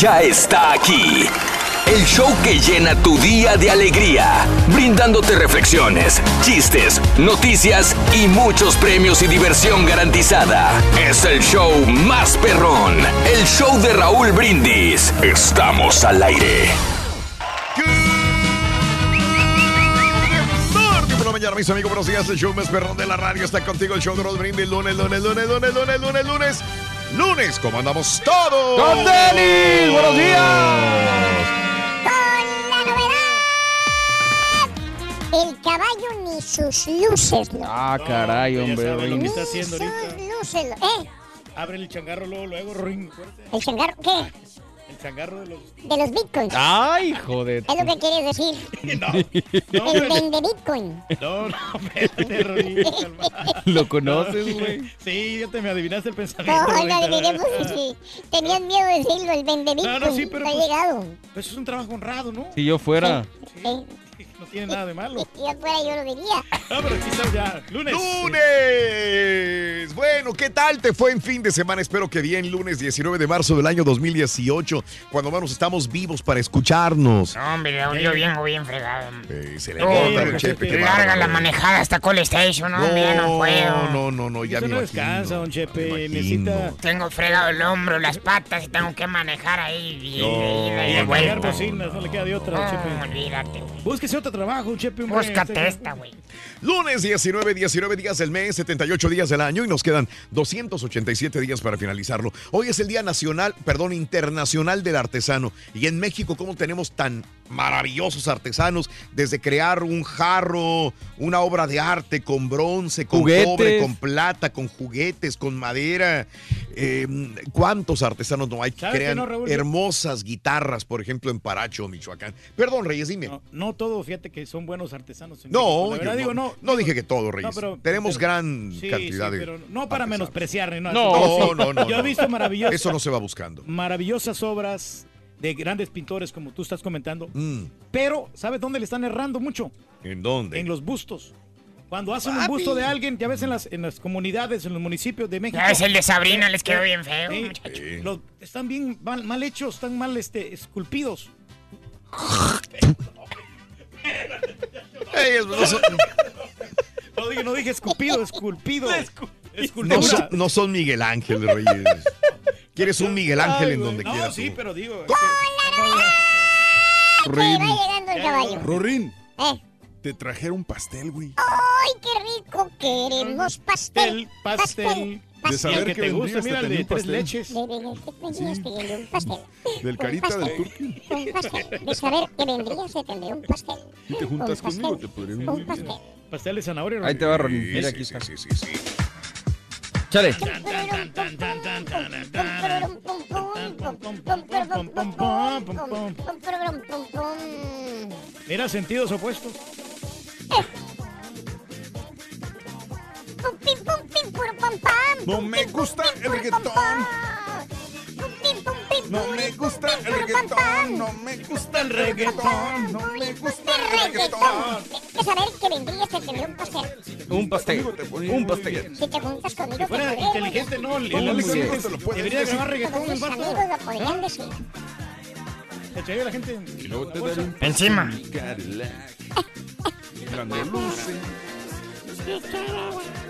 Ya está aquí. El show que llena tu día de alegría, brindándote reflexiones, chistes, noticias y muchos premios y diversión garantizada. Es el show más perrón, el show de Raúl Brindis. Estamos al aire. Mañana, mis amigos, buenos días. El show más perrón de la radio está contigo. El show de los brindis. Lunes, lunes, lunes, lunes, lunes, lunes, lunes. Lunes, ¿cómo andamos todos? ¡Con Denis! ¡Buenos días! El caballo ni sus luces. loco. Ah, caray, Ya hombre. sabe lo que Rin. está haciendo Sus ahorita. luces. lo- ¿Eh? Abre el changarro luego, luego, ring. ¿El changarro qué? El changarro de los... De los bitcoins. Ay, joder. Es lo que quieres decir. No, el hombre. vende bitcoin. No, no, Rorín, calma. ¿Lo conoces, güey? Sí, ya te me adivinaste el pensamiento. No, no, diré, pues, sí. Tenías miedo de decirlo, el vende bitcoin. No, no, sí, pero Ha pues- llegado. Pues es un trabajo honrado, ¿no? Si yo fuera. Eh, No tiene nada de malo. si yo fuera, yo lo diría. No, pero aquí estamos ya. Lunes. ¡Lunes! Bueno, ¿qué tal te fue en fin de semana? Espero que bien, lunes 19 de marzo del año 2018, cuando menos estamos vivos para escucharnos. No, hombre, yo vengo bien fregado. Eh, se le Oh, nota, pero Chepe, qué larga la manejada hasta Call Station, no, hombre, no puedo. No, no, no, ya me no imagino. descansa, don Chepe. Necesita... Tengo fregado el hombro, las patas y tengo que manejar ahí y, No, y- y Y no le queda de otra, Chepe. olvídate. Búsquese trabajo, Chepe. Búscate esta, güey. Lunes 19, 19 días del mes, 78 días del año y nos quedan 287 días para finalizarlo. Hoy es el Día Nacional, perdón, Internacional del Artesano. Y en México, ¿cómo tenemos tan maravillosos artesanos? Desde crear un jarro, una obra de arte con bronce, con Juguetes. cobre, con plata, con juguetes, con madera. Eh, ¿Cuántos artesanos no hay que ¿Sabes qué crean no, hermosas guitarras, por ejemplo, en Paracho, Michoacán? Perdón, Reyes, dime. No, no todo, fíjate que son buenos artesanos. en No, México. La verdad, yo digo, no, no. no dije que todo, Reyes. No, pero- Tenemos pero- gran Sí, cantidad sí, de. pero no para artesanos. menospreciar. No, No, Sí. no, no. Yo he no. visto maravillosas, Eso no se va buscando. maravillosas obras de grandes pintores como tú estás comentando. Mm, Pero, ¿sabes dónde le están errando mucho? ¿En dónde? En los bustos. Cuando hacen un busto de alguien, ya ves en las, en las comunidades, en los municipios de México. Ya es el de Sabrina, les quedó Eh, bien feo, muchacho. Los- están bien mal, mal hechos, están mal este, esculpidos. No, son, No dije, no dije esculpido, esculpido. No son- no son Miguel Ángel, Reyes. ¿Quieres un Miguel Ángel Ay, en donde no, quieras? sí, tú? pero digo. Que va llegando el caballo. Rorín, ¿Eh? te trajeron pastel, güey. ¡Ay, qué rico! Queremos pastel. Pastel, pastel. De Y saber que que te gusta, mira, de un tres pastel. leches. De, de, de, ¿qué vendrías pidiendo un pastel? Del carita del turqui. Un pastel. De saber que vendrías, te tendré un pastel. Si te juntas conmigo, te podría ir muy Un bien. pastel. Pastel de zanahoria. Ahí te va, Ronin. Sí, Mira, aquí sí, está. sí, sí, sí. Chale. Mira, sentidos opuestos. No me gusta el reggaetón. No me gusta el reggaetón, no me gusta el reggaetón, no me gusta el reggaetón. ¿Quieres saber que vendrías te tendré un pastel? Un pastel. Un pastel. Si te juntas conmigo, te Fuera podré inteligente, no, el, ¿Cómo el Alex que? Debería reggaetón el amigos lo podrían decir. Echaría la gente Encima. Cadillac. Cuando luce.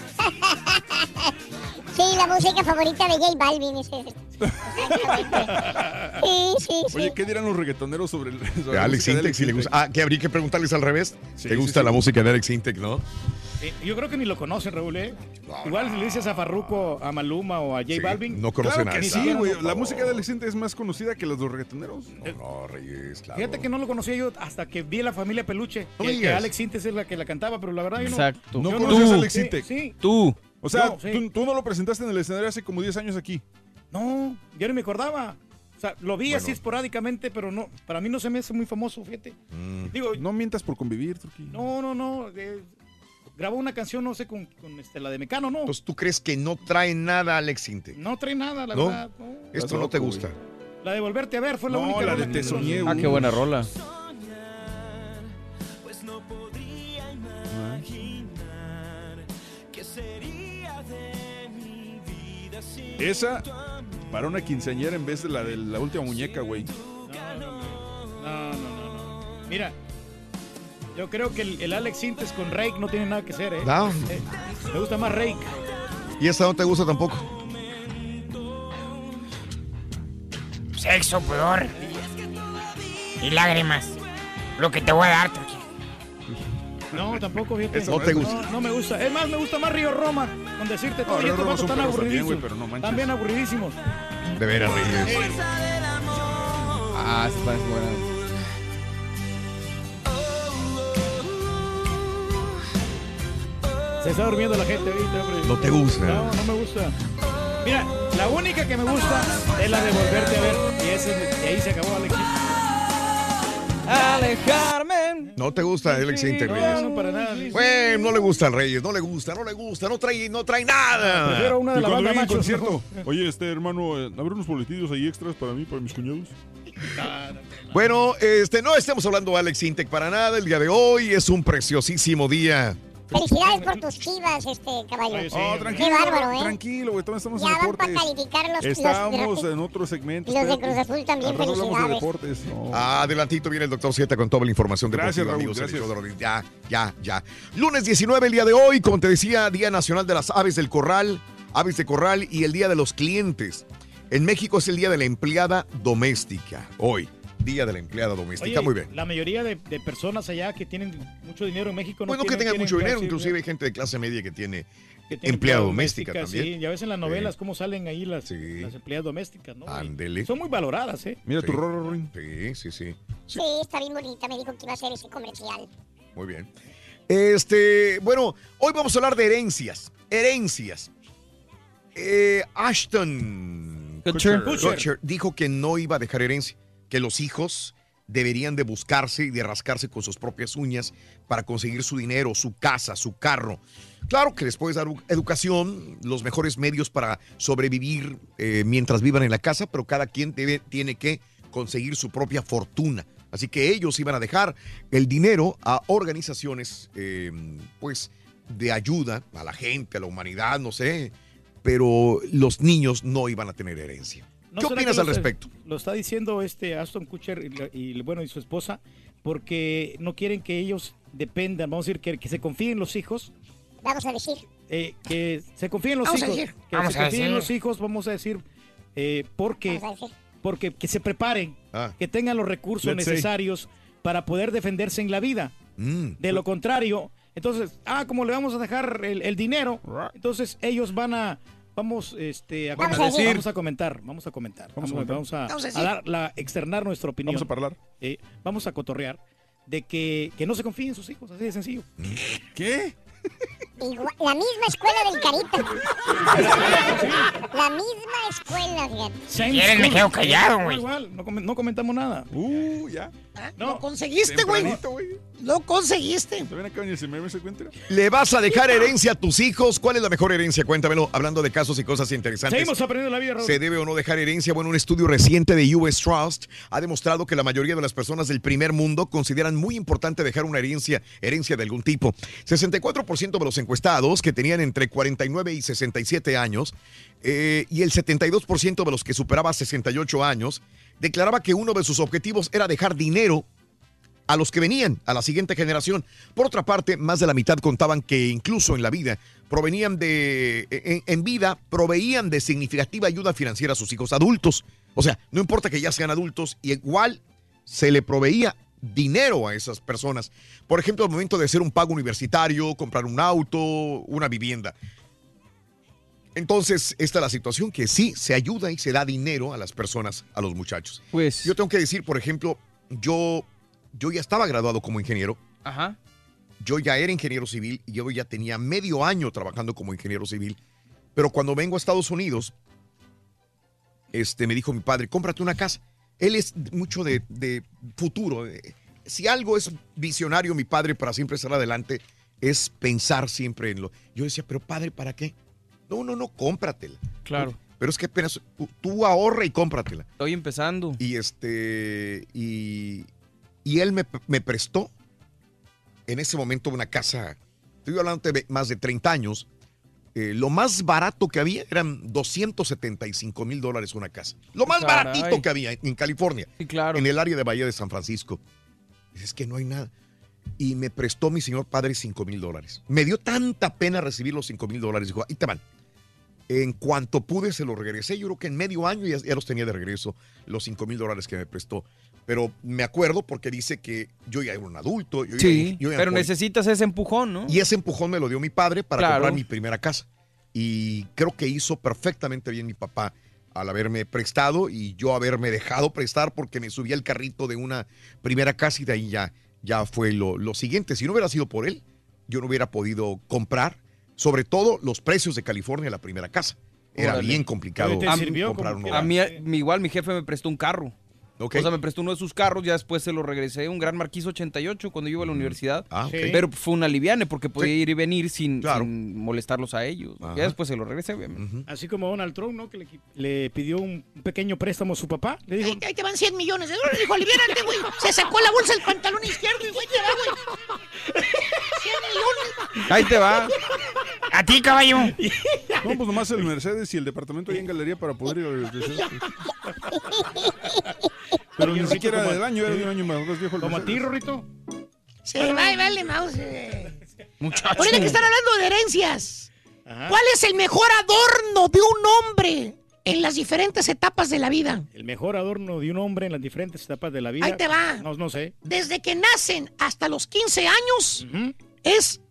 Sí, la música favorita de J Balvin es. Exactamente. Sí, sí, sí. Oye, ¿qué dirán los reggaetoneros sobre el sobre Alex Intec, si le gusta. Ah, que habría que preguntarles al revés. Sí, ¿Te gusta sí. la música de Alex Intec, no? Eh, yo creo que ni lo conocen, Raúl, ¿eh? Igual si le dices a Farruko, a Maluma o a J Sí, Balvin. no conocen Claro a que sí, güey. La música de Alex Intec es más conocida que las de los reggaetoneros. No, no, Reyes, claro. Fíjate que no lo conocía yo hasta que vi a la familia Peluche. No que, que. Alex Sintes es la que la cantaba, pero la verdad yo no. Exacto. ¿No conoces Tú. a Alex Sí, Intec? Sí. Tú. O sea, No, sí. tú, tú no lo presentaste en el escenario hace como 10 años aquí. No, yo no me acordaba. O sea, lo vi así esporádicamente, pero no, para mí no se me hace muy famoso, fíjate. Mm. Digo, No mientas por convivir, Turquí. no, no, no. eh, grabó una canción, no sé, con, con, este, la de Mecano, no. Entonces, ¿tú crees que no trae nada Alex Intec? No trae nada, la ¿No? verdad. no. Esto no te gusta. La de Volverte a ver fue la No, única. la de Te soñé, Ah, qué buena rola. Esa para una quinceañera en vez de la de la última muñeca, güey. No, no, no, no, no. Mira, yo creo que el, el Alex Sintes con Rake no tiene nada que ser, ¿eh? No. Eh, me gusta más Rake. ¿Y esta no te gusta tampoco? Sexo, pudor. Y lágrimas. Lo que te voy a dar, Turquía. No, tampoco, fíjate. Esa No te gusta. No, no me gusta. Es más, me gusta más Río Roma, con decirte todo. No, y Río estos Roma están aburridísimos. güey, pero no manches. Están bien aburridísimos. De veras, Reyes. Ah, esta es buena. Se está durmiendo la gente ahorita, hombre. No te gusta. No, no me gusta. Mira, la única que me gusta es la de volverte a ver. Y, ese, y ahí se acabó Alex. Alejarme. No te gusta Alex Intec, No, Reyes. no, para nada. Bueno, no le gusta al Reyes, no le gusta, no le gusta, no trae, no trae nada. Prefiero una de Y la cuando banda llegue el machos. concierto, oye, este hermano, eh, ¿habrá unos boletillos ahí extras para mí, para mis cuñados? Bueno, este, no estamos hablando de Alex Intec para nada. El día de hoy es un preciosísimo día. Felicidades por tus chivas, este caballo. Sí, Oh, tranquilo, Qué bárbaro, ¿eh? tranquilo, güey, todavía estamos Ya en van para deportes. calificar los, Estamos los, en otro segmento. los de. Cruz Azul también, de felicidades. deportes. no. Adelantito viene el doctor Z con toda la información Gracias, deportiva, Raúl, amigos. gracias. Ya, ya, ya. Lunes 19, el día de hoy, como te decía, Día Nacional de las Aves del Corral, Aves de Corral y el Día de los Clientes. En México es el Día de la Empleada Doméstica. Hoy, Día de la Empleada Doméstica. Oye, Muy bien. La mayoría de, de personas allá que tienen mucho dinero en México no Bueno, que tienen- tengan tienen mucho dinero, inclusive hay gente de clase media que tiene que empleada doméstica Sí, también. ya ves en las novelas Sí. cómo salen ahí las, Sí. las empleadas domésticas, ¿no? Ándele. Son muy valoradas, ¿eh? Mira tu Sí. rorro, Ring. Sí, sí, sí. Sí, está bien bonita. Me dijo que iba a hacer ese comercial. Muy bien. Este, bueno, hoy vamos a hablar de herencias. Herencias. Eh, Ashton Kutcher. Kutcher dijo que no iba a dejar herencia, que los hijos deberían de buscarse y de rascarse con sus propias uñas para conseguir su dinero, su casa, su carro. Claro que les puedes dar educación, los mejores medios para sobrevivir eh, mientras vivan en la casa, pero cada quien debe, tiene que conseguir su propia fortuna. Así que ellos iban a dejar el dinero a organizaciones, eh, pues, de ayuda a la gente, a la humanidad, no sé, pero los niños no iban a tener herencia. ¿No ¿Qué opinas al respecto? Lo está diciendo este Aston Kutcher y, y, bueno y su esposa porque no quieren que ellos dependan, vamos a decir que, que se confíen en los hijos, Vamos a decir. eh, que se confíen en los Vamos a hijos, decir. que Vamos se a confíen decir. los hijos, vamos a decir, eh, porque Vamos a decir. porque que se preparen, Ah. que tengan los recursos Let's necesarios para poder defenderse en la vida. Mm. De lo contrario, entonces, ah, como le vamos a dejar el, el dinero, entonces ellos van a, vamos, este, a, Vamos comentar, a decir. vamos a comentar, vamos a comentar, Vamos a vamos, comentar. vamos a, Vamos a a dar la, externar nuestra opinión, Vamos a hablar. eh, vamos a cotorrear de que, que no se confíen en sus hijos, así de sencillo. ¿Qué? Igual- la misma escuela del Carita. La misma escuela, fíjate. Same quieres, me school. quedo callado, güey. Igual, no, com- no comentamos nada. Uh, ya. Lo conseguiste, güey. Lo conseguiste. ¿Todavía acá ni se me se encuentra? ¿Le vas a dejar herencia a tus hijos? ¿Cuál es la mejor herencia? Cuéntamelo, hablando de casos y cosas interesantes. Seguimos aprendiendo la vida, Raúl. ¿Se debe o no dejar herencia? Bueno, un estudio reciente de US Trust ha demostrado que la mayoría de las personas del primer mundo consideran muy importante dejar una herencia, herencia de algún tipo. 64% de los que tenían entre 49 y 67 años eh, y el 72% de los que superaba 68 años declaraba que uno de sus objetivos era dejar dinero a los que venían, a la siguiente generación. Por otra parte, más de la mitad contaban que incluso en la vida provenían de, en, en vida, proveían de significativa ayuda financiera a sus hijos adultos. O sea, no importa que ya sean adultos, igual se le proveía dinero a esas personas. Por ejemplo, al momento de hacer un pago universitario, comprar un auto, una vivienda. Entonces, esta es la situación que sí se ayuda y se da dinero a las personas, a los muchachos. Pues. Yo tengo que decir, por ejemplo, yo, yo ya estaba graduado como ingeniero. Ajá. Yo ya era ingeniero civil y yo ya tenía medio año trabajando como ingeniero civil. Pero cuando vengo a Estados Unidos, este, me dijo mi padre, cómprate una casa. Él es mucho de, de futuro. Si algo es visionario, mi padre, para siempre estar adelante, es pensar siempre en lo. Yo decía, pero padre, ¿para qué? No, no, no, cómpratela. Claro. Pero es que apenas tú- tú ahorra y cómpratela. Estoy empezando. Y este. Y, y él me, me prestó en ese momento una casa. Estoy hablando de más de 30 años. Eh, lo más barato que había eran 275 mil dólares una casa. Lo más Caray. baratito que había en California. Sí, claro. En el área de Bahía de San Francisco. Es que no hay nada. Y me prestó mi señor padre 5 mil dólares. Me dio tanta pena recibir los 5 mil dólares. Dijo, ahí te van. En cuanto pude, se los regresé. Yo creo que en medio año ya, ya los tenía de regreso, los 5 mil dólares que me prestó. Pero me acuerdo porque dice que yo ya era un adulto. yo ya- Sí, yo ya pero podía- necesitas ese empujón, ¿no? Y ese empujón me lo dio mi padre para Claro. comprar mi primera casa. Y creo que hizo perfectamente bien mi papá al haberme prestado y yo haberme dejado prestar porque me subí al carrito de una primera casa y de ahí ya, ya fue lo, lo siguiente. Si no hubiera sido por él, yo no hubiera podido comprar, sobre todo los precios de California la primera casa. Era Órale. bien complicado comprar uno. A mí, igual mi jefe me prestó un carro. O sea, me prestó uno de sus carros, ya después se lo regresé, un Gran Marquis 88 cuando yo iba a la universidad. Ah. Pero fue una liviane porque podía Sí. ir y venir sin, sin molestarlos a ellos. Ya después se lo regresé, obviamente. Así como Donald Trump, ¿no? Que le, le pidió un pequeño préstamo a su papá. Le dijo, Ahí, ahí te van 100 millones de dólares. Dijo, aliviárate, güey. Se sacó la bolsa del pantalón izquierdo y güey, te va, güey. 100 millones. Ahí te va. A ti, caballo. No, pues nomás el Mercedes y el departamento ahí en galería para poder ir a Pero ni siquiera del año, era de un año más viejo el Como a ti. Rorrito. Sí, vale, vale, mouse. eh. Muchacho. Ahorita que están hablando de herencias, ¿cuál es el mejor adorno de un hombre en las diferentes etapas de la vida? El mejor adorno de un hombre en las diferentes etapas de la vida. Ahí te va. No, no sé. Desde que nacen hasta los 15 años, es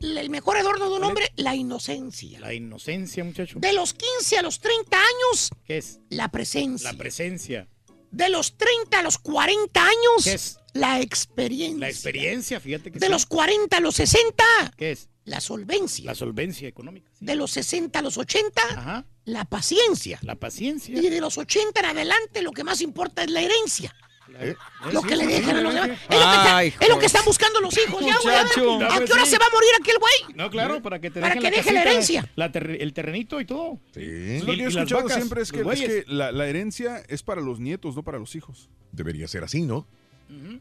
el mejor adorno de un hombre la inocencia. La inocencia, muchacho. De los 15 a los 30 años, ¿Qué es? la presencia. La presencia. De los 30 a los 40 años, ¿Qué es? la experiencia. La experiencia, fíjate que De sí. los 40 a los 60, ¿Qué es? la solvencia. La solvencia económica. De los 60 a los 80, Ajá. la paciencia. La paciencia. Y de los 80 en adelante, lo que más importa es la herencia. ¿Eh? Lo Sí, que le dejan a los demás. Es, lo que es lo están buscando los hijos, ya, güey. a ver, Muchacho. ¿A qué hora se va a morir aquel güey? No, claro, para que te Para dejen que deje la herencia. la ter- el terrenito y todo. Sí. Lo que yo he escuchado vacas, siempre es que, los es bueyes. que la, la herencia es para los nietos, no para los hijos. Debería ser así, ¿no?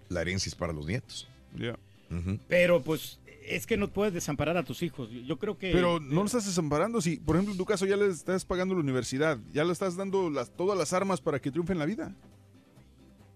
La herencia es para los nietos. Ya. Pero pues es que no puedes desamparar a tus hijos. Yo creo que. Pero no lo estás desamparando. Si, por ejemplo, en tu caso ya le estás pagando la universidad, ya le estás dando las, todas las armas para que triunfe en la vida.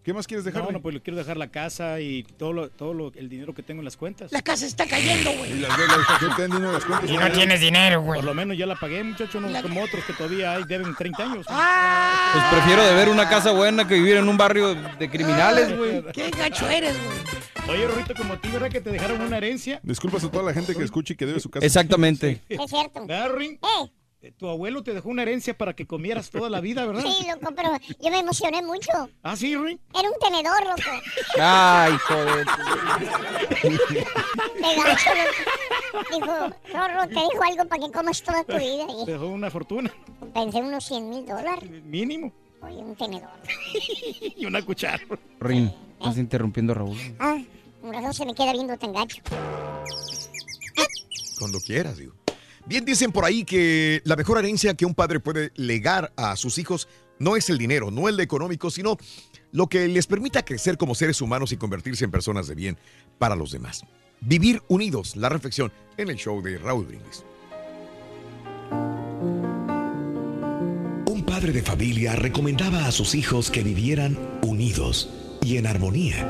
¿Qué más quieres dejar? No, no, pues le quiero dejar la casa y todo, lo, todo lo- el dinero que tengo en las cuentas. La casa está cayendo, güey. Y las de las- yo te dan dinero en las cuentas. Y no tienes dinero, güey. Por lo menos ya la pagué, muchacho, no La- como otros que todavía hay, deben 30 años. Ah, Pues prefiero de ver una casa buena que vivir en un barrio de criminales, güey. qué gacho eres, güey. Oye, Rorrito, como a ti, ¿verdad que te dejaron una herencia? Disculpas a toda la gente que escuche y que debe su casa. Exactamente. Es cierto. Tu abuelo te dejó una herencia para que comieras toda la vida, ¿verdad? Sí, loco, pero yo me emocioné mucho. ¿Ah, sí, Rui? Era un tenedor, loco. Ay, joder. De gacho, loco. Dijo, Rorro, te dejo algo para que comas toda tu vida. Te dejó una fortuna, pensé unos 100 mil dólares. mínimo. Oye, un tenedor. Y una cuchara. Rin, estás interrumpiendo a Raúl. Ah, un razón se me queda viendo tan gacho. Cuando quieras, digo. Bien dicen por ahí que la mejor herencia que un padre puede legar a sus hijos no es el dinero, no el económico, sino lo que les permita crecer como seres humanos y convertirse en personas de bien para los demás. Vivir unidos, la reflexión en el show de Raúl Brindis. Un padre de familia recomendaba a sus hijos que vivieran unidos y en armonía.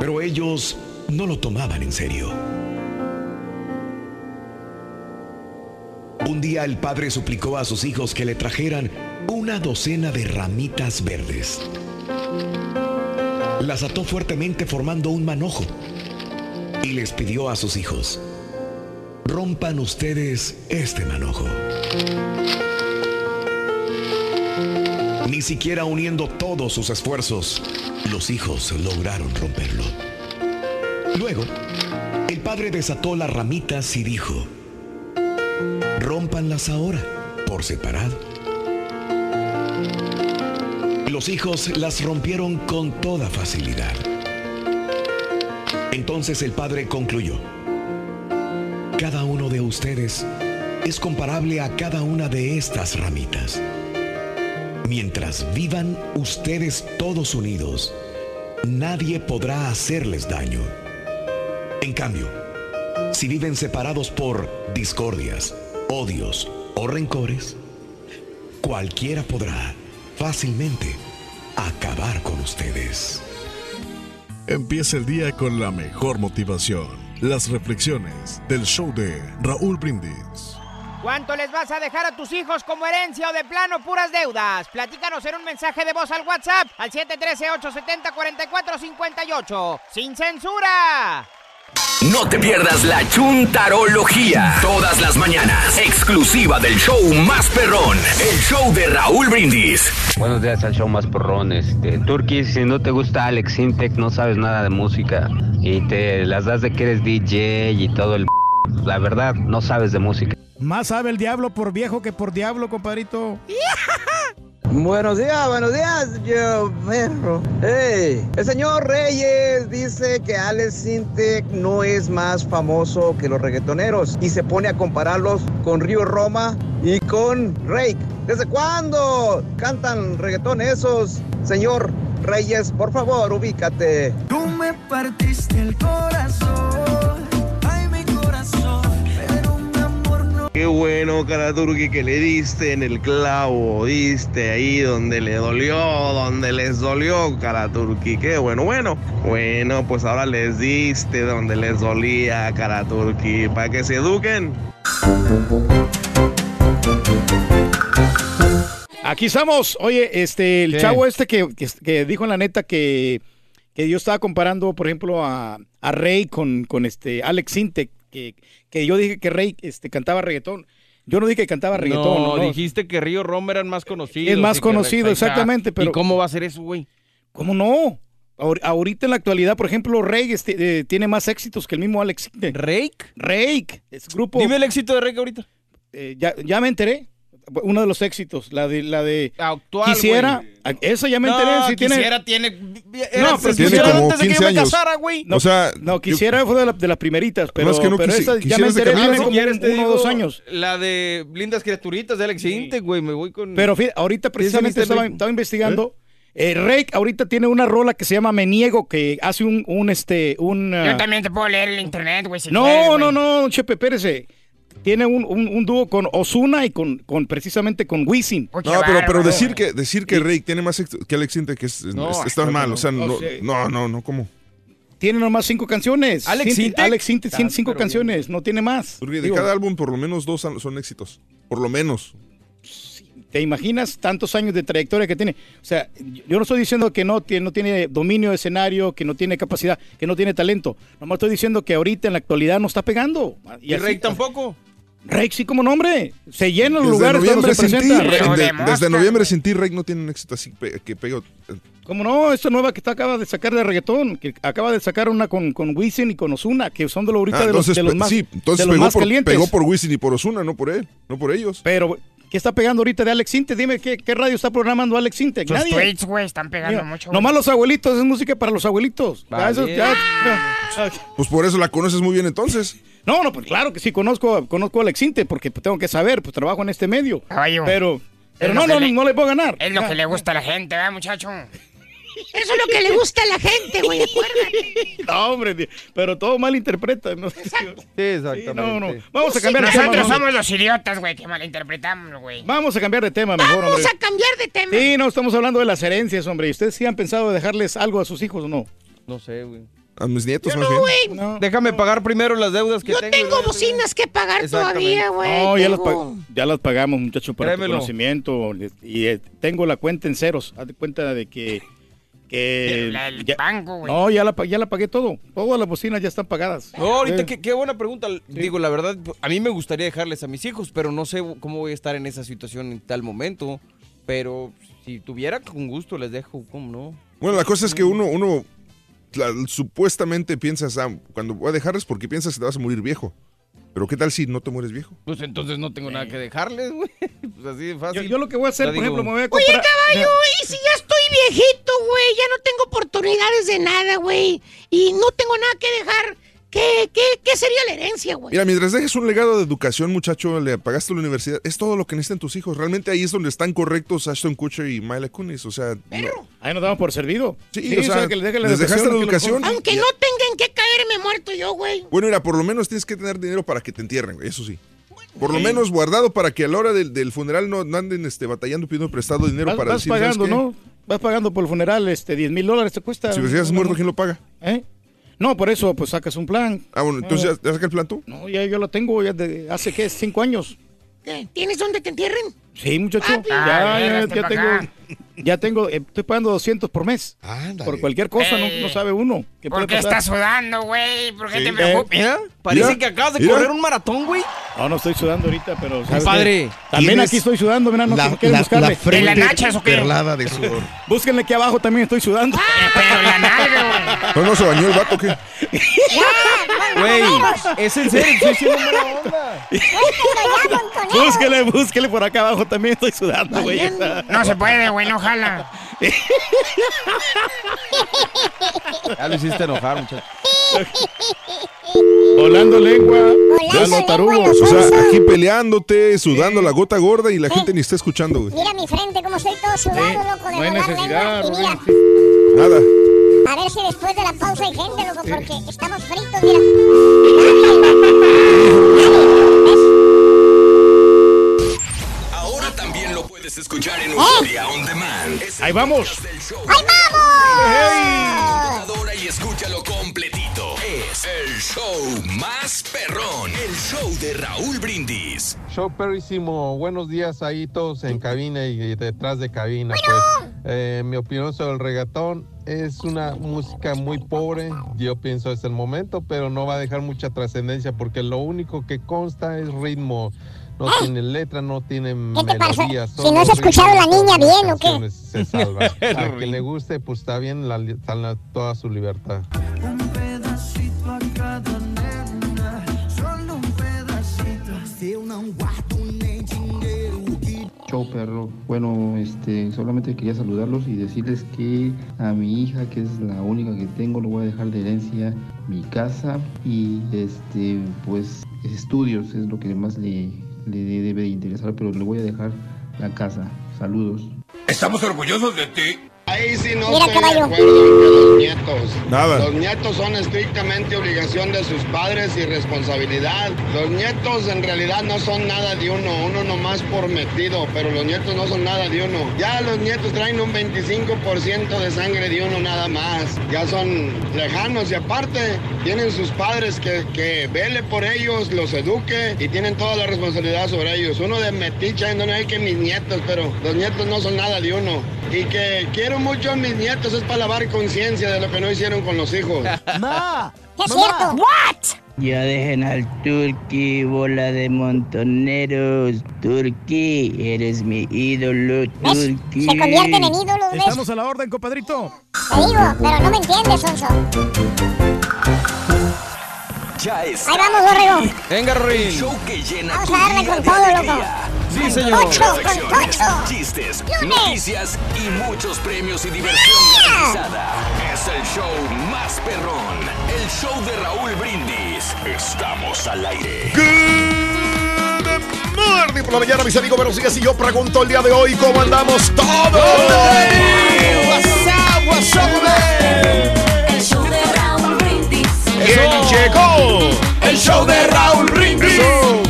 Pero ellos no lo tomaban en serio. Un día el padre suplicó a sus hijos que le trajeran una docena de ramitas verdes. Las ató fuertemente formando un manojo y les pidió a sus hijos, rompan ustedes este manojo. Ni siquiera uniendo todos sus esfuerzos, los hijos lograron romperlo. Luego, el padre desató las ramitas y dijo, rómpanlas ahora, por separado. Los hijos las rompieron con toda facilidad. Entonces el padre concluyó, cada uno de ustedes es comparable a cada una de estas ramitas. Mientras vivan ustedes todos unidos, nadie podrá hacerles daño. En cambio, si viven separados por discordias, odios o rencores, cualquiera podrá fácilmente acabar con ustedes. Empieza el día con la mejor motivación. Las reflexiones del show de Raúl Brindis. ¿Cuánto les vas a dejar a tus hijos como herencia o de plano puras deudas? Platícanos en un mensaje de voz al WhatsApp al 713-870-4458. ¡Sin censura! No te pierdas la chuntarología. Todas las mañanas. Exclusiva del show más perrón. El show de Raúl Brindis. Buenos días al show más perrón. Este, Turkey, si no te gusta Alex Intec, no sabes nada de música y te las das de que eres DJ y todo el... La verdad, no sabes de música. Más sabe el diablo por viejo que por diablo, compadrito. Buenos días, buenos días, yo perro. Hey, el señor Reyes dice que Alex Sintek no es más famoso que los reggaetoneros y se pone a compararlos con Río Roma y con Rake. ¿Desde cuándo cantan reggaetón esos? Señor Reyes, por favor, ubícate. Tú me partiste el corazón, Qué bueno, Karaturki, que le diste en el clavo, diste ahí donde le dolió, donde les dolió, Karaturki. Qué bueno, bueno. Bueno, pues ahora les diste donde les dolía, Karaturki, para que se eduquen. Aquí estamos. Oye, este, el ¿Qué? chavo este que, que- que dijo en la neta que, que yo estaba comparando, por ejemplo, a, a Rey con, con este Alex Sintek, que, que yo dije que Rey este, cantaba reggaetón. Yo no dije que cantaba reggaetón. No, no. dijiste que Río Roma eran más conocidos. Es más conocido, exactamente, pero- ¿Y cómo va a ser eso, güey? ¿Cómo no? Ahor- ahorita en la actualidad, por ejemplo, Rey este, eh, tiene más éxitos que el mismo Alex. ¿Rake? Rake, es grupo. Dime el éxito de Rake ahorita. Eh, ya, ya me enteré. Uno de los éxitos, la de la de Actual, quisiera, güey. a- esa ya me No, enteré, tiene quisiera tiene. No, Era, pero Tiene quisiera como antes de que 15 yo me años. casara, güey. O sea, No, quisiera fue de, la- de las primeritas, pero, Más que no pero quisi- esa ya me enteré, tiene ¿no? como ¿Quieres, te uno digo dos años. La de Lindas Criaturitas de Alex Intec, güey. Me voy con. Pero fíjate, ahorita precisamente ¿Tienes estaba, este- estaba investigando. Eh, Rake ahorita tiene una rola que se llama Me Niego, que hace un, un este, un... Yo ah, también te puedo leer el internet, güey, si no, quieres, no, no, Chepe, espérese. Tiene un, un, un dúo con Osuna y con, con precisamente con Wisin. No, pero, pero decir que decir que Rey tiene más éxito que Alex Intec es, No, es- está mal. no, O sea, no, no, no, no, no, ¿cómo? Tiene nomás cinco canciones. ¿Alex Intec? Alex Intec tiene cinco canciones, no tiene más. Porque de Digo, cada álbum por lo menos dos son éxitos. Por lo menos. ¿Te imaginas tantos años de trayectoria que tiene? O sea, yo no estoy diciendo que no tiene, no tiene dominio de escenario, que no tiene capacidad, que no tiene talento. Nomás estoy diciendo que ahorita en la actualidad no está pegando. ¿Y así- Rake tampoco? Rey, sí, como nombre. Se llenan los lugares noviembre se presenta. Rey, de- desde noviembre sin ti, Rey no tiene un éxito así pe- que pega. ¿Cómo no? Esta nueva que está acaba de sacar de reggaetón, que acaba de sacar una con, con Wisin y con Ozuna, que son de, lo ahorita Ah, de, los, entonces, de los más, sí, entonces de los pegó, más por, calientes. pegó por Wisin y por Osuna, no por él, no por ellos. Pero, ¿qué está pegando ahorita de Alex Intec? Dime, ¿qué, qué radio está programando Alex? Sus Nadie. tweets, güey, están pegando Mira, mucho. güey. Nomás los abuelitos, es música para los abuelitos. Ya, Vale. eso- ya- Pues por eso la conoces muy bien entonces. No, no, pues claro que sí, conozco, conozco a Alex Intec, porque pues, tengo que saber, pues trabajo en este medio. Caballo. Pero, pero no, no, le- no le puedo ganar. Es lo que le gusta a la gente, ¿verdad, muchacho? Eso es lo que le gusta a la gente, güey, acuérdate. No, hombre, pero todo mal interpreta. ¿no? Sí, exactamente. no, no. Vamos a cambiar de Nosotros tema. somos los idiotas, güey, que malinterpretamos, güey. Vamos a cambiar de tema mejor, Vamos hombre. a cambiar de tema. Sí, no, estamos hablando de las herencias, hombre. ¿Y ustedes sí han pensado dejarles algo a sus hijos o no? No sé, güey. A mis nietos, más no, bien. güey. Déjame pagar primero las deudas que Yo tengo. y tengo bocinas que pagar todavía, güey. No, ya las, ya las pagamos, muchachos, para tu Créemelo. conocimiento. Y eh, tengo la cuenta en ceros. Haz de cuenta de que... que La- el ya- banco, güey. no, ya la, ya la pagué todo. Todas las bocinas ya están pagadas. No, ahorita Sí. qué, qué buena pregunta. Digo, la verdad, a mí me gustaría dejarles a mis hijos, pero no sé cómo voy a estar en esa situación en tal momento. Pero si tuviera, con gusto les dejo, ¿cómo no? Bueno, la cosa es que uno, uno supuestamente piensas, ah, cuando voy a dejarles porque piensas que te vas a morir viejo. Pero ¿qué tal si no te mueres viejo? Pues entonces no tengo nada que dejarles, güey. Pues así de fácil. Yo, yo lo que voy a hacer, Ya por digo- ejemplo, me voy a Oye, comprar... caballo, ¿y si ya estoy viejito, güey? Ya no tengo oportunidades de nada, güey. Y no tengo nada que dejar. ¿Qué, qué, qué sería la herencia, güey? Mira, mientras dejes un legado de educación, muchacho, le pagaste la universidad, es todo lo que necesitan tus hijos. Realmente ahí es donde están correctos Ashton Kutcher y Mila Kunis. O sea, no- Ahí nos damos por servido. Sí, o sea, que les dejen la les dejaste la educación. Aunque no tengan que caerme muerto yo, güey. Bueno, mira, por lo menos tienes que tener dinero para que te entierren, güey, eso sí. Por lo menos guardado para que a la hora del, del funeral no, no anden este, batallando pidiendo prestado dinero Vas, para vas decir, ¿sabes pagando? ¿no? Vas pagando por el funeral, este, 10 mil dólares te cuesta. Si hubieras muerto, ¿quién lo paga? ¿Eh? No, por eso, pues sacas un plan. Ah, bueno, entonces ya, ya saca el plan tú. No, ya yo lo tengo ya de hace, ¿qué? Cinco años. ¿Qué? ¿Tienes dónde te entierren? Sí, muchacho. Papi. ya, Ah, ya, ya pa' tengo, acá. Ya tengo, eh, estoy pagando 200 por mes. Ándale. Por cualquier cosa, no, Eh, no sabe uno. ¿Qué ¿Por puede qué estás sudando, güey? ¿Por qué Sí. te preocupas? Mira, parece Mira, que acabas de mira. correr un maratón, güey. No, no estoy sudando ahorita, pero... ¿sabes Compadre, qué? También tienes aquí estoy sudando, mira, no la, quieren la- buscarle. la frente ¿En las nachas o qué? perlada de sudor. Búsquenle aquí abajo, también estoy sudando. Pero la nalga, No, no, se bañó el vato, ¿qué? güey, es en serio, estoy siendo buena onda. búsquele, búsquele por acá abajo, también estoy sudando, güey. güey. No se puede, güey, no jala. Ya lo hiciste enojar, muchacho. Volando lengua. Ya lengua, tarugos. O sea, aquí peleándote, sudando la gota gorda y la gente ni está escuchando, güey. Mira mi frente, como estoy todo sudado, Sí, loco, de no hay volar necesidad, lengua. Y mira. Nada. a ver si después de la pausa hay gente, loco, porque estamos fritos, mira. Ahora también lo puedes escuchar en Euforia On Demand. Ahí vamos. ¡Ahí vamos! Computadora y escúchalo completito. Es el show más perrón. El show de Raúl Brindis. Show perrísimo. Buenos días ahí todos en cabina y detrás de cabina. Pues, eh, mi opinión sobre el reggaetón es una música muy pobre. Yo pienso es el momento, pero no va a dejar mucha trascendencia porque lo único que consta es ritmo. No tiene letra, no tiene ¿Qué te pasa? melodía. Si no has escuchado la niña bien, ¿o qué? Se salva. A quien le guste, pues está bien, la, la- toda su libertad. Un pedacito a cada nena, solo un pedacito. Que Show perro. Bueno, este, solamente quería saludarlos y decirles que a mi hija, que es la única que tengo, le voy a dejar de herencia mi casa y este, pues estudios es lo que más le, le debe de interesar, pero le voy a dejar la casa. Saludos. Estamos orgullosos de ti. Ahí sí no Mira, estoy caballo. de acuerdo en que los nietos. Nada. Los nietos son estrictamente obligación de sus padres y responsabilidad. Los nietos en realidad no son nada de uno, uno nomás por metido, pero los nietos no son nada de uno. Ya los nietos traen un 25% de sangre de uno nada más. Ya son lejanos y aparte tienen sus padres que, que vele por ellos, los eduque y tienen toda la responsabilidad sobre ellos. Uno de metiche, no hay que mis nietos, pero los nietos no son nada de uno. Y que quiero mucho a mis nietos es para lavar conciencia de lo que no hicieron con los hijos. Ma, ¿Qué es cierto? ¿What? Ya dejen al Turqui, bola de montoneros. Turqui, eres mi ídolo, Turqui. Se convierten en ídolos, ¿ves? Estamos a la orden, compadrito. Te digo, pero no me entiendes, Sonso. Ya está. Ahí vamos, borrego. Venga, llena Vamos a darle con todo, loco. Sí, Con señor. chistes, Lunes. noticias y muchos premios y diversión garantizada. Es el show más perrón. El show de Raúl Brindis. Estamos al aire. Good morning por la mañana, mis amigos. Buenos días. Y yo pregunto el día de hoy, ¿cómo andamos todos? WhatsApp, El show de Raúl Brindis. ¿Quién llegó? El show de Raúl Brindis.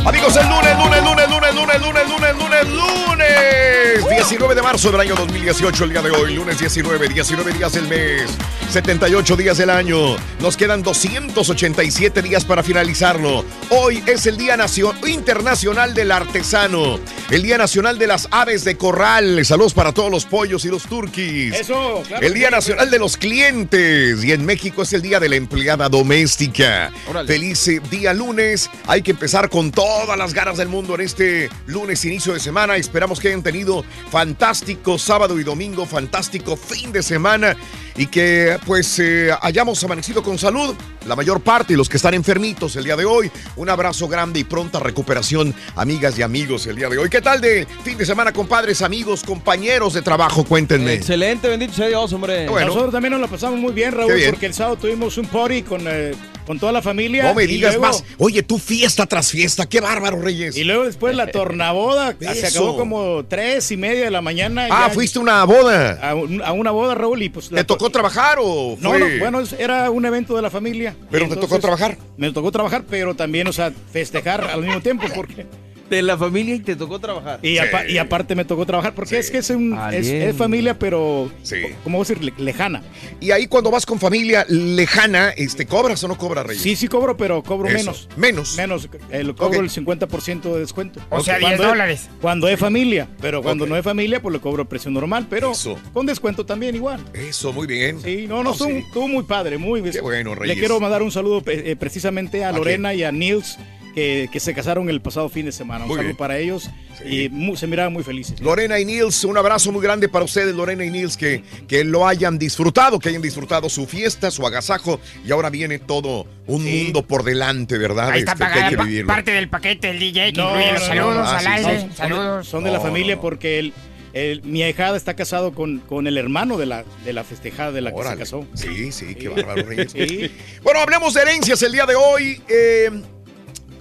Amigos, el lunes, lunes, lunes, lunes, lunes, lunes, lunes, lunes, lunes. 19 de marzo del año 2018, el día de hoy. Lunes 19, 19 días del mes. 78 días del año. Nos quedan 287 días para finalizarlo. Hoy es el Día Nacio- Internacional del Artesano. El Día Nacional de las Aves de Corral. Saludos para todos los pollos y los turquis. Eso, claro. El Día Nacional de los Clientes. Y en México es el Día de la Empleada Doméstica. Órale. Feliz eh, día lunes. Hay que empezar con todas las ganas del mundo en este lunes, inicio de semana. Esperamos que hayan tenido fantástico sábado y domingo, fantástico fin de semana. Y que pues eh, hayamos amanecido con salud, la mayor parte, y los que están enfermitos el día de hoy. Un abrazo grande y pronta recuperación, amigas y amigos, el día de hoy. ¿Qué tal de fin de semana, compadres, amigos, compañeros de trabajo? Cuéntenme. Excelente, bendito sea Dios, hombre. Bueno. Nosotros también nos la pasamos muy bien, Raúl, bien. porque el sábado tuvimos un party con, eh, con toda la familia. No me digas luego- más. Oye, tú fiesta tras fiesta. Qué bárbaro, Reyes. Y luego después la tornaboda, se acabó como tres y media de la mañana. Ah, ya- fuiste a una boda. A, un- a una boda, Raúl, y pues... ¿Te tocó trabajar o No, fue? no, bueno, era un evento de la familia. ¿Pero te tocó trabajar? Me tocó trabajar, pero también, o sea, festejar al mismo tiempo, porque... De la familia y te tocó trabajar. Y, apa- y aparte me tocó trabajar, porque es que es, un, Ah, es, bien. es familia, pero, Sí. ¿cómo decir? Le- Lejana. Y ahí cuando vas con familia lejana, este, ¿cobras o no cobras, Reyes? Sí, sí cobro, pero cobro Eso. menos. Menos. Menos, eh, lo cobro el 50% de descuento. O sea, 10 Cuando es- dólares. Cuando es familia, pero cuando no es familia, pues le cobro precio normal, pero Eso. con descuento también igual. Eso, muy bien. Sí, no, no, Oh, estuvo, sí. estuvo muy padre, muy Qué bueno, Le Reyes. quiero mandar un saludo eh, precisamente a ¿A Lorena y a Nils, que, que se casaron el pasado fin de semana. Un saludo para ellos Sí. y se miraban muy felices. Lorena y Nils, un abrazo muy grande para ustedes, Lorena y Nils, que, que lo hayan disfrutado, que hayan disfrutado su fiesta, su agasajo, y ahora viene todo un mundo por delante, ¿verdad? Ahí está Este, que hay que parte del paquete del DJ que No, incluye los no, saludos no. Al aire. sí. Son de- Saludos. Son de la familia no, no. porque el, el- mi ahijada está casado con, con el hermano de la, de la festejada de la que Órale. se casó. Sí, sí, qué bárbaro, Reyes. Sí. Bueno, hablemos de herencias el día de hoy. Eh,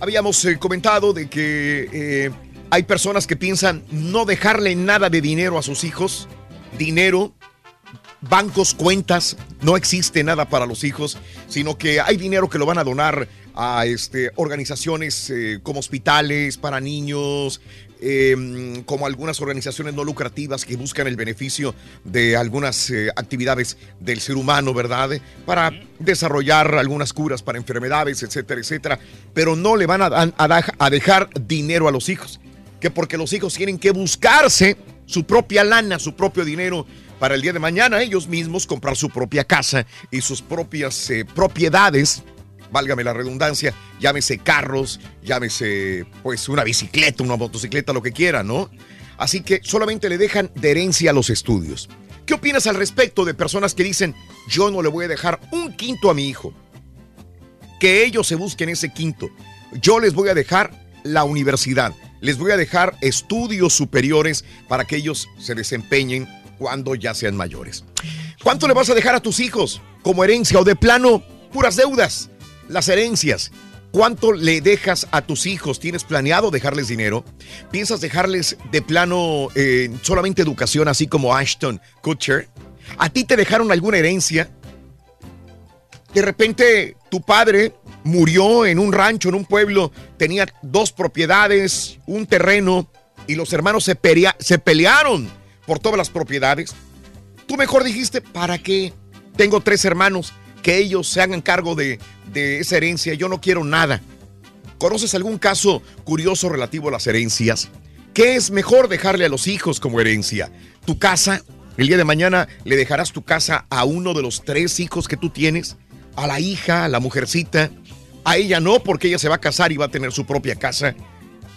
habíamos eh, comentado de que eh, hay personas que piensan no dejarle nada de dinero a sus hijos. Dinero, bancos, cuentas, no existe nada para los hijos, sino que hay dinero que lo van a donar a este, organizaciones eh, como hospitales para niños, eh, como algunas organizaciones no lucrativas que buscan el beneficio de algunas eh, actividades del ser humano, ¿verdad? Para desarrollar algunas curas para enfermedades, etcétera, etcétera. Pero no le van a, a dejar dinero a los hijos, que porque los hijos tienen que buscarse su propia lana, su propio dinero para el día de mañana ellos mismos comprar su propia casa y sus propias eh, propiedades válgame la redundancia, llámese carros, llámese pues una bicicleta, una motocicleta, lo que quiera, ¿no? Así que solamente le dejan de herencia a los estudios. ¿Qué opinas al respecto de personas que dicen, yo no le voy a dejar un quinto a mi hijo? Que ellos se busquen ese quinto. Yo les voy a dejar la universidad, les voy a dejar estudios superiores para que ellos se desempeñen cuando ya sean mayores. ¿Cuánto le vas a dejar a tus hijos como herencia o de plano puras deudas? Las herencias. ¿Cuánto le dejas a tus hijos? ¿Tienes planeado dejarles dinero? ¿Piensas dejarles de plano eh, solamente educación, así como Ashton Kutcher? ¿A ti te dejaron alguna herencia? De repente tu padre murió en un rancho, en un pueblo, tenía dos propiedades, un terreno, y los hermanos se, se pelearon por todas las propiedades. Tú mejor dijiste, ¿para qué? Tengo tres hermanos, que ellos se hagan cargo de, de esa herencia, yo no quiero nada. ¿Conoces algún caso curioso relativo a las herencias? ¿Qué es mejor dejarle a los hijos como herencia? ¿Tu casa? ¿El día de mañana le dejarás tu casa a uno de los tres hijos que tú tienes? ¿A la hija, a la mujercita? A ella no, porque ella se va a casar y va a tener su propia casa.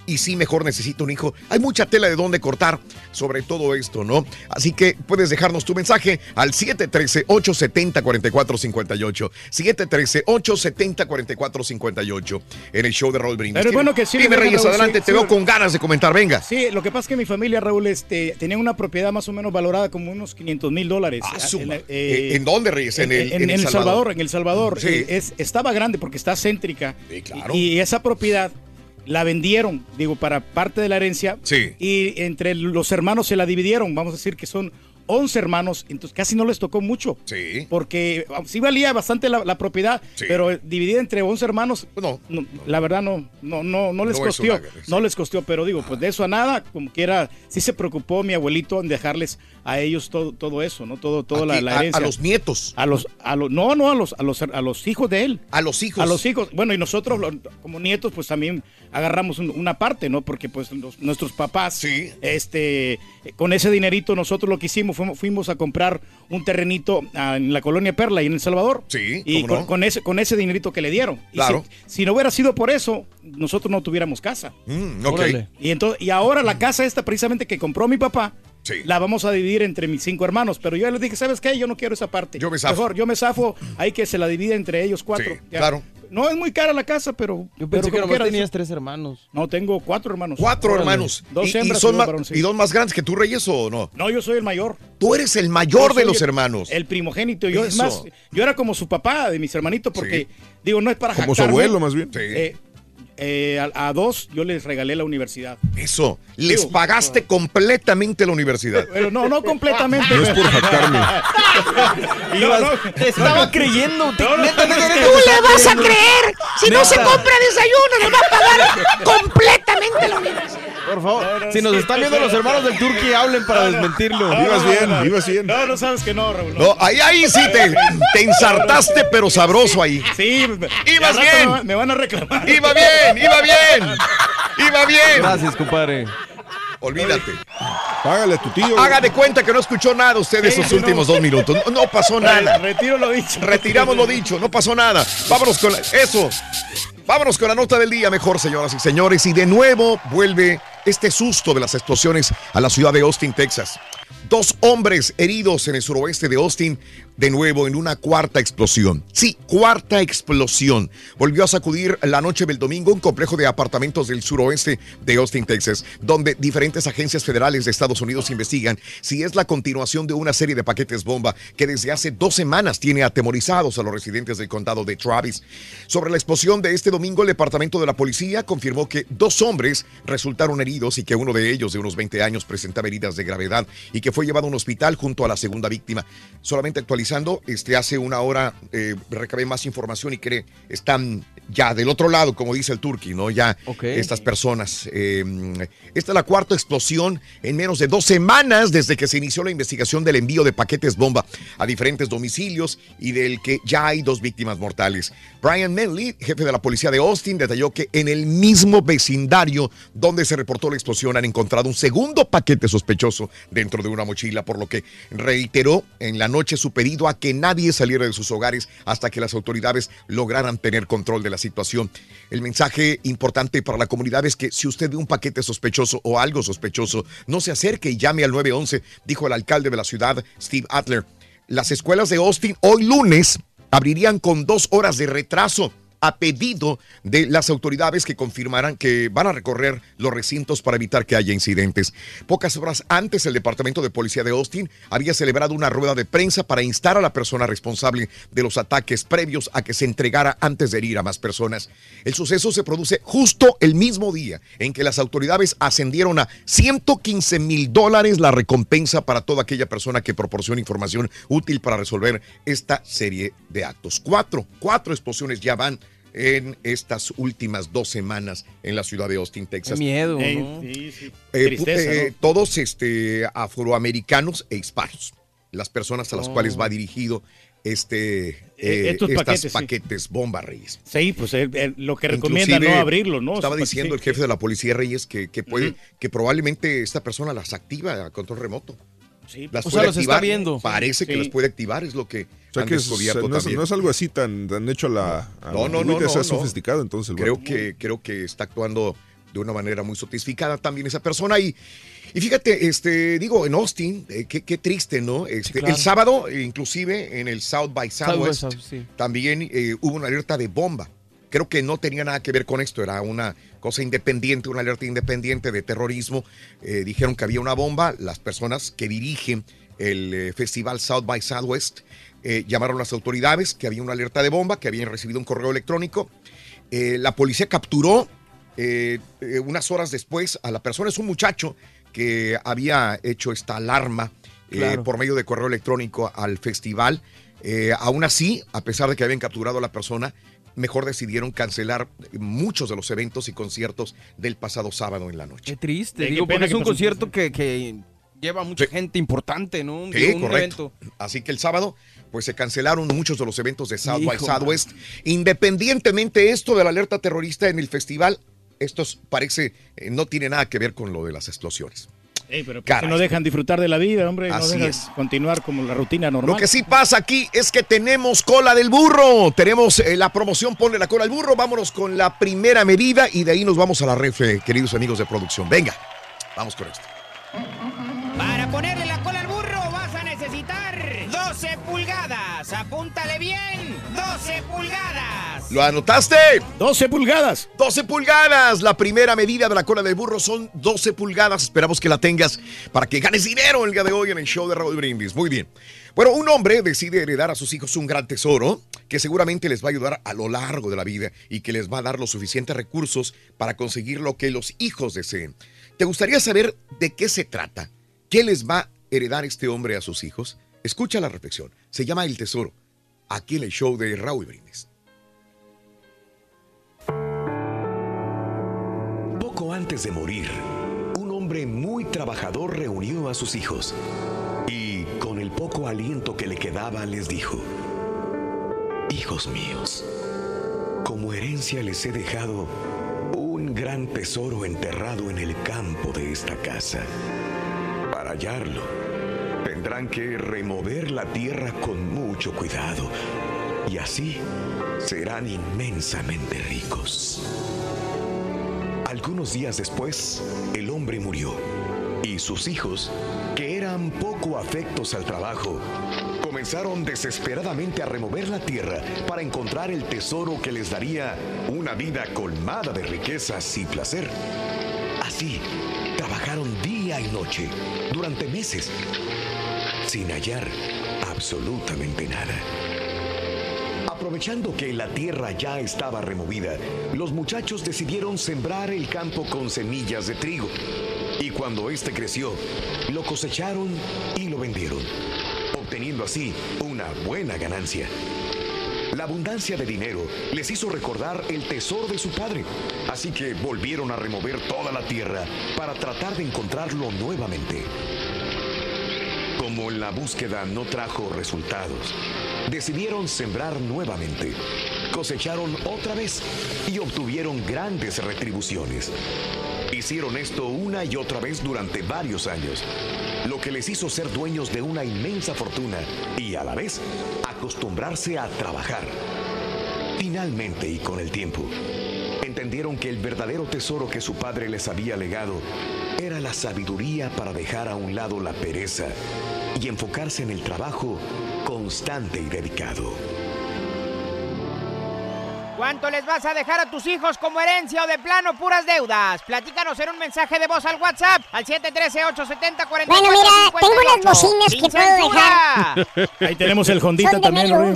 Y sí, mejor necesita un hijo. Hay mucha tela de dónde cortar sobre todo esto, ¿no? Así que puedes dejarnos tu mensaje al 713-870-4458. 713-870-4458 en el show de Raúl Brindis. Pero es bueno que sí Dime, Reyes, Raúl, adelante, sí, te sí. veo con ganas de comentar, venga. Sí, lo que pasa es que mi familia, Raúl, este, tenía una propiedad más o menos valorada como unos 500 mil dólares. Ah, En, Eh, ¿En dónde, Reyes? En el, en, El Salvador, en El Salvador. Sí. Eh, es, estaba grande porque está céntrica. claro. Y, y esa propiedad la vendieron, digo, para parte de la herencia. Sí. Y entre los hermanos se la dividieron. Vamos a decir que son 11 hermanos, entonces casi no les tocó mucho. Sí. Porque ah, sí valía bastante la, la propiedad, Sí. pero dividida entre 11 hermanos, no, la verdad no, no, no, no les No No les costó, pero digo, pues de eso a nada, como quiera, sí se preocupó mi abuelito en dejarles a ellos todo, todo eso, ¿no? Todo, toda la, la a- a herencia. los nietos. A los, a los, no, no, a los, a los, a los hijos de él. A los hijos. A los hijos. Bueno, y nosotros como nietos, pues también agarramos un- una parte, ¿no? Porque pues los- nuestros papás, este, con ese dinerito nosotros lo que hicimos fuimos, fuimos a comprar un terrenito ah, en la colonia Perla y en El Salvador. Sí, Y cómo con, no. con ese, con ese dinerito que le dieron. Y Claro. si, si no hubiera sido por eso, nosotros no tuviéramos casa. Mm, ok. Órale. Y, entonces, y ahora la casa esta precisamente que compró mi papá, la vamos a dividir entre mis cinco hermanos. Pero yo les dije, ¿sabes qué? Yo no quiero esa parte. Yo me zafo. Mejor, yo me zafo, hay que se la divide entre ellos cuatro. Sí, Ya. claro. No es muy cara la casa, pero... Yo pero que tenías tres hermanos. No, tengo cuatro hermanos. Cuatro Órale. hermanos. Dos ¿Y, y hembras y, son dos ma- varones, sí. ¿Y dos más grandes que tú, Reyes, o no? No, yo soy el mayor. Tú eres el mayor Yo de los el- hermanos. El primogénito. Yo, es más, yo era como su papá de mis hermanitos porque, digo, no es para Como su abuelo, más bien. Eh, eh, a, a dos yo les regalé la universidad. Eso. Les pagaste completamente la universidad. Pero no, no completamente. No es por jactarme. Ibas- te estaba creyendo. te- No, no, no, ¡Tú le vas a creer! Si no se compra desayuno, nos va a pagar completamente la universidad. Por favor, si nos están viendo los hermanos del Turqui, hablen para desmentirlo. Ibas bien, ibas bien. No, no sabes que no, Raúl. No, ahí, ahí sí te, te ensartaste, pero sabroso ahí. Sí, Ibas bien. Me, va- me van a reclamar. Iba bien, iba bien. Iba bien. Gracias, compadre. Olvídate. Págale a tu tío. Haga de cuenta que no escuchó nada usted de Sí, esos últimos dos minutos. No, no pasó nada. Retiro lo dicho. Retiramos lo dicho, no pasó nada. Vámonos con la- eso. Vámonos con la nota del día mejor, señoras y señores. Y de nuevo vuelve este susto de las explosiones a la ciudad de Austin, Texas. Dos hombres heridos en el suroeste de Austin, de nuevo en una cuarta explosión. Sí, cuarta explosión. Volvió a sacudir la noche del domingo un complejo de apartamentos del suroeste de Austin, Texas, donde diferentes agencias federales de Estados Unidos investigan si es la continuación de una serie de paquetes bomba que desde hace dos semanas tiene atemorizados a los residentes del condado de Travis. Sobre la explosión de este domingo, el departamento de la policía confirmó que dos hombres resultaron heridos y que uno de ellos, de unos 20 años, presentaba heridas de gravedad y que fue llevado a un hospital junto a la segunda víctima. Solamente actualizando, este, hace una hora eh, recabé más información y que están ya del otro lado, como dice el Turqui, ¿no? Ya estas personas. eh, esta es la cuarta explosión en menos de dos semanas desde que se inició la investigación del envío de paquetes bomba a diferentes domicilios y del que ya hay dos víctimas mortales. Brian Manley, jefe de la policía de Austin, detalló que en el mismo vecindario donde se reportó la explosión han encontrado un segundo paquete sospechoso dentro de una mochila, por lo que reiteró en la noche su pedido a que nadie saliera de sus hogares hasta que las autoridades lograran tener control de la situación. El mensaje importante para la comunidad es que si usted ve un paquete sospechoso o algo sospechoso, no se acerque y llame al 911, dijo el alcalde de la ciudad, Steve Adler. Las escuelas de Austin hoy lunes abrirían con dos horas de retraso a pedido de las autoridades que confirmaran que van a recorrer los recintos para evitar que haya incidentes. Pocas horas antes, el Departamento de Policía de Austin había celebrado una rueda de prensa para instar a la persona responsable de los ataques previos a que se entregara antes de herir a más personas. El suceso se produce justo el mismo día en que las autoridades ascendieron a 115 mil dólares la recompensa para toda aquella persona que proporcione información útil para resolver esta serie de actos. Cuatro, cuatro explosiones ya van en estas últimas dos semanas en la ciudad de Austin, Texas. Qué miedo, ¿no? sí, sí. Eh, Tristeza, eh, ¿no? Todos este, afroamericanos e hispanos. Las personas a las Oh. cuales va dirigido este, Eh, eh, estos estas paquetes, sí. paquetes bomba, Reyes. Sí, pues eh, eh, lo que recomienda Inclusive, no abrirlo, ¿no? Estaba Sí, diciendo el jefe de la policía Reyes que, que puede, que probablemente esta persona las activa a control remoto. Las O puede sea, los está viendo. Parece que Sí. los puede activar, es lo que O sea han que es- no, es, también. no es algo así tan, tan hecho a la. a No, la no, no, no, sea no. sofisticado entonces el Creo que, creo que está actuando de una manera muy sofisticada también esa persona. Y, y fíjate, este, digo, en Austin, eh, qué, qué triste, ¿no? Este, claro. El sábado, inclusive, en el South by South by Southwest, South, sí. también eh, hubo una alerta de bomba. Creo que no tenía nada que ver con esto, era una cosa independiente, una alerta independiente de terrorismo. Eh, dijeron que había una bomba, las personas que dirigen el eh, festival South by Southwest eh, llamaron las autoridades que había una alerta de bomba, que habían recibido un correo electrónico. Eh, la policía capturó eh, eh, unas horas después a la persona, es un muchacho que había hecho esta alarma eh, Claro. por medio de correo electrónico al festival. Eh, aún así, a pesar de que habían capturado a la persona, mejor decidieron cancelar muchos de los eventos y conciertos del pasado sábado en la noche. Qué triste, Qué digo, pena porque es un concierto que, que lleva mucha gente importante, ¿no? Sí, Digo, un correcto. evento. Así que el sábado, pues se cancelaron muchos de los eventos de South by Southwest. Independientemente esto de la alerta terrorista en el festival, estos parece eh, no tiene nada que ver con lo de las explosiones. Ey, pero ¿por qué Caray. no dejan disfrutar de la vida, hombre. No Así dejan es. continuar como la rutina normal. Lo que sí pasa aquí es que tenemos cola del burro. Tenemos eh, la promoción Ponle la cola al burro. Vámonos con la primera medida y de ahí nos vamos a la refle, queridos amigos de producción. Venga, vamos con esto. Para ponerle la cola pulgadas. Apúntale bien. 12 pulgadas. ¿Lo anotaste? 12 pulgadas. 12 pulgadas. La primera medida de la cola del burro son 12 pulgadas. Esperamos que la tengas para que ganes dinero el día de hoy en el show de Raúl Brindis. Muy bien. Bueno, un hombre decide heredar a sus hijos un gran tesoro que seguramente les va a ayudar a lo largo de la vida y que les va a dar los suficientes recursos para conseguir lo que los hijos deseen. ¿Te gustaría saber de qué se trata? ¿Qué les va a heredar este hombre a sus hijos? Escucha la reflexión. Se llama El Tesoro. Aquí en el show de Raúl Brindis. Poco antes de morir, un hombre muy trabajador reunió a sus hijos y con el poco aliento que le quedaba les dijo, Hijos míos, como herencia les he dejado un gran tesoro enterrado en el campo de esta casa. Para hallarlo, tendrán que remover la tierra con mucho cuidado y así serán inmensamente ricos. Algunos días después, el hombre murió y sus hijos, que eran poco afectos al trabajo, comenzaron desesperadamente a remover la tierra para encontrar el tesoro que les daría una vida colmada de riquezas y placer. Así, trabajaron día y noche durante meses sin hallar absolutamente nada. Aprovechando que la tierra ya estaba removida, los muchachos decidieron sembrar el campo con semillas de trigo. Y cuando éste creció, lo cosecharon y lo vendieron, obteniendo así una buena ganancia. La abundancia de dinero les hizo recordar el tesoro de su padre, así que volvieron a remover toda la tierra para tratar de encontrarlo nuevamente. Como la búsqueda no trajo resultados, decidieron sembrar nuevamente. Cosecharon otra vez y obtuvieron grandes retribuciones. Hicieron esto una y otra vez durante varios años, lo que les hizo ser dueños de una inmensa fortuna y a la vez acostumbrarse a trabajar. Finalmente y con el tiempo, entendieron que el verdadero tesoro que su padre les había legado era la sabiduría para dejar a un lado la pereza y enfocarse en el trabajo constante y dedicado. ¿Cuánto les vas a dejar a tus hijos como herencia o de plano puras deudas? Platícanos en un mensaje de voz al WhatsApp al 713-870-4458. Bueno, mira, tengo unas bocinas que ¡Sin puedo dejar. Ahí tenemos el Hondita Son de también.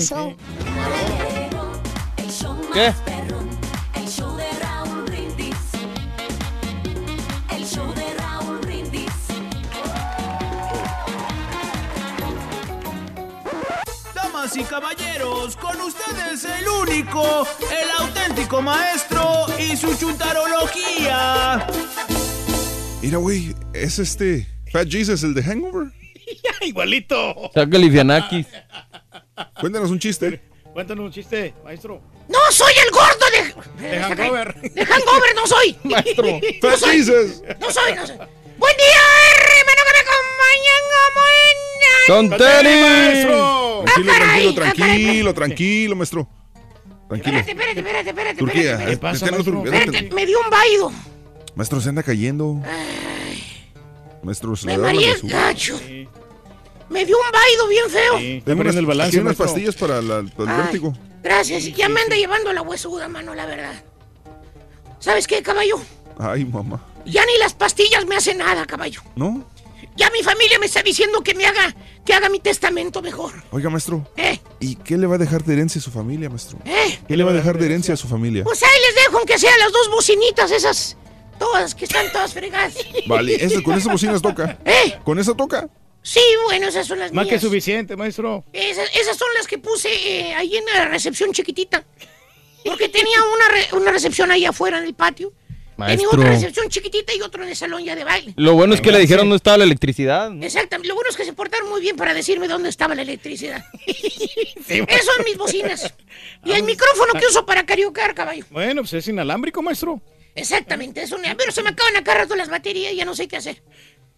¿Qué? Y caballeros, con ustedes el único, el auténtico maestro y su chuntarología. Mira, güey, es este Fat Jesus, el de Hangover. Igualito. Saca Lifianakis. Cuéntanos un chiste. Cuéntanos un chiste, maestro. No soy el gordo de. De Hangover. De Hangover no soy. Maestro. No Fat soy. Jesus. No soy, no soy. Buen día, hermano que me acompañan como ¡Son tenis! Tranquilo, tranquilo, tranquilo, tranquilo, maestro. Tranquilo. Espérate, espérate, espérate, espérate. Turquía, espérate, eh, espérate. me dio un vaído. Maestro, se anda cayendo. Maestro, se Me le da la mareé gacho. Me dio un vaído bien feo. Tengo unas, el balance, unas pastillas para la- para el Ay. vértigo. Gracias, ya me anda llevando la huesuda, mano, la verdad. ¿Sabes qué, caballo? Ay, mamá. Ya ni las pastillas me hacen nada, caballo. ¿No? Ya mi familia me está diciendo que me haga, que haga mi testamento mejor. Oiga, maestro. ¿Eh? ¿Y qué le va a dejar de herencia a su familia, maestro? ¿Eh? ¿Qué le va a dejar de herencia a su familia? Pues ahí les dejo aunque sean las dos bocinitas esas. Todas, que están todas fregadas. Vale, esa- con esas bocinas toca. ¿Eh? ¿Con esa toca? Sí, bueno, esas son las Más que suficiente, maestro. Esas, esas son las que puse eh, ahí en la recepción chiquitita. Porque tenía una, re- una recepción ahí afuera en el patio. Tenía Maestro. otra recepción chiquitita y otro en el salón ya de baile. Lo bueno es que le dijeron dónde estaba la electricidad. Exactamente. Lo bueno es que se portaron muy bien para decirme dónde estaba la electricidad. Esas son mis bocinas. Y el micrófono que uso para cariocar, caballo. Bueno, pues es inalámbrico, maestro. Exactamente. Es un... Pero se me acaban acá rato las baterías y ya no sé qué hacer.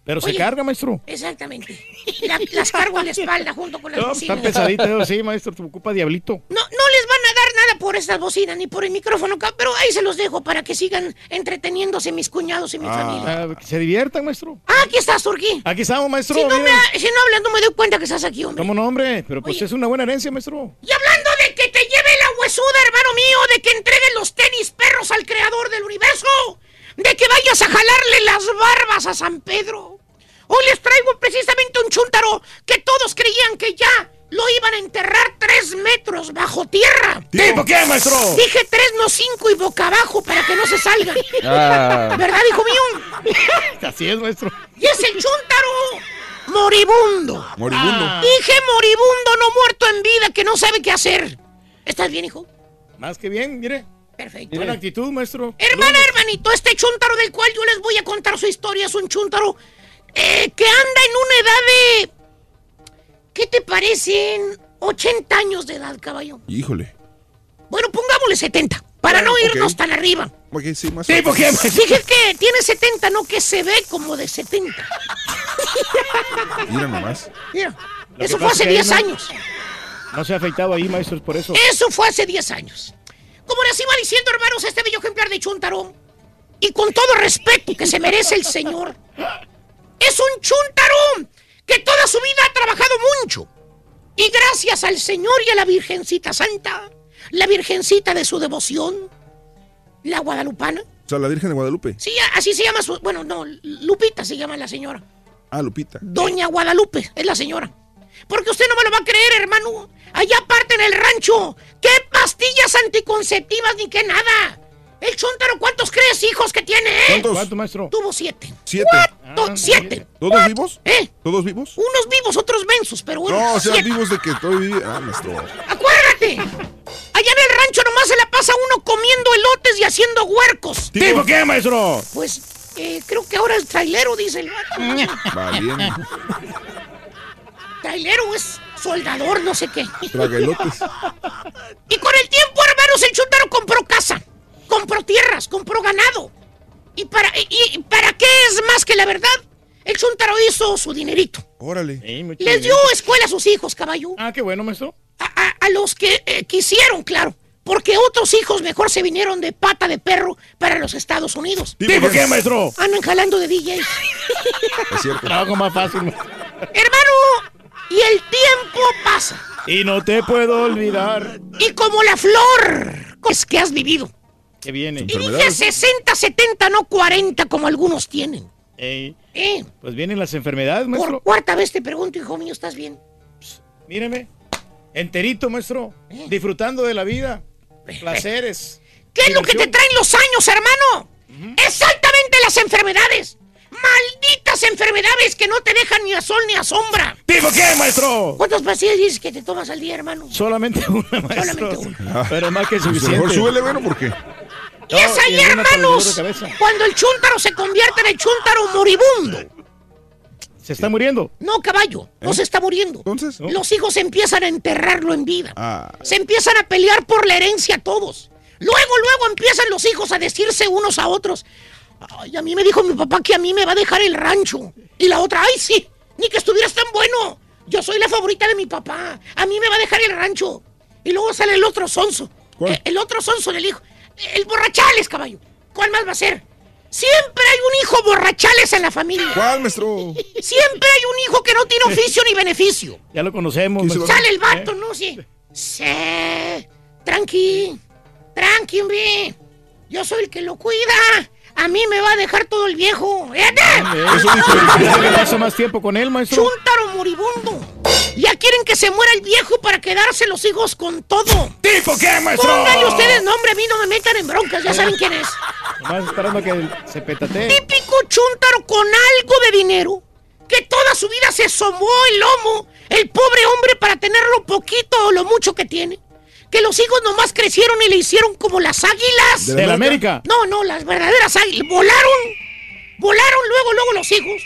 Pero se carga, maestro. Exactamente. La- las cargo en la espalda junto con las No, bocinas. están pesaditas, sí, maestro. Te ocupa diablito. No, no les van a dar nada por estas bocinas ni por el micrófono, pero ahí se los dejo para que sigan entreteniéndose mis cuñados y mi familia. Ah, que se diviertan, maestro. Ah, aquí estás, Turquí. Aquí estamos, maestro. Si no, me, si no hablas, no me doy cuenta que estás aquí, hombre. ¿Cómo no, hombre? Pero pues Oye. es una buena herencia, maestro. Y hablando de que te lleve la huesuda, hermano mío, de que entregues los tenis perros al creador del universo, de que vayas a jalarle las barbas a San Pedro. Hoy les traigo precisamente un chúntaro que todos creían que ya lo iban a enterrar tres metros bajo tierra. ¿Tipo qué, maestro? Dije tres, no cinco y boca abajo para que no se salga. Ah. ¿Verdad, hijo mío? Así es, maestro. Y es el chúntaro moribundo. Moribundo. Ah. Dije moribundo, no muerto en vida, que no sabe qué hacer. ¿Estás bien, hijo? Más que bien, mire. Perfecto. Buena actitud, maestro. Hermana, hermanito, este chúntaro del cual yo les voy a contar su historia es un chúntaro eh, que anda en una edad de... ¿Qué te parecen? 80 años de edad, caballo. Híjole. Bueno, pongámosle 70, para no irnos tan arriba. Ok, sí, más ¿Tipo qué, maestro? Dije que tiene 70, no que se ve como de 70. Mira nomás. Mira, Lo eso fue hace que ahí 10 no- años. No se ha afeitado ahí, maestro, es por eso. Eso fue hace 10 años. Como les iba diciendo, hermanos, este bello ejemplar de Chuntaro, y con todo respeto que se merece el señor, es un Chuntaro que toda su vida ha trabajado mucho. Y gracias al Señor y a la Virgencita Santa, la Virgencita de su devoción, la Guadalupana. O sea, la Virgen de Guadalupe. Sí, así se llama su... Bueno, no, Lupita se llama la señora. Ah, Lupita. Doña Guadalupe es la señora. Porque usted no me lo va a creer, hermano. Allá aparte en el rancho. ¿Qué pastillas anticonceptivas ni qué nada? El Chontaro, ¿cuántos crees hijos que tiene? eh? ¿Cuántos? ¿Cuánto, maestro? Tuvo siete. ¿Siete? To- siete. ¿Todos vivos? ¿Eh? ¿Todos vivos? Unos vivos, otros mensos, pero uno. No, o sea, siete. vivos de que estoy Ah, maestro. ¡Acuérdate! Allá en el rancho nomás se la pasa uno comiendo elotes y haciendo huercos. ¿Tipo qué, maestro? Pues eh, creo que ahora es trailero, dice el vato. Valiendo. Trailero es soldador, no sé qué. Tragaelotes. Y con el tiempo, hermanos, el Chuntaro compró casa, compró tierras, compró ganado. ¿Y para, y, y para qué es más que la verdad? El Chuntaro hizo su dinerito. Órale. Les dio escuela a sus hijos, caballo. Ah, qué bueno, maestro. A, a- a los que eh, quisieron, claro. Porque otros hijos mejor se vinieron de pata de perro para los Estados Unidos. ¿Tipo qué, maestro? Andan jalando de DJs. Es cierto. Trabajo más fácil. ma- Hermano, y el tiempo pasa. Y no te puedo olvidar Y como la flor es que has vivido. Que viene. Y dije 60, 70, no 40 como algunos tienen. Ey, ¿Eh? pues vienen las enfermedades, Por maestro. cuarta vez te pregunto, hijo mío, ¿estás bien? Míreme. Enterito, maestro. ¿Eh? Disfrutando de la vida. Placeres. ¿Qué es lo que te traen los años, hermano? Exactamente las enfermedades. Malditas enfermedades que no te dejan ni a sol ni a sombra. ¿Tipo qué, maestro? ¿Cuántas pastillas dices que te tomas al día, hermano? Solamente una, maestro. Solamente Pero más que Pues suficiente. mejor súbele, bueno, ¿por es No, el dolor hermanos, cuando el chúntaro se convierte en el chúntaro moribundo. Se está muriendo. No, caballo, no se está muriendo. Entonces. Los hijos empiezan a enterrarlo en vida. Ah, Se empiezan a pelear por la herencia todos. Luego, luego empiezan los hijos a decirse unos a otros. Ay, a mí me dijo mi papá que a mí me va a dejar el rancho. Y la otra, ay, sí, ni que estuvieras tan bueno. Yo soy la favorita de mi papá. A mí me va a dejar el rancho. Y luego sale el otro sonso. Eh, El, otro sonso del hijo. El borrachales, caballo. ¿Cuál más va a ser? Siempre hay un hijo borrachales en la familia. ¿Cuál, maestro? Siempre hay un hijo que no tiene oficio ni beneficio. Ya lo conocemos. maestro. Sale el vato, ¿no? Sí. Sí. Tranqui. Tranqui, hombre. Yo soy el que lo cuida. A mí me va a dejar todo el viejo. ¡Fíjate! Eso el que pasa más tiempo con él, maestro. Chúntaro moribundo. Ya quieren que se muera el viejo para quedarse los hijos con todo. ¿Tipo qué, maestro? Pónganle ustedes nombre, a mí no me metan en broncas, ya saben quién es. Nomás esperando que se petatee. Típico chúntaro con algo de dinero, que toda su vida se somó el lomo, el pobre hombre para tener lo poquito o lo mucho que tiene. Que los hijos nomás crecieron y le hicieron como las águilas. ¿De la América? No, no, las verdaderas águilas. Volaron. Volaron luego, luego los hijos.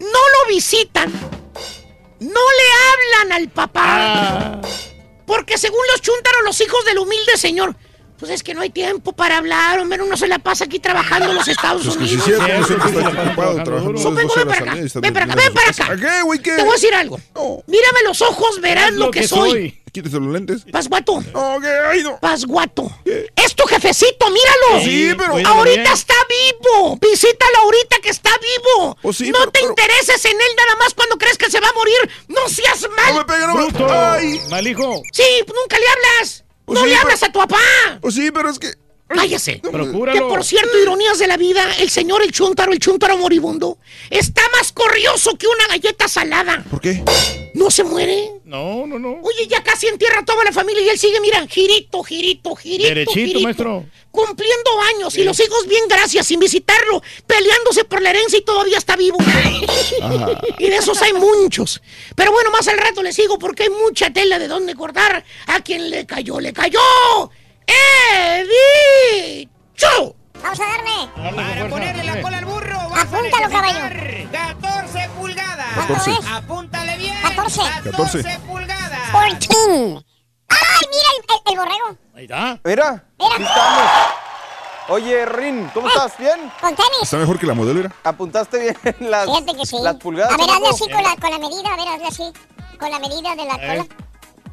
No lo visitan. No le hablan al papá. Ah. Porque según los chúntaros, los hijos del humilde señor. Pues es que no hay tiempo para hablar, hombre, uno se la pasa aquí trabajando en los Estados Pues que sí, Unidos. siempre está ocupado trabajando Ven, las 12 ven horas para acá, ven para acá, ven para acá. casa. ¿A qué, güey? ¿Qué? Te voy a decir algo. Mírame los ojos, verás lo, que, soy. Quítese los lentes. Pasguato. No, ¿qué? Ay, no. Pasguato. Es tu jefecito, míralo. Sí, pero- Ahorita bien. está vivo. Visítalo ahorita que está vivo. Pues sí, no pero- te pero- intereses en él nada más cuando crees que se va a morir. No seas mal. No me pegue, no me-. Ay. Mal hijo. Sí, nunca le hablas. Pues no sí, le pero- hablas a tu papá. Pues sí, pero es que. Cállese. Procúralo. Que por cierto, ironías de la vida, el señor el chuntaro, el chuntaro moribundo, está más corrioso que una galleta salada. ¿Por qué? ¿No se muere? No, no, no. Oye, ya casi entierra toda la familia y él sigue, mira, girito, girito, girito, Derechito, girito. maestro. Cumpliendo años y los hijos bien gracias, sin visitarlo, peleándose por la herencia y todavía está vivo. Ajá. y de esos hay muchos. Pero bueno, más al rato les sigo porque hay mucha tela de dónde cortar. A quien le cayó, le cayó. ¡He dicho! Vamos a darle. Para ponerle la cola al burro, Apúntalo, a necesitar 14 pulgadas. ¿Cuánto 14. es? Apúntale bien. 14. 14. pulgadas. 14. ¡Ay, mira el, el- el borrego! Ahí está. Mira, Mira. aquí estamos. Oye, Rin, ¿cómo estás? ¿Bien? Con tenis. Está mejor que la modelo era. ¿Apuntaste bien las, Fíjate que sí. las pulgadas? A ver, hazle así con la, con la medida, a ver, hazle así. Con la medida de la cola.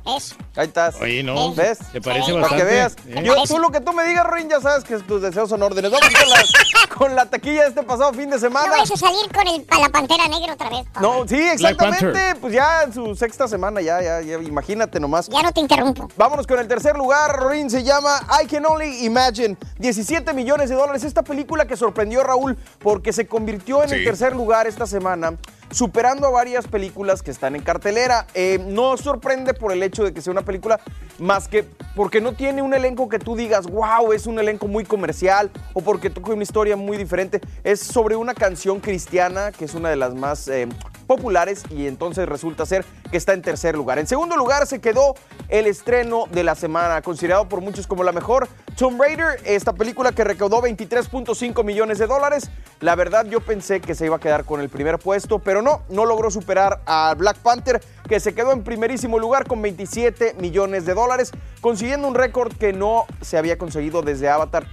Eso. Ahí estás. Oye, no. ¿Ves? Se parece Sí. Para bastante. que veas. ¿eh? Yo, tú lo que tú me digas, Rin, ya sabes que tus deseos son órdenes. Vamos con la, con la taquilla de este pasado fin de No semana. vayas a salir con el, la pantera negra otra vez. No, sí, exactamente. Pues ya en su sexta semana, ya, ya, ya, imagínate nomás. Ya no te interrumpo. Vámonos con el tercer lugar, Rin, se llama I Can Only Imagine. 17 millones de dólares. Esta película que sorprendió a Raúl porque se convirtió en el tercer lugar esta semana, superando a varias películas que están en cartelera. Eh, no sorprende por el hecho de que sea una película más que porque no tiene un elenco que tú digas, wow, es un elenco muy comercial o porque toca una historia muy diferente. Es sobre una canción cristiana que es una de las más eh, populares y entonces resulta ser que está en tercer lugar. En segundo lugar se quedó el estreno de la semana, considerado por muchos como la mejor, Tomb Raider, esta película que recaudó 23.5 millones de dólares. La verdad yo pensé que se iba a quedar con el primer puesto, pero no, no logró superar a Black Panther, que se quedó en primerísimo lugar con 27 millones de dólares, consiguiendo un récord que no se había conseguido desde Avatar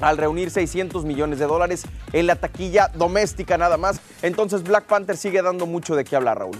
al reunir 600 millones de dólares en la taquilla doméstica nada más. Entonces Black Panther sigue dando mucho de qué hablar, Raúl.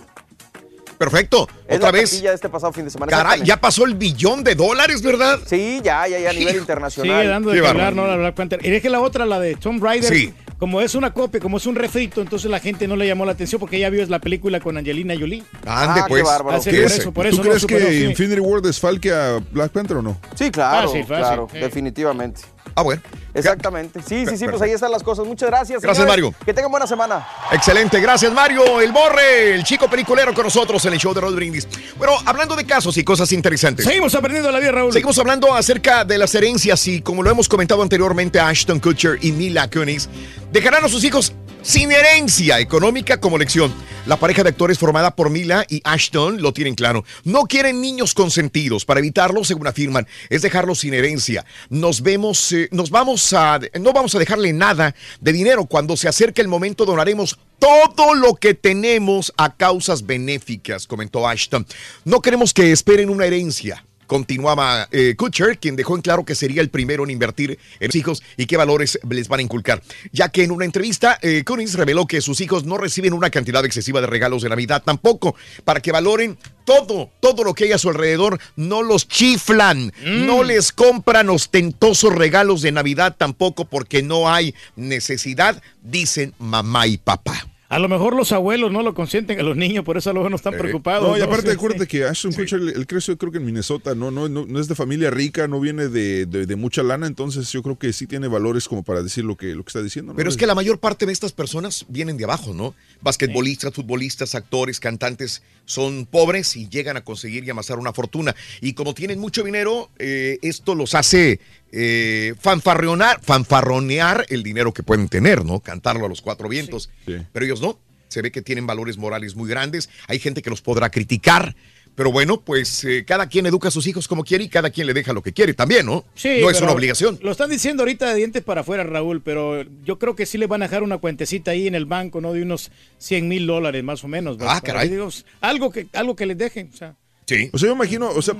Perfecto. Es Otra la vez. taquilla de este pasado fin de semana. Caray, ya pasó el billón de dólares, ¿verdad? Sí, ya, ya, ya a nivel internacional. Sigue dando de Qué qué hablar, bárbaro. ¿no? La Black Panther. Y es que la otra, la de Tomb Raider, Sí. como es una copia, como es un refrito, entonces la gente no le llamó la atención porque ella vio la película con Angelina Jolie. Ande, Ah, qué pues. bárbaro. Sí, ¿Qué por es? eso, por ¿Tú eso crees que sí. Infinity War desfalque a Black Panther o no? Sí, claro, Fácil, fácil, claro, sí. definitivamente. Ah, bueno. Exactamente. Sí, sí, sí, pues ahí están las cosas. Muchas gracias. Gracias, señores. Mario. Que tengan buena semana. Excelente, gracias Mario, el Borre, el chico peliculero con nosotros en el show de Rod Brindis. Bueno, hablando de casos y cosas interesantes. Seguimos aprendiendo la vida, Raúl. Seguimos hablando acerca de las herencias y como lo hemos comentado anteriormente, Ashton Kutcher y Mila Kunis dejarán a sus hijos sin herencia económica como lección. La pareja de actores formada por Mila y Ashton lo tienen claro. No quieren niños consentidos. Para evitarlo, según afirman, es dejarlos sin herencia. Nos vemos, eh, nos vamos a, no vamos a dejarle nada de dinero. Cuando se acerque el momento, donaremos todo lo que tenemos a causas benéficas, comentó Ashton. No queremos que esperen una herencia Continuaba eh, Kutcher, quien dejó en claro que sería el primero en invertir en los hijos y qué valores les van a inculcar. Ya que en una entrevista, eh, Kunis reveló que sus hijos no reciben una cantidad excesiva de regalos de Navidad tampoco, para que valoren todo, todo lo que hay a su alrededor, no los chiflan, no les compran ostentosos regalos de Navidad tampoco porque no hay necesidad, dicen mamá y papá. A lo mejor los abuelos no lo consienten a los niños, por eso a lo mejor no están preocupados. No, y aparte Sí, acuérdate que Ashton Kutcher, él, él creció creo que en Minnesota, no, no, no, no es de familia rica, no viene de, de- de mucha lana, entonces yo creo que sí tiene valores como para decir lo que, lo que está diciendo. ¿no? Pero es que la mayor parte de estas personas vienen de abajo, ¿no? Basquetbolistas, futbolistas, actores, cantantes son pobres y llegan a conseguir y amasar una fortuna. Y como tienen mucho dinero, eh, esto los hace eh, fanfarronear, fanfarronear el dinero que pueden tener, ¿no? Cantarlo a los cuatro vientos. Pero ellos no. Se ve que tienen valores morales muy grandes. Hay gente que los podrá criticar. Pero bueno, pues eh, cada quien educa a sus hijos como quiere y cada quien le deja lo que quiere también, ¿no? Sí, no es una obligación. Lo están diciendo ahorita de dientes para afuera, Raúl, pero yo creo que sí le van a dejar una cuentecita ahí en el banco, ¿no? De unos 100 mil dólares más o menos. ¿verdad? Ah, caray. Digo, algo, que, algo que les dejen, o sea. Sí. O sea, yo imagino, o sea,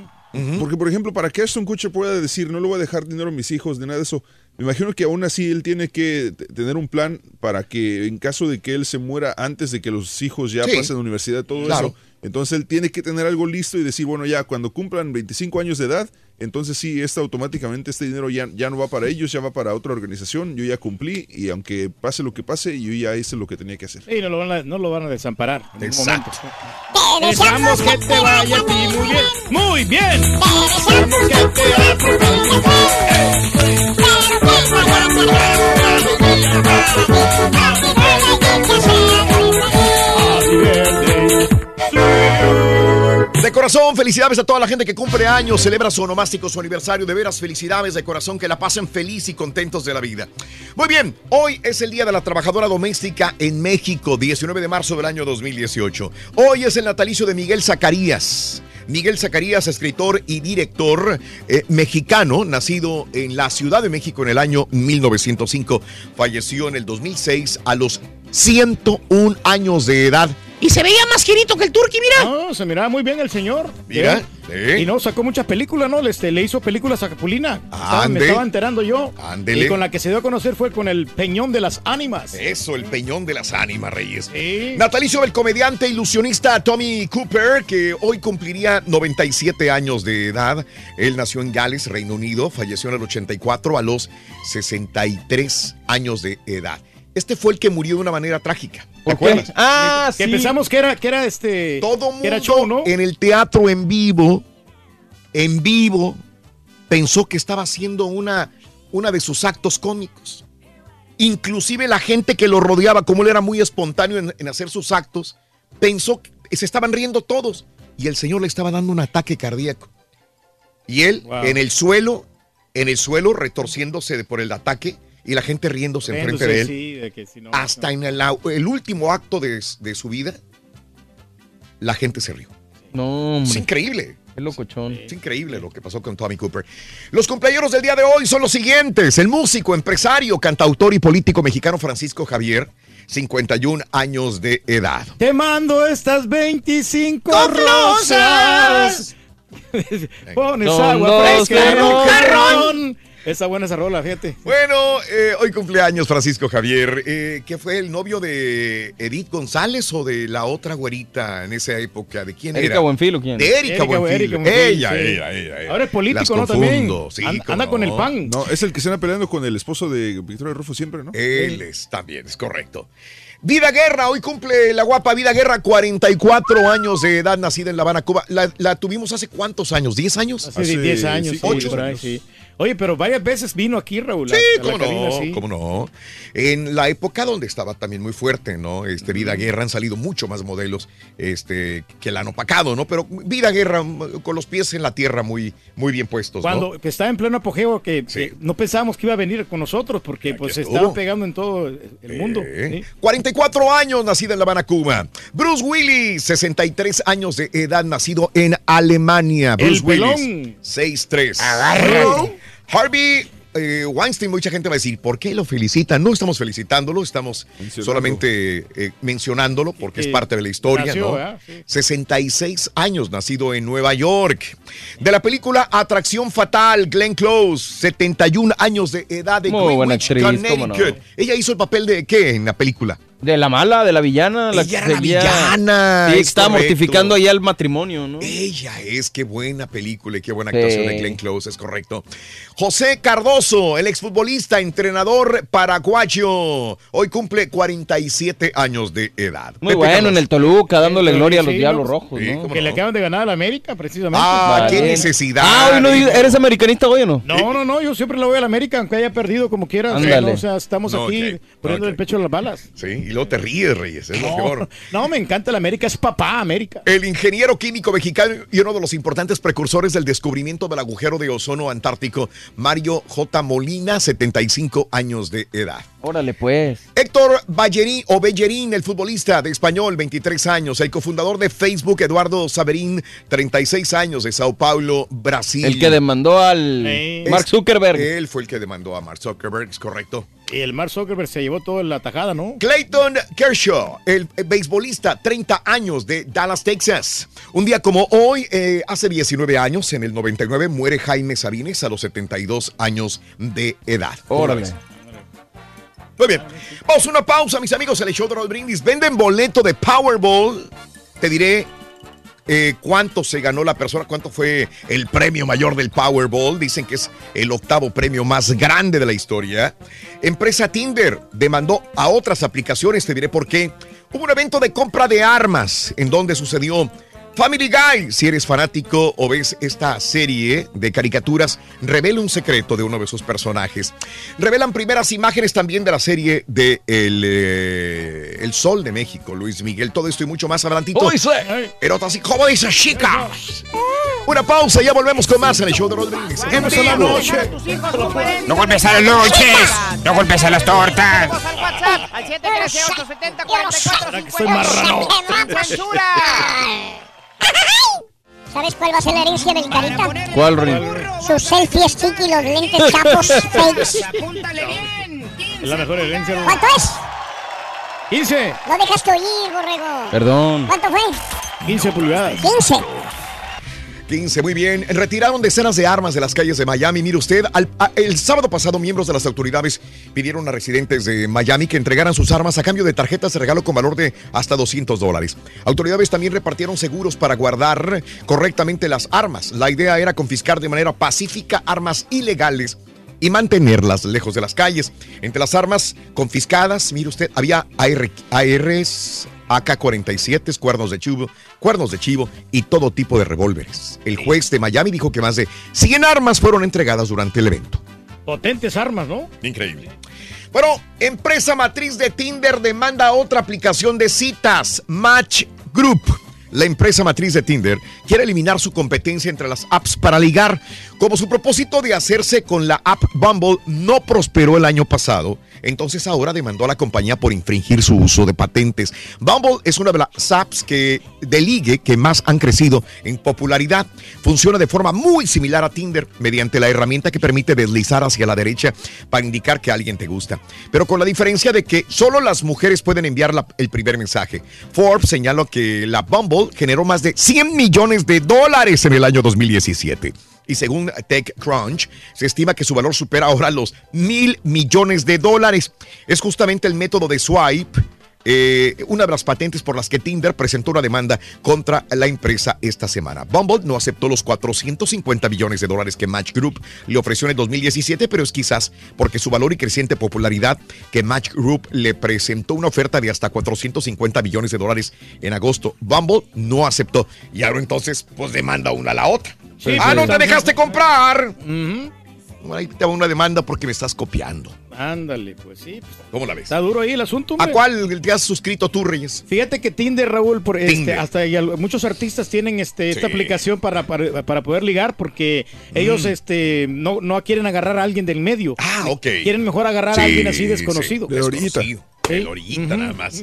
porque por ejemplo, para que Ashton Kutcher pueda decir, no le voy a dejar dinero a mis hijos, ni nada de eso, me imagino que aún así él tiene que tener un plan para que en caso de que él se muera antes de que los hijos ya Sí. pasen a la universidad, todo Claro. eso, entonces él tiene que tener algo listo y decir, bueno, ya cuando cumplan 25 años de edad, entonces sí, este, automáticamente este dinero ya, ya no va para ellos, ya va para otra organización, yo ya cumplí y aunque pase lo que pase, yo ya hice lo que tenía que hacer. Sí, no lo van a, no lo van a desamparar en ningún momento. Te Deseamos que te vaya a ti muy bien. Muy bien. Deseamos que te De corazón, felicidades a toda la gente que cumple años, celebra su onomástico, su aniversario. De veras, felicidades de corazón, que la pasen feliz y contentos de la vida. Muy bien, hoy es el Día de la Trabajadora Doméstica en México, 19 de marzo del año 2018. Hoy es el natalicio de Miguel Zacarías. Miguel Zacarías, escritor y director eh, mexicano, nacido en la Ciudad de México en el año 1905. Falleció en el 2006 a los 101 años de edad. Y se veía más girito que el turqui, mira. No, se miraba muy bien el señor. Mira, ¿Eh? sí. Y no, sacó muchas películas, ¿no? Este, le hizo películas a Capulina. Estaba- me estaba enterando yo. Ándele. Y con la que se dio a conocer fue con el Peñón de las Ánimas. Eso, el peñón de las ánimas, Reyes. Natalicio del comediante ilusionista Tommy Cooper, que hoy cumpliría 97 años de edad. Él nació en Gales, Reino Unido, falleció en el 84 a los 63 años de edad. Este fue el que murió de una manera trágica. ¿Te acuerdas? Ah, que pensamos que era, que era este. Todo que era mundo show, ¿no? en el teatro en vivo, en vivo, pensó que estaba haciendo una, una de sus actos cómicos. Inclusive la gente que lo rodeaba, como él era muy espontáneo en, en hacer sus actos, pensó que se estaban riendo todos. Y el señor le estaba dando un ataque cardíaco. Y él Wow. en el suelo, en el suelo, retorciéndose por el ataque, y la gente riéndose enfrente de él. Sí, de que si no- Hasta en el, último acto de, de su vida, la gente se rió. No, hombre. Es increíble. Qué locochón. Es increíble lo que pasó con Tommy Cooper. Los cumpleaños del día de hoy son los siguientes. El músico, empresario, cantautor y político mexicano Francisco Javier, 51 años de edad. Te mando estas 25 Con rosas. Pones Son agua fresca Esa buena esa rola, fíjate. Bueno, eh, hoy cumpleaños Francisco Javier, eh, que fue el novio de Edith González o de la otra güerita en esa época. ¿De quién ¿Erika era? Buenfil o quién? De Erika, Erika, Buenfil. Erika Buenfil, ella, sí. ella, ella, ella. Ahora es político, Las ¿no? También. sí, Anda- con el pan. No, es el que se anda peleando con el esposo de Victoria Rufo siempre, ¿no? Él es también, es correcto. Vida Guerra, hoy cumple la guapa Vida Guerra, 44 años de edad, nacida en La Habana, Cuba. La, la tuvimos hace cuántos años, ¿10 años? Hace 10 años, sí, ocho por ahí, años. Oye, pero varias veces vino aquí, Raúl. Sí, a- a la cómo no, cabina, sí. cómo no. En la época donde estaba también muy fuerte, ¿no? Este, Vida Guerra han salido mucho más modelos este, que la han opacado, ¿no? Pero Vida Guerra mm, con los pies en la tierra muy, muy bien puestos, Cuando ¿no? que estaba en pleno apogeo, que, que no pensábamos que iba a venir con nosotros, porque pues se estuvo. estaba pegando en todo el el mundo. Eh, ¿sí? 44 años, nacida en La Habana, Cuba. Bruce Willis, 63 años de edad, nacido en Alemania. El Bruce Willis, pelón. 6'3". Harvey eh, Weinstein, mucha gente va a decir, ¿por qué lo felicitan? No estamos felicitándolo, estamos solamente eh, mencionándolo porque es parte de la historia, nació, ¿no? ¿verdad? Sí. 66 años, nacido en Nueva York. De la película Atracción Fatal, Glenn Close, 71 años de edad de Muy buena Greenwich, actriz, cómo no. Connecticut. Ella hizo el papel de qué en la película? De la mala, de la villana. La Ella que era la villana, Sí, es estaba correcto. mortificando ahí al matrimonio, ¿no? Ella es, qué buena película y qué buena Sí. actuación de Glenn Close, es correcto. José Cardoso, el exfutbolista, entrenador paraguayo, hoy cumple 47 años de edad. Muy Pepe bueno en el Toluca, dándole Sí, gloria a los sí, Diablos ¿no? Rojos, ¿no? Que le acaban de ganar a la América, precisamente. Ah, qué necesidad. Ah, hoy no ¿eres americanista hoy o no? No, no, no, yo siempre le voy a la América, aunque haya perdido como quiera. O sea, Ándale. no, o sea, estamos No, aquí poniendo el pecho a las balas. Sí, y luego te ríes, Reyes, es lo peor. no, me encanta la América, es papá América. El ingeniero químico mexicano y uno de los importantes precursores del descubrimiento del agujero de ozono antártico, Mario J. Molina, 75 años de edad. Órale, pues. Héctor Ballerín o Bellerín, el futbolista de español, 23 años. El cofundador de Facebook, Eduardo Saberín, 36 años, de Sao Paulo, Brasil. El que demandó al Sí. Mark Zuckerberg. Él fue el que demandó a Mark Zuckerberg, es correcto. Y el Mark Zuckerberg se llevó toda la tajada, ¿no? Clayton Kershaw, el beisbolista, 30 años de Dallas, Texas. Un día como hoy, eh, hace 19 años, en el 99, muere Jaime Sabines a los 72 años de edad. ¿Cómo la Órale. Muy bien. Vamos a una pausa, mis amigos. El show de Roll Brindis. Venden boleto de Powerball. Te diré eh, cuánto se ganó la persona, cuánto fue el premio mayor del Powerball. Dicen que es el octavo premio más grande de la historia. Empresa Tinder demandó a otras aplicaciones. Te diré por qué. Hubo un evento de compra de armas en donde sucedió Family Guy, si eres fanático o ves esta serie de caricaturas, revela un secreto de uno de sus personajes. Revelan primeras imágenes también de la serie de El, eh, El Sol de México, Luis Miguel. Todo esto y mucho más adelantito. ¿Cómo dice? Pero así, ¿cómo dice, chicas? Una pausa, ya volvemos con más en el show de Rodríguez. En la noche. No golpes a las noches, no golpes a las tortas. al WhatsApp al 713-870-4450. Ahora que soy marrano. Sin censura. ¿Sabes cuál va a ser la herencia del carita? ¿Cuál, Rin? Sus selfies chiqui, los lentes chapos fakes. Apúntale bien. Es la mejor herencia. ¿no? ¿Cuánto es? 15. No dejaste oír, borrego. Perdón. ¿Cuánto fue? 15 pulgadas. 15. 15, muy bien. Retiraron decenas de armas de las calles de Miami. Mire usted, al- el sábado pasado miembros de las autoridades pidieron a residentes de Miami que entregaran sus armas a cambio de tarjetas de regalo con valor de hasta 200 dólares. Autoridades también repartieron seguros para guardar correctamente las armas. La idea era confiscar de manera pacífica armas ilegales y mantenerlas lejos de las calles. Entre las armas confiscadas, mire usted, había AR, ARs, AK-47, cuernos de chivo, cuernos de chivo y todo tipo de revólveres. El juez de Miami dijo que más de 100 armas fueron entregadas durante el evento. Potentes armas, ¿no? Increíble. Bueno, empresa matriz de Tinder demanda otra aplicación de citas, Match Group. La empresa matriz de Tinder quiere eliminar su competencia entre las apps para ligar. Como su propósito de hacerse con la app Bumble no prosperó el año pasado, entonces ahora demandó a la compañía por infringir su uso de patentes. Bumble es una de las apps que, de ligue que más han crecido en popularidad. Funciona de forma muy similar a Tinder mediante la herramienta que permite deslizar hacia la derecha para indicar que alguien te gusta. Pero con la diferencia de que solo las mujeres pueden enviar el primer mensaje. Forbes señaló que la Bumble generó más de 100 millones de dólares en el año 2017. Y según TechCrunch, se estima que su valor supera ahora los mil millones de dólares. Es justamente el método de swipe, eh, una de las patentes por las que Tinder presentó una demanda contra la empresa esta semana. Bumble no aceptó los 450 millones de dólares que Match Group le ofreció en el 2017, pero es quizás porque su valor y creciente popularidad que Match Group le presentó una oferta de hasta 450 millones de dólares en agosto. Bumble no aceptó y ahora entonces pues demanda una a la otra. Sí, ah, no te también. dejaste comprar. Ujú. Ahí te va una demanda porque me estás copiando. Ándale, pues sí. pues, ¿Cómo la ves? está duro ahí el asunto. ¿A hombre. cuál te has suscrito tú, Reyes? Fíjate que Tinder, Raúl, por este, hasta muchos artistas tienen este, esta Sí. aplicación para, para, para poder ligar porque ellos Mm. este, no, no quieren agarrar a alguien del medio. Ah, ok. Quieren mejor agarrar a alguien así desconocido. sí, desconocido. El ahorita nada más.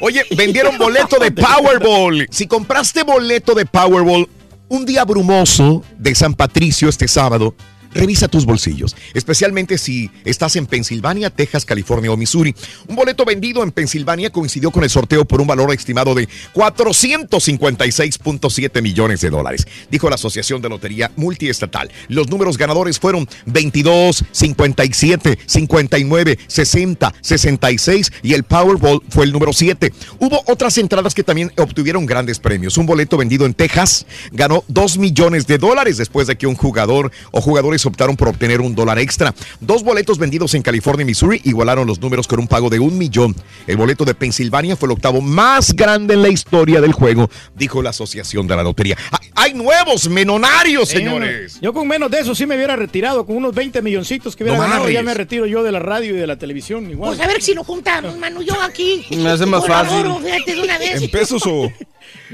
Oye, vendieron boleto de Powerball. Si compraste boleto de Powerball un día brumoso de San Patricio este sábado, revisa tus bolsillos, especialmente si estás en Pensilvania, Texas, California o Missouri. Un boleto vendido en Pensilvania coincidió con el sorteo por un valor estimado de 456.7 millones de dólares, dijo la Asociación de Lotería Multiestatal. Los números ganadores fueron 22, 57, 59, 60, 66 y el Powerball fue el número 7. Hubo otras entradas que también obtuvieron grandes premios. Un boleto vendido en Texas ganó 2 millones de dólares después de que un jugador o jugadores optaron por obtener un dólar extra. Dos boletos vendidos en California y Missouri igualaron los números con un pago de un millón. El boleto de Pensilvania fue el octavo más grande en la historia del juego, dijo la Asociación de la Lotería. ¡Hay- ¡Hay nuevos menonarios, Eh, señores! Yo con menos de eso sí me hubiera retirado, con unos 20 milloncitos que hubiera No ganado, ya me retiro yo de la radio y de la televisión igual. Pues a ver si lo juntamos, mano. Yo aquí. Me hace más fácil. fíjate, de una vez. ¿En pesos o...?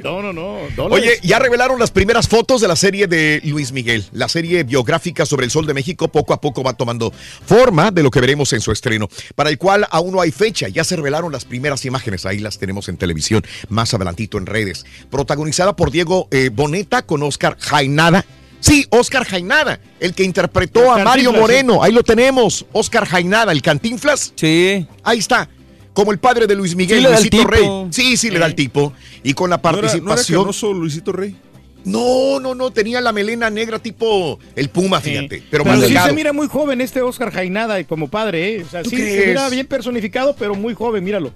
No, no, no. Oye, ya revelaron las primeras fotos de la serie de Luis Miguel. La serie biográfica sobre el Sol de México poco a poco va tomando forma de lo que veremos en su estreno, para el cual aún no hay fecha. Ya se revelaron las primeras imágenes, ahí las tenemos en televisión, más adelantito en redes. Protagonizada por Diego eh, Boneta con Oscar Jainada. Sí, Oscar Jainada, el que interpretó a Mario Moreno. Ahí lo tenemos, Oscar Jainada, el Cantinflas. Sí. Ahí está. Como el padre de Luis Miguel, Sí le da el Luisito tipo. Rey. Sí, sí, le da el tipo. Y con la ¿No era- ¿No era, participación. canoso Luisito Rey? No, no, no, tenía la melena negra tipo el Puma, fíjate. Pero, más sí delgado. se mira muy joven este Oscar Jainada y como padre, ¿eh? O sea, ¿Tú sí, se crees? mira bien personificado, pero muy joven, míralo.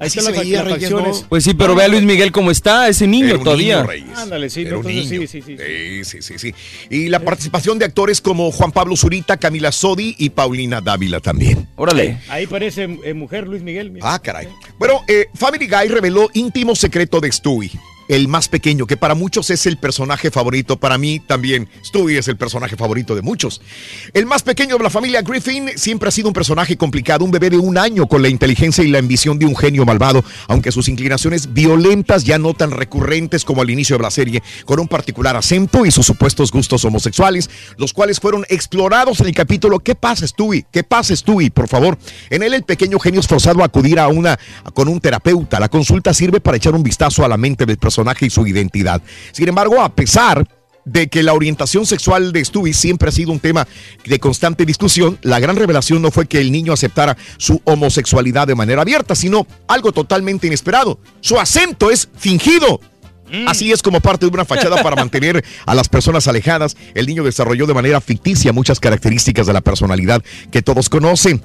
Ahí están se las, veía, las Reyes, facciones. Pues sí, pero ve a Luis Miguel cómo está, ese niño Era un todavía. niño, Reyes. Ándale, sí, Era un entonces niño. sí, sí, sí. Sí, sí, sí, sí. Y la participación de actores como Juan Pablo Zurita, Camila Sodi y Paulina Dávila también. Órale. Ahí parece eh, mujer Luis Miguel. mira. Ah, caray. Bueno, eh, Family Guy reveló íntimo secreto de Stewie, el más pequeño, que para muchos es el personaje favorito. Para mí también, Stewie es el personaje favorito de muchos. El más pequeño de la familia Griffin siempre ha sido un personaje complicado, un bebé de un año con la inteligencia y la ambición de un genio malvado, aunque sus inclinaciones violentas ya no tan recurrentes como al inicio de la serie, con un particular acento y sus supuestos gustos homosexuales, los cuales fueron explorados en el capítulo ¿Qué pasa, Stewie? ¿Qué pasa, Stewie? Por favor. En él el pequeño genio es forzado a acudir a una con un terapeuta. La consulta sirve para echar un vistazo a la mente del personaje y su identidad. Sin embargo, a pesar de que la orientación sexual de Stewie siempre ha sido un tema de constante discusión, la gran revelación no fue que el niño aceptara su homosexualidad de manera abierta, sino algo totalmente inesperado. Su acento es fingido. Así es como parte de una fachada para mantener a las personas alejadas. El niño desarrolló de manera ficticia muchas características de la personalidad que todos conocen.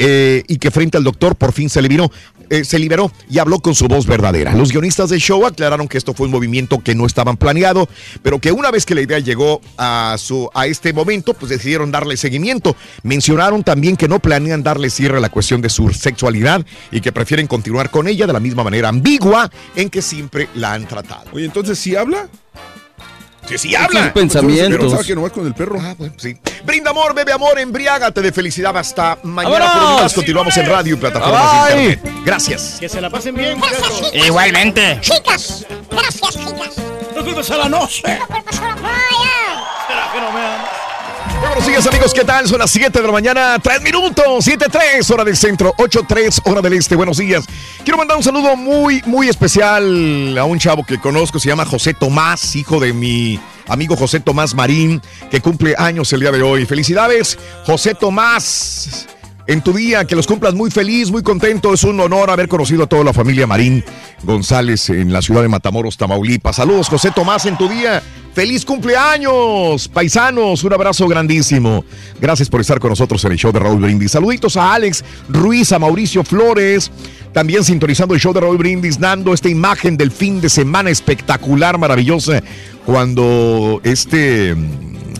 Eh, y que frente al doctor por fin se liberó, eh, se liberó y habló con su voz verdadera. Los guionistas del show aclararon que esto fue un movimiento que no estaban planeado, pero que una vez que la idea llegó a, su, a este momento, pues decidieron darle seguimiento. Mencionaron también que no planean darle cierre a la cuestión de su sexualidad y que prefieren continuar con ella de la misma manera ambigua en que siempre la han tratado. Oye, entonces, ¿sí habla? Que sí habla. Sus pensamientos. Pero que nomás con el perro. Ah, bueno, sí. Brinda amor, bebe amor, embriágate de felicidad. Hasta mañana. ¡Vámonos! Por más, continuamos en radio y plataformas de internet. Gracias. Que se la pasen bien, muchachos. Igualmente. Chicas, gracias, chicas. No culpes a la noche. No culpas a la playa. Buenos días, amigos. ¿Qué tal? Son las 7 de la mañana, 3 minutos, 7-3, hora del centro, 8-3, hora del este. Buenos días. Quiero mandar un saludo muy, muy especial a un chavo que conozco. Se llama José Tomás, hijo de mi amigo José Tomás Marín, que cumple años el día de hoy. Felicidades, José Tomás. En tu día, que los cumplas muy feliz, muy contento. Es un honor haber conocido a toda la familia Marín González en la ciudad de Matamoros, Tamaulipas. Saludos, José Tomás, en tu día. ¡Feliz cumpleaños! Paisanos, un abrazo grandísimo. Gracias por estar con nosotros en el show de Raúl Brindis. Saluditos a Alex Ruiz, a Mauricio Flores, también sintonizando el show de Raúl Brindis, dando esta imagen del fin de semana espectacular, maravillosa, cuando este,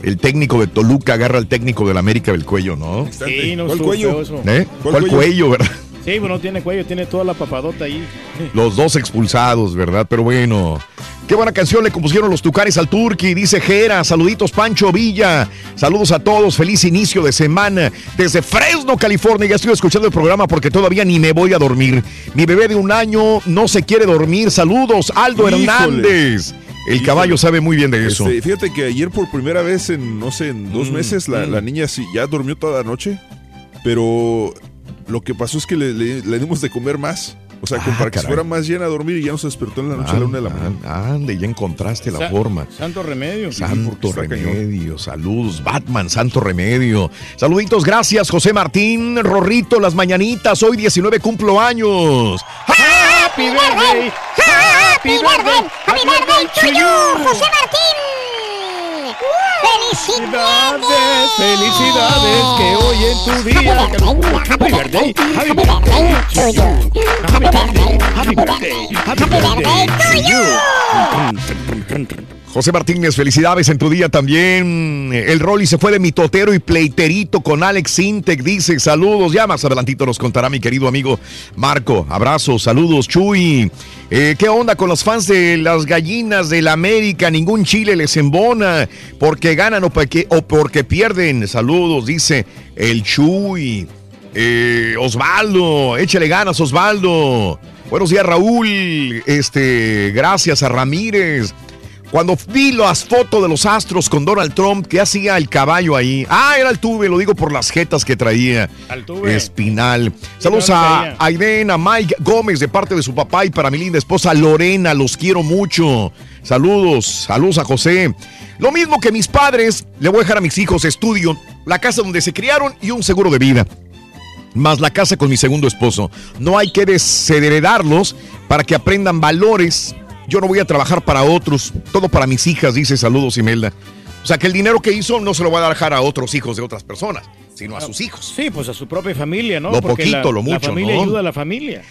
el técnico de Toluca agarra al técnico del América del cuello, ¿no? Sí, no ¿Cuál cuello? ¿Eh? ¿Cuál ¿Cuál cuello? cuello, verdad? Sí, bueno, no tiene cuello, tiene toda la papadota ahí. Los dos expulsados, ¿verdad? Pero bueno. Qué buena canción le compusieron los Tucanes al Turqui, dice Jera. Saluditos, Pancho Villa. Saludos a todos. Feliz inicio de semana. Desde Fresno, California. Ya estoy escuchando el programa porque todavía ni me voy a dormir. Mi bebé de un año no se quiere dormir. Saludos, Aldo Híjole. Hernández. El caballo sabe muy bien de eso. Este, fíjate que ayer por primera vez en, no sé, en dos Mm, meses, la, mm. la niña sí, ya durmió toda la noche, pero lo que pasó es que le, le- le dimos de comer más. O sea, como Ah, para que se caray. fuera más llena a dormir y ya no se despertó en la noche a la una de la mañana. Ah, Ande, ya encontraste la Sa- forma. Santo remedio. Santo remedio, saludos, Batman, santo remedio. Saluditos, gracias, José Martín, Rorrito, las mañanitas, hoy 19 cumplo años. Happy birthday. Happy birthday. Happy birthday to you, José Martín. ¡Felicidades! Felicidades que hoy en tu día. Happy birthday. Happy birthday to you. Happy birthday. Happy birthday. Happy birthday to you. José Martínez, felicidades en tu día también. El Rolly se fue de mitotero y pleiterito con Alex Sintec. Dice saludos. Ya más adelantito nos contará mi querido amigo Marco. Abrazos, saludos, Chuy. Eh, ¿Qué onda con los fans de las gallinas del América? Ningún chile les embona porque ganan o porque, o porque pierden. Saludos, dice el Chuy. Eh, Osvaldo, échale ganas, Osvaldo. Buenos días, Raúl. Este, gracias a Ramírez. Cuando vi las fotos de los astros con Donald Trump, ¿qué hacía el caballo ahí? Ah, era el tuve, lo digo por las jetas que traía. Altuve. Espinal. Saludos no a. Aiden, a Mike Gómez de parte de su papá y para mi linda esposa Lorena, los quiero mucho. Saludos, saludos a José. Lo mismo que mis padres, le voy a dejar a mis hijos estudio, la casa donde se criaron y un seguro de vida más la casa con mi segundo esposo. No hay que desheredarlos para que aprendan valores. Yo no voy a trabajar para otros, todo para mis hijas, dice saludos Imelda. O sea que el dinero que hizo no se lo va a dejar a otros hijos de otras personas, sino a sus hijos. Sí, pues a su propia familia, ¿no? Lo Porque poquito, la, lo La mucho, familia ¿no? ayuda a la familia.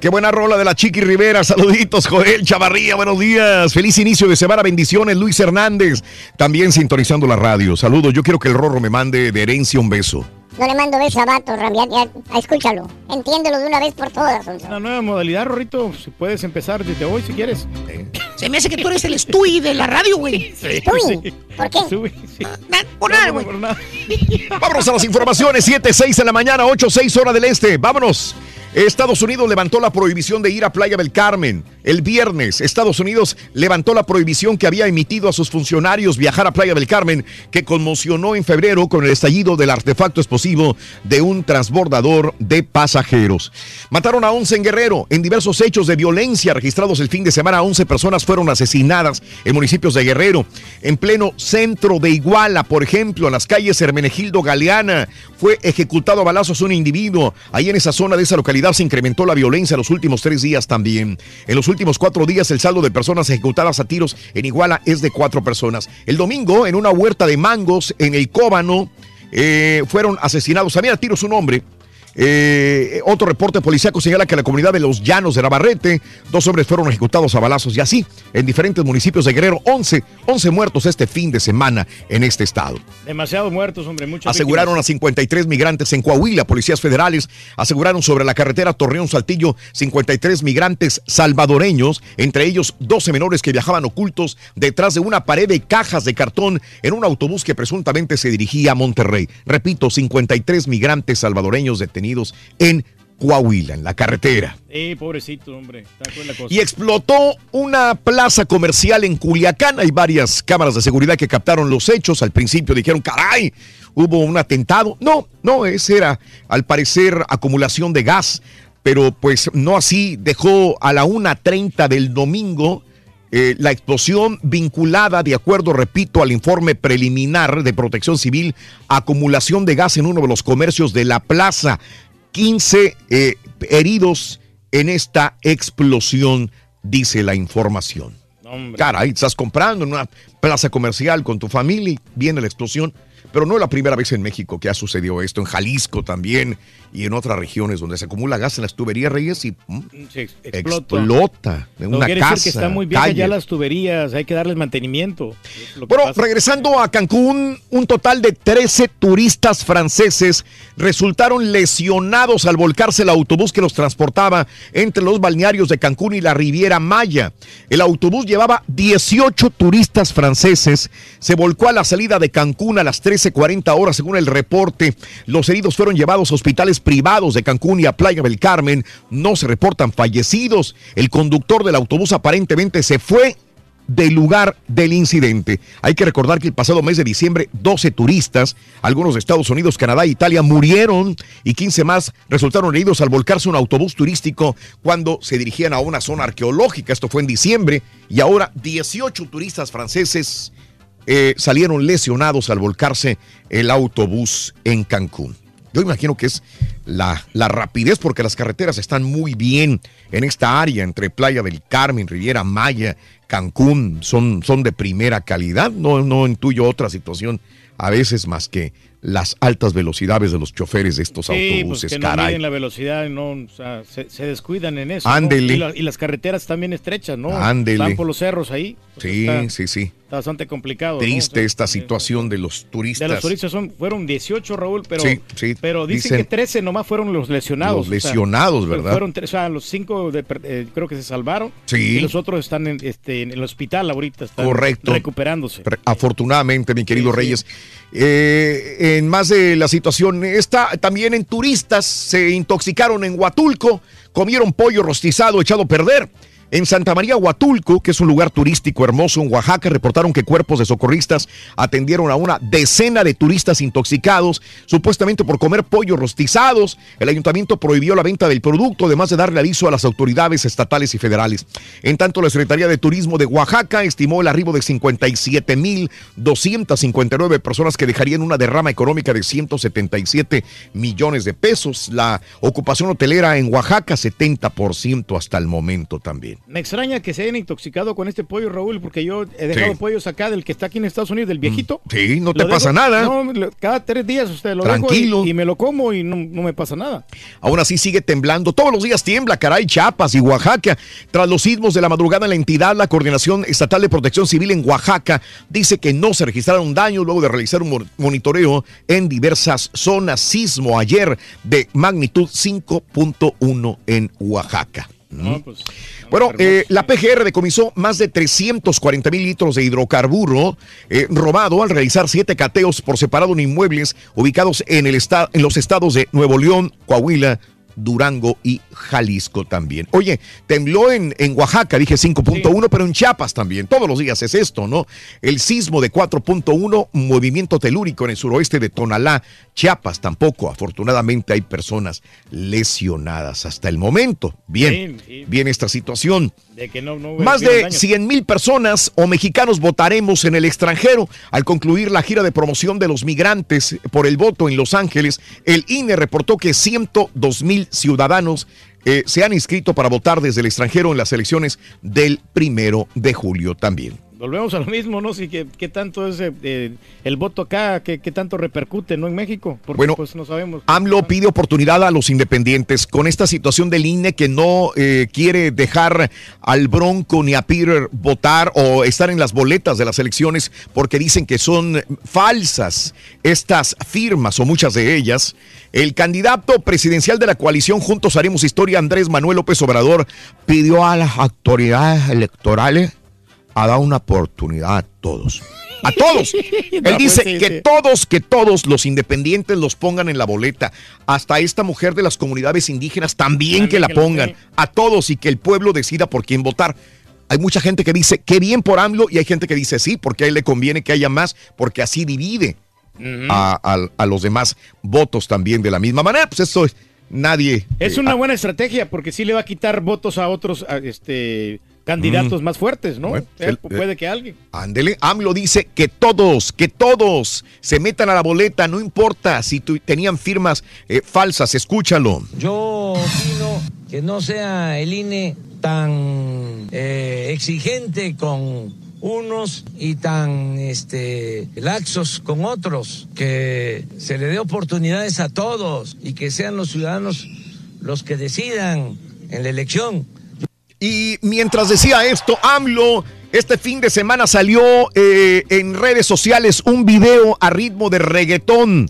Qué buena rola de la Chiqui Rivera. Saluditos, Joel Chavarría. Buenos días. Feliz inicio de semana. Bendiciones, Luis Hernández. También sintonizando la radio. Saludos. Yo quiero que el Rorro me mande de herencia un beso. No le mando beso a Vato, Ram, ya- ya- escúchalo. Entiéndelo de una vez por todas, Sonso. Una nueva modalidad, Rorrito. Si puedes empezar desde hoy si quieres. Se me hace que tú eres el Stewie de la radio, güey. Stewie. ¿Por qué? Por nada, güey. Vámonos a las informaciones. 7, 6 en la mañana, 8, 6 hora del este. Vámonos. Estados Unidos levantó la prohibición de ir a Playa del Carmen. El viernes, Estados Unidos levantó la prohibición que había emitido a sus funcionarios viajar a Playa del Carmen, que conmocionó en febrero con el estallido del artefacto explosivo de un transbordador de pasajeros. Mataron a 11 en Guerrero. En diversos hechos de violencia registrados el fin de semana, 11 personas fueron asesinadas en municipios de Guerrero. En pleno centro de Iguala, por ejemplo, en las calles Hermenegildo Galeana, fue ejecutado a balazos un individuo. Ahí en esa zona de esa localidad se incrementó la violencia en los últimos tres días también. En los cuatro días el saldo de personas ejecutadas a tiros en Iguala es de cuatro personas. El domingo, en una huerta de mangos en el Cóbano, eh, fueron asesinados también a tiros un hombre. Eh, otro reporte policíaco señala que en la comunidad de Los Llanos de Navarrete, dos hombres fueron ejecutados a balazos y así, en diferentes municipios de Guerrero, 11, 11 muertos este fin de semana en este estado. Demasiados muertos, hombre. Muchas Aseguraron a víctimas. 53 migrantes en Coahuila. Policías federales aseguraron sobre la carretera Torreón-Saltillo 53 migrantes salvadoreños, entre ellos 12 menores que viajaban ocultos detrás de una pared de cajas de cartón en un autobús que presuntamente se dirigía a Monterrey. Repito, 53 migrantes salvadoreños detenidos en Coahuila, en la carretera. Eh, pobrecito, hombre. Está con la cosa. Y explotó una plaza comercial en Culiacán. Hay varias cámaras de seguridad que captaron los hechos. Al principio dijeron, caray, hubo un atentado. No, no, ese era al parecer acumulación de gas. Pero pues no así, dejó a la 1.30 del domingo eh, la explosión vinculada, de acuerdo, repito, al informe preliminar de protección civil, acumulación de gas en uno de los comercios de la plaza. 15 eh, heridos en esta explosión, dice la información. Hombre. Caray, estás comprando en una plaza comercial con tu familia y viene la explosión. Pero no es la primera vez en México que ha sucedido esto, en Jalisco también y en otras regiones donde se acumula gas en las tuberías, Reyes, y mm, explota. explota en No una quiere casa. decir que están muy viejas ya las tuberías, hay que darles mantenimiento. Bueno, regresando a Cancún, un total de 13 turistas franceses resultaron lesionados al volcarse el autobús que los transportaba entre los balnearios de Cancún y la Riviera Maya. El autobús llevaba 18 turistas franceses, se volcó a la salida de Cancún a las 13:40 horas según el reporte. Los heridos fueron llevados a hospitales privados de Cancún y a Playa del Carmen. No se reportan fallecidos. El conductor del autobús aparentemente se fue del lugar del incidente. Hay que recordar que el pasado mes de diciembre 12 turistas, algunos de Estados Unidos, Canadá e Italia, murieron y 15 más resultaron heridos al volcarse un autobús turístico cuando se dirigían a una zona arqueológica. Esto fue en diciembre y ahora 18 turistas franceses eh, salieron lesionados al volcarse el autobús en Cancún. Yo imagino que es la, la, rapidez porque las carreteras están muy bien en esta área entre Playa del Carmen, Riviera Maya, Cancún, son, son de primera calidad. No, no intuyo otra situación a veces más que las altas velocidades de los choferes de estos Sí, pues autobuses, que no caray. miden la velocidad, no, o sea, se, se descuidan en eso. ¿no? Ándele. Y, la- y las carreteras también estrechas, ¿no? Ándele. Van por los cerros ahí. Sí, está- sí, sí. Está bastante complicado. ¿no? Triste O sea, esta situación de los de turistas. los turistas son, fueron 18, Raúl, pero, Sí, sí, pero dicen, dicen- que 13 nomás fueron los lesionados. Los lesionados, ¿verdad? Fueron tres, o sea, los cinco de per- eh, creo que se salvaron. Sí. Y los otros están en, este, en el hospital ahorita, están Correcto. recuperándose. Re- Afortunadamente, mi querido Reyes. Eh, en más de la situación, está también en turistas, se intoxicaron en Huatulco, comieron pollo rostizado echado a perder. En Santa María Huatulco, que es un lugar turístico hermoso en Oaxaca, reportaron que cuerpos de socorristas atendieron a una decena de turistas intoxicados, supuestamente por comer pollos rostizados. El ayuntamiento prohibió la venta del producto, además de darle aviso a las autoridades estatales y federales. En tanto, la Secretaría de Turismo de Oaxaca estimó el arribo de 57.259 personas que dejarían una derrama económica de 177 millones de pesos. La ocupación hotelera en Oaxaca, 70% hasta el momento también. Me extraña que se hayan intoxicado con este pollo, Raúl, porque yo he dejado Sí. pollos acá del que está aquí en Estados Unidos, del viejito. Sí, no te Lo pasa dejo- nada. No, cada tres días usted lo Tranquilo. dejo y, y me lo como y no, no me pasa nada. Aún así sigue temblando. Todos los días tiembla, caray, Chiapas y Oaxaca. Tras los sismos de la madrugada en la entidad, la Coordinación Estatal de Protección Civil en Oaxaca dice que no se registraron daños luego de realizar un mon- monitoreo en diversas zonas. Sismo ayer de magnitud 5.1 en Oaxaca. ¿Mm? pues, Bueno, eh, la PGR decomisó más de 340 mil litros de hidrocarburo eh, robado al realizar siete cateos por separado en inmuebles ubicados en, el en los estados de Nuevo León, Coahuila, Durango y Jalisco también. Oye, tembló en, en Oaxaca, dije 5.1, pero en Chiapas también. Todos los días es esto, ¿no? El sismo de 4.1, movimiento telúrico en el suroeste de Tonalá, Chiapas tampoco. Afortunadamente hay personas lesionadas hasta el momento. Bien, bien esta situación. De que no, no hubiera Más de daño. 100 mil personas o mexicanos votaremos en el extranjero. Al concluir la gira de promoción de los migrantes por el voto en Los Ángeles, el INE reportó que 102 mil ciudadanos eh, se han inscrito para votar desde el extranjero en las elecciones del primero de julio también. Volvemos a lo mismo, ¿no? Sí, ¿qué, qué tanto es eh, eh, el voto acá? ¿Qué, qué tanto repercute, no en México? Porque Bueno, pues no sabemos. AMLO pide oportunidad a los independientes con esta situación del INE que no eh, quiere dejar al Bronco ni a Peter votar o estar en las boletas de las elecciones porque dicen que son falsas estas firmas o muchas de ellas. El candidato presidencial de la coalición Juntos Haremos Historia, Andrés Manuel López Obrador, pidió a las autoridades electorales a dar una oportunidad a todos. A todos. Él No, dice pues sí, que sí. todos, que todos los independientes los pongan en la boleta. Hasta esta mujer de las comunidades indígenas también que la que la pongan. A todos y que el pueblo decida por quién votar. Hay mucha gente que dice qué bien por AMLO y hay gente que dice sí, porque a él le conviene que haya más, porque así divide a, a- a los demás votos también de la misma manera. Pues eso es nadie. Es eh, una ah, buena estrategia porque sí le va a quitar votos a otros a, este, candidatos Mm. más fuertes, ¿no? Bueno, Eh, el- puede que alguien. Ándele, AMLO dice que todos, que todos se metan a la boleta, no importa si tu- tenían firmas eh, falsas, escúchalo. Yo opino que no sea el INE tan eh, exigente con unos y tan este, laxos con otros, que se le dé oportunidades a todos y que sean los ciudadanos los que decidan en la elección. Y mientras decía esto, AMLO este fin de semana salió eh, en redes sociales un video a ritmo de reggaetón.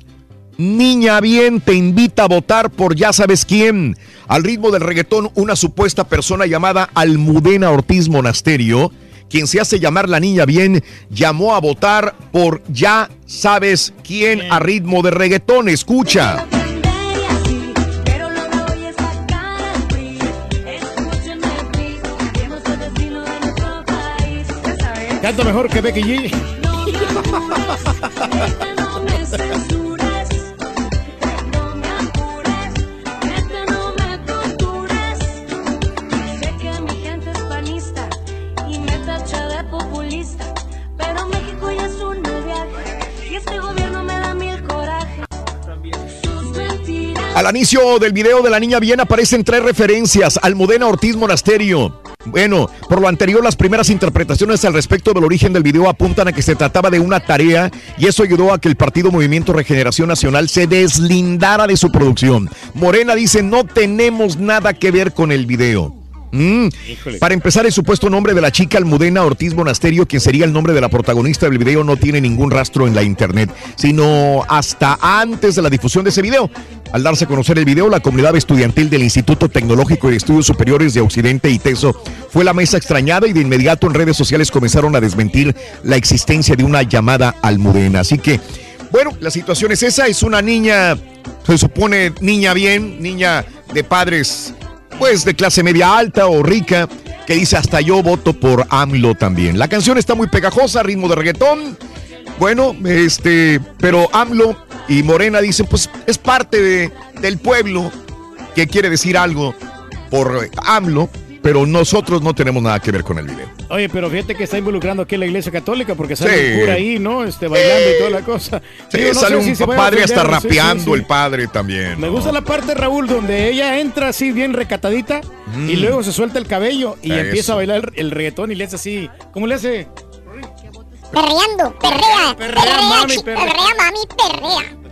Niña bien te invita a votar por ya sabes quién. Al ritmo del reggaetón, una supuesta persona llamada Almudena Ortiz Monasterio, quien se hace llamar la niña bien, llamó a votar por ya sabes quién a ritmo de reggaetón. Escucha. Sus mentiras. Al inicio del video de la niña bien aparecen tres referencias. Almudena Ortiz Monasterio. Bueno, por lo anterior, las primeras interpretaciones al respecto del origen del video apuntan a que se trataba de una tarea y eso ayudó a que el partido Movimiento Regeneración Nacional se deslindara de su producción. Morena dice, no tenemos nada que ver con el video. Mm. Para empezar, el supuesto nombre de la chica Almudena Ortiz Monasterio, quien sería el nombre de la protagonista del video, no tiene ningún rastro en la internet, sino hasta antes de la difusión de ese video. Al darse a conocer el video, la comunidad estudiantil del Instituto Tecnológico de Estudios Superiores de Occidente y TESO fue la mesa extrañada y de inmediato en redes sociales comenzaron a desmentir la existencia de una llamada Almudena. Así que, bueno, la situación es esa, es una niña, se supone niña bien, niña de padres pues de clase media alta o rica, que dice hasta yo voto por AMLO también. La canción está muy pegajosa, ritmo de reggaetón. Bueno, este, pero AMLO y Morena dicen, pues es parte de- del pueblo que quiere decir algo por AMLO, pero nosotros no tenemos nada que ver con el video. Oye, pero fíjate que está involucrando aquí la iglesia católica porque sale Sí. el cura ahí, ¿no? Este, bailando y toda la cosa. Sí, Digo, no sale un si padre hasta rapeando, el padre también. Me ¿no? gusta la parte, Raúl, donde ella entra así bien recatadita Mm. y luego se suelta el cabello y Eso. empieza a bailar el reggaetón y le hace así. ¿Cómo le hace? Perreando, perrea, perrea, mami, perrea. perrea, mami, perrea.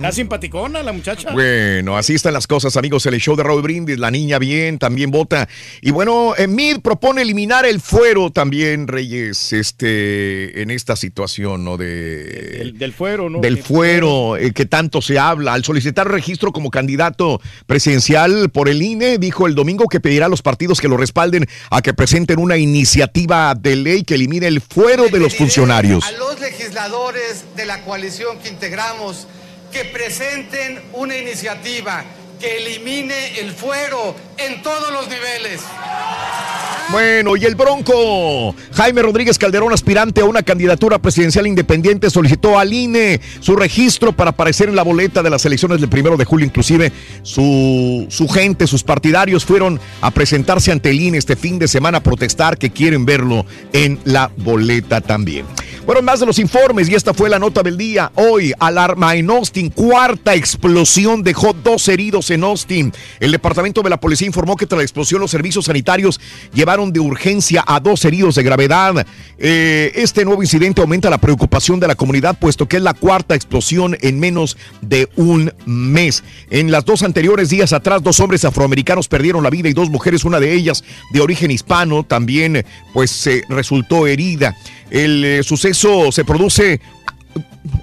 Está simpaticona la muchacha. Bueno, así están las cosas, amigos. El show de Raúl Brindis, la niña bien, también vota. Y bueno, eh, Mid propone eliminar el fuero también, Reyes, este, en esta situación, ¿no? De, El- del fuero, ¿no? del Que- fuero eh, que tanto se habla. Al solicitar registro como candidato presidencial por el INE, dijo el domingo que pedirá a los partidos que lo respalden a que presenten una iniciativa de ley que elimine el fuero de los funcionarios. A los legisladores de la coalición que integramos que presenten una iniciativa que elimine el fuero en todos los niveles. Bueno, y el Bronco. Jaime Rodríguez Calderón, aspirante a una candidatura presidencial independiente, solicitó al INE su registro para aparecer en la boleta de las elecciones del primero de julio. Inclusive su, su gente, sus partidarios fueron a presentarse ante el INE este fin de semana a protestar que quieren verlo en la boleta también. Bueno, más de los informes y esta fue la nota del día. Hoy, alarma en Austin, cuarta explosión dejó dos heridos en Austin. El departamento de la policía informó que tras la explosión los servicios sanitarios llevaron de urgencia a dos heridos de gravedad. Eh, este nuevo incidente aumenta la preocupación de la comunidad puesto que es la cuarta explosión en menos de un mes. En las dos anteriores días atrás, dos hombres afroamericanos perdieron la vida y dos mujeres, una de ellas de origen hispano, también pues se resultó herida. El eh, suceso se produce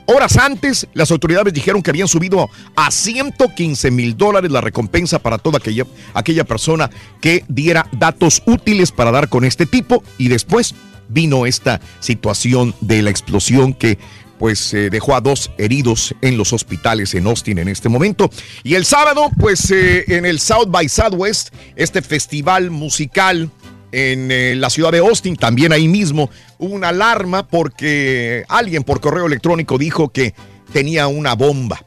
Horas antes, las autoridades dijeron que habían subido a 115 mil dólares la recompensa para toda aquella, aquella persona que diera datos útiles para dar con este tipo y después vino esta situación de la explosión que pues eh, dejó a dos heridos en los hospitales en Austin en este momento. Y el sábado, pues eh, en el South by Southwest, este festival musical en eh, la ciudad de Austin, también ahí mismo, hubo una alarma porque alguien por correo electrónico dijo que tenía una bomba.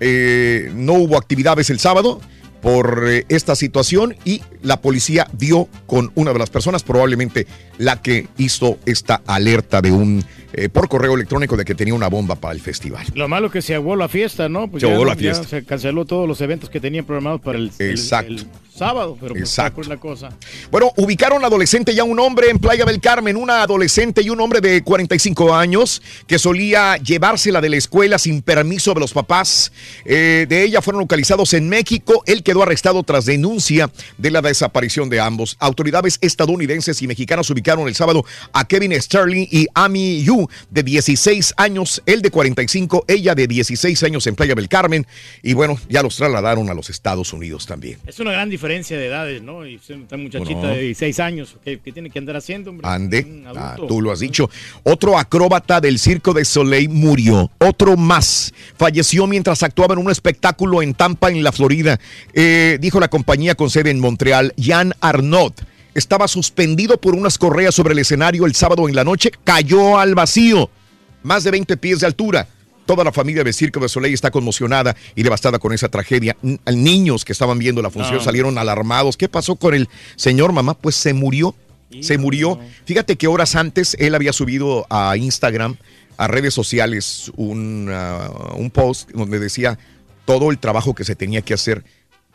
Eh, no hubo actividades el sábado por eh, esta situación y la policía dio con una de las personas, probablemente la que hizo esta alerta de un eh, por correo electrónico de que tenía una bomba para el festival. Lo malo que se ahogó la fiesta, ¿no? Pues Se ya no- la ya fiesta. se canceló todos los eventos que tenían programados para el, el- Exacto. el sábado, pero pues Exacto. está la cosa. Bueno, ubicaron adolescente y a un hombre en Playa del Carmen, una adolescente y un hombre de 45 años que solía llevársela de la escuela sin permiso de los papás. Eh, de ella fueron localizados en México. Él quedó arrestado tras denuncia de la desaparición de ambos. Autoridades estadounidenses y mexicanas ubicaron el sábado a Kevin Sterling y Amy Yu de 16 años, él de 45, ella de 16 años en Playa del Carmen. Y bueno, ya los trasladaron a los Estados Unidos también. Es una gran diferencia de edades, ¿no? Y esta muchachita de 16 años, ¿qué, qué tiene que andar haciendo, hombre? Ande, ah, tú lo has dicho. Otro acróbata del Circo de Soleil murió. Otro más falleció mientras actuaba en un espectáculo en Tampa, en la Florida. Eh, dijo la compañía con sede en Montreal, Jan Arnaud. Estaba suspendido por unas correas sobre el escenario el sábado en la noche, cayó al vacío, más de 20 pies de altura. Toda la familia de Circo de Soleil está conmocionada y devastada con esa tragedia. N- niños que estaban viendo la función Ah. salieron alarmados. ¿Qué pasó con el señor mamá? Pues se murió. Se murió. Fíjate que horas antes él había subido a Instagram, a redes sociales, un, ah, un post donde decía todo el trabajo que se tenía que hacer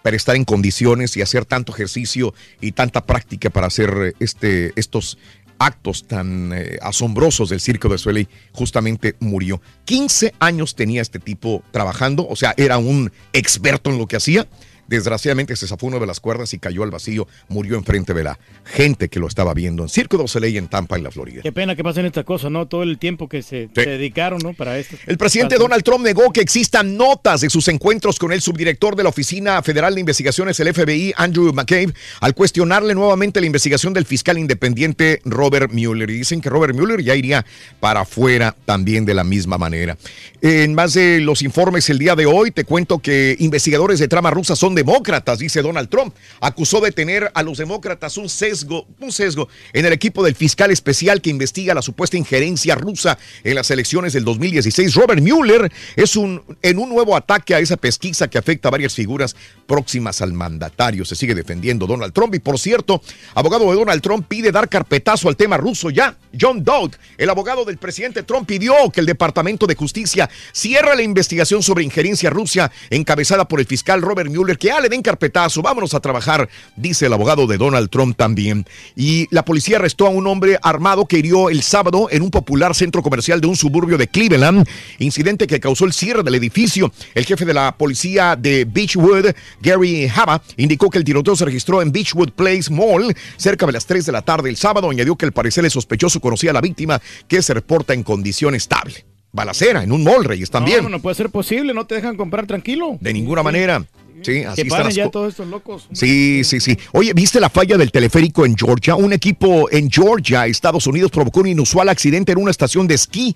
para estar en condiciones y hacer tanto ejercicio y tanta práctica para hacer eh, este, estos actos tan eh, asombrosos del Circo de Soleil, justamente murió. 15 años tenía este tipo trabajando, o sea, era un experto en lo que hacía. Desgraciadamente se zafó una de las cuerdas y cayó al vacío, murió enfrente de la gente que lo estaba viendo en Circo de Soleil en Tampa, en la Florida. Qué pena que pasen estas cosas, ¿no? Todo el tiempo que se, se dedicaron, ¿no? Para esto. El presidente Donald Trump negó que existan notas de sus encuentros con el subdirector de la Oficina Federal de Investigaciones, el FBI, Andrew McCabe, al cuestionarle nuevamente la investigación del fiscal independiente Robert Mueller. Y dicen que Robert Mueller ya iría para afuera también de la misma manera. En más de los informes el día de hoy, te cuento que investigadores de trama rusa son demócratas, dice Donald Trump. Acusó de tener a los demócratas un sesgo, un sesgo en el equipo del fiscal especial que investiga la supuesta injerencia rusa en las elecciones del 2016. Robert Mueller es un, en un nuevo ataque a esa pesquisa que afecta a varias figuras próximas al mandatario. Se sigue defendiendo Donald Trump. Y por cierto, abogado de Donald Trump pide dar carpetazo al tema ruso ya. John Dowd, el abogado del presidente Trump, pidió que el Departamento de Justicia cierre la investigación sobre injerencia rusa encabezada por el fiscal Robert Mueller. Que ya le den carpetazo, vámonos a trabajar, dice el abogado de Donald Trump también. Y la policía arrestó a un hombre armado que hirió el sábado en un popular centro comercial de un suburbio de Cleveland, incidente que causó el cierre del edificio. El jefe de la policía de Beechwood, Gary Haba, indicó que el tiroteo se registró en Beechwood Place Mall cerca de las 3 de la tarde el sábado. Añadió que al parecer el sospechoso conocía a la víctima que se reporta en condición estable. Balacera en un mall, Reyes, también. No, no puede ser posible, no te dejan comprar tranquilo. De ninguna manera. Sí, así que están paren las ya todos estos locos. Sí, sí, sí. Oye, ¿viste la falla del teleférico en Georgia? Un equipo en Georgia, Estados Unidos, provocó un inusual accidente en una estación de esquí.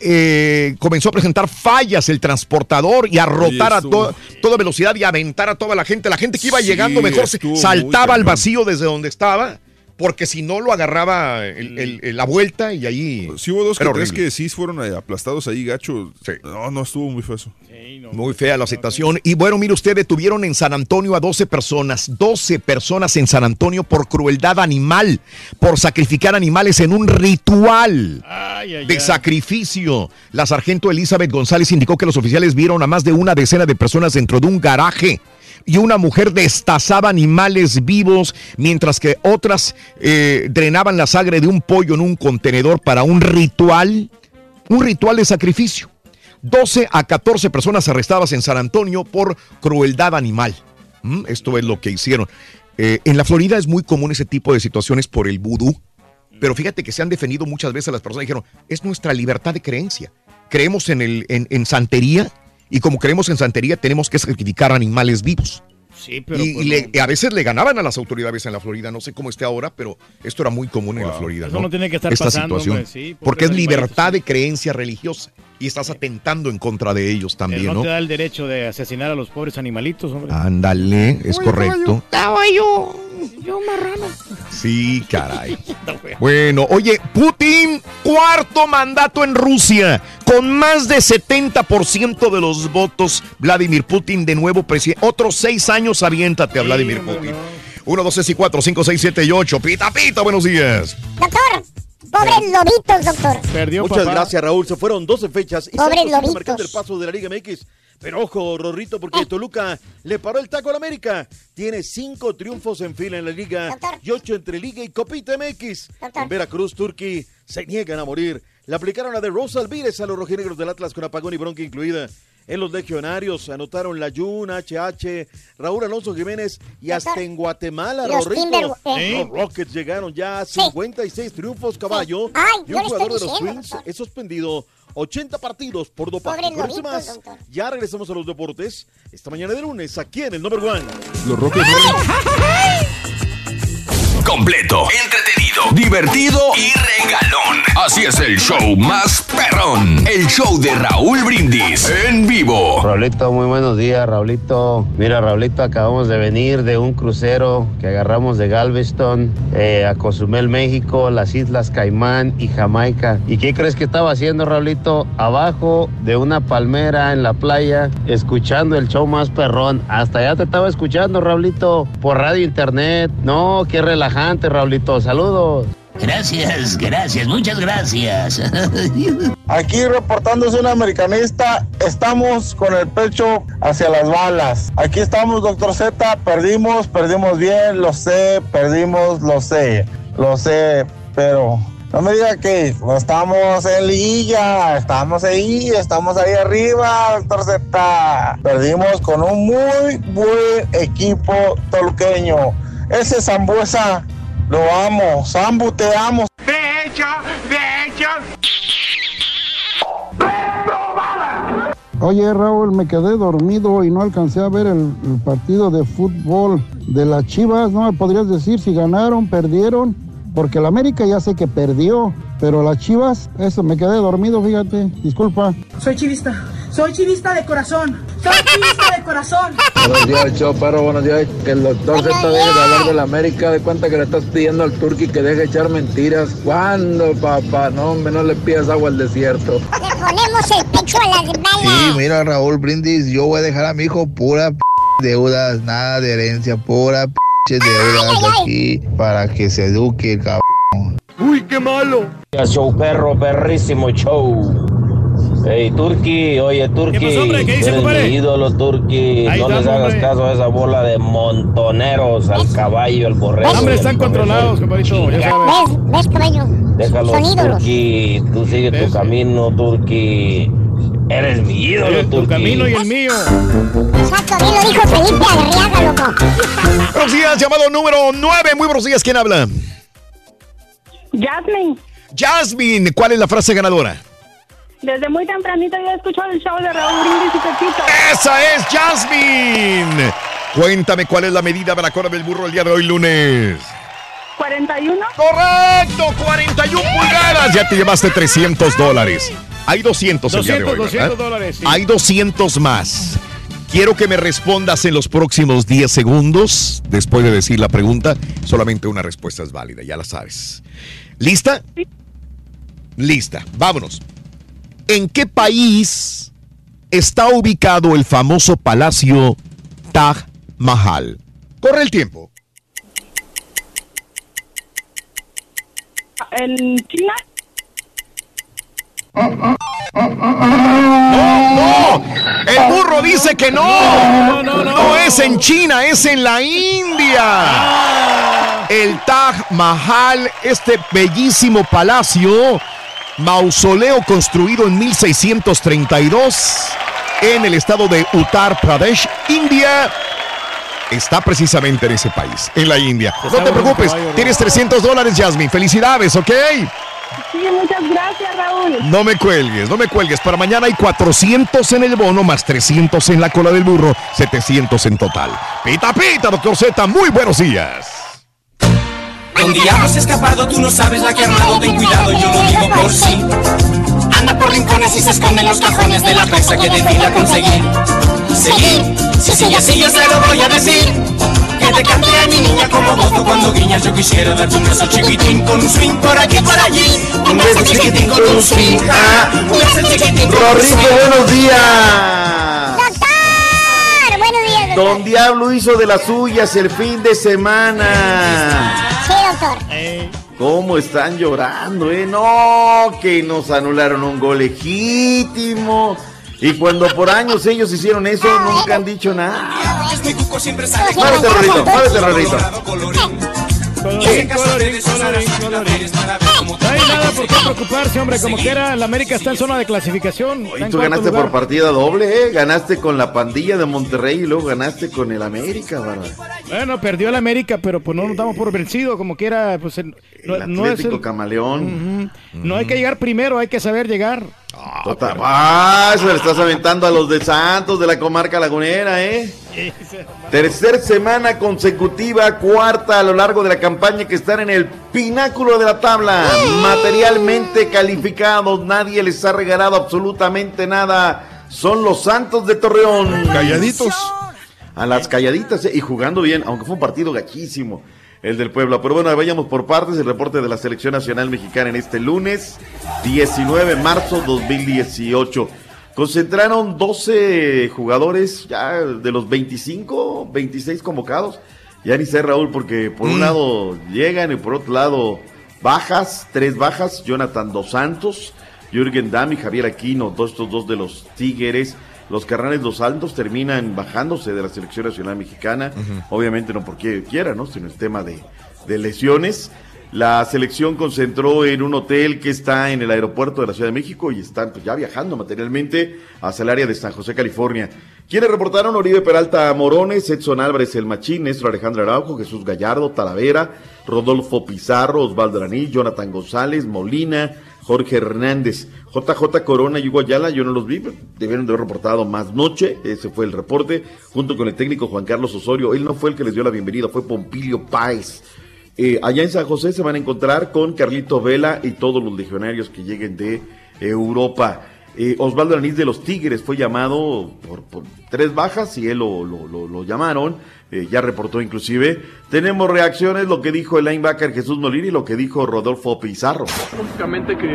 Eh, comenzó a presentar fallas el transportador y a rotar a to- toda velocidad y a aventar a toda la gente. La gente que iba Sí, llegando mejor se- saltaba al vacío desde donde estaba, porque si no lo agarraba el- el- el- la vuelta y ahí. Sí hubo dos que Era tres horrible. que sí fueron eh, aplastados ahí, gacho. No, no, estuvo muy feo eso. Muy fea la situación. Y bueno, mire usted, detuvieron en San Antonio a 12 personas, 12 personas en San Antonio por crueldad animal, por sacrificar animales en un ritual de sacrificio. La sargento Elizabeth González indicó que los oficiales vieron a más de una decena de personas dentro de un garaje. Y una mujer destazaba animales vivos, mientras que otras eh, drenaban la sangre de un pollo en un contenedor para un ritual, un ritual de sacrificio. 12 a 14 personas arrestadas en San Antonio por crueldad animal. ¿Mm? Esto es lo que hicieron. Eh, en la Florida es muy común ese tipo de situaciones por el vudú, pero fíjate que se han defendido muchas veces las personas dijeron, es nuestra libertad de creencia. Creemos en, el, en santería y como creemos en santería tenemos que sacrificar animales vivos. Sí, pero. y, pues, y le- no. y a veces le ganaban a las autoridades en la Florida, no sé cómo esté ahora, pero esto era muy común en la Florida. Eso no tiene que estar Esta pasando, situación. hombre, sí, porque es libertad de creencia religiosa y estás atentando en contra de ellos también, no, ¿no? te da el derecho de asesinar a los pobres animalitos, hombre. Ándale, es correcto. Caballo, yo marrano. Sí, caray. Bueno, oye, Putin, cuarto mandato en Rusia, con más de 70% de los votos. Vladimir Putin, de nuevo presidente. Otros seis años, aviéntate a Vladimir Putin. 1, 2, 3 y 4, 5, 6, 7 y 8. Pita, pita, buenos días. Doctor, pobres lobitos, doctor. Muchas gracias, Raúl. Se fueron 12 fechas y Pobres lobitos. marcando el paso de la Liga MX. Pero ojo, Rorrito, porque Toluca le paró el taco al América. Tiene cinco triunfos en fila en la Liga y ocho entre Liga y Copita MX. En Veracruz, Turquí se niegan a morir. Le aplicaron la de Rosa Alvírez a los rojinegros del Atlas con apagón y bronca incluida. En los legionarios anotaron la Jun, HH, Raúl Alonso Jiménez y hasta en Guatemala, Los Rorrito. Eh. Los Rockets llegaron ya a 56 triunfos, caballo. Ay, y un jugador de los Twins es suspendido 80 partidos por dopaje. Más, ya regresamos a los deportes esta mañana de lunes aquí en el Number One. Los Rockets completo, entretenido, divertido y regalón. Así es el show más perrón. El show de Raúl Brindis en vivo. Raulito, muy buenos días, Raulito. Mira, Raulito, acabamos de venir de un crucero que agarramos de Galveston eh, a Cozumel, México, las Islas Caimán y Jamaica. ¿Y qué crees que estaba haciendo, Raulito? Abajo de una palmera en la playa, escuchando el show más perrón. Hasta allá te estaba escuchando, Raulito, por radio internet. No, qué Raulito. Saludos. Gracias, gracias, muchas gracias. Aquí reportándose un americanista, estamos con el pecho hacia las balas. Aquí estamos, doctor Z, perdimos, perdimos bien, lo sé, perdimos, lo sé, lo sé, pero no me diga que estamos en liguilla, estamos ahí, estamos ahí arriba, doctor Z. Perdimos con un muy buen equipo toluqueño. Ese Zambuesa lo amo, Zambu te amo. De hecho, de hecho. Oye Raúl, me quedé dormido y no alcancé a ver el, el partido de fútbol de las Chivas. ¿No me podrías decir si ganaron, perdieron? Porque el América ya sé que perdió, pero las Chivas, eso, me quedé dormido, fíjate. Disculpa. Soy chivista. Soy chivista de corazón. Soy chivista de corazón. Buenos días, show, perro. Buenos días. Que el doctor Z deje de hablar de la América. De cuenta que le estás pidiendo al Turqui que deje de echar mentiras. ¿Cuándo, papá? No, hombre, no le pidas agua al desierto. Le ponemos el pecho a las balas. Sí, mira, Raúl Brindis, yo voy a dejar a mi hijo pura p deudas, nada de herencia, pura p deudas aquí para que se eduque el cabrón. ¡Uy, qué malo! Show perro, perrísimo show. Hey, Turki, oye, Turki. pasó, hombre? ¿Qué dice, eres compadre? mi ídolo, Turki. Ahí no les hagas hombre. caso a esa bola de montoneros, al caballo, al borrego. Hombre, están controlados, compadrito, ya sabes. ¿Ves? ¿Ves, caballo? Déjalo, Son ídolos. Turki. Tú sigue tu camino, Turki. Eres mi ídolo, Turki. Tu camino y el mío. Exacto, bien lo dijo Felipe Arriaga, loco. Buenos días, llamado número 9. Muy buenos días, ¿quién habla? Jasmine, Jasmine, ¿cuál es la frase ganadora? Desde muy tempranito yo he escuchado el show de Raúl Brindis y Pepito. Esa es Jasmine. Cuéntame cuál es la medida de la cola del burro el día de hoy lunes. 41. Correcto, 41 pulgadas. Ya te llevaste 300 dólares. Hay 200 el día de 200, hoy, ¿verdad? 200 dólares, sí. Hay 200 más. Quiero que me respondas en los próximos 10 segundos. Después de decir la pregunta, solamente una respuesta es válida, ya la sabes. ¿Lista? Lista. Vámonos. ¿En qué país está ubicado el famoso palacio Taj Mahal? Corre el tiempo. ¿En China? ¡No! El burro dice que no. No, no, no. es en China, es en la India. El Taj Mahal, este bellísimo palacio, mausoleo construido en 1632 en el estado de Uttar Pradesh, India. Está precisamente en ese país, en la India. No te preocupes, tienes 300 dólares, Jasmine. Felicidades, ¿ok? Sí, muchas gracias, Raúl. No me cuelgues, no me cuelgues. Para mañana hay 400 en el bono, más 300 en la cola del burro, 700 en total. Pita, pita, doctor Z, muy buenos días. Con diablos escapado, tú no sabes la que ha armado, ten cuidado, yo lo digo por sí. Anda por rincones y se esconde en los cajones de la presa que debía conseguir. Seguir, si sigue así yo se lo voy a decir. Que te cante a mi niña como gozo cuando guiñas, yo quisiera darte un beso chiquitín con un swing por aquí por allí. Un beso chiquitín con un swing, ah, un beso chiquitín con un swing. buenos días. Doctor, buenos días, doctor. Don Diablo hizo de las suyas el fin de semana. Doctor. ¿Cómo están llorando, eh? No, que nos anularon un gol legítimo. Y cuando por años ellos hicieron eso, nunca han dicho nada. Mi cuco siempre sale con Muévete, Rorrito, muévete, Rorrito. Colorín, colorín, colorín, colorín. No hay nada por qué preocuparse, hombre. Como quiera, la América está en zona de clasificación. Y tú ganaste lugar. por partida doble, ¿eh? Ganaste con la pandilla de Monterrey y luego ganaste con el América, ¿verdad? Bueno, perdió el América, pero pues no nos damos por vencido. Como quiera, pues el- no, El no es Atlético el- Camaleón. Ujú. No hay que llegar primero, hay que saber llegar. Total. Ah, eso le estás aventando a los de Santos, de la comarca lagunera, ¿eh? Tercer semana consecutiva, cuarta a lo largo de la campaña que están en el pináculo de la tabla. Materialmente calificados, nadie les ha regalado absolutamente nada. Son los Santos de Torreón. Calladitos. A las calladitas eh, y jugando bien, aunque fue un partido gachísimo el del Puebla. Pero bueno, vayamos por partes. El reporte de la Selección Nacional Mexicana en este lunes, 19 de marzo 2018. Concentraron 12 jugadores ya de los 25, 26 convocados. Ya ni sé, Raúl, porque por un Mm. lado llegan y por otro lado bajas, tres bajas. Jonathan Dos Santos, Jürgen Damm y Javier Aquino, todos estos dos de los Tigres. Los carnales Dos Santos terminan bajándose de la selección nacional mexicana. Obviamente no porque quiera, ¿no? Sino el tema de, de lesiones. La selección concentró en un hotel que está en el aeropuerto de la Ciudad de México y están pues, ya viajando materialmente hacia el área de San José, California. Quienes reportaron Oribe Peralta Morones, Edson Álvarez El Machín, Néstor Alejandro Araujo, Jesús Gallardo, Talavera, Rodolfo Pizarro, Osvaldo Araní, Jonathan González, Molina, Jorge Hernández, JJ Corona y Hugo Ayala, yo no los vi, debieron de haber reportado más noche, ese fue el reporte, junto con el técnico Juan Carlos Osorio, él no fue el que les dio la bienvenida, fue Pompilio Páez. Eh, allá en San José se van a encontrar con Carlito Vela y todos los legionarios que lleguen de Europa. Eh, Osvaldo Anís de los Tigres fue llamado por, tres bajas y él lo, lo- llamaron, eh, ya reportó inclusive. Tenemos reacciones, lo que dijo el linebacker Jesús Molina y lo que dijo Rodolfo Pizarro. Lógicamente que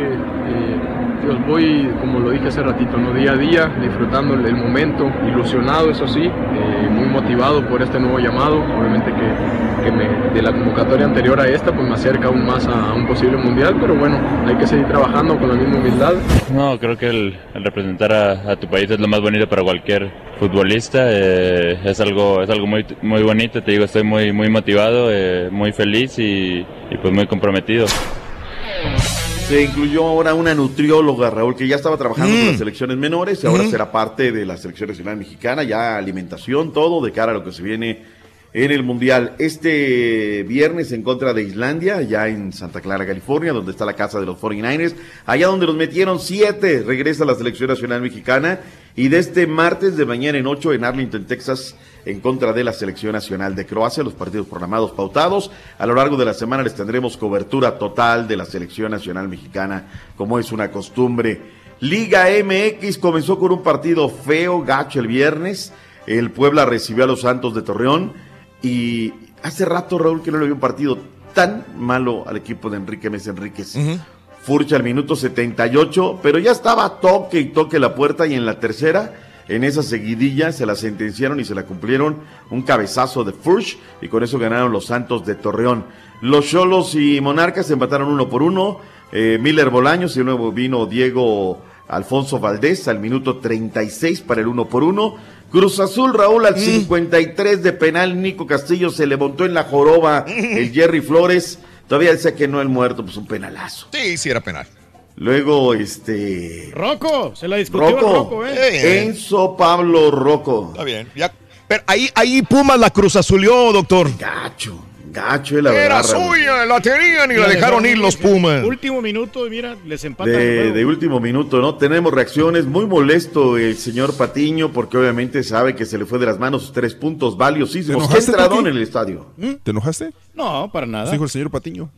Dios, voy, como lo dije hace ratito, ¿no? día a día, disfrutando el, momento, ilusionado, eso sí, eh, muy motivado por este nuevo llamado. Obviamente que, que me, de la convocatoria anterior a esta, pues me acerca aún más a, un posible mundial, pero bueno, hay que seguir trabajando con la misma humildad. No, creo que el, el representar a, a tu país es lo más bonito para cualquier futbolista. eh, es algo, es algo muy, muy bonito. Te digo, estoy muy, muy motivado, eh, muy feliz y, y pues muy comprometido. Se incluyó ahora una nutrióloga, Raúl, que ya estaba trabajando con Mm. las selecciones menores y ahora Mm. será parte de la selección nacional mexicana, ya alimentación, todo de cara a lo que se viene en el Mundial. Este viernes en contra de Islandia, ya en Santa Clara, California, donde está la casa de los 49ers, allá donde los metieron siete, regresa la selección nacional mexicana y de este martes de mañana en ocho en Arlington, Texas, en contra de la selección nacional de Croacia, los partidos programados pautados. A lo largo de la semana les tendremos cobertura total de la selección nacional mexicana, como es una costumbre. Liga MX comenzó con un partido feo, gacho el viernes. El Puebla recibió a los Santos de Torreón y hace rato, Raúl, que no le había un partido tan malo al equipo de Enrique Mesa Enríquez. Furcha al minuto 78, pero ya estaba toque y toque la puerta y en la tercera, en esa seguidilla, se la sentenciaron y se la cumplieron un cabezazo de Furch y con eso ganaron los Santos de Torreón. Los Cholos y Monarcas empataron uno por uno. Eh, Miller Bolaños y de nuevo vino Diego Alfonso Valdés al minuto 36 para el uno por uno. Cruz Azul, Raúl, al 53 de penal, Nico Castillo se le montó en la joroba el Jerry Flores. Todavía decía que no el muerto, pues un penalazo. Sí, sí era penal. Luego, este. Rocco, se la discutió Rocco. Rocco, ¿eh? Enzo Pablo Rocco. Está bien, ya. Pero ahí, ahí Pumas la cruz azulió, doctor. Gacho, gacho, la Era verdad. Raúl. suya, la tenían y la dejaron ir los Pumas. Último minuto, y mira, les empatan. De, de último minuto, ¿no? Tenemos reacciones. Muy molesto el señor Patiño porque obviamente sabe que se le fue de las manos sus tres puntos valiosísimos. ¿Te ¿Qué enojaste, entradón en el estadio? ¿Te enojaste? No, para nada. Dijo el señor Patiño.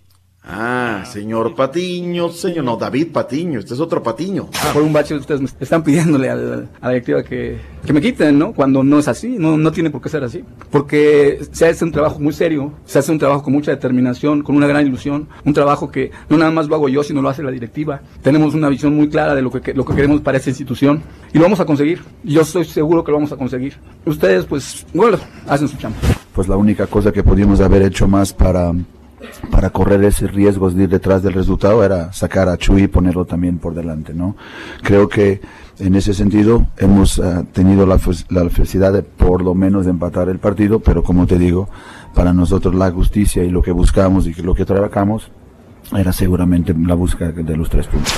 Ah, señor Patiño, señor, no, David Patiño, este es otro Patiño. Por un bache ustedes me están pidiéndole al- a la directiva que, que me quiten, ¿no? Cuando no es así, no, no tiene por qué ser así. Porque se hace un trabajo muy serio, se hace un trabajo con mucha determinación, con una gran ilusión, un trabajo que no nada más lo hago yo, sino lo hace la directiva. Tenemos una visión muy clara de lo que, lo que queremos para esa institución y lo vamos a conseguir. Yo estoy seguro que lo vamos a conseguir. Ustedes, pues, bueno, hacen su chamba. pues la única cosa que podíamos haber hecho más para, para correr ese riesgo de ir detrás del resultado era sacar a Chuy y ponerlo también por delante, ¿no? Creo que en ese sentido hemos ah, tenido la, la felicidad de por lo menos de empatar el partido, pero como te digo, para nosotros la justicia y lo que buscamos y lo que trabajamos era seguramente la búsqueda de los tres puntos.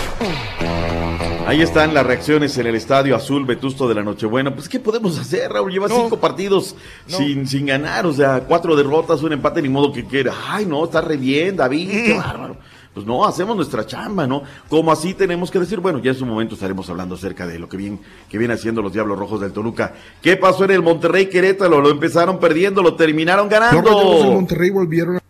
Ahí están las reacciones en el Estadio Azul Vetusto de la Nochebuena. Pues, ¿qué podemos hacer, Raúl? Lleva cinco partidos sin, sin ganar, o sea, cuatro derrotas, un empate, ni modo que quiera. Ay, no, está re bien, David, qué bárbaro. pues no, hacemos nuestra chamba, ¿no? Como así tenemos que decir, bueno, ya en su momento estaremos hablando acerca de lo que viene, que viene haciendo los Diablos Rojos del Toluca. ¿Qué pasó en el Monterrey Querétaro? Lo empezaron perdiendo, lo terminaron ganando. Los Monterrey volvieron a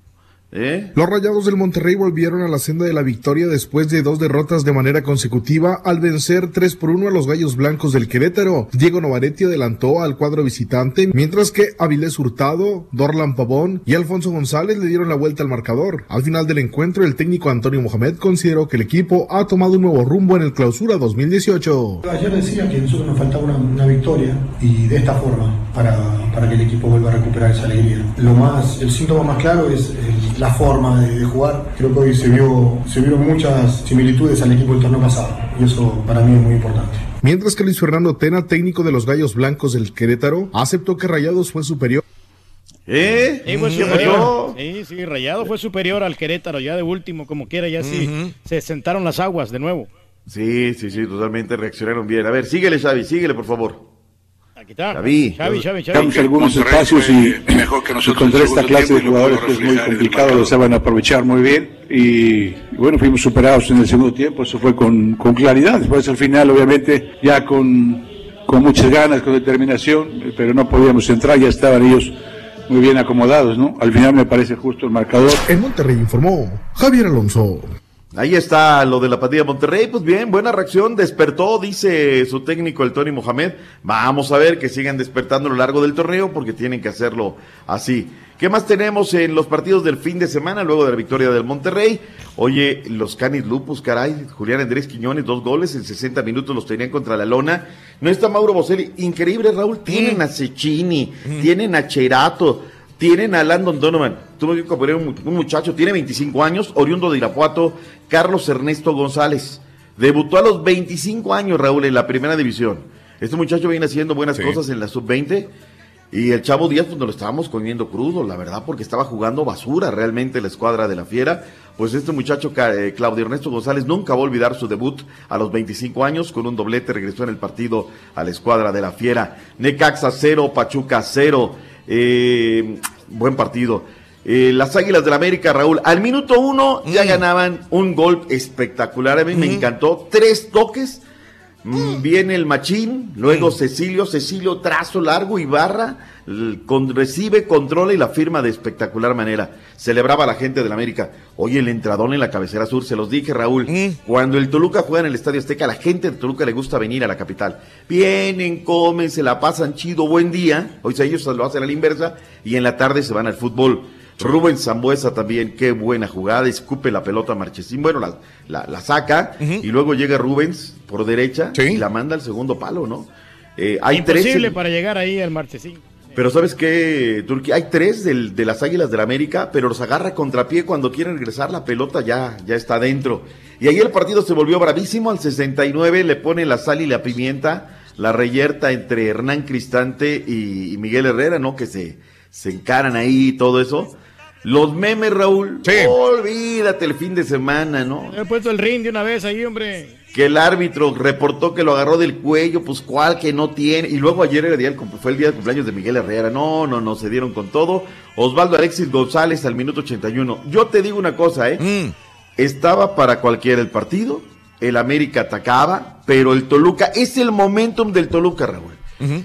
¿Eh? Los Rayados del Monterrey volvieron a la senda de la victoria después de dos derrotas de manera consecutiva al vencer 3 por 1 a los Gallos Blancos del Querétaro. Diego Novaretti adelantó al cuadro visitante, mientras que Avilés Hurtado, Dorlan Pavón y Alfonso González le dieron la vuelta al marcador. Al final del encuentro, el técnico Antonio Mohamed consideró que el equipo ha tomado un nuevo rumbo en el clausura 2018. Ayer decía que nosotros nos faltaba una, una victoria y de esta forma para, para que el equipo vuelva a recuperar esa alegría. Lo más, el síntoma más claro es el- la forma de, de jugar. Creo que hoy se, vio, se vieron muchas similitudes al equipo del torneo pasado y eso para mí es muy importante. Mientras que Luis Fernando Tena, técnico de los Gallos Blancos del Querétaro, aceptó que Rayados fue superior. ¿Eh? Sí, fue ¿Qué superior. pasó? Sí, sí, Rayado fue superior al Querétaro, ya de último, como quiera, ya sí se sentaron las aguas de nuevo. Sí, sí, sí, totalmente reaccionaron bien. A ver, síguele, Xavi, síguele, por favor. Aquí está. Xavi. Xavi, Xavi, Xavi. Damos algunos espacios y, y contra esta clase de jugadores que es muy complicado, lo saben aprovechar muy bien y, y bueno, fuimos superados en el segundo tiempo, eso fue con, con claridad, después al final obviamente ya con, con muchas ganas, con determinación, pero no podíamos entrar, ya estaban ellos muy bien acomodados, ¿no? Al final me parece justo el marcador. En Monterrey informó Javier Alonso. Ahí está lo de la de Monterrey. Pues bien, buena reacción. Despertó, dice su técnico, el Tony Mohamed. Vamos a ver que sigan despertando a lo largo del torneo porque tienen que hacerlo así. ¿Qué más tenemos en los partidos del fin de semana luego de la victoria del Monterrey? Oye, los Canis Lupus, caray. Julián Andrés Quiñones, dos goles en 60 minutos los tenían contra la lona. No está Mauro Boselli. Increíble, Raúl. Tienen a Cecchini, tienen a Cherato, tienen a Landon Donovan. Poner un, un muchacho, tiene 25 años, oriundo de Irapuato, Carlos Ernesto González. Debutó a los 25 años, Raúl, en la primera división. Este muchacho viene haciendo buenas Sí. cosas en la sub-20. Y el Chavo Díaz, pues nos lo estábamos comiendo crudo, la verdad, porque estaba jugando basura realmente la escuadra de la Fiera. Pues este muchacho, eh, Claudio Ernesto González, nunca va a olvidar su debut a los 25 años. Con un doblete regresó en el partido a la escuadra de la Fiera. Necaxa 0, Pachuca 0. Eh, buen partido. Eh, las Águilas del América, Raúl, al minuto uno ya ganaban un gol espectacular. A mí me encantó. Tres toques. Mm, Viene el machín, luego Cecilio, Cecilio trazo largo y barra, con, recibe, controla y la firma de espectacular manera. Celebraba la gente del América. Oye, el entradón en la cabecera sur, se los dije, Raúl. Cuando el Toluca juega en el Estadio Azteca, a la gente de Toluca le gusta venir a la capital. Vienen, comen, se la pasan chido, buen día. Hoy ellos lo hacen a la inversa y en la tarde se van al fútbol. Rubén Zambuesa también, qué buena jugada, escupe la pelota a Marchesín, bueno, la, la, la saca y luego llega Rubens por derecha y la manda al segundo palo, ¿no? Eh, hay Imposible para llegar ahí al marchesín. pero ¿sabes qué, Turquía? Hay tres del- de las Águilas del América, pero los agarra contrapié cuando quieren regresar, la pelota ya, ya está adentro. Y ahí el partido se volvió bravísimo, al 69 le pone la sal y la pimienta, la reyerta entre Hernán Cristante y, y Miguel Herrera, ¿no? Que se, se encaran ahí y todo eso. Los memes, Raúl, olvídate el fin de semana, ¿no? He puesto el ring de una vez ahí, hombre. que el árbitro reportó que lo agarró del cuello, pues cuál que no tiene. Y luego ayer era el día fue el día de cumpleaños de Miguel Herrera. No, no, no, se dieron con todo. Osvaldo Alexis González al minuto 81. Yo te digo una cosa, ¿eh? Estaba para cualquiera el partido. El América atacaba, pero el Toluca, es el momentum del Toluca, Raúl.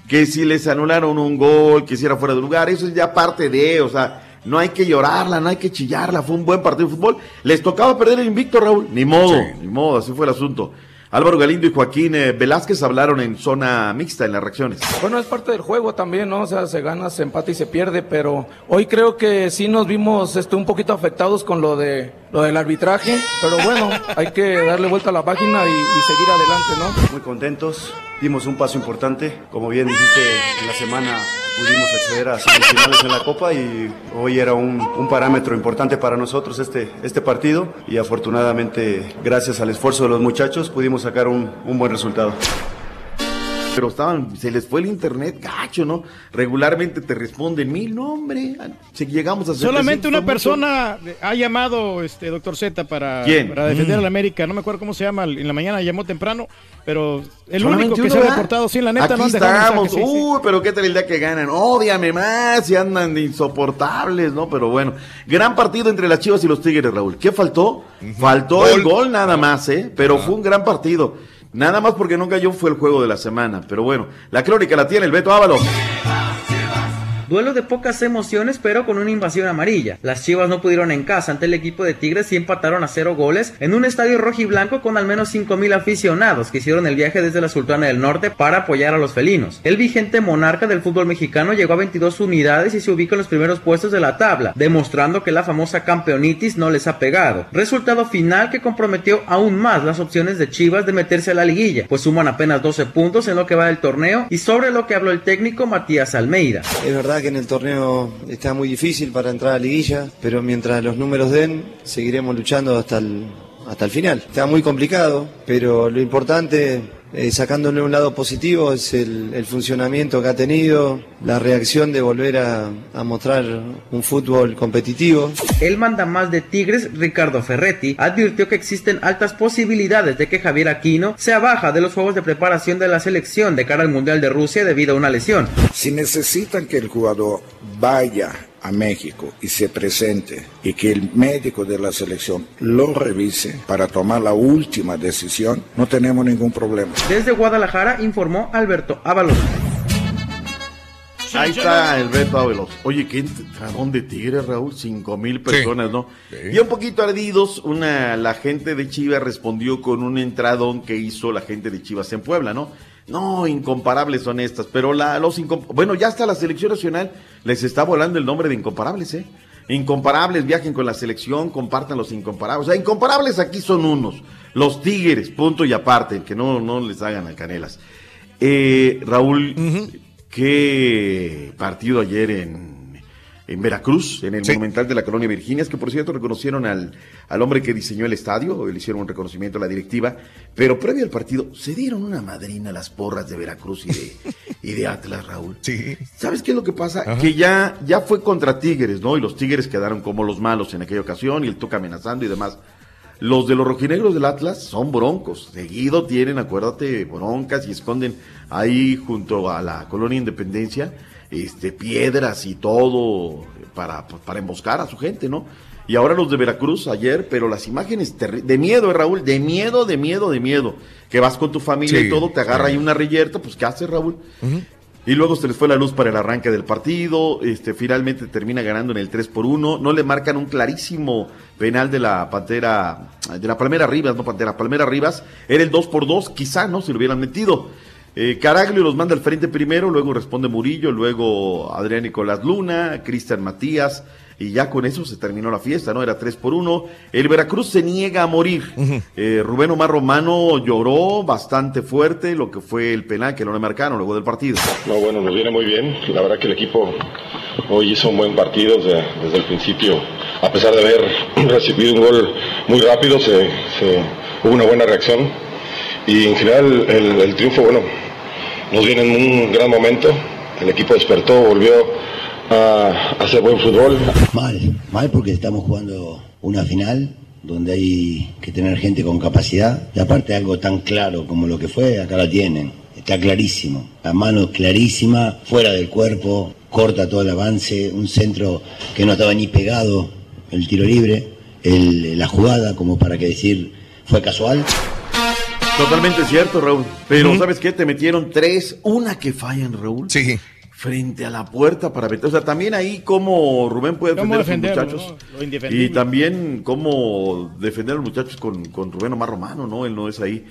Que si les anularon un gol, que si era fuera de lugar, eso es ya parte de, o sea, no hay que llorarla, no hay que chillarla, fue un buen partido de fútbol. Les tocaba perder el invicto, Raúl, ni modo, ni modo, así fue el asunto. Álvaro Galindo y Joaquín eh, Velázquez hablaron en zona mixta en las reacciones. Bueno, es parte del juego también, ¿no? O sea, se gana, se empata y se pierde, pero hoy creo que sí nos vimos este, un poquito afectados con lo de lo del arbitraje, pero bueno, hay que darle vuelta a la página y, y seguir adelante, ¿no? Muy contentos, dimos un paso importante. Como bien dijiste, en la semana pudimos acceder a semifinales en la Copa y hoy era un, un parámetro importante para nosotros este, este partido y afortunadamente, gracias al esfuerzo de los muchachos, pudimos sacar un, un buen resultado. Pero estaban, se les fue el internet, gacho, ¿no? Regularmente te responden mil, no, hombre. Si llegamos a Solamente 700 una son persona ha llamado, este doctor Z, para, ¿Quién? para defender Mm. a la América. No me acuerdo cómo se llama. En la mañana llamó temprano, pero el Solamente único que uno, se ha reportado, sí, la neta, Aquí no han dejado mensaje, sí, sí. Uy, pero qué tal el día que ganan. Ódiame más y andan de insoportables, ¿no? Pero bueno, gran partido entre las Chivas y los Tigres, Raúl. ¿Qué faltó? Faltó el gol nada más, ¿eh? Pero fue un gran partido. Nada más porque no cayó fue el juego de la semana. Pero bueno, la crónica la tiene el Beto Ábalos. Duelo de pocas emociones, pero con una invasión amarilla. Las Chivas no pudieron en casa ante el equipo de Tigres y empataron a cero goles en un estadio rojiblanco con al menos 5.000 aficionados que hicieron el viaje desde la Sultana del Norte para apoyar a los felinos. El vigente monarca del fútbol mexicano llegó a 22 unidades y se ubica en los primeros puestos de la tabla, demostrando que la famosa campeonitis no les ha pegado. Resultado final que comprometió aún más las opciones de Chivas de meterse a la liguilla, pues suman apenas 12 puntos en lo que va del torneo y sobre lo que habló el técnico Matías Almeida. Que en el torneo está muy difícil para entrar a liguilla, pero mientras los números den, seguiremos luchando hasta el, hasta el final. Está muy complicado, pero lo importante, eh, sacándole un lado positivo, es el, el funcionamiento que ha tenido, la reacción de volver a, a mostrar un fútbol competitivo. El mandamás de Tigres, Ricardo Ferretti, advirtió que existen altas posibilidades de que Javier Aquino sea baja de los juegos de preparación de la selección de cara al Mundial de Rusia debido a una lesión. Si necesitan que el jugador vaya a México y se presente y que el médico de la selección lo revise para tomar la última decisión, no tenemos ningún problema. Desde Guadalajara informó Alberto Ábalos. Ahí está el Beto Ábalos. Oye, qué entradón de Tigres, Raúl. Cinco mil personas, ¿no? Y un poquito ardidos, una, la gente de Chivas respondió con un entradón que hizo la gente de Chivas en Puebla, ¿no? No, incomparables son estas, pero la, los bueno, ya hasta la selección nacional les está volando el nombre de incomparables, ¿eh? Incomparables, viajen con la selección, compartan los incomparables. O sea, incomparables aquí son unos. Los Tigres, punto y aparte, que no, no les hagan a canelas. Eh, Raúl, qué partido ayer en, en Veracruz, en el Monumental de la Colonia Virginia, que por cierto reconocieron al, al hombre que diseñó el estadio, le hicieron un reconocimiento a la directiva, pero previo al partido se dieron una madrina las porras de Veracruz y de, y de Atlas, Raúl. Sí. ¿Sabes qué es lo que pasa? Ajá. Que ya, ya fue contra Tigres, ¿no? Y los Tigres quedaron como los malos en aquella ocasión y el toca amenazando y demás. Los de los rojinegros del Atlas son broncos. Seguido tienen, acuérdate, broncas y esconden ahí junto a la colonia Independencia este, piedras y todo para, para emboscar a su gente, ¿no? Y ahora los de Veracruz ayer, pero las imágenes de miedo, eh, Raúl, de miedo, de miedo, de miedo. Que vas con tu familia Sí, y todo, te agarra sí. ahí una reyerta, pues ¿qué haces, Raúl? Y luego se les fue la luz para el arranque del partido. Este, finalmente termina ganando en el 3 por 1. No le marcan un clarísimo penal de la Pantera, de la Palmera Rivas, no Pantera, Palmera Rivas. Era el 2 por 2, quizá, ¿no? Se lo hubieran metido. Eh, Caraglio los manda al frente primero, luego responde Murillo, luego Adrián Nicolás Luna, Cristian Matías. Y ya con eso se terminó la fiesta, ¿no? Era 3 por 1. El Veracruz se niega a morir. Eh, Rubén Omar Romano lloró bastante fuerte lo que fue el penal que no le marcaron luego del partido. No, bueno, nos viene muy bien. La verdad que el equipo hoy hizo un buen partido o sea, desde el principio. A pesar de haber recibido un gol muy rápido, se, se- hubo una buena reacción. Y en general el, triunfo, bueno, nos viene en un gran momento. El equipo despertó, volvió a, hacer buen fútbol. Mal, mal porque estamos jugando una final donde hay que tener gente con capacidad y aparte algo tan claro como lo que fue, acá la tienen, está clarísimo, la mano clarísima, fuera del cuerpo, corta todo el avance, un centro que no estaba ni pegado, el tiro libre, la jugada como para que decir fue casual. Totalmente cierto, Raúl. Pero ¿sabes qué? Te metieron tres, una que fallan, Raúl. Sí. Frente a la puerta para meter. O sea, también ahí como Rubén puede ¿Cómo defender a sus muchachos. no? Y también cómo defender a los muchachos con, con Rubén Omar Romano, ¿no? Él no es ahí.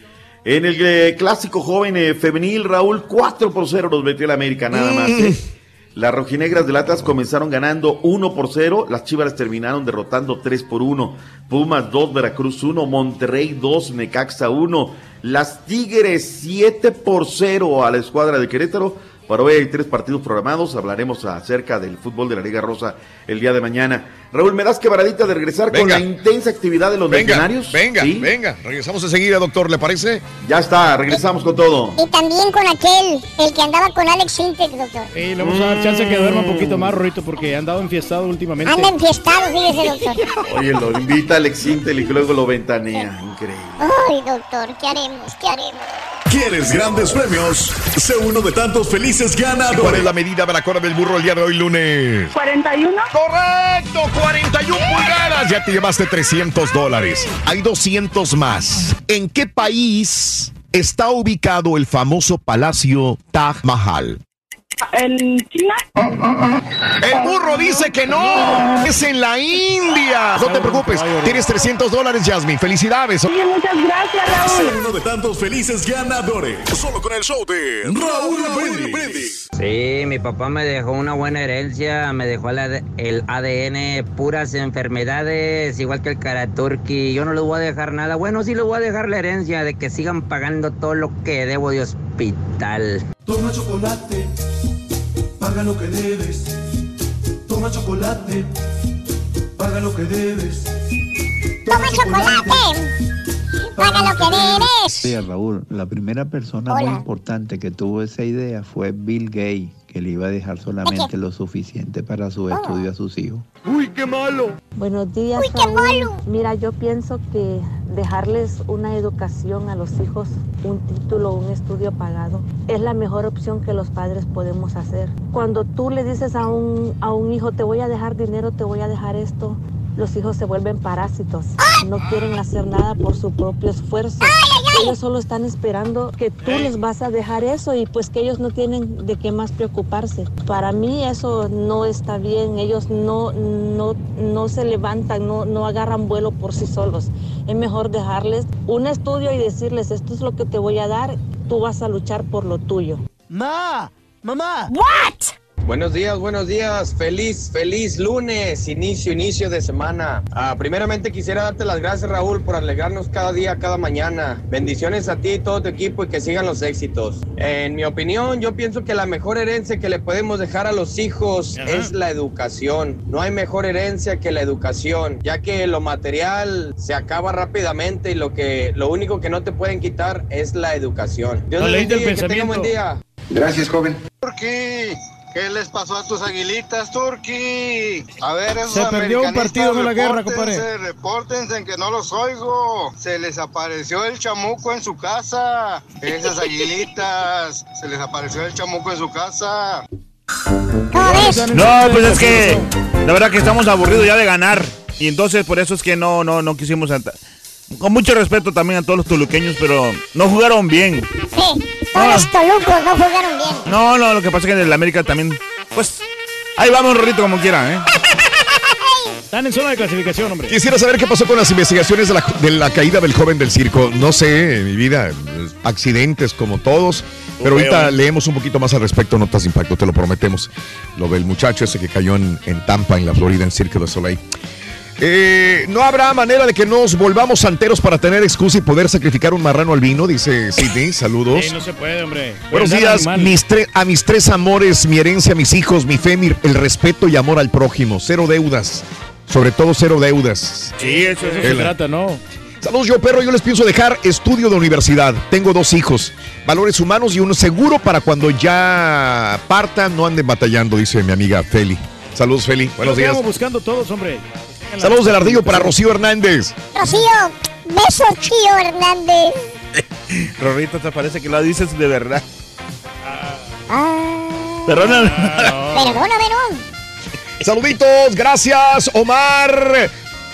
En el eh, clásico joven eh, femenil, Raúl, 4 por 0 los metió el América, nada más. ¿eh? Las rojinegras del Atlas comenzaron ganando 1 por 0, las Chivas terminaron derrotando 3 por 1. Pumas 2, Veracruz 1, Monterrey 2, Necaxa 1. Las Tigres 7 por 0 a la escuadra de Querétaro. Para hoy hay tres partidos programados. Hablaremos acerca del fútbol de la Liga Rosa el día de mañana. Raúl, ¿me das quebradita de regresar con la intensa actividad de los Venga, legionarios? venga, ¿Sí? venga. Regresamos enseguida, doctor, ¿le parece? Ya está, regresamos con todo. Y también con aquel, el que andaba con Alex Sintek, doctor. Y le vamos a dar chance que duerma un poquito más, Rorito, porque ha andado enfiestado últimamente. Anda enfiestado, fíjese, doctor. Oye, lo invita Alex Intel y luego lo ventanea. Increíble. Ay, doctor, ¿qué haremos? ¿Qué haremos? ¿Quieres grandes premios? Sé uno de tantos felices ¿Cuál es ganadores. la medida de la cola del burro el día de hoy, lunes? 41. Correcto, 41 pulgadas. Ya te llevaste 300 dólares. Hay 200 más. ¿En qué país está ubicado el famoso palacio Taj Mahal? ¿En China? El burro dice que no. Es en la India. No te preocupes. Tienes 300 dólares, Jasmine. Felicidades. muchas gracias, Sé uno de tantos felices ganadores. Solo con el show de Raúl Brindis. Sí, mi papá me dejó una buena herencia, me dejó el ADN, puras enfermedades, igual que el Karaturki. Yo no les voy a dejar nada. Bueno, sí les voy a dejar la herencia de que sigan pagando todo lo que debo de hospital. Toma chocolate, paga lo que debes. Toma chocolate, paga lo que debes. Toma chocolate, paga lo que debes. Sí, Raúl, la primera persona muy Hola. importante que tuvo esa idea fue Bill Gates, que le iba a dejar solamente lo suficiente para su estudio a sus hijos. ¡Uy, qué malo! Buenos días, Uy, qué Raúl. malo. Mira, yo pienso que dejarles una educación a los hijos, un título, un estudio pagado, es la mejor opción que los padres podemos hacer. Cuando tú le dices a un, a un hijo, te voy a dejar dinero, te voy a dejar esto, los hijos se vuelven parásitos. No quieren hacer nada por su propio esfuerzo. Ellos solo están esperando que tú les vas a dejar eso y pues que ellos no tienen de qué más preocuparse. Para mí eso no está bien. Ellos no, no, no se levantan, no, no agarran vuelo por sí solos. Es mejor dejarles un estudio y decirles esto es lo que te voy a dar, tú vas a luchar por lo tuyo. Ma, mamá. What? Buenos días, buenos días. Feliz, feliz lunes, inicio, inicio de semana. Ah, primeramente quisiera darte las gracias, Raúl, por alegrarnos cada día, cada mañana. Bendiciones a ti y todo tu equipo y que sigan los éxitos. En mi opinión, yo pienso que la mejor herencia que le podemos dejar a los hijos es la educación. No hay mejor herencia que la educación, ya que lo material se acaba rápidamente y lo que, lo único que no te pueden quitar es la educación. Dios bendiga y que buen pensamiento. día. Gracias, joven. Turki, ¿qué les pasó a tus aguilitas, Turki? A ver, esos Se perdió un partido de la guerra, compadre. Repórtense en que no los oigo. Se les apareció el chamuco en su casa. Esas aguilitas, se les apareció el chamuco en su casa. No, pues es que la verdad que estamos aburridos ya de ganar. Y entonces por eso es que no, no, no quisimos. Con mucho respeto también a todos los toluqueños, pero no jugaron bien. Sí, todos los tolucos no jugaron bien. No, no, lo que pasa es que en el América también, pues, ahí vamos, Rorrito, como quiera, ¿eh? Están en zona de clasificación, hombre. Quisiera saber qué pasó con las investigaciones de la, de la caída del joven del circo. No sé, en mi vida, accidentes como todos. Pero ahorita ¿eh? leemos un poquito más al respecto, notas de impacto, te lo prometemos. Lo del muchacho ese que cayó en, en Tampa, en la Florida, en Cirque du Soleil. Eh, no habrá manera de que nos volvamos santeros para tener excusa y poder sacrificar un marrano al vino, dice Sidney. Saludos. Sí, no se puede, hombre. Buenos días, mis a mis tres amores, mi herencia, mis hijos, mi fe, mi- el respeto y amor al prójimo. Cero deudas. Sobre todo cero deudas. Sí, eso, eso se trata, ¿no? Saludos, yo perro. Yo les pienso dejar estudio de universidad. Tengo dos hijos, valores humanos y uno seguro para cuando ya partan no anden batallando, dice mi amiga Feli. Saludos, Feli. Buenos que días. vamos buscando todos, hombre. Saludos del ardillo para Rocío Hernández. Rocío, besos, tío Hernández. Rorrito, te parece que lo dices de verdad. Ah, Perdóname. perdóname, no. Saluditos, gracias, Omar.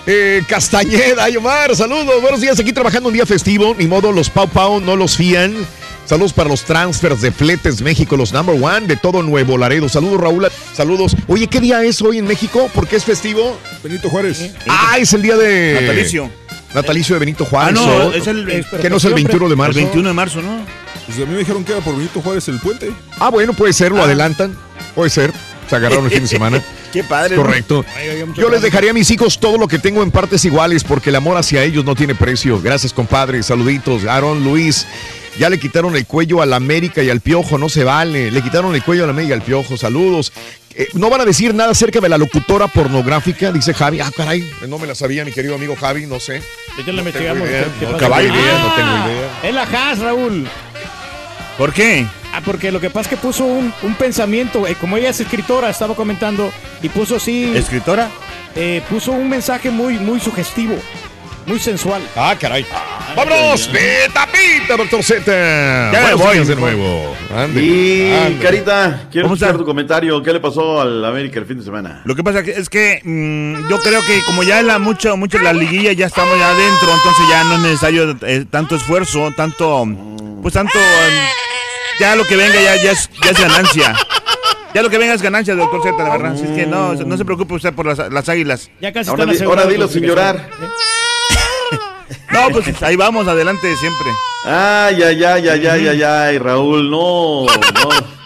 Eh, Castañeda, ay Omar, saludos, buenos días, aquí trabajando un día festivo, ni modo, los Pau Pau no los fían. Saludos para los transfers de Fletes México, los number one de todo Nuevo Laredo. Saludos, Raúl. Saludos. Oye, ¿qué día es hoy en México? ¿Por qué es festivo? Benito Juárez. Ah, es el día de. Natalicio. Natalicio de Benito Juárez. Ah, no, es el- ¿Qué no es el 21 de marzo? El 21 de marzo, ¿no? Pues a mí me dijeron que era por Benito Juárez el puente. Ah, bueno, puede ser, lo adelantan. Puede ser. Se agarraron el fin de semana. Qué padre. Correcto. Yo les dejaría a mis hijos todo lo que tengo en partes iguales porque el amor hacia ellos no tiene precio. Gracias, compadre. Saluditos. Aaron, Luis. Ya le quitaron el cuello al América y al Piojo, no se vale. Le quitaron el cuello al América y al Piojo, saludos. Eh, no van a decir nada acerca de la locutora pornográfica, dice Javi. Ah, caray, no me la sabía, mi querido amigo Javi, no sé. Ya No tengo investigamos. idea. ¿Qué No, pasa? caballo, Ah, no tengo idea. Es la Haas, Raúl. ¿Por qué? Ah, porque lo que pasa es que puso un, un pensamiento, eh, como ella es escritora, estaba comentando, y puso así... ¿Escritora? Eh, puso un mensaje muy, muy sugestivo, muy sensual. Ah, caray. ¡Vámonos! ¡De tapita, doctor Z! Ya me Buenos voy, de nuevo. Ande, Y ande. Carita, quiero ¿Cómo escuchar está? tu comentario. ¿Qué le pasó al América el fin de semana? Lo que pasa es que mm, yo creo que como ya la mucho mucho la liguilla ya estamos ya adentro, entonces ya no es necesario eh, tanto esfuerzo, tanto pues tanto eh, ya lo que venga ya ya es, ya es ganancia. Ya lo que venga es ganancia, doctor Z, la verdad. Así es que no, no se preocupe usted por las, las águilas. Ya casi Ahora, están di- ahora dilo sin llorar. No, pues ahí vamos, adelante siempre. Ay, ay, ay, ay, ay, ay, ay, Raúl, no, no.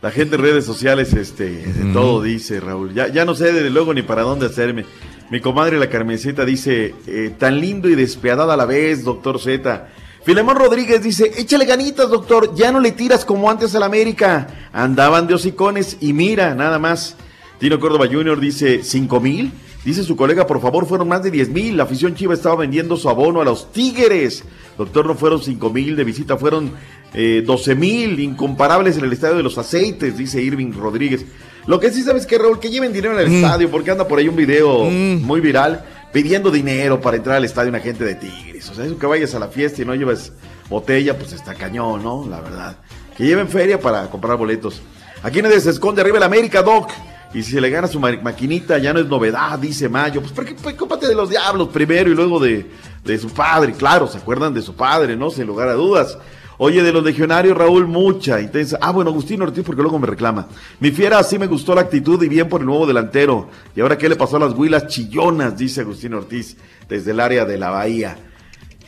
La gente en redes sociales, este, de todo dice, Raúl. Ya, ya no sé desde luego ni para dónde hacerme. Mi comadre la Carmencita dice, eh, tan lindo y despiadada a la vez, doctor Z. Filemón Rodríguez dice, échale ganitas, doctor, ya no le tiras como antes al América. Andaban de hocicones y mira, nada más. Tino Córdoba Jr. dice, ¿cinco mil? Dice su colega, por favor, fueron más de 10 mil. La afición chiva estaba vendiendo su abono a los Tigres. Doctor, no fueron 5 mil de visita, fueron eh, 12 mil. Incomparables en el estadio de los aceites, dice Irving Rodríguez. Lo que sí sabes que, Raúl, que lleven dinero en el Mm. estadio, porque anda por ahí un video muy viral pidiendo dinero para entrar al estadio una gente de Tigres. O sea, eso que vayas a la fiesta y no llevas botella, pues está cañón, ¿no? La verdad. Que lleven feria para comprar boletos. Aquí nadie se esconde arriba el América, Doc. Y si se le gana su ma- maquinita, ya no es novedad, dice Mayo. Pues, ¿por qué? Cómpate de los diablos primero y luego de, de su padre. Claro, se acuerdan de su padre, ¿no? Sin lugar a dudas. Oye, de los legionarios, Raúl, mucha, intensa. Ah, bueno, Agustín Ortiz, porque luego me reclama. Mi fiera, sí me gustó la actitud y bien por el nuevo delantero. ¿Y ahora qué le pasó a las huilas chillonas? Dice Agustín Ortiz, desde el área de la Bahía.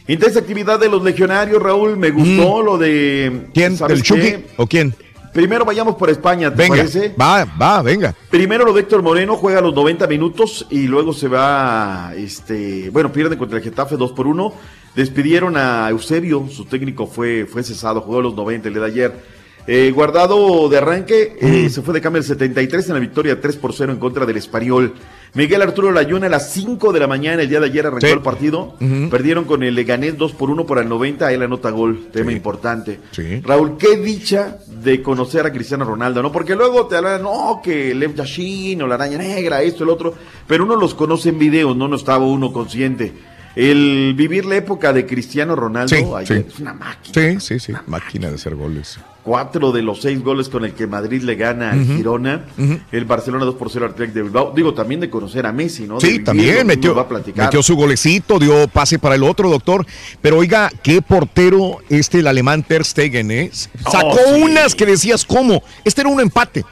Intensa actividad de los legionarios, Raúl. Me gustó lo de. ¿Quién? ¿sabes ¿El Chucky? ¿O quién? Primero vayamos por España, ¿te Venga, parece? va, va, venga. Primero lo de Héctor Moreno, juega los 90 minutos y luego se va, este, bueno, pierden contra el Getafe 2 por 1. Despidieron a Eusebio, su técnico fue, fue cesado, jugó los 90 el día de ayer. Eh, guardado de arranque, eh, se fue de cambio el 73 en la victoria 3 por 0 en contra del Español. Miguel Arturo Layuna a las 5 de la mañana el día de ayer arrancó Sí. el partido. Perdieron con el Leganés 2 por 1 por el 90, él anota gol, tema importante. Sí. Raúl, qué dicha de conocer a Cristiano Ronaldo, ¿no? Porque luego te hablan, no, que Lev Yashin o la araña negra, esto, el otro, pero uno los conoce en videos, no, no estaba uno consciente. El vivir la época de Cristiano Ronaldo ayer es una máquina. Sí, sí, sí. Máquina de hacer goles. Cuatro de los seis goles con el que Madrid le gana al. Girona. El Barcelona 2 por 0 al Athletic de Bilbao. Digo, también de conocer a Messi, ¿no? Sí, también metió, va a platicar. metió su golecito, dio pase para el otro, doctor. Pero oiga, qué portero este, el alemán Ter Stegen, ¿eh? Sacó Oh, sí. unas que decías, ¿cómo? Este era un empate.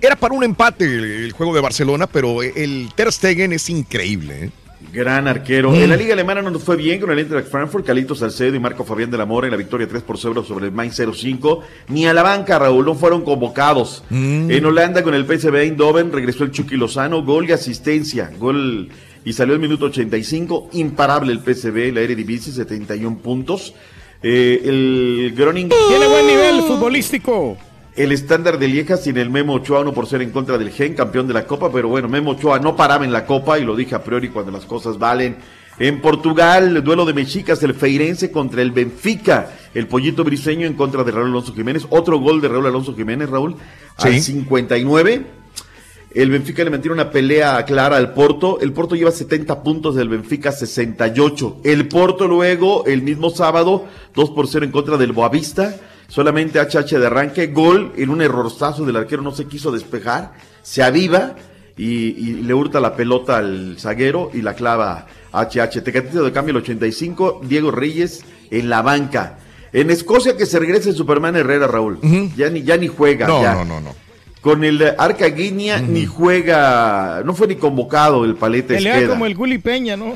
Era para un empate el, el juego de Barcelona, pero el Ter Stegen es increíble, ¿eh? Gran arquero. Mm. En la Liga Alemana no nos fue bien con el Eintracht Frankfurt, Calito Salcedo y Marco Fabián de la Mora en la victoria 3 por 0 sobre el Mainz 05. Ni a la banca, Raúl, no fueron convocados. Mm. En Holanda con el PSV Eindhoven regresó el Chucky Lozano, gol y asistencia. Gol y salió el minuto 85. Imparable el PSV, la Eredivisie, 71 puntos. Eh, el Groningen... Tiene buen nivel futbolístico. El estándar de Lieja sin el Memo Ochoa, uno por ser en contra del Gen, campeón de la Copa, pero bueno, Memo Ochoa no paraba en la Copa y lo dije a priori cuando las cosas valen. En Portugal, el duelo de Mexicas, el Feirense contra el Benfica, el Pollito Briseño en contra de Raúl Alonso Jiménez, otro gol de Raúl Alonso Jiménez, Raúl, al Sí. 59. El Benfica le mantiene una pelea clara al Porto. El Porto lleva 70 puntos del Benfica 68. El Porto luego, el mismo sábado, 2 por 0 en contra del Boavista. Solamente HH de arranque. Gol en un errorzazo del arquero, no se quiso despejar. Se aviva y, y le hurta la pelota al zaguero y la clava HH. Tecatito de cambio el 85. Diego Reyes en la banca. En Escocia que se regrese Superman Herrera, Raúl. ya, ni, ya ni juega. No, ya. no, no, no. Con el Arca Guiña ni juega, no fue ni convocado el paleta Pelea Esqueda. como el Gulli Peña, ¿no?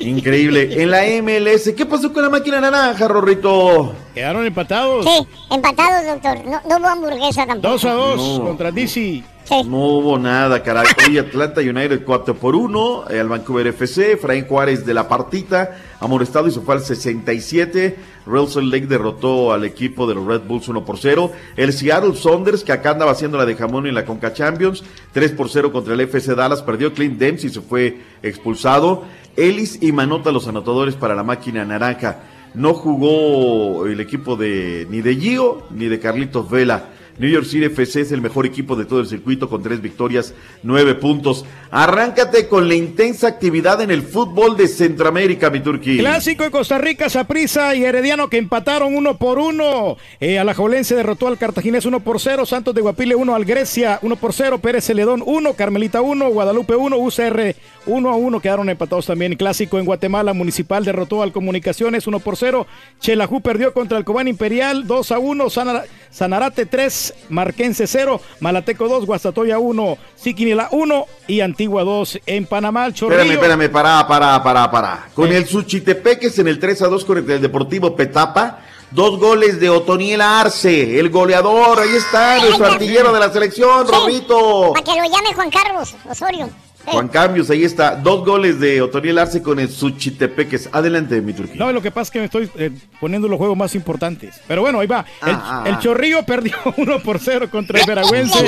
Increíble. En la MLS, ¿qué pasó con la máquina naranja, Rorrito? Quedaron empatados. Sí, empatados, doctor. No, no hubo hamburguesa tampoco. Dos a dos No. contra DC. No hubo nada, caray. Hoy Atlanta United 4 por 1, al Vancouver FC, Efraín Juárez de la partita, amonestado y se fue al 67. Real Salt Lake derrotó al equipo de los Red Bulls 1 por 0. El Seattle Saunders, que acá andaba haciendo la de jamón en la Conca Champions, 3 por 0 contra el FC Dallas, perdió Clint Dempsey y se fue expulsado. Ellis y Manota los anotadores para la máquina naranja. No jugó el equipo de ni de Gio ni de Carlitos Vela. New York City FC es el mejor equipo de todo el circuito con tres victorias, nueve puntos. Arráncate con la intensa actividad en el fútbol de Centroamérica, mi Turquía. Clásico de Costa Rica, Saprissa y Herediano que empataron uno por uno. Eh, Alajuelense derrotó al Cartaginés uno por cero. Santos de Guapile uno al Grecia uno por cero. Pérez Celedón uno. Carmelita uno. Guadalupe uno. UCR uno a uno. Quedaron empatados también. Clásico en Guatemala. Municipal derrotó al Comunicaciones uno por cero. Chelajú perdió contra el Cobán Imperial dos a uno. Sanara- Sanarate 3, Marquense 0, Malateco 2, Guastatoya 1, Siquinila 1 y Antigua 2 en Panamá. El Chorrillo. Espérame, espérame, pará, pará, pará, pará. Con el Suchitepeques en el 3 a 2 con el Deportivo Petapa. Dos goles de Otoniel Arce, el goleador. Ahí está, nuestro artillero de la selección, Rorrito. Para que lo llame Juan Carlos Osorio. Juan Cambios, ahí está. Dos goles de Otoniel Arce con el Suchitepeques. Adelante, mi Turquía. No, lo que pasa es que me estoy eh, poniendo los juegos más importantes. Pero bueno, ahí va. El, Ah, ah, el ah. Chorrillo perdió 1 por 0 contra el Veragüense.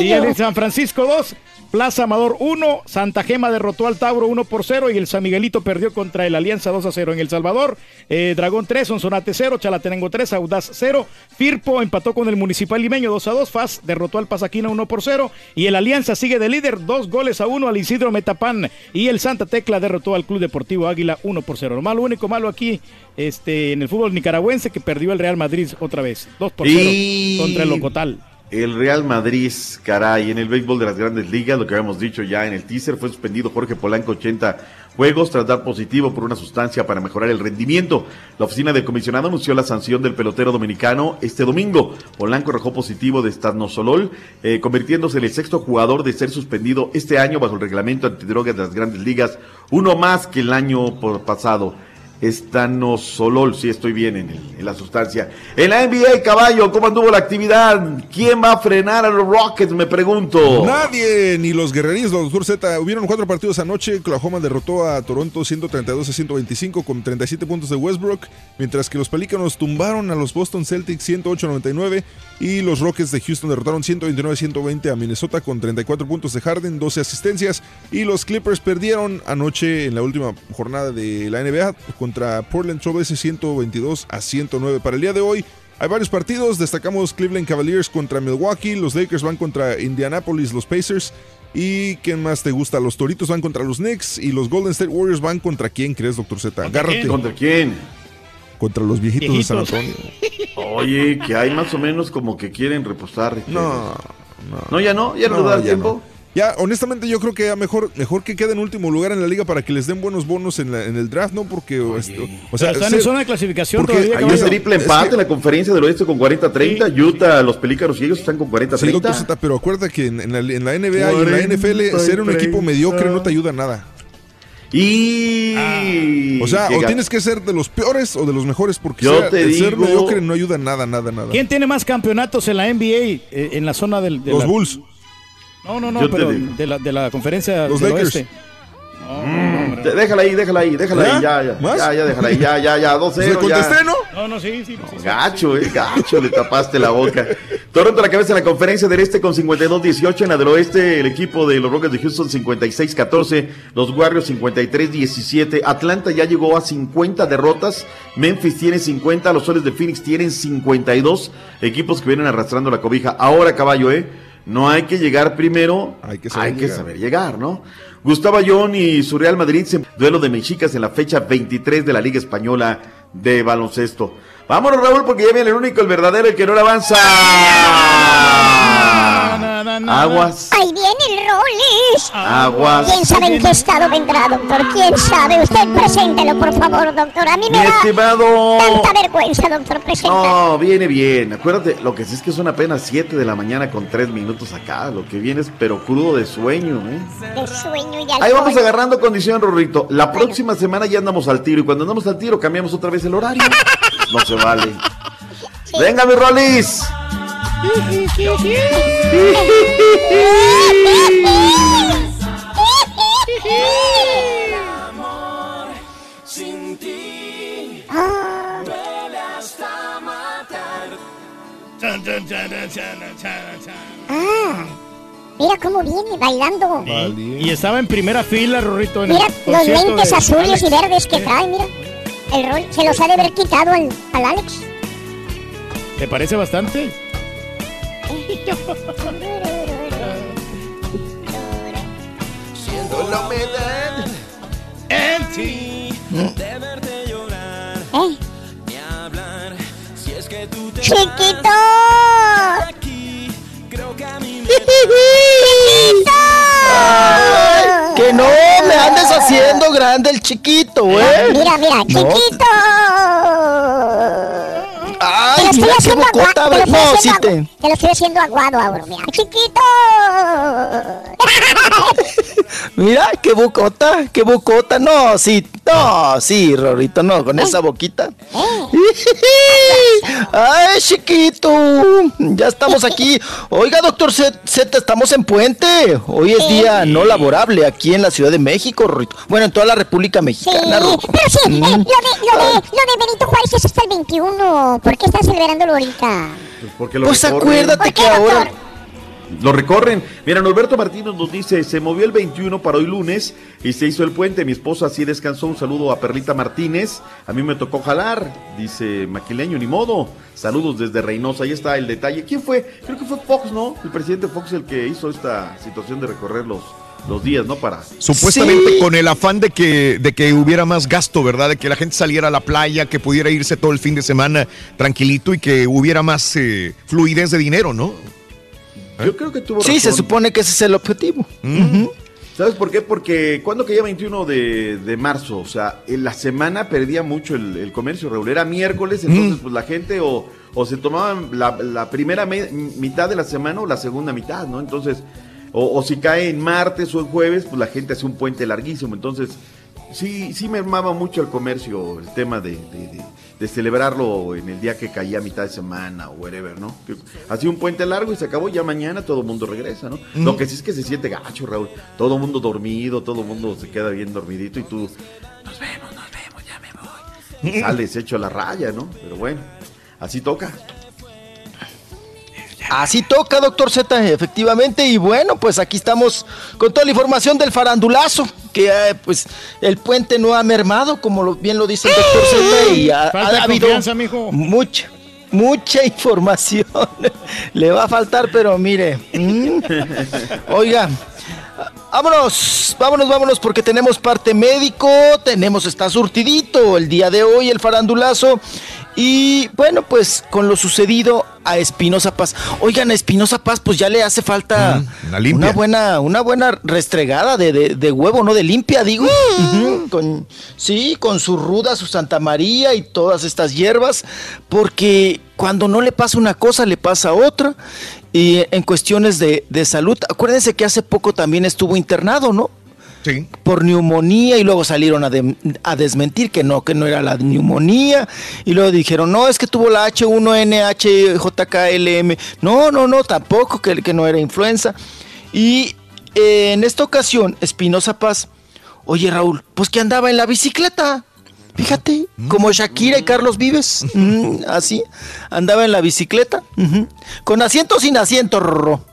Y el San Francisco 2, Plaza Amador 1, Santa Gema derrotó al Tauro 1 por 0 y el San Miguelito perdió contra el Alianza 2 a 0 en El Salvador. Eh, Dragón 3, Sonsonate 0, Chalatenango 3, Audaz 0. Firpo empató con el Municipal Limeño 2 a 2. FAS derrotó al Pasaquina 1 por 0 y el Alianza sigue de líder, dos goles a 1 al Isidro Metapán y el Santa Tecla derrotó al Club Deportivo Águila 1 por 0. Lo malo, único malo aquí este, en el fútbol nicaragüense que perdió el Real Madrid otra vez, 2 por 0 Y- contra el Locotal. El Real Madrid, caray, en el béisbol de las grandes ligas, lo que habíamos dicho ya en el teaser, fue suspendido Jorge Polanco 80 juegos tras dar positivo por una sustancia para mejorar el rendimiento. La oficina del comisionado anunció la sanción del pelotero dominicano este domingo. Polanco arrojó positivo de Stadnosolol, eh, convirtiéndose en el sexto jugador de ser suspendido este año bajo el reglamento antidrogas de las grandes ligas, uno más que el año pasado. Estanosolol, si estoy bien en, la sustancia. En la NBA, caballo, ¿cómo anduvo la actividad? ¿Quién va a frenar a los Rockets? Me pregunto. Nadie, ni los guerreríos, los Sur Z. Hubieron cuatro partidos anoche. Oklahoma derrotó a Toronto 132 a 125 con 37 puntos de Westbrook, mientras que los Pelícanos tumbaron a los Boston Celtics 108 a 99 y los Rockets de Houston derrotaron 129 a 120 a Minnesota con 34 puntos de Harden, 12 asistencias y los Clippers perdieron anoche en la última jornada de la NBA contra Portland Trailblazers 122 a 109. Para el día de hoy hay varios partidos, destacamos Cleveland Cavaliers contra Milwaukee, los Lakers van contra Indianapolis, los Pacers. ¿Y quién más te gusta? Los Toritos van contra los Knicks y los Golden State Warriors van contra quién crees, doctor Z. Agárrate. ¿Contra quién? Contra los viejitos, de San. Antonio. Oye, que hay más o menos como que quieren repostar. No, no. No, ya no, ya no, les da ya tiempo. no. Ya, honestamente yo creo que ya mejor, mejor que quede en último lugar en la liga para que les den buenos bonos en, la- en el draft, ¿no? Porque, este, o sea, están en zona de clasificación porque todavía. Hay un triple empate en la conferencia del oeste con 40-30. Utah, los Pelícanos y ellos están con 40-30. Sí, pero acuérdate que en, en la, en la NBA y en la NFL ser un equipo mediocre no te ayuda a nada. Y. O sea, o Llega- tienes que ser de los peores o de los mejores porque Yo ser, te el ser digo- mediocre no ayuda nada, nada, nada. ¿Quién tiene más campeonatos en la NBA eh, en la zona del, de Los la- Bulls. No, no, no, Yo pero de la, de la conferencia Los del Lakers. oeste. De- Déjala ahí, déjala ahí, déjala ¿Ya? ahí, ya, ya. ¿Más? Ya, ya, déjala ahí, ya, ya, ya, 2-0. ¿Le contesté, ya. no? No, no, sí, sí. sí, sí. Gacho, eh, gacho, le tapaste la boca. Toronto a la cabeza en la conferencia del este con 52-18. En la del oeste, el equipo de los Rockets de Houston 56-14. Los Warriors 53-17. Atlanta ya llegó a 50 derrotas. Memphis tiene 50. Los Soles de Phoenix tienen 52. Equipos que vienen arrastrando la cobija. Ahora, caballo, ¿eh? No hay que llegar primero. Hay que saber llegar. saber llegar, ¿no? Gustavo Ayón y su Real Madrid se duelo de mexicas en la fecha 23 de la Liga Española de baloncesto. Vámonos, Raúl, porque ya viene el único, el verdadero, el que no le avanza. Aguas. Ahí viene el Rollis. Aguas. ¿Quién sabe en qué estado vendrá, doctor? ¿Quién sabe? Usted preséntelo, por favor, doctor. A mí me Mi da estimado. tanta vergüenza, doctor. Preséntelo. No, viene bien. Acuérdate, lo que sí es que son apenas 7 de la mañana con 3 minutos acá. Lo que viene es pero crudo de sueño, ¿eh? De sueño y Ahí vamos alcohol. agarrando condición, Rorrito. La próxima semana ya andamos al tiro. Y cuando andamos al tiro, cambiamos otra vez el horario. No se vale. Venga, mi Rolis. Ah. mira cómo viene bailando. Y estaba en primera fila, Rorrito. En Mira el los lentes de azules Alex. y verdes que trae, mira. El rol se los ha de haber quitado al, al Alex. ¿Te parece bastante? Siento la humedad en ti de verte llorar. ¿Eh? Ni hablar si es que tú te ¡Chiquito! aquí. Creo que a mí me Ay, que no me andes haciendo grande el chiquito, ¿eh? Mira, mira, No. Ay, te lo estoy mira qué haciendo bocota. Te, lo no, sí te- te lo estoy haciendo aguado ahora, mira. Chiquito. Mira, qué bocota, qué bocota. No, sí, no, sí, Rorito, no, con esa boquita. Ay, chiquito, ya estamos aquí. Oiga, doctor Z, Z, estamos en puente. Hoy es día no laborable aquí en la Ciudad de México, Rorito. Bueno, en toda la República Mexicana, Rorro. Pero sí, eh, Mm. lo, de, lo, de, lo de Benito Juárez es hasta el 21. ¿Por qué estás celebrándolo ahorita? Porque lo Pues recorren. acuérdate que ahora... Lo recorren. Mira, Norberto Martínez nos dice, se movió el 21 para hoy lunes y se hizo el puente. Mi esposa así descansó. Un saludo a Perlita Martínez. A mí me tocó jalar, dice Maquileño, ni modo. Saludos desde Reynosa. Ahí está el detalle. ¿Quién fue? Creo que fue Fox, ¿no? El presidente Fox el que hizo esta situación de recorrer los, los días, ¿no? Para... Supuestamente con el afán de que, de que hubiera más gasto, ¿verdad? De que la gente saliera a la playa, que pudiera irse todo el fin de semana tranquilito y que hubiera más eh, fluidez de dinero, ¿no? Yo creo que tuvo Sí, se supone que ese es el objetivo. ¿Sabes por qué? Porque cuando caía 21 de, de marzo, o sea, en la semana perdía mucho el, el comercio, Raúl. Era miércoles, entonces pues la gente o, o se tomaban la, la primera me- mitad de la semana o la segunda mitad, ¿no? Entonces, o, o si cae en martes o en jueves, pues la gente hace un puente larguísimo. Entonces, sí, sí mermaba mucho el comercio el tema de, de- de- de celebrarlo en el día que caía a mitad de semana o whatever, ¿no? Que Hacía un puente largo y se acabó, ya mañana todo el mundo regresa, ¿no? Mm. Lo que sí es que se siente gacho, Raúl. Todo el mundo dormido, todo el mundo se queda bien dormidito y tú, nos vemos, nos vemos, ya me voy. Sales hecho a la raya, ¿no? Pero bueno, así toca. Así toca, doctor Z, efectivamente. Y bueno, pues aquí estamos con toda la información del farandulazo. Que eh, pues el puente no ha mermado, como lo- bien lo dice el doctor Z. Y ha, Falta ha habido mijo. mucha, mucha información. Le va a faltar, pero mire. mm. Oiga. Vámonos, vámonos, vámonos, porque tenemos parte médico, tenemos, está surtidito el día de hoy, el farandulazo. Y bueno, pues con lo sucedido a Espinosa Paz. Oigan, a Espinosa Paz, pues ya le hace falta Mm, una limpia. buena, una buena restregada de, de- de huevo, ¿no? De limpia, digo. Ujú, con, sí, con su ruda, su Santa María y todas estas hierbas, porque cuando no le pasa una cosa, le pasa otra. Y en cuestiones de, de salud, acuérdense que hace poco también estuvo internado, ¿no? Sí. por neumonía y luego salieron a, de- a desmentir que no, que no era la neumonía y luego dijeron, no, es que tuvo la H1NHJKLM. No, no, no, tampoco, que, que no era influenza. Y eh, en esta ocasión, Espinosa Paz, oye Raúl, pues que andaba en la bicicleta. Fíjate, como Shakira y Carlos Vives, mm, así, andaba en la bicicleta, con asiento o sin asiento, Rorro.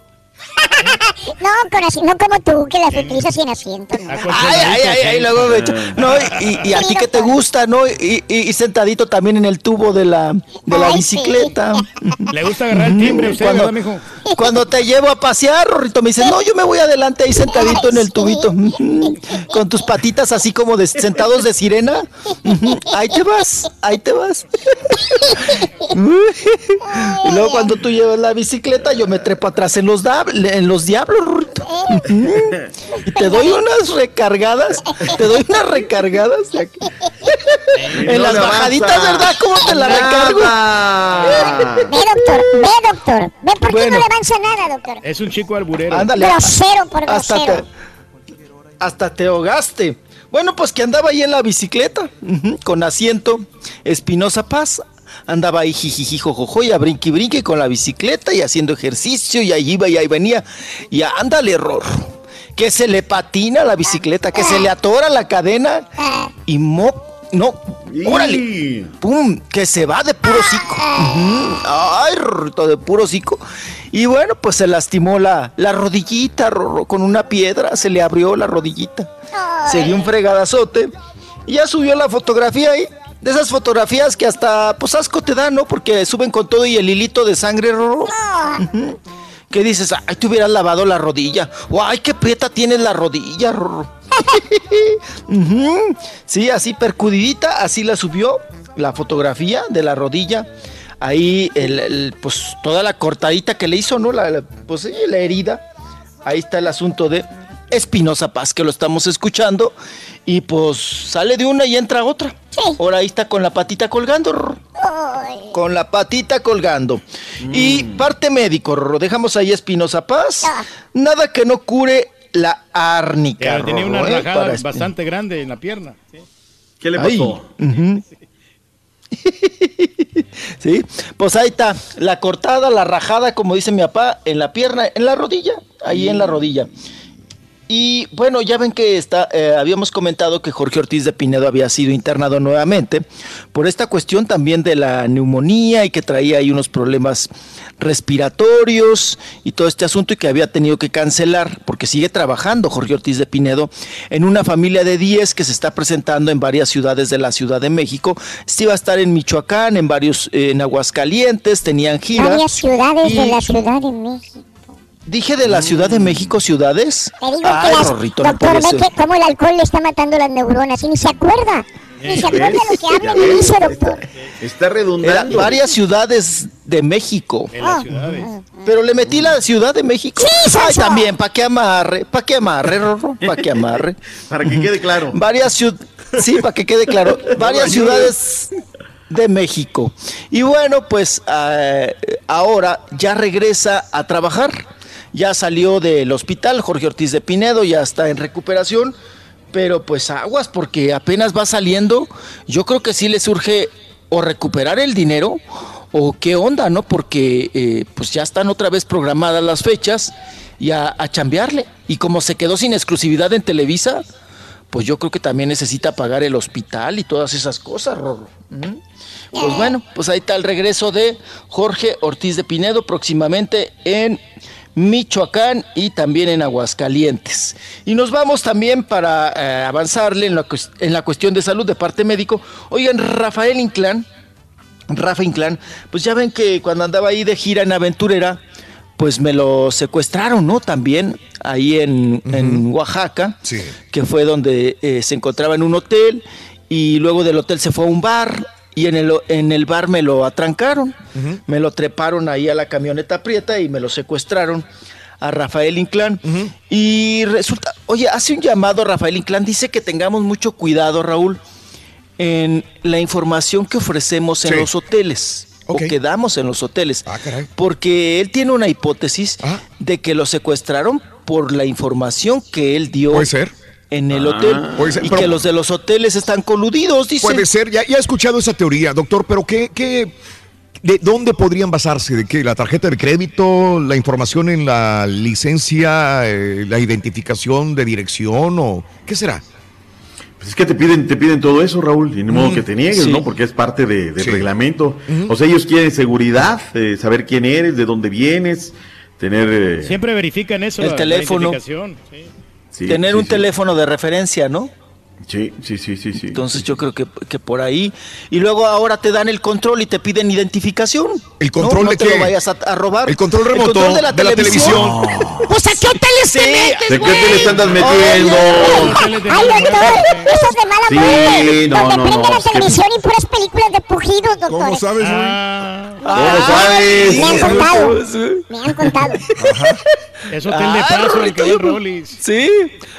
No, con asi- no como tú, que las utilizas sin asiento. ¿no? Ay, ay, ay, ay, luego me echo- No, y, y a ti que te gusta, ¿no? Y, y- y sentadito también en el tubo de la, de la Ay, bicicleta. Le gusta agarrar el timbre a usted, cuando, ¿verdad, mijo? cuando te llevo a pasear, Rorrito, me dices, no, yo me voy adelante ahí sentadito en el tubito. Con tus patitas así como de, sentados de sirena. Ahí te vas, ahí te vas. Y luego cuando tú llevas la bicicleta, yo me trepo atrás en los, dab- en los diablos. Y te doy unas recargadas, te doy unas recargadas. de aquí. no En las bajaditas. ¿verdad? ¿Cómo te la recargo? Nada. Ve, doctor, ve, doctor. Ve, ¿por qué Bueno. no le avanza nada, doctor? Es un chico alburero. Ándale. Grosero por hasta grosero. te, hasta te ahogaste. Bueno, pues que andaba ahí en la bicicleta, con asiento, Espinosa Paz. Andaba ahí jijiji, jojojo, y a brinque brinque con la bicicleta y haciendo ejercicio, y ahí iba y ahí venía. Y ándale, error. Que se le patina la bicicleta, que se le atora la cadena y mo. No, órale. ¡Pum! Que se va de puro cico. Ay, de puro cico. Y bueno, pues se lastimó la, la rodillita, Rorro, con una piedra, se le abrió la rodillita. Se dio un fregadazote. Y ya subió la fotografía ahí. De esas fotografías que hasta, pues asco te da, ¿no? Porque suben con todo y el hilito de sangre, Rorro. Ujú. ¿Qué dices? Ay, te hubieras lavado la rodilla. O ay, qué prieta tienes la rodilla. Sí, así percudidita, así la subió la fotografía de la rodilla. Ahí, el, pues toda la cortadita que le hizo, ¿no? La, la- pues sí, la herida. Ahí está el asunto de Espinosa Paz, que lo estamos escuchando. Y pues sale de una y entra otra. Ahora ahí está con la patita colgando. Rorro. Con la patita colgando. Y parte médico, Rorro. Dejamos ahí Espinosa Paz. Nada que no cure la árnica. Eh, tenía una ¿eh? rajada bastante grande en la pierna. sí. ¿Qué le Ay, pasó? sí, pues ahí está, la cortada, la rajada, como dice mi papá, en la pierna, en la rodilla, ahí en la rodilla. Y bueno, ya ven que está, eh, habíamos comentado que Jorge Ortiz de Pinedo había sido internado nuevamente por esta cuestión también de la neumonía y que traía ahí unos problemas respiratorios y todo este asunto y que había tenido que cancelar porque sigue trabajando Jorge Ortiz de Pinedo en una familia de 10 que se está presentando en varias ciudades de la Ciudad de México. Este iba a estar en Michoacán, en varios, eh, en Aguascalientes, tenían gira. Varias ciudades de la Ciudad de México. Dije de la Ciudad de México, ciudades. Te digo Ay, que las, Rorrito, doctor, ve que cómo el alcohol le está matando las neuronas y ni se acuerda. Ni se acuerda lo que habla ni dice, doctor. Está Era redundando. varias ciudades de México. En las ciudades. Pero le metí la Ciudad de México. Sí, Ay, también, pa' que amarre, pa' que amarre, Rorro, pa' que amarre. Para que quede claro. Varias ciudades, sí, para que quede claro, varias ciudades de México. Y bueno, pues eh, ahora ya regresa a trabajar. Ya salió del hospital, Jorge Ortiz de Pinedo, ya está en recuperación. Pero pues aguas, porque apenas va saliendo. Yo creo que sí le surge o recuperar el dinero o qué onda, ¿no? Porque eh, pues ya están otra vez programadas las fechas y a, a chambearle. Y como se quedó sin exclusividad en Televisa, pues yo creo que también necesita pagar el hospital y todas esas cosas, Rorro. ¿Mm? Pues bueno, pues ahí está el regreso de Jorge Ortiz de Pinedo próximamente en Michoacán y también en Aguascalientes. Y nos vamos también para eh, avanzarle en la, en la cuestión de salud de parte médico. Oigan, Rafael Inclán, Rafa Inclán, pues ya ven que cuando andaba ahí de gira en Aventurera, pues me lo secuestraron, ¿no? También ahí en, en Oaxaca, que fue donde eh, se encontraba en un hotel y luego del hotel se fue a un bar y en el, en el bar me lo atrancaron, me lo treparon ahí a la camioneta prieta y me lo secuestraron a Rafael Inclán. Y resulta, oye, hace un llamado Rafael Inclán, dice que tengamos mucho cuidado, Raúl, en la información que ofrecemos en Sí. los hoteles o que damos en los hoteles. Ah, caray. Porque él tiene una hipótesis de que lo secuestraron por la información que él dio Puede ser. En el Ah. hotel y pero- que los de los hoteles están coludidos, dice. Puede ser, ya, ya he escuchado esa teoría, doctor, pero ¿qué, qué, ¿de dónde podrían basarse? ¿De qué? ¿La tarjeta de crédito, la información en la licencia, eh, la identificación de dirección o qué será? Pues es que te piden, te piden todo eso, Raúl, y ni modo Mm, que te niegues, sí. ¿no? Porque es parte de- del Sí. reglamento. O sea, ellos quieren seguridad, eh, saber quién eres, de dónde vienes, tener... eh, Siempre verifican eso. El la- la teléfono. identificación, sí. Sí, Tener sí, un sí. teléfono de referencia, ¿no? Sí, sí, sí, sí, sí. Entonces yo creo que, que por ahí. Y luego ahora te dan el control y te piden identificación. ¿El control no, no de te qué? lo vayas a, a robar. El control remoto de la televisión. Pues a qué hoteles te metes, ¿De qué güey? te andas metiendo? Ay, doctor, eso es de mala Sí, muerte. no, donde no, prende la televisión y puras películas de pujidos, doctor. ¿Cómo sabes, güey? Ah, ¿Cómo sabes? Me han contado. Me han contado. es hotel de Ah, paso, el Rorrito, que yo- Rollis. Sí.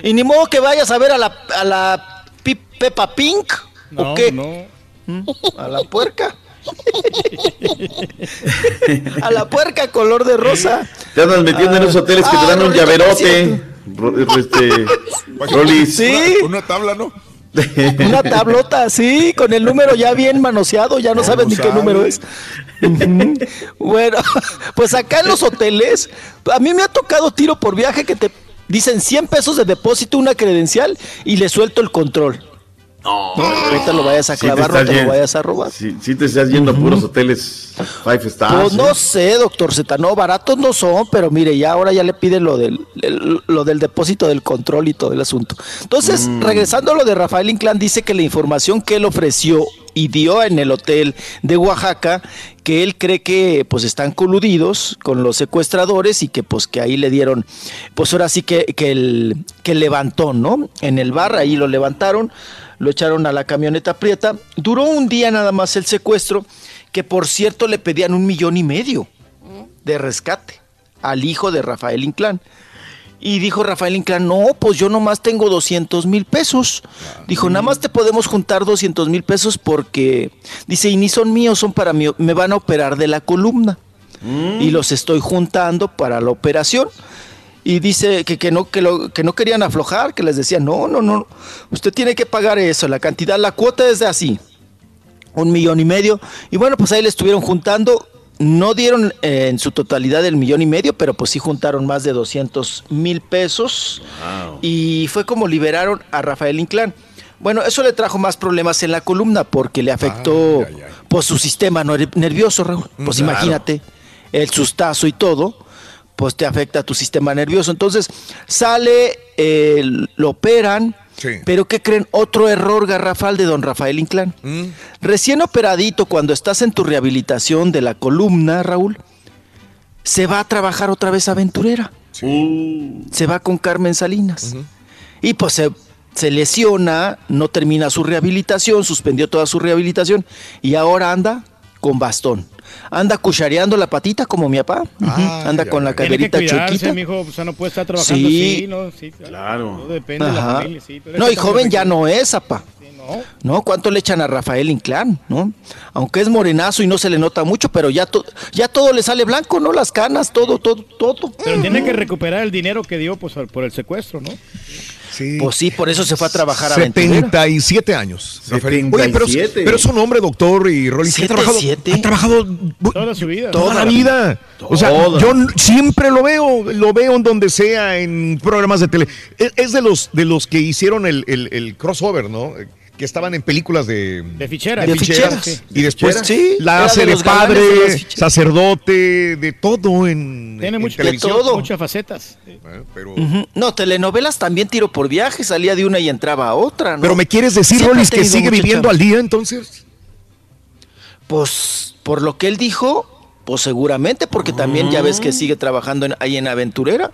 Y ni modo que vayas a ver a la, Peppa Pink. No, ¿O qué? no. ¿Mm? A la puerca. a la puerca color de rosa. Te andas metiendo en esos hoteles que Ah, te dan un llaverote. Este, Rolis. Sí. Una, una tabla, ¿no? Una tablota así, con el número ya bien manoseado, ya no sabes ni qué número es. Bueno, pues acá en los hoteles, a mí me ha tocado tiro por viaje que te dicen 100 pesos de depósito, una credencial y le suelto el control. No, ahorita lo vayas a Sí clavar, no te lo vayas a robar. Sí, sí te estás yendo a puros hoteles five stars. Pues no ¿eh? sé, doctor Z, no, baratos no son, pero mire, ya ahora ya le piden lo del, el- lo del depósito del control y todo el asunto. Entonces, Mm. regresando a lo de Rafael Inclán, dice que la información que él ofreció y dio en el hotel de Oaxaca, que él cree que pues están coludidos con los secuestradores y que pues que ahí le dieron, pues ahora sí que, que el, que levantó, ¿no? En el bar, ahí lo levantaron, lo echaron a la camioneta prieta. Duró un día nada más el secuestro, que por cierto le pedían un millón y medio de rescate al hijo de Rafael Inclán. Y dijo Rafael Inclán, no, pues yo nomás tengo 200 mil pesos. Dijo, nada más te podemos juntar 200 mil pesos porque, dice, y ni son míos, son para mí, me van a operar de la columna. Y los estoy juntando para la operación. Y dice que, que, no, que, lo- que no querían aflojar, que les decían, no, no, no, usted tiene que pagar eso, la cantidad, la cuota es de así, un millón y medio. Y bueno, pues ahí le estuvieron juntando. No dieron eh, en su totalidad el millón y medio, pero pues sí juntaron más de 200 mil pesos. Y fue como liberaron a Rafael Inclán. Bueno, eso le trajo más problemas en la columna porque le afectó pues su sistema ner- nervioso, Raúl. Pues Claro. imagínate, el sustazo y todo, pues te afecta a tu sistema nervioso. Entonces sale, eh, lo operan, pero ¿qué creen? Otro error garrafal de don Rafael Inclán. Recién operadito, cuando estás en tu rehabilitación de la columna, Raúl, se va a trabajar otra vez aventurera. Se va con Carmen Salinas. Y pues se, se lesiona, no termina su rehabilitación, suspendió toda su rehabilitación y ahora anda con bastón. Anda cuchareando la patita como mi papá. Ujú. anda con la caderita chuequita. mijo, o sea, no puede estar trabajando Sí. así, ¿no? Sí, claro. Todo depende de la Ajá. familia, sí. pero No, y joven ya no es, apa. ¿No? ¿Cuánto le echan a Rafael Inclán? ¿No? Aunque es morenazo y no se le nota mucho, pero ya, to- ya todo le sale blanco, ¿no? Las canas, todo, todo, todo. Pero tiene que recuperar el dinero que dio pues, por el secuestro, ¿no? Sí. Pues sí, por eso se fue a trabajar a aventurera. 77 años. Rafael. Oye, pero, 77. pero es un hombre, doctor y ha trabajado, ha trabajado Toda su vida. toda la vida. O sea, Toda. yo siempre lo veo, lo veo en donde sea, en programas de tele. Es, es de los de los que hicieron el, el- el crossover, ¿no? Que estaban en películas de, De ficheras. de De ficheras. sí. Y después. Sí, la hace de padre, sacerdote, de todo en, Tiene en mucho, televisión. muchas facetas. Pero. No, telenovelas también tiro por viaje, salía de una y entraba a otra, ¿no? pero me quieres decir, Siempre Rolis, que sigue viviendo chamba. al día entonces. Pues por lo que él dijo, pues seguramente, porque también ya ves que sigue trabajando en- ahí en Aventurera.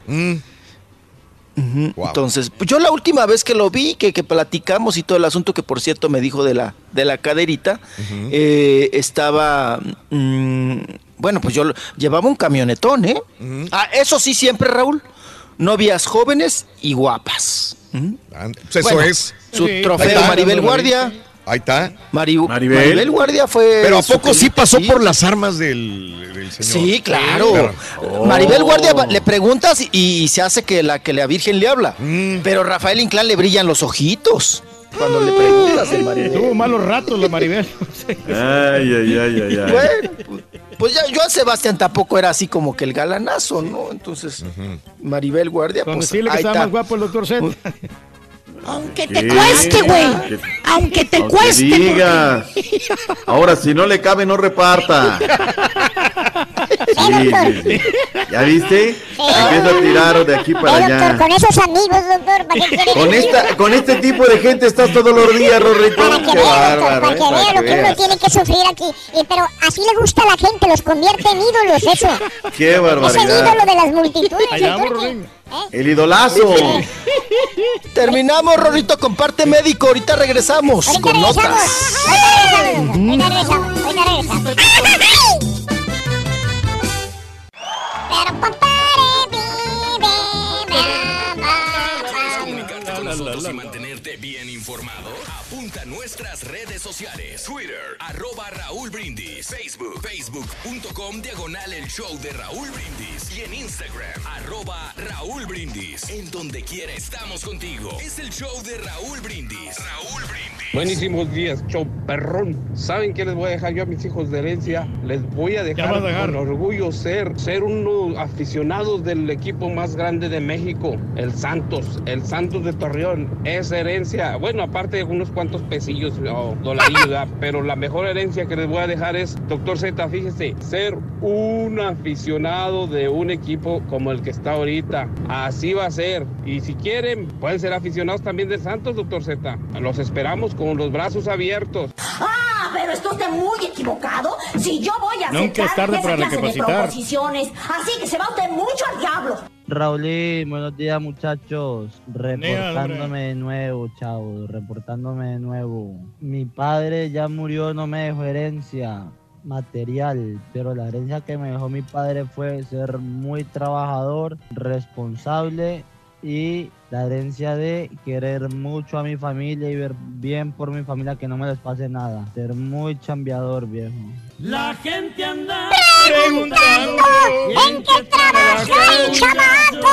Entonces, pues yo la última vez que lo vi, que, que platicamos y todo el asunto que por cierto me dijo de la, de la caderita, eh, estaba, mm, bueno, pues yo lo- llevaba un camionetón, ¿eh? Ah, eso sí siempre, Raúl, novias jóvenes y guapas. Ujú. Pues eso Bueno, es. Su Sí. trofeo. Maribel Guardia. Ahí está. Mari- Maribel. Guardia fue. Pero ¿a poco sí pasó sí. por las armas del, del señor? Sí, claro. Oh. Maribel Guardia le preguntas y, y se hace que la que la Virgen le habla. Mm. Pero Rafael Inclán le brillan los ojitos cuando le preguntas de Maribel. Tuvo malos ratos la Maribel. Ay, ay, ay, ay, ay. Bueno, pues, ya Joan Sebastián tampoco era así como que el galanazo, ¿no? Entonces, Maribel Guardia, Con pues decirle que ahí está. más guapo el doctor Z. Aunque te te cueste, güey. Aunque te Aunque cueste. digas. Ahora, si no le cabe, no reparta. Sí, sí, sí. ¿Ya viste? Empieza a tirar de aquí para Eh, doctor, allá. con esos amigos, doctor. Con, esta, con este tipo de gente estás todos los días, Rorrito. Para que vea, doctor, para ¿eh? que vea lo que uno veas. tiene que sufrir aquí. Y, pero así le gusta a la gente, los convierte en ídolos, eso. Qué Es el barbaridad. ídolo de las multitudes, Ahí el idolazo. Terminamos, Rorrito, con parte médico. Ahorita regresamos con notas. Ahorita regresamos, ahorita regresamos. Pero papare, vive, Comunicarte con nosotros y mantenerte mantenerte bien informado? Apunta a nuestras redes sociales. Twitter, arroba Raúl Brindis. Facebook, facebook.com, diagonal el show de Raúl Brindis. Y en Instagram, arroba Raúl Brindis. En donde quiera estamos contigo. Es el show de Raúl Brindis. Raúl Brindis. Buenísimos días, show perrón. ¿Saben qué les voy a dejar yo a mis hijos de herencia? Les voy a dejar, a dejar? con orgullo ser, ser unos aficionados del equipo más grande de México, el Santos, el Santos de Torreón. Es herencia, bueno, aparte de unos cuantos pesillos o dolarillos, ¿verdad? pero la mejor herencia que les voy a dejar es, doctor Z, fíjese, ser un aficionado de un equipo como el que está ahorita. Así va a ser. Y si quieren, pueden ser aficionados también del Santos, doctor Z. Los esperamos con los brazos abiertos. Ah, pero está usted muy equivocado. Si yo voy a Nunca es aceptar tarde esa para clase de recapacitar. proposiciones, así que se va usted mucho al diablo. Raulín, buenos días muchachos. Reportándome de nuevo, chavo. Reportándome de nuevo. Mi padre ya murió, no me dejó herencia material, pero la herencia que me dejó mi padre fue ser muy trabajador, responsable y la herencia de querer mucho a mi familia y ver bien por mi familia que no me les pase nada. Ser muy chambeador, viejo. La gente anda preguntando en qué trabaja el chamaco.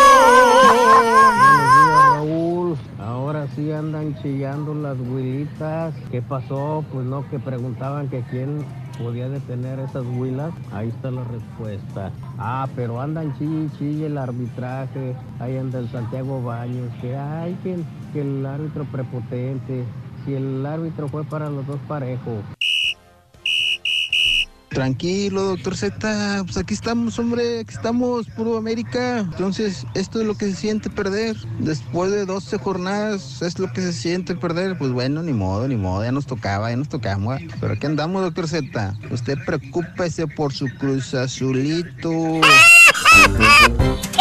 Raúl, ahora sí andan chillando las huilitas. ¿Qué pasó? Pues no, que preguntaban que quién podía detener esas huilas. Ahí está la respuesta. Ah, pero andan chille, chille el arbitraje. Ahí anda el Santiago Baños. Que ay, que, que el árbitro prepotente. Si el árbitro fue para los dos parejos. Tranquilo, doctor Z, pues aquí estamos, hombre, aquí estamos, puro América. Entonces, esto es lo que se siente perder. Después de 12 jornadas, es lo que se siente perder. Pues bueno, ni modo, ni modo, ya nos tocaba, ya nos tocamos. Pero aquí andamos, doctor Z. Usted preocúpese por su cruz azulito.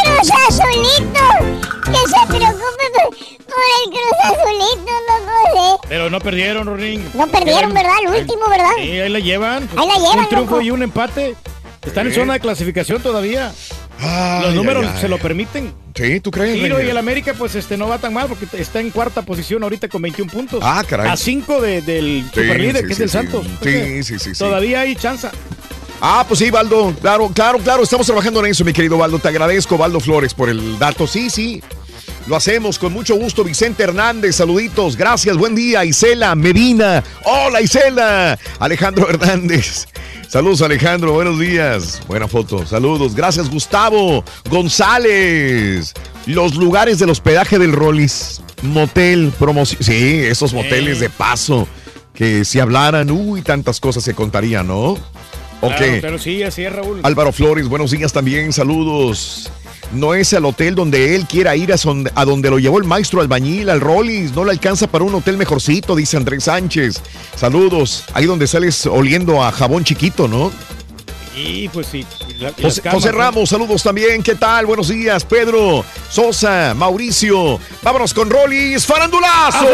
¡Cruz Azulito! Que se preocupe por, el Cruz Azulito, loco, ¿eh? Pero no perdieron, Rorín. No perdieron, ¿verdad? El último, ¿verdad? Sí, ahí la llevan. Ahí la llevan, triunfo y un empate. Están en zona de clasificación todavía. Ay, Los números ay, ay. se lo permiten. Sí, ¿tú crees? Tiro y el América, pues este no va tan mal porque está en cuarta posición ahorita con 21 puntos. Ah, caray. A 5 de, del Sí, superlíder, sí, que es el. Santos. Sí, sí, sí, sí. Todavía hay chance. Ah, pues sí, Baldo. Claro, claro, claro. Estamos trabajando en eso, mi querido Baldo. Te agradezco, Baldo Flores, por el dato. Sí, sí. Lo hacemos con mucho gusto. Vicente Hernández, saluditos. Gracias, buen día. Isela Medina. Hola, Isela. Alejandro Hernández. Saludos, Alejandro. Buenos días. Buena foto. Saludos. Gracias, Gustavo González. Los lugares del hospedaje del Rollis. Motel, promoción. Sí, esos moteles de paso. Que si hablaran, uy, tantas cosas se contarían, ¿no? Ok. Claro, pero sí, así es, Raúl. Álvaro Flores, buenos días también, saludos. No es el hotel donde él quiera ir, a, son- a donde lo llevó el maestro albañil, al Rollis. No le alcanza para un hotel mejorcito, dice Andrés Sánchez. Saludos, ahí donde sales oliendo a jabón chiquito, ¿no? Y pues sí. la- y las José, camas, José ¿no? Ramos, saludos también. ¿Qué tal? Buenos días, Pedro, Sosa, Mauricio. Vámonos con Rollis, farandulazo.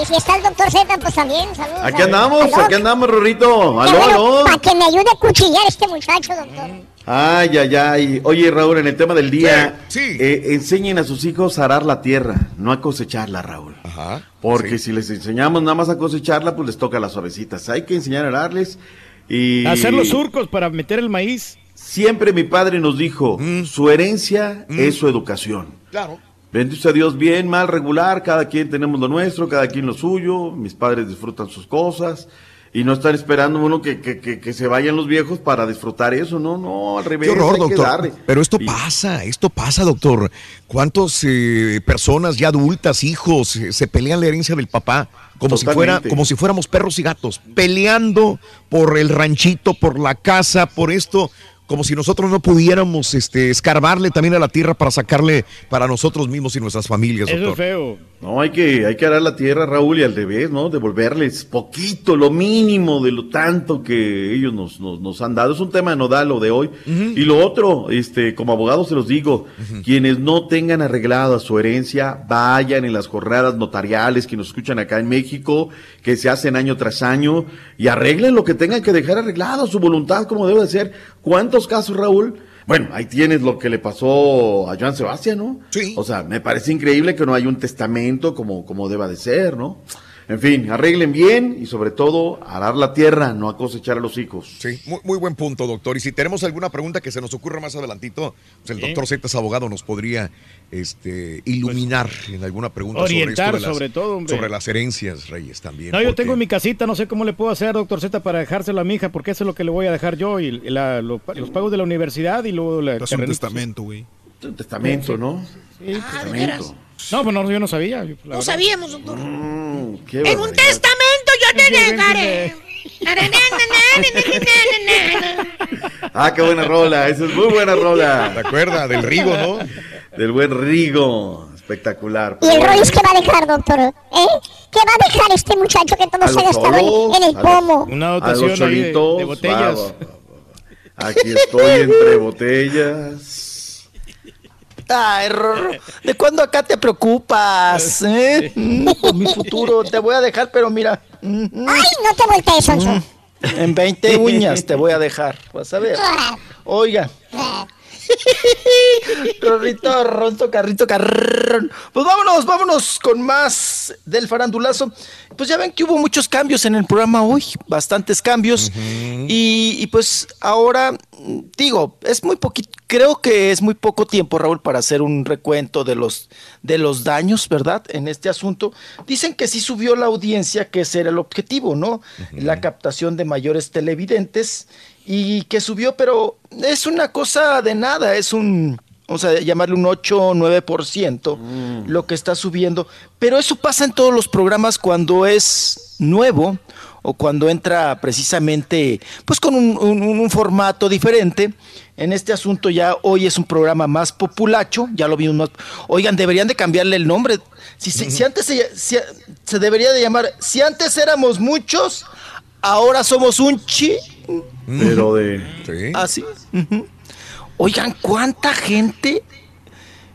Y si está el doctor Z, pues también, saludos. Aquí andamos, aquí andamos, Rorrito. Qué Aló, bueno, aló. Para que me ayude a cuchillar este muchacho, doctor. Ay, ay, ay. Oye, Raúl, en el tema del día, eh, enseñen a sus hijos a arar la tierra, no a cosecharla, Raúl. Ajá. Porque si les enseñamos nada más a cosecharla, pues les toca las suavecitas. Hay que enseñar a ararles y... Hacer los surcos para meter el maíz. Siempre mi padre nos dijo, Mm. su herencia es su educación. Claro. Bendito a Dios, bien, mal, regular, cada quien tenemos lo nuestro, cada quien lo suyo, mis padres disfrutan sus cosas y no están esperando uno que, que, que, que se vayan los viejos para disfrutar eso, no, no, al revés. Qué horror, doctor. Pero esto Y- pasa, esto pasa, doctor. ¿Cuántas personas ya adultas, hijos, eh, se pelean la herencia del papá? Como si, fuera, como si fuéramos perros y gatos, peleando por el ranchito, por la casa, por esto, como si nosotros no pudiéramos este, escarbarle también a la tierra para sacarle para nosotros mismos y nuestras familias, doctor. feo. No, hay que, hay que arar la tierra, Raúl, y al revés, ¿no? Devolverles poquito, lo mínimo de lo tanto que ellos nos, nos, nos han dado. Es un tema nodal lo de hoy. Y lo otro, este, como abogado se los digo, quienes no tengan arreglada su herencia, vayan en las jornadas notariales que nos escuchan acá en México, que se hacen año tras año, y arreglen lo que tengan que dejar arreglado, su voluntad como debe de ser. ¿Cuántos casos, Raúl? Bueno, ahí tienes lo que le pasó a Joan Sebastián, ¿no? Sí. O sea, me parece increíble que no haya un testamento como, como deba de ser, ¿no? En fin, arreglen bien y sobre todo arar la tierra, no a cosechar a los hijos. Sí, muy, muy buen punto, doctor. Y si tenemos alguna pregunta que se nos ocurra más adelantito, pues el doctor Z es abogado, nos podría este, iluminar en alguna pregunta Orientar sobre, esto las- sobre todo, hombre. sobre las herencias, Reyes, también. No, yo porque- tengo en mi casita, no sé cómo le puedo hacer, doctor Z, para dejárselo a mi hija, porque eso es lo que le voy a dejar yo, y la- lo- los pagos de la universidad y luego la Es un testamento, güey. Un testamento, ¿no? Sí, Ah, ¿de veras? Testamento. No, pues no, yo no sabía. No verdad. sabíamos, doctor. Mm, qué En un testamento yo te dejaré. Ah, qué buena rola, esa es muy buena rola. ¿Te acuerdas? Del Rigo, ¿no? Del buen Rigo, espectacular. ¿Y el Rollis qué va a dejar, doctor? ¿Eh? ¿Qué va a dejar este muchacho que todo se ha gastado en, el pomo? Una A dotación de, de botellas. va, va, va. Aquí estoy entre botellas. Ay, Rorro, ¿de cuándo acá te preocupas? eh? Mm, Por mi futuro, te voy a dejar, pero mira, mm, mm, ¡Ay, no te voltees, Sonso! en 20 uñas te voy a dejar, vas a ver. Oiga. Rorrito, ronto, carrito, carrón. Pues vámonos, vámonos con más del farandulazo. Pues ya ven que hubo muchos cambios en el programa hoy, bastantes cambios. y, y pues ahora, digo, es muy poquito, creo que es muy poco tiempo, Raúl, para hacer un recuento de los, de los daños, ¿verdad? En este asunto. Dicen que sí subió la audiencia, que ese era el objetivo, ¿no? La captación de mayores televidentes y que subió, pero es una cosa de nada, es un, vamos a llamarle un 8 o 9% lo que está subiendo, pero eso pasa en todos los programas cuando es nuevo o cuando entra precisamente pues con un, un- un formato diferente. En este asunto ya hoy es un programa más populacho, ya lo vimos más. Oigan, deberían de cambiarle el nombre. Si, si- si antes se, si- se debería de llamar, si antes éramos muchos, ahora somos un chi. Pero de. Así. ujú. Oigan, ¿cuánta gente?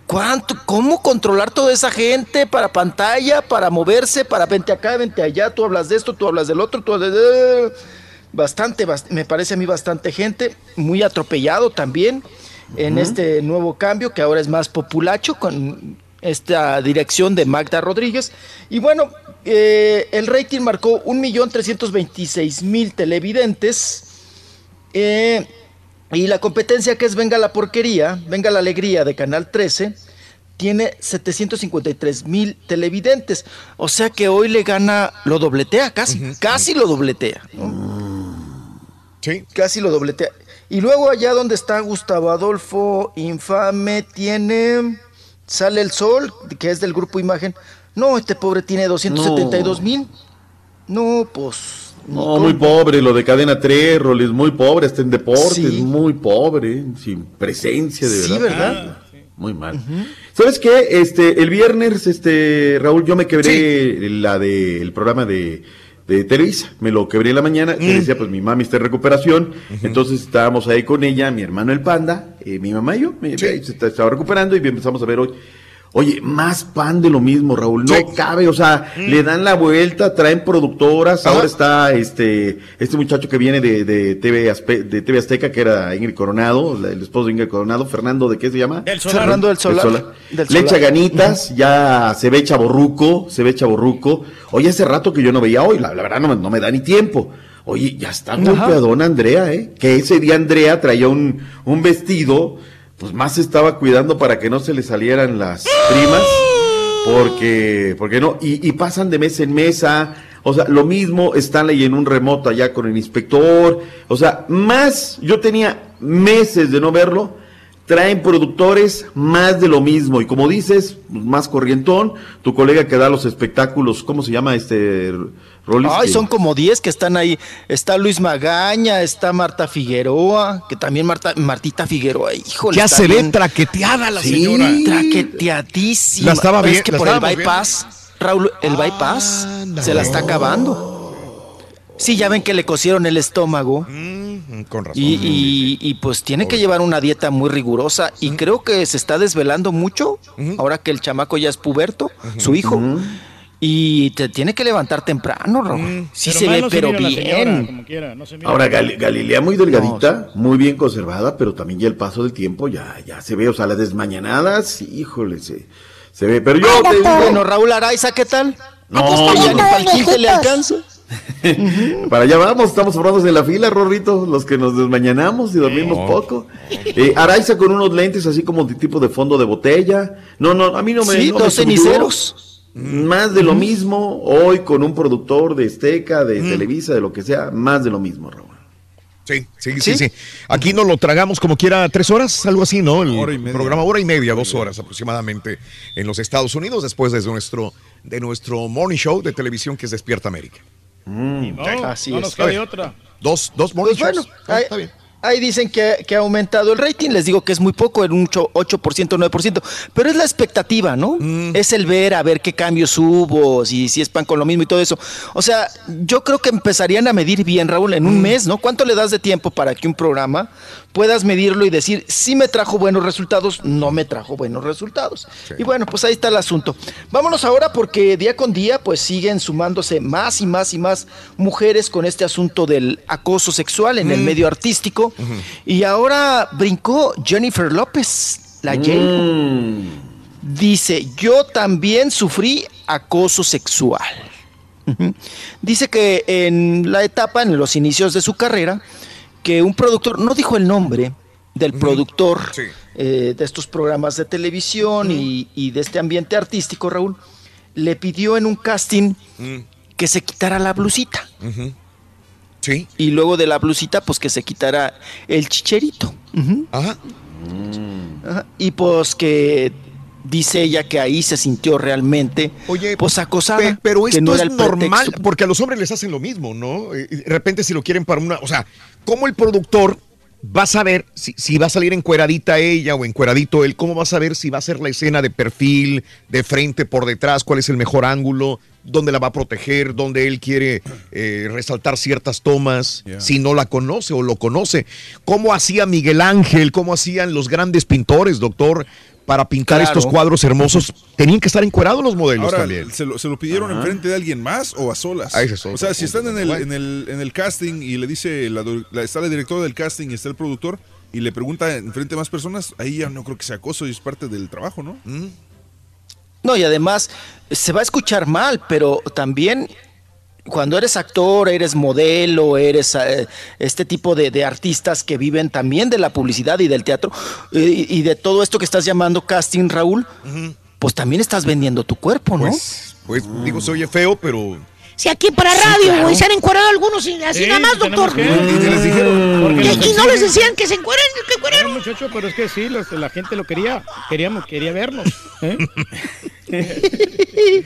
¿Cuánto? ¿Cómo controlar toda esa gente para pantalla, para moverse, para vente acá, vente allá? Tú hablas de esto, tú hablas del otro, tú hablas de... Bastante, bast- me parece a mí bastante gente, muy atropellado también en este nuevo cambio que ahora es más populacho con esta dirección de Magda Rodríguez. Y bueno, eh, el rating marcó 1.326.000 televidentes. Eh, y la competencia que es Venga la Porquería, Venga la Alegría de Canal 13, tiene 753 mil televidentes. O sea que hoy le gana, lo dobletea casi, casi lo dobletea. Sí. Casi lo dobletea. Y luego allá donde está Gustavo Adolfo, infame, tiene, sale el sol, que es del grupo Imagen. No, este pobre tiene 272 mil. No, pues... No, muy pobre, lo de cadena 3, Rolis, muy pobre, está en deportes, Sí. muy pobre, sin presencia de Sí, verdad. ¿verdad? Muy mal. ¿Sabes qué? Este, el viernes, este, Raúl, yo me quebré la de, el programa de, de Televisa, me lo quebré en la mañana, Mm. decía, pues mi mami está en recuperación, entonces estábamos ahí con ella, mi hermano el panda, eh, mi mamá y yo, me- se estaba recuperando y empezamos a ver hoy. Oye, más pan de lo mismo, Raúl. No cabe, o sea, le dan la vuelta, traen productoras. Ahora está este este muchacho que viene de, de TV Azpe- de TV Azteca, que era Ingrid Coronado, el esposo de Ingrid Coronado, Fernando, ¿de qué se llama? Del Solar. Fernando del Solar. Del Le echa ganitas, ya se ve chaborruco, se ve chaborruco. Oye, hace rato que yo no veía hoy, la, la verdad no, me- no me da ni tiempo. Oye, ya está golpeadona Andrea, ¿eh? Que ese día Andrea traía un, un vestido, pues más estaba cuidando para que no se le salieran las primas, porque, porque no, y, y pasan de mesa en mesa, o sea, lo mismo Stanley en un remoto allá con el inspector, o sea, más, yo tenía meses de no verlo, traen productores más de lo mismo, y como dices, más corrientón, tu colega que da los espectáculos, ¿cómo se llama este Rolis? Ay, Que- son como 10 que están ahí. Está Luis Magaña, está Marta Figueroa, que también Marta, Martita Figueroa, híjole. Ya se ve traqueteada la Sí, señora. Traqueteadísima. La estaba Es bien- que la por el bypass, Raúl, el bypass se la está acabando. Sí, ya ven que le cosieron el estómago. Mm, con razón. Y, y- y, pues tiene que llevar una dieta muy rigurosa y creo que se está desvelando mucho ahora que el chamaco ya es puberto, su hijo. Y te tiene que levantar temprano, Raúl. sí Pero se ve, no pero señora, bien. como quiera, no se mira. Ahora, Gal- Galilea muy delgadita, muy bien conservada, pero también ya el paso del tiempo ya, ya se ve, o sea, las desmañanadas, híjole, se, se ve. Pero yo te digo, Bueno, Raúl Araiza, ¿qué tal? No, ya ni no. para el 15 para allá vamos, estamos formados en la fila, Rorrito, los que nos desmañanamos y dormimos poco. Eh, Araiza con unos lentes así como de tipo de fondo de botella. No, no, a mí no me. Sí, no dos ceniceros. Más de lo mismo, hoy con un productor de Esteca, de Televisa, de lo que sea, más de lo mismo, Raúl. Sí, sí, sí, sí. Aquí nos lo tragamos como quiera tres horas, algo así, ¿no? El Hora y media. programa hora y media, dos horas aproximadamente en los Estados Unidos después de nuestro, de nuestro morning show de televisión que es Despierta América. No, Así no es. nos ver. otra. Dos, dos morning Pues bueno. Ah, ahí, está bien. ahí dicen que, que ha aumentado el rating. Les digo que es muy poco, en un ocho- 8%, 9%. Pero es la expectativa, ¿no? Mm. Es el ver, a ver qué cambios hubo, si, si es pan con lo mismo y todo eso. O sea, yo creo que empezarían a medir bien, Raúl, en un Mm. mes, ¿no? ¿Cuánto le das de tiempo para que un programa puedas medirlo y decir si me trajo buenos resultados, no me trajo buenos resultados? Y bueno, pues ahí está el asunto. Vámonos ahora porque día con día pues siguen sumándose más y más y más mujeres con este asunto del acoso sexual en el Mm. medio artístico. Y ahora brincó Jennifer López, la J. Mm. Dice, yo también sufrí acoso sexual. Dice que en la etapa, en los inicios de su carrera, que un productor, no dijo el nombre del productor eh, de estos programas de televisión y, y de este ambiente artístico, Raúl, le pidió en un casting que se quitara la blusita. Sí. Y luego de la blusita, pues que se quitara el chicherito. Ajá. Y pues que dice ella que ahí se sintió realmente Oye, pues acosada. Pe- pero que esto no es era el normal, pretexto. porque a los hombres les hacen lo mismo, ¿no? Eh, y De repente si lo quieren para una, o sea, ¿cómo el productor va a saber si, si va a salir encueradita ella o encueradito él? ¿Cómo va a saber si va a ser la escena de perfil, de frente, por detrás, cuál es el mejor ángulo, dónde la va a proteger, dónde él quiere eh, resaltar ciertas tomas, si no la conoce o lo conoce? ¿Cómo hacía Miguel Ángel? ¿Cómo hacían los grandes pintores, doctor? Para pintar Claro. estos cuadros hermosos, tenían que estar encuerados los modelos Ahora, también. ¿se lo, se lo pidieron Ajá. enfrente de alguien más o a solas? Ah, ese es o sea, si están en el, en, el, en el casting y le dice, la, está la directora del casting y está el productor y le pregunta enfrente de más personas, ahí ya no creo que sea acoso y es parte del trabajo, ¿no? No, y además se va a escuchar mal, pero también cuando eres actor, eres modelo, eres eh, este tipo de, de artistas que viven también de la publicidad y del teatro eh, y, y de todo esto que estás llamando casting, Raúl, pues también estás vendiendo tu cuerpo, ¿no? Pues, pues digo, se oye feo, pero Si aquí para Sí, radio, claro. güey, se han encuadrado algunos y así Sí, nada más, doctor. que- y les dijeron, porque Y, los y no les decían que se encueren, que encueren. No, muchacho, pero es que sí, los- la gente lo quería, queríamos, quería vernos. ¿eh?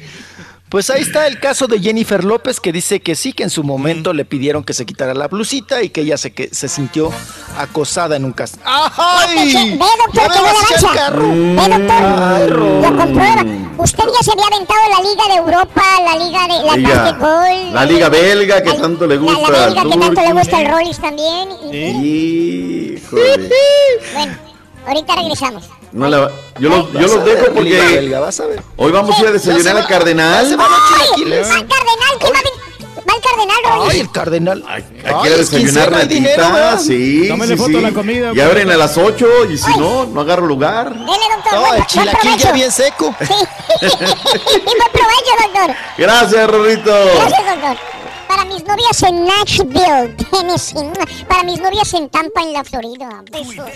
Pues ahí está el caso de Jennifer López que dice que sí, que en su momento le pidieron que se quitara la blusita y que ella se, que, se sintió acosada en un casting. ¡Ay! Ve, doctor, Ya qué me vas a echar buena carro. Ve, doctor, lo comprueba. Usted ya se había aventado la Liga de Europa, la Liga de la Liga- básquetbol. la liga belga que tanto le La, gusta la belga que tanto le gusta al Rollis también. Y, Híjole. bueno, ahorita regresamos. No la- yo los, yo los dejo ver, porque Liga belga, vas a ver. hoy vamos a ir a desayunar al Ya Cardenal. los ¡Ay! ¡Va el Cardenal! ¿Quién va, va el Cardenal, Ay, Rollis? el cardenal. Ay, a es desayunar ratita, sí, sí, foto sí. la comida, Y abren a las 8 y si no, no agarro lugar. Dele, doctor. No, buen- el chilaquil ya bien seco. Sí. y buen provecho, doctor. Gracias, Rorrito. Gracias, doctor. Para mis novias en Nashville, Tennessee. Para mis novias en Tampa, en la Florida. Besos.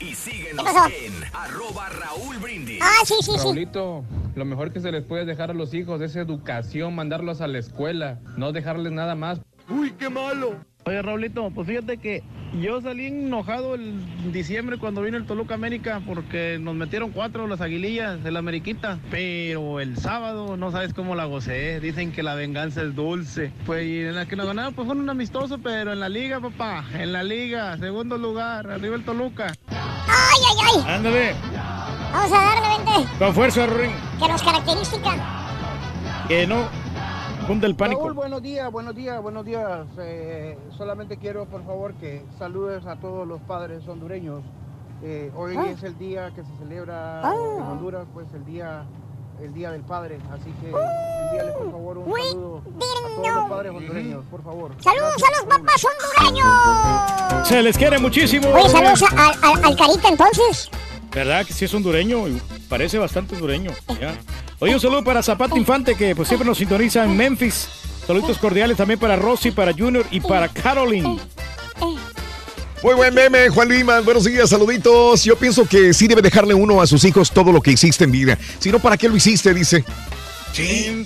Y síguenos ¿Qué pasó? en arroba Raúl Brindis. Ah, sí, sí, sí. Raulito, lo mejor que se les puede dejar a los hijos es educación, mandarlos a la escuela, no dejarles nada más. Uy, qué malo. Oye, Raulito, pues fíjate que yo salí enojado el diciembre cuando vino el Toluca América porque nos metieron cuatro las aguilillas de la Ameriquita. Pero el sábado no sabes cómo la gocé. Dicen que la venganza es dulce. Pues y en la que nos ganaron pues fue un amistoso, pero en la liga, papá. En la liga, segundo lugar, arriba el Toluca. Ay, ay, ay. Ándale, Vamos a darle, vente. con fuerza, Rurín. Que nos característica. Que no cunde el pánico. Raúl, buenos días, buenos días, buenos días. Eh, solamente quiero, por favor, que saludes a todos los padres hondureños. Eh, hoy Ah. es el día que se celebra Ah. en Honduras, pues el día el Día del Padre, así que envíale por favor un saludo a todos los padres hondureños, por favor. Saludos a los papás hondureños. Se les quiere muchísimo. Oye, saludos a- al- al Carita entonces. ¿Verdad que sí es hondureño? Parece bastante hondureño. ya. Oye, un saludo para Zapato Infante, que pues, siempre nos sintoniza en Memphis. Saluditos cordiales también para Rosy, para Junior y para Caroline. Muy buen meme, Juan Limas. Buenos días, saluditos. Yo pienso que sí debe dejarle uno a sus hijos todo lo que hiciste en vida. Si no, ¿para qué lo hiciste? Dice. Sí.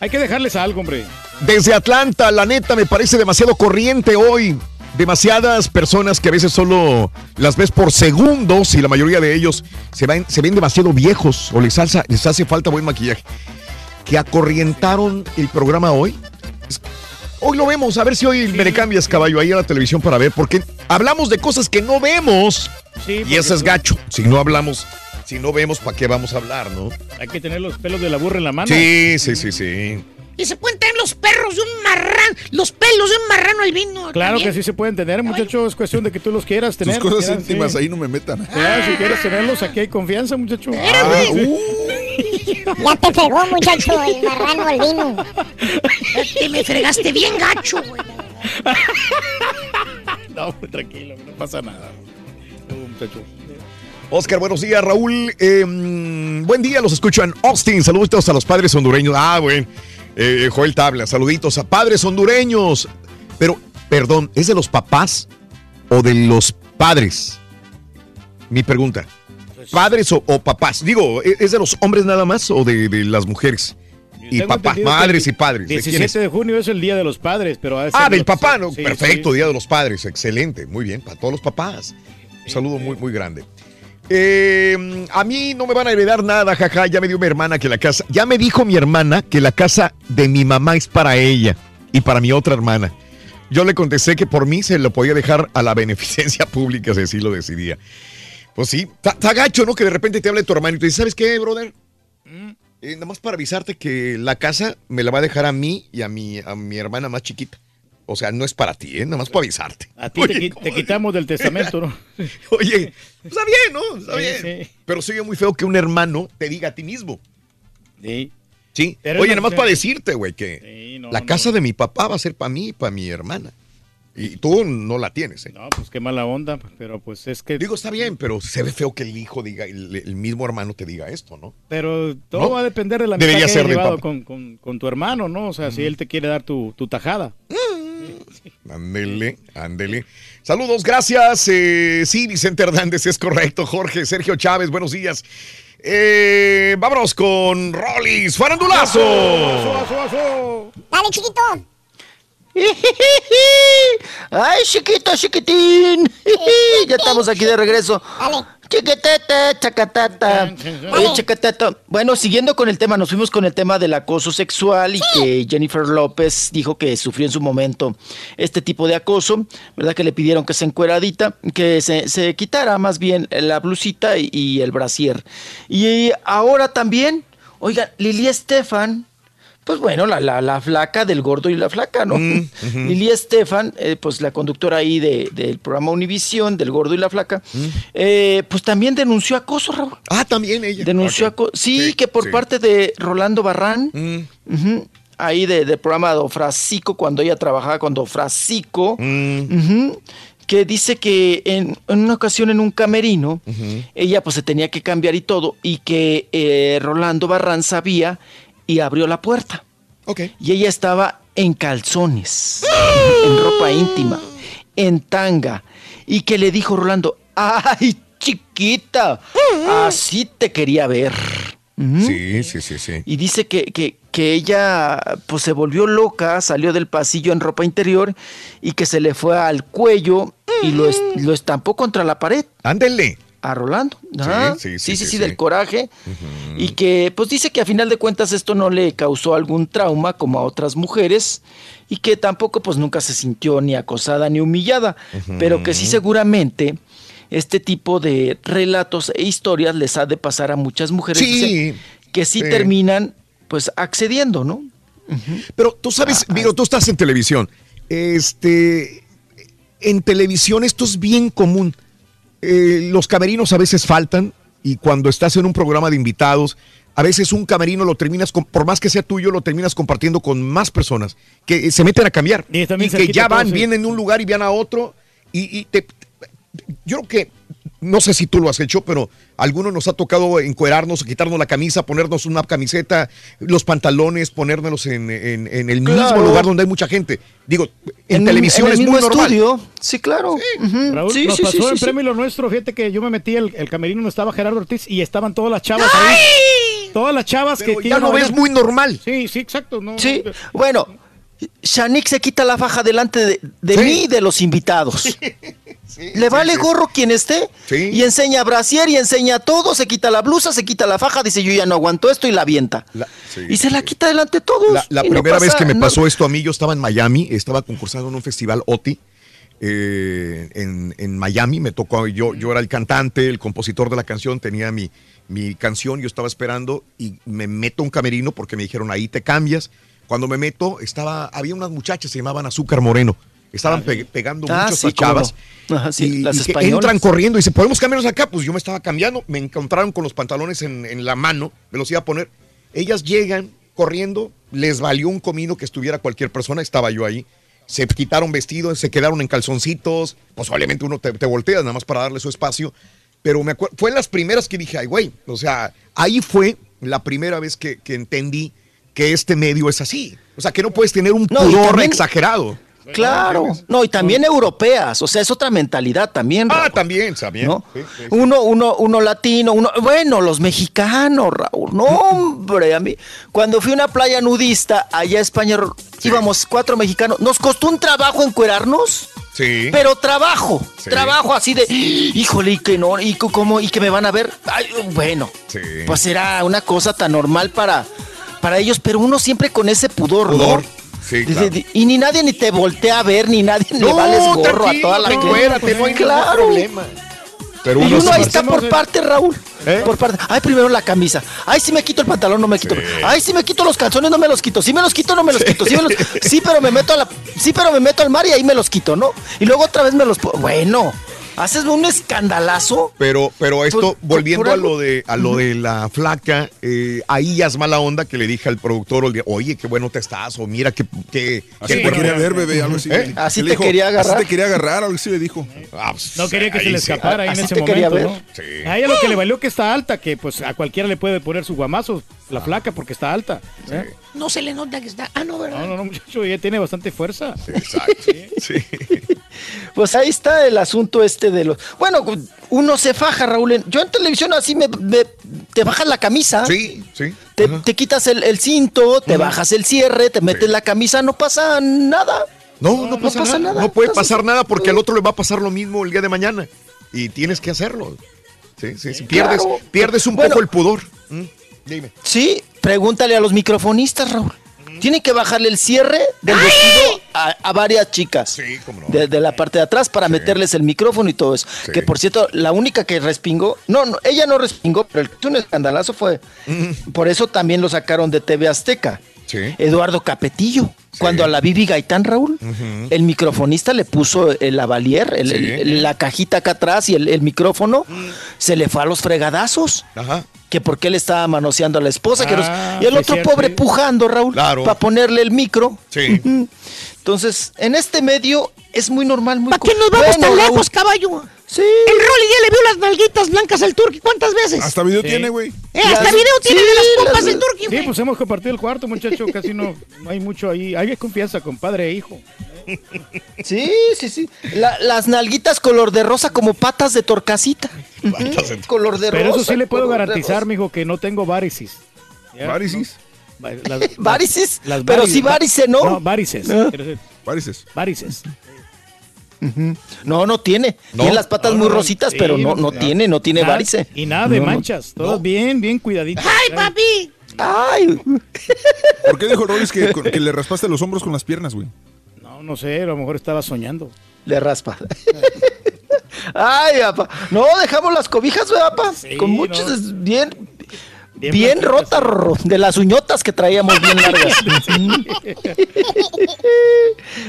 Hay que dejarles algo, hombre. Desde Atlanta, la neta, me parece demasiado corriente hoy. Demasiadas personas que a veces solo las ves por segundos y la mayoría de ellos se, ven- se ven demasiado viejos o les, alza- les hace falta buen maquillaje. Que acorrientaron el programa hoy. Hoy lo vemos, a ver si hoy me le cambias caballo ahí a la televisión para ver, porque hablamos de cosas que no vemos. y eso es gacho. Si no hablamos, si no vemos, ¿para qué vamos a hablar, no? Hay que tener los pelos de la burra en la mano. Sí, sí, sí, sí. Y se pueden tener los perros de un marrano, los pelos de un marrano al vino. Claro también. que sí se pueden tener, muchachos. Es cuestión de que tú los quieras Tus tener. cosas quieras, íntimas sí. ahí no me metan. Ya, si quieres tenerlos, aquí hay confianza, muchacho. Ah, uh. Ya te pegó, muchacho, el marrano al vino. Te me fregaste bien gacho, güey. No, pues, tranquilo, no pasa nada. Uh, muchacho. Oscar, buenos días, Raúl. Eh, mm, buen día, los escucho en Austin. Saluditos a los padres hondureños. Ah, bueno. Eh, Joel Tabla, saluditos a padres hondureños. Pero, perdón, ¿es de los papás o de los padres? Mi pregunta. ¿Padres o, o papás? Digo, ¿e- ¿es de los hombres nada más o de, de las mujeres? Y papás, madres el y padres. ¿De quién 17 es? de junio es el Día de los Padres, pero... de Ah, del los- papá, ¿no? sí, Perfecto, sí. Día de los Padres, excelente, muy bien, para todos los papás. Un saludo muy, muy grande. Eh, a mí no me van a heredar nada, jaja, ya me dio mi hermana que la casa, ya me dijo mi hermana que la casa de mi mamá es para ella y para mi otra hermana. Yo le contesté que por mí se lo podía dejar a la beneficencia pública si así lo decidía. Pues sí, está gacho, ¿no? Que de repente te hable tu hermano y te dice, ¿sabes qué, brother? Eh, nada más para avisarte que la casa me la va a dejar a mí y a mi, a mi hermana más chiquita. O sea, no es para ti, ¿eh? Nada más para avisarte. A ti te, qui- te quitamos del testamento, ¿no? Oye, está bien, ¿no? Está Sí, bien. sí. Pero oye muy feo que un hermano te diga a ti mismo. Sí. Sí. Pero Oye, nada más para decirte, güey, que Sí, no, la no. casa de mi papá va a ser para mí y para mi hermana. Y tú no la tienes, ¿eh? No, pues qué mala onda, pero pues es que... Digo, está bien, pero se ve feo que el hijo diga, el, el mismo hermano te diga esto, ¿no? Pero todo ¿No? va a depender de la amistad Debería que ser llevado con, con- con tu hermano, ¿no? O sea, si él te quiere dar tu, tu tajada. Ándele, ándele. Saludos, gracias. Eh, sí, Vicente Hernández, es correcto. Jorge, Sergio Chávez, buenos días. Eh, vámonos con Rollis, farandulazo. Dale, chiquito. Ay, chiquito, chiquitín. Ya estamos aquí de regreso. Dale. Chiquitete, chacatata. Oye, chacatata. Bueno, siguiendo con el tema, nos fuimos con el tema del acoso sexual y que Jennifer López dijo que sufrió en su momento este tipo de acoso, ¿verdad? Que le pidieron que se encueradita, que se, se quitara más bien la blusita y, y el brasier. Y ahora también, oigan, Lili Estefan. Pues bueno, la, la, la flaca del gordo y la flaca, ¿no? Lili Estefan, eh, pues la conductora ahí de- del programa Univisión, del gordo y la flaca, eh, pues también denunció acoso, Raúl. Ah, también ella. Denunció acoso. Sí, Sí, que por sí. parte de Rolando Barrán, ujú, ahí de- del programa de Ofracico, cuando ella trabajaba con Ofracico, ujú, que dice que en, en una ocasión en un camerino, ella pues se tenía que cambiar y todo, y que eh, Rolando Barrán sabía y abrió la puerta. Y ella estaba en calzones, en ropa íntima, en tanga, y que le dijo Rolando, ¡ay, chiquita! Así te quería ver. Sí, sí, sí, sí. Y dice que, que- que ella pues se volvió loca, salió del pasillo en ropa interior y que se le fue al cuello y lo, lo estampó contra la pared. Ándele. A Rolando. Sí, sí, sí, sí, sí, sí. del coraje. Y que pues dice que a final de cuentas esto no le causó algún trauma como a otras mujeres y que tampoco pues nunca se sintió ni acosada ni humillada, pero que sí seguramente este tipo de relatos e historias les ha de pasar a muchas mujeres dice, que sí, terminan pues accediendo, ¿no? Pero tú sabes, Ah, tú estás en televisión. Este, en televisión esto es bien común. Eh, los camerinos a veces faltan y cuando estás en un programa de invitados a veces un camerino lo terminas, con- por más que sea tuyo, lo terminas compartiendo con más personas que eh, se meten a cambiar. Y que ya todo, van, sí. vienen de un lugar y van a otro. Y, y te, yo creo que, no sé si tú lo has hecho, pero algunos nos ha tocado encuerarnos, quitarnos la camisa, ponernos una camiseta, los pantalones, ponérnoslos en, en- en el mismo Claro. lugar donde hay mucha gente. Digo, en, En- televisión en el es muy mismo normal. estudio. Sí, claro. Ujú. Raúl, Sí, nos sí, pasó sí, en sí, sí. premio lo nuestro, fíjate que yo me metí el, el camerino donde estaba Gerardo Ortiz y estaban todas las chavas ahí. Todas las chavas que, que ya lo ves muy normal. Sí, sí, exacto. No, Sí, bueno, Shanik se quita la faja delante de, de mí y de los invitados. Le vale gorro quien esté y enseña brasier y enseña todo, se quita la blusa, se quita la faja, dice yo ya no aguanto esto y la avienta. y se la quita delante de todos. La, la y no primera vez que me pasó esto a mí, yo estaba en Miami, estaba concursando en un festival OTI. eh, en, en Miami me tocó, yo, yo era el cantante, el compositor de la canción, tenía mi, mi canción, yo estaba esperando y me meto a un camerino porque me dijeron ahí te cambias. Cuando me meto, estaba, había unas muchachas, se llamaban Azúcar Moreno, estaban pe- pegando Ah, muchas sí, a chavas. no. Ajá, sí, y, las y que españolas. entran corriendo y dicen, ¿podemos cambiarnos acá? Pues yo me estaba cambiando, me encontraron con los pantalones en, en la mano, me los iba a poner. Ellas llegan corriendo, les valió un comino que estuviera cualquier persona, estaba yo ahí. Se quitaron vestidos, se quedaron en calzoncitos, pues obviamente uno te, te voltea nada más para darle su espacio. Pero me acuerdo, fue las primeras que dije, ay, güey, o sea, ahí fue la primera vez que, que entendí que este medio es así. O sea, que no puedes tener un No, pudor también- exagerado. Claro, no, y también europeas, o sea, es otra mentalidad también. Ah, Raúl, también, también. ¿no? Sí, sí, sí. Uno, uno, uno latino, uno, bueno, los mexicanos, Raúl, no, hombre, a mí, cuando fui a una playa nudista allá a España, íbamos cuatro mexicanos, nos costó un trabajo encuerarnos, Sí. pero trabajo, Sí. trabajo así de, híjole, y que no, y cómo, y que me van a ver, Ay, bueno, Sí. pues era una cosa tan normal para, para ellos, pero uno siempre con ese pudor, Pudor. ¿no? Sí, Dice, claro. di- Y ni nadie ni te voltea a ver, ni nadie le No, vales gorro a toda la encuérate, no hay claro. problema. Pero y uno uno se ahí está por parte, Raúl. ¿Eh? Por parte. Ay, primero la camisa. Ay, si me quito el pantalón, no me quito. Ay, si me quito los calzones, no me los quito. Si me los quito, no me los quito. Sí, me los- sí, pero me meto a la, sí, pero me meto al mar y ahí me los quito, ¿no? Y luego otra vez me los. Bueno, haces un escandalazo. Pero, pero esto, Por- volviendo por a lo de a lo de la flaca, eh, ahí ya es mala onda que le dije al productor, oye, oye, qué bueno te estás, o mira que... que Así qué te bueno- quería ver, bebé, algo así. ¿Eh? Así te quería agarrar. Así te quería agarrar, algo así le dijo. Ah, pues, No quería que se le sí. escapara ahí en Así ese momento, ver. ¿no? Sí. A ella lo que le valió que está alta, que pues a cualquiera le puede poner su guamazo, la flaca, porque está alta. ¿eh? No se le nota que está. Ah, no, ¿verdad? No, no, no, muchacho, ella tiene bastante fuerza. Exacto. Sí. Pues ahí está el asunto este de los. Bueno, uno se faja, Raúl. Yo en televisión así me, me- te bajas la camisa. Sí, sí. Te, te quitas el, el cinto, te bajas el cierre, te metes la camisa, no pasa nada. No, no pasa, nada. No puede pasar nada porque al otro le va a pasar lo mismo el día de mañana. Y tienes que hacerlo. Sí, sí, sí. Pierdes, Claro. pierdes un Bueno. poco el pudor. Mm, Dime. Sí, pregúntale a los microfonistas, Raúl. Tienen que bajarle el cierre del vestido a, a varias chicas. Sí, cómo no. De, de la parte de atrás para meterles el micrófono y todo eso. Sí. Que por cierto, la única que respingó, no, no, ella no respingó, pero el que un escandalazo fue. Por eso también lo sacaron de TV Azteca. Sí. Eduardo Capetillo. Cuando a la Bibi Gaitán, Raúl, el microfonista le puso el lavalier, el- Sí. el- la cajita acá atrás y el, el micrófono, se le fue a los fregadazos. Ajá. Que porque él estaba manoseando a la esposa, que los- Ah, y el otro cierto, pobre pujando, Raúl, Claro. para ponerle el micro. Sí. Entonces, en este medio es muy normal, muy ¿Para qué nos vamos Bueno, tan Raúl, lejos, caballo? Sí. El Rolly ya le vio las nalguitas blancas al Turqui. ¿Cuántas veces? Hasta video Sí. tiene, güey. Eh, hasta Las- video tiene sí, de las pompas las- del Turqui, Sí, pues hemos compartido el cuarto, muchacho, casi no, no hay mucho ahí. Hay confianza con padre e hijo. Sí, sí, sí. La- las nalguitas color de rosa como patas de torcasita. color de Pero rosa. eso sí le puedo garantizar, mijo, que no tengo varices. ¿Ya? ¿Varices? Las- Varices, las pero varices, sí varice, ¿no? No, varices. Ah. Varices. Varices. No, no tiene. No. Tiene las patas No, muy rositas, sí, pero no, no ya. tiene, no tiene Nada- varice. Y nada de No, no. manchas. Todas bien, bien cuidaditas. ¡Ay, papi! Ay, ¿Por qué dijo Rolis que, que le raspaste los hombros con las piernas, güey? No, sé, a lo mejor estaba soñando. le raspa. Ay, papá. No, dejamos las cobijas, ¿verdad, papá? Sí, Con muchos, no. bien, Bien bien, rotas, Rorro, de las uñotas que traíamos bien largas.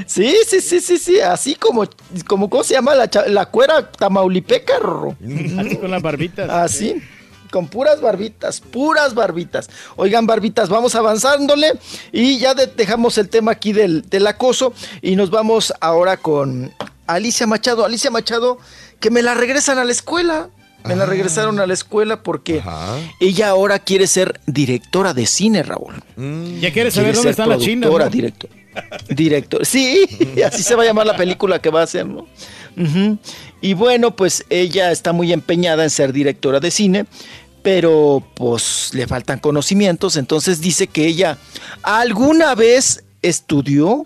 sí, sí, sí, sí, sí, así como, como ¿cómo se llama la, la cuera tamaulipeca, Rorro? Así con las barbitas. Así, con puras barbitas, puras barbitas. Oigan, barbitas, vamos avanzándole y ya de- dejamos el tema aquí del, del acoso y nos vamos ahora con Alicia Machado. Alicia Machado, que me la regresan a la escuela. Me la regresaron a la escuela porque ella ahora quiere ser directora de cine, Raúl. Ya quieres saber dónde están las chinas, productora, ¿no? director. Director. Sí, así se va a llamar la película que va a hacer, ¿no? Y bueno, pues ella está muy empeñada en ser directora de cine, pero pues le faltan conocimientos, entonces dice que ella alguna vez estudió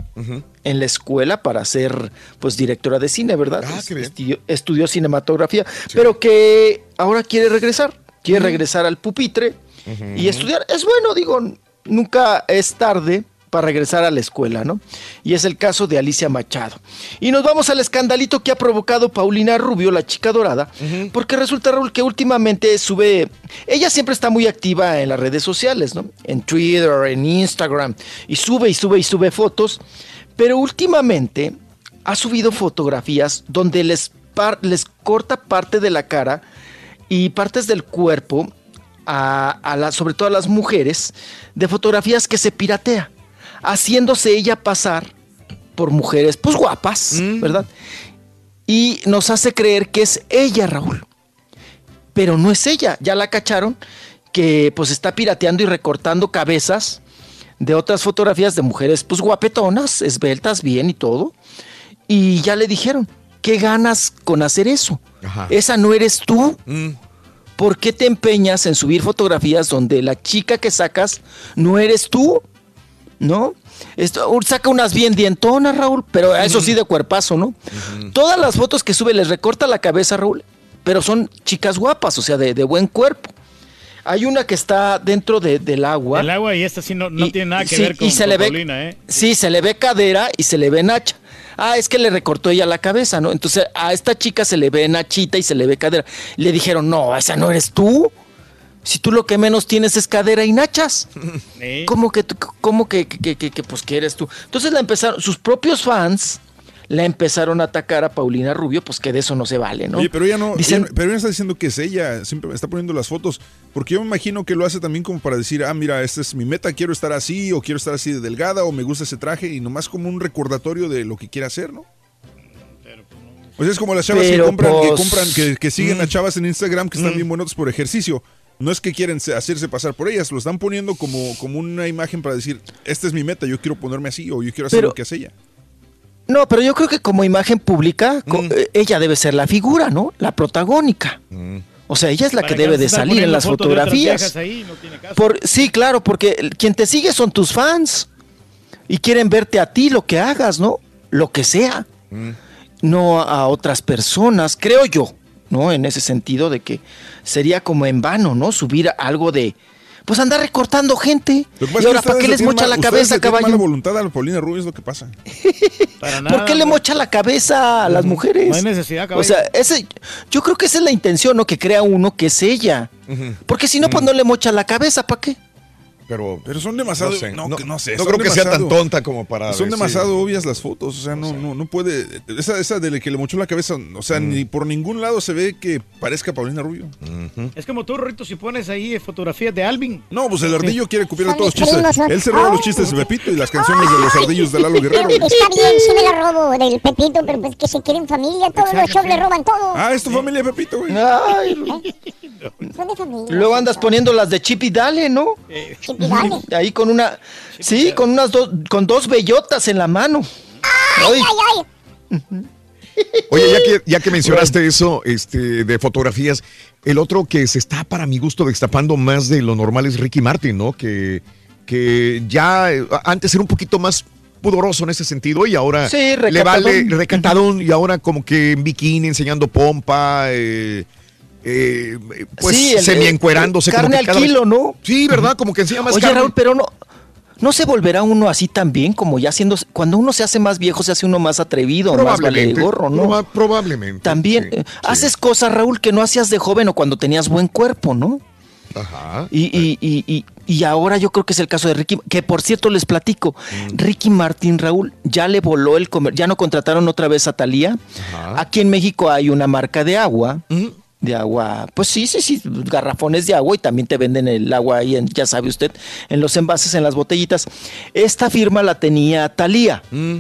en la escuela para ser pues directora de cine, ¿verdad? Estudió, estudió cinematografía, pero que ahora quiere regresar, quiere regresar al pupitre y estudiar. Es bueno, digo, nunca es tarde para regresar a la escuela, ¿no? Y es el caso de Alicia Machado. Y nos vamos al escandalito que ha provocado Paulina Rubio, la chica dorada, porque resulta, Raúl, que últimamente sube, ella siempre está muy activa en las redes sociales, ¿no? En Twitter, en Instagram, y sube y sube y sube fotos, pero últimamente ha subido fotografías donde les, par- les corta parte de la cara y partes del cuerpo a, a la- sobre todo a las mujeres de fotografías que se piratea, haciéndose ella pasar por mujeres pues guapas, ¿verdad? Y nos hace creer que es ella, Raúl. Pero no es ella, ya la cacharon que pues está pirateando y recortando cabezas de otras fotografías de mujeres pues guapetonas, esbeltas, bien y todo. Y ya le dijeron, ¿qué ganas con hacer eso? Esa no eres tú. ¿Por qué te empeñas en subir fotografías donde la chica que sacas no eres tú? ¿No? Esto, saca unas bien dientonas, Raúl, pero eso sí de cuerpazo, ¿no? Todas las fotos que sube les recorta la cabeza, Raúl, pero son chicas guapas, o sea, de, de buen cuerpo. Hay una que está dentro de- del agua. El agua y esta sí no, no Y- tiene nada que sí, ver con, y se con le ve- Paulina, ¿eh? Sí, se le ve cadera y se le ve nacha. Ah, es que le recortó ella la cabeza, ¿no? Entonces a esta chica se le ve nachita y se le ve cadera. Le dijeron, no, esa no eres tú. Si tú lo que menos tienes es cadera y nachas. ¿Cómo que, tú- cómo que, que, que- que, pues que eres tú? Entonces la empezaron, sus propios fans la empezaron a atacar a Paulina Rubio, pues que de eso no se vale, ¿no? Oye, pero ella no, Dicen- ella pero ella está diciendo que es ella, siempre me está poniendo las fotos, porque yo me imagino que lo hace también como para decir, ah, mira, esta es mi meta, quiero estar así, o quiero estar así de delgada, o me gusta ese traje, y nomás como un recordatorio de lo que quiere hacer, ¿no? Pues es como las chavas que compran, que pues, compran, que, que siguen mm. a chavas en Instagram que están bien buenos por ejercicio. No es que quieren se- hacerse pasar por ellas, lo están poniendo como, como una imagen para decir, esta es mi meta, yo quiero ponerme así, o yo quiero hacer Pero- lo que hace ella. No, pero yo creo que como imagen pública, Mm. eh, ella debe ser la figura, ¿no? La protagónica. O sea, ella es la ¿Para que debe de salir en las fotografías. viejas ahí? No tiene caso. Por, sí, claro, porque quien te sigue son tus fans y quieren verte a ti lo que hagas, ¿no? Lo que sea, no a otras personas, creo yo, ¿no? En ese sentido de que sería como en vano, ¿no? Subir algo de, pues andar recortando gente. Y ahora, ¿para qué le les mocha mal- la cabeza, caballo? mala voluntad a la Paulina Rubio es lo que pasa. ¿Por qué le mocha la cabeza a las mujeres? No hay necesidad, O caballo. sea, ese, yo creo que esa es la intención, ¿no? Que crea uno que es ella. Porque si no, pues no le mocha la cabeza, ¿para qué? Pero, Pero son demasiado, no sé, no, no- no sé, no son creo que sea tan tonta como para Son decir- demasiado obvias las fotos, o sea, no, no, no puede, esa, esa de la que le mochó la cabeza, o sea, ni por ningún lado se ve que parezca Paulina Rubio. Es como tú, Rito, si pones ahí fotografías de Alvin. No, pues el ardillo quiere copiar todos los chistes. Él se roba los chistes de Pepito y las canciones de los ardillos de Lalo Guerrero. Está bien, sí me la robo del Pepito, pero pues que se quieren familia, todos los shows le roban todo. Ah, es tu familia, Pepito, güey. Ay, Son de familia. luego andas poniendo las de Chip y Dale, ¿no? Chip Ahí con una, sí, con unas dos, con dos bellotas en la mano. Ay, ay, ay. Oye, ya que, ya que mencionaste eso este, de fotografías, el otro que se está, para mi gusto, destapando más de lo normal es Ricky Martin, ¿no? Que, que ya eh, antes era un poquito más pudoroso en ese sentido y ahora Sí, le vale recatadón y ahora como que en bikini enseñando pompa, eh, eh, pues Sí, semi-encuerándose. el como carne que al vez- kilo, ¿no? Sí, ¿verdad? Como que enseña más Oye, carne. Raúl, pero no, no se volverá uno así también como ya siendo, cuando uno se hace más viejo, se hace uno más atrevido, más vale gorro, ¿no? proba- probablemente. También eh, haces cosas, Raúl, que no hacías de joven o cuando tenías buen cuerpo, ¿no? Ajá. Y, y, y, y, y ahora yo creo que es el caso de Ricky, que por cierto les platico, Mm. Ricky Martín, Raúl, ya le voló el comer, ya no contrataron otra vez a Talía. Aquí en México hay una marca de agua de agua. Pues sí, sí, sí, garrafones de agua y también te venden el agua ahí, en, ya sabe usted, en los envases, en las botellitas. Esta firma la tenía Talía. Mm.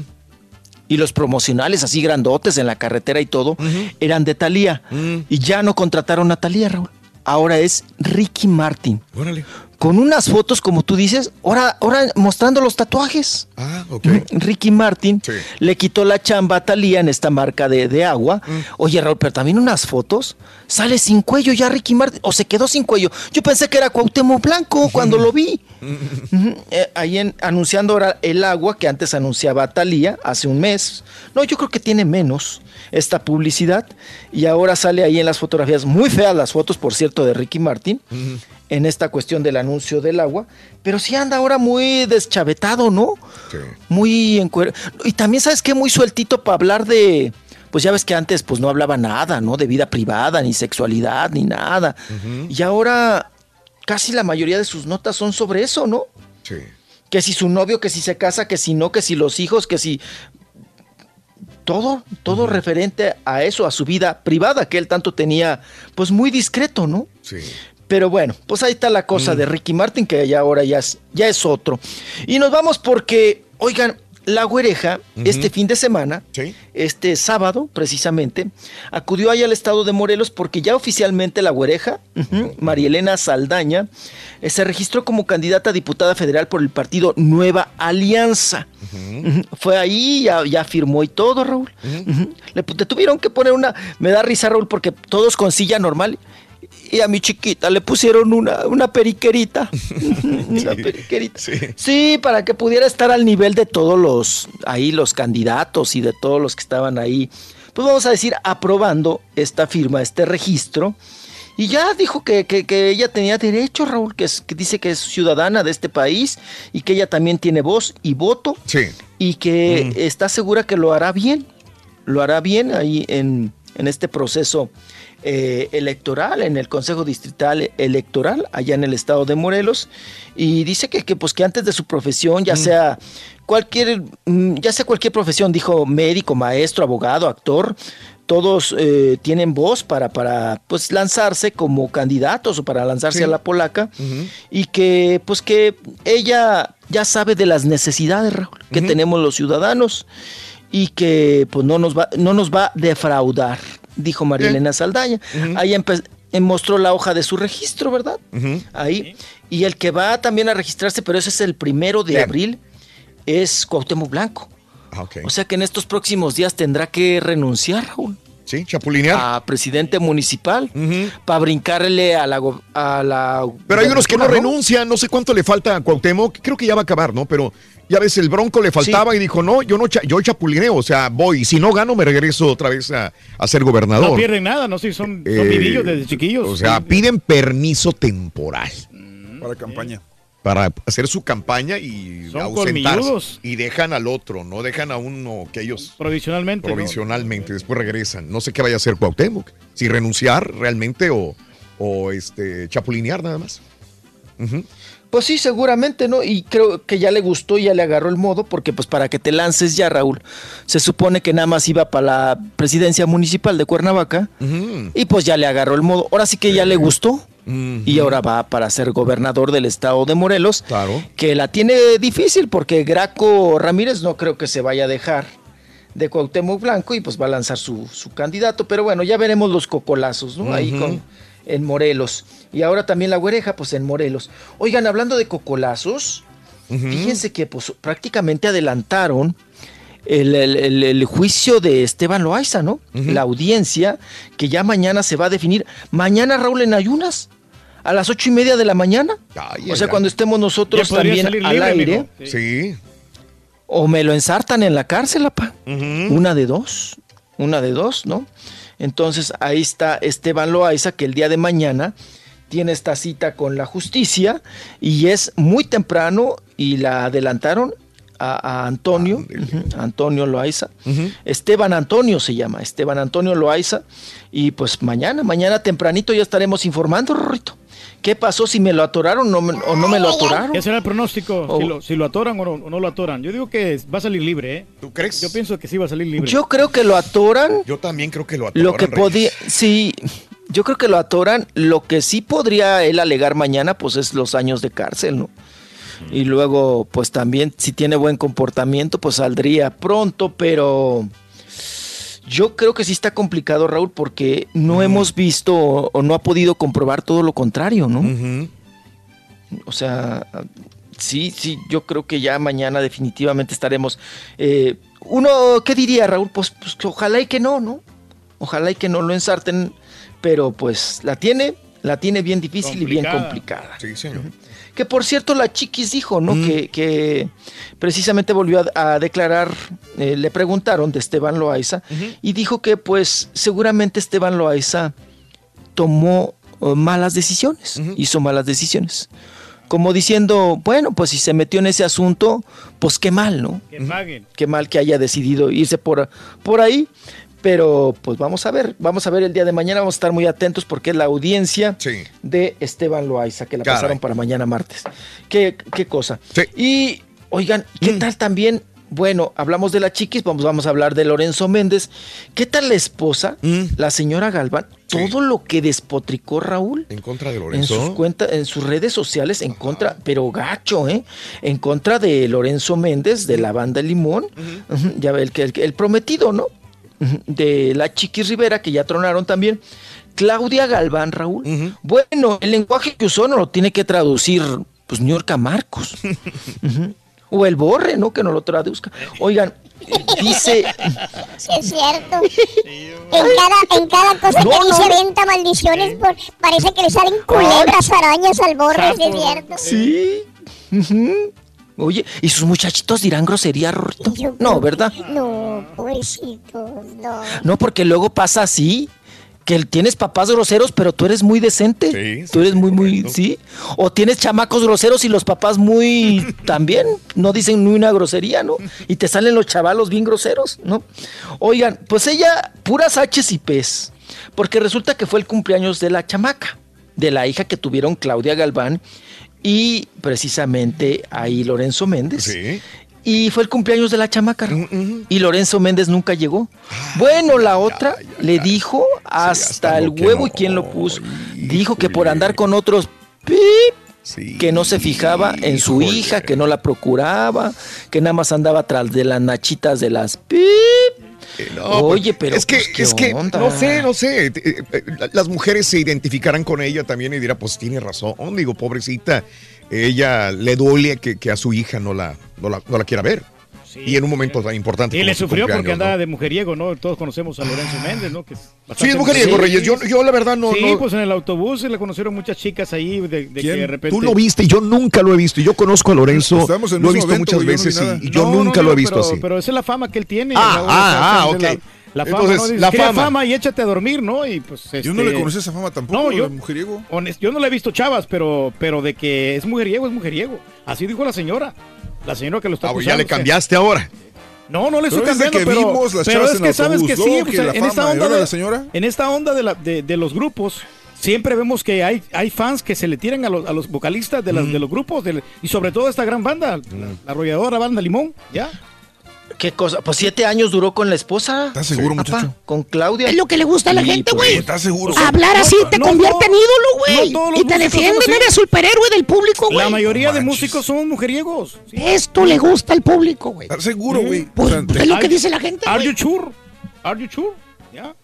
Y los promocionales así grandotes en la carretera y todo eran de Talía. Mm. Y ya no contrataron a Talía, Raúl. Ahora es Ricky Martin. Órale. Con unas fotos, como tú dices, ahora, ahora mostrando los tatuajes. Ah, ok. Ricky Martin le quitó la chamba a Talía en esta marca de, de agua. Mm. Oye, Raúl, pero también unas fotos. Sale sin cuello ya Ricky Martin. O se quedó sin cuello. Yo pensé que era Cuauhtémoc Blanco cuando lo vi. Eh, ahí en- anunciando ahora el agua que antes anunciaba Talía hace un mes. No, yo creo que tiene menos esta publicidad. Y ahora sale ahí en las fotografías, muy feas las fotos, por cierto, de Ricky Martin en esta cuestión del anuncio del agua, pero sí anda ahora muy deschavetado, ¿no? Muy encuer... Y también, ¿sabes qué? Muy sueltito para hablar de... Pues ya ves que antes pues no hablaba nada, ¿no? De vida privada, ni sexualidad, ni nada. Y ahora casi la mayoría de sus notas son sobre eso, ¿no? Sí. Que si su novio, que si se casa, que si no, que si los hijos, que si... Todo, todo referente a eso, a su vida privada, que él tanto tenía, pues muy discreto, ¿no? Sí. Pero bueno, pues ahí está la cosa de Ricky Martin, que ya ahora ya es, ya es otro. Y nos vamos porque, oigan, la güereja, este fin de semana, este sábado precisamente, acudió ahí al estado de Morelos porque ya oficialmente la güereja, María Elena Saldaña, eh, se registró como candidata a diputada federal por el partido Nueva Alianza. Fue ahí, ya, ya firmó y todo, Raúl. Le, te tuvieron que poner una, me da risa, Raúl, porque todos con silla normal. Y a mi chiquita le pusieron una, una periquerita. una periquerita. Sí. para que pudiera estar al nivel de todos los, ahí los candidatos y de todos los que estaban ahí. Pues vamos a decir, aprobando esta firma, este registro. Y ya dijo que, que- que ella tenía derecho, Raúl, que, es- que dice que es ciudadana de este país y que ella también tiene voz y voto. Sí. Y que está segura que lo hará bien. Lo hará bien ahí en, en este proceso eh, electoral, en el Consejo Distrital Electoral, allá en el estado de Morelos. Y dice que, que, pues, que antes de su profesión, ya sea cualquier, mm, ya sea cualquier profesión, dijo médico, maestro, abogado, actor, todos eh, tienen voz para, para pues, lanzarse como candidatos o para lanzarse Sí. a la polaca y que pues que ella ya sabe de las necesidades Raúl, que tenemos los ciudadanos y que pues no nos va, no nos va a defraudar, dijo María Elena Saldaña. Ahí empe- eh, mostró la hoja de su registro, ¿verdad? Ahí. Y el que va también a registrarse, pero ese es el primero de Bien. abril, es Cuauhtémoc Blanco. Ah. O sea que en estos próximos días tendrá que renunciar, Raúl. Sí, chapulinear. A presidente municipal para brincarle a la, a la. Pero hay unos que no renuncian, no sé cuánto le falta a Cuauhtémoc, creo que ya va a acabar, ¿no? Pero ya ves, el Bronco le faltaba y dijo, no, yo no yo chapulineo, o sea, voy, si no gano me regreso otra vez a, a ser gobernador. No pierden nada, no sé, son, son Eh, vivillos desde chiquillos. O sea, piden permiso temporal Para campaña. Para hacer su campaña y Son ausentarse. colmilludos. Y dejan al otro, no dejan a uno que ellos provisionalmente. ¿no? provisionalmente, después regresan. No sé qué vaya a hacer Cuauhtémoc, si renunciar realmente o, o este chapulinear nada más. Pues sí, seguramente, ¿no? Y creo que ya le gustó y ya le agarró el modo, porque pues para que te lances ya, Raúl, se supone que nada más iba para la presidencia municipal de Cuernavaca y pues ya le agarró el modo. Ahora sí que ya le gustó y ahora va para ser gobernador del estado de Morelos, Claro. que la tiene difícil porque Graco Ramírez no creo que se vaya a dejar de Cuauhtémoc Blanco y pues va a lanzar su, su candidato, pero bueno, ya veremos los cocolazos, ¿no? Ahí con en Morelos. Y ahora también la güereja, pues en Morelos. Oigan, hablando de cocolazos, fíjense que pues prácticamente adelantaron el, el- el- el juicio de Esteban Loaiza, ¿no? La audiencia que ya mañana se va a definir. Mañana, Raúl, en ayunas. A las ocho y media de la mañana. o sea, cuando estemos nosotros también salir al libre, aire. Sí. O me lo ensartan en la cárcel, apa. Una de dos. Una de dos, ¿no? Entonces ahí está Esteban Loaiza, que el día de mañana tiene esta cita con la justicia y es muy temprano y la adelantaron a, a Antonio, ujú, Antonio Loaiza. Esteban Antonio se llama, Esteban Antonio Loaiza. Y pues mañana, mañana tempranito ya estaremos informando, Rorrito. ¿Qué pasó si me lo atoraron no o no me lo atoraron? ¿Qué será el pronóstico? Oh. Si, lo, si lo atoran o no, o no lo atoran. Yo digo que va a salir libre, ¿eh? ¿Tú crees? Yo pienso que sí va a salir libre. Yo creo que lo atoran. Yo también creo que lo atoran, Lo que podía, sí, Yo creo que lo atoran. Lo que sí podría él alegar mañana, pues es los años de cárcel, ¿no? Y luego, pues también, si tiene buen comportamiento, pues saldría pronto, pero yo creo que sí está complicado, Raúl, porque no hemos visto o, o no ha podido comprobar todo lo contrario, ¿no? O sea, sí, sí, yo creo que ya mañana definitivamente estaremos. eh, uno, ¿qué diría, Raúl? Pues, pues ojalá y que no, ¿no? Ojalá y que no lo ensarten, pero pues la tiene, la tiene bien difícil y bien complicada. Sí, señor. Que por cierto, la Chiquis dijo, ¿no? Que, que precisamente volvió a, a declarar, eh, le preguntaron de Esteban Loaiza, y dijo que pues seguramente Esteban Loaiza tomó eh, malas decisiones, hizo malas decisiones. Como diciendo, bueno, pues si se metió en ese asunto, pues qué mal, ¿no? Que paguen. Qué mal que haya decidido irse por, por ahí. Pero pues vamos a ver, vamos a ver el día de mañana, vamos a estar muy atentos porque es la audiencia de Esteban Loaiza, que la Caray. pasaron para mañana martes. Qué, qué cosa. Y oigan, ¿qué tal también? Bueno, hablamos de la chiquis, vamos, vamos a hablar de Lorenzo Méndez. ¿Qué tal la esposa, la señora Galván? Todo lo que despotricó Raúl En contra de en Lorenzo. sus cuentas, en sus redes sociales, en contra, pero gacho, ¿eh? En contra de Lorenzo Méndez, de la banda Limón, ya ve, el, el, que- el prometido, ¿no? De la Chiquis Rivera, que ya tronaron también. Claudia Galván, Raúl. Bueno, el lenguaje que usó no lo tiene que traducir, pues, Niurka Marcos. Ujú. O el borre, ¿no? Que no lo traduzca. Oigan, dice. Sí, es cierto. En cada, en cada cosa No, que dice no. venta maldiciones, por- parece que le salen culebras, arañas al borre, sí, es cierto. Sí. Ujú. Oye, ¿y sus muchachitos dirán grosería, Rorrito? No, ¿verdad? No, pobrecitos, no. No, porque luego pasa así, que tienes papás groseros, pero tú eres muy decente. tú eres muy, muy, sí. O tienes chamacos groseros y los papás muy también, no dicen ni una grosería, ¿no? Y te salen los chavalos bien groseros, ¿no? Oigan, pues ella, puras H's y P's, porque resulta que fue el cumpleaños de la chamaca, de la hija que tuvieron Claudia Galván y precisamente ahí Lorenzo Méndez. Y fue el cumpleaños de la chamaca. Y Lorenzo Méndez nunca llegó. Bueno, la otra le dijo hasta el huevo y quién lo puso. Dijo que por andar con otros pip, que no se fijaba en su hija, que no la procuraba, que nada más andaba tras de las nachitas de las pip. No, Oye, pues, pero es que, pues, ¿qué es que onda? no sé, no sé. eh, eh, Las mujeres se identificarán con ella también y dirán, pues tiene razón. Digo, pobrecita, ella le duele que, que a su hija no la, no la, no la quiera ver. Y en un momento tan importante. Y le su sufrió porque andaba ¿no? de mujeriego, ¿no? Todos conocemos a Lorenzo Méndez, ¿no? Que es Sí, es mujeriego, Reyes. Yo, yo la verdad no. Sí, no- pues en el autobús se le conocieron muchas chicas ahí de, de que de repente... Tú lo viste y yo nunca lo he visto. Y Yo conozco a Lorenzo. Estamos en el Lo he visto evento, muchas güey, yo veces y- y, yo No, no, nunca lo he visto pero, así. Pero esa es la fama que él tiene. Ah, ah, ah, ok. La, la fama, Entonces, ¿no? La "Crea fama". fama y échate a dormir, ¿no? Y pues, Yo no este, le conocí esa fama tampoco, No, de yo, mujeriego. honest- yo no le he visto chavas, pero, pero de que es mujeriego, es mujeriego. Así dijo la señora. La señora que lo está Ah, acusando. ya le o sea, cambiaste ahora. No, no le estoy Pero cambiando, que pero, vimos las pero es que sabes que sí, en esta onda, de, la señora. en esta onda de, la- de- de los grupos, siempre vemos que hay, hay fans que se le tiran a los, a los vocalistas de, las- de los grupos, y sobre todo esta gran banda, la, la arrolladora banda Limón, ¿ya? ¿Qué cosa? Pues siete años duró con la esposa. ¿Estás seguro, papá, muchacho? Con Claudia. Es lo que le gusta a la Sí, gente, pues, güey. ¿Estás seguro? Hablar así te no, convierte en ídolo, güey. y te defienden, eres superhéroe del público, güey. La mayoría de músicos son mujeriegos. ¿sí? Esto le gusta al público, güey. ¿Estás seguro, güey? Pues, O sea, es lo Are- que dice la gente, Are you sure? Are you sure? ¿Ya?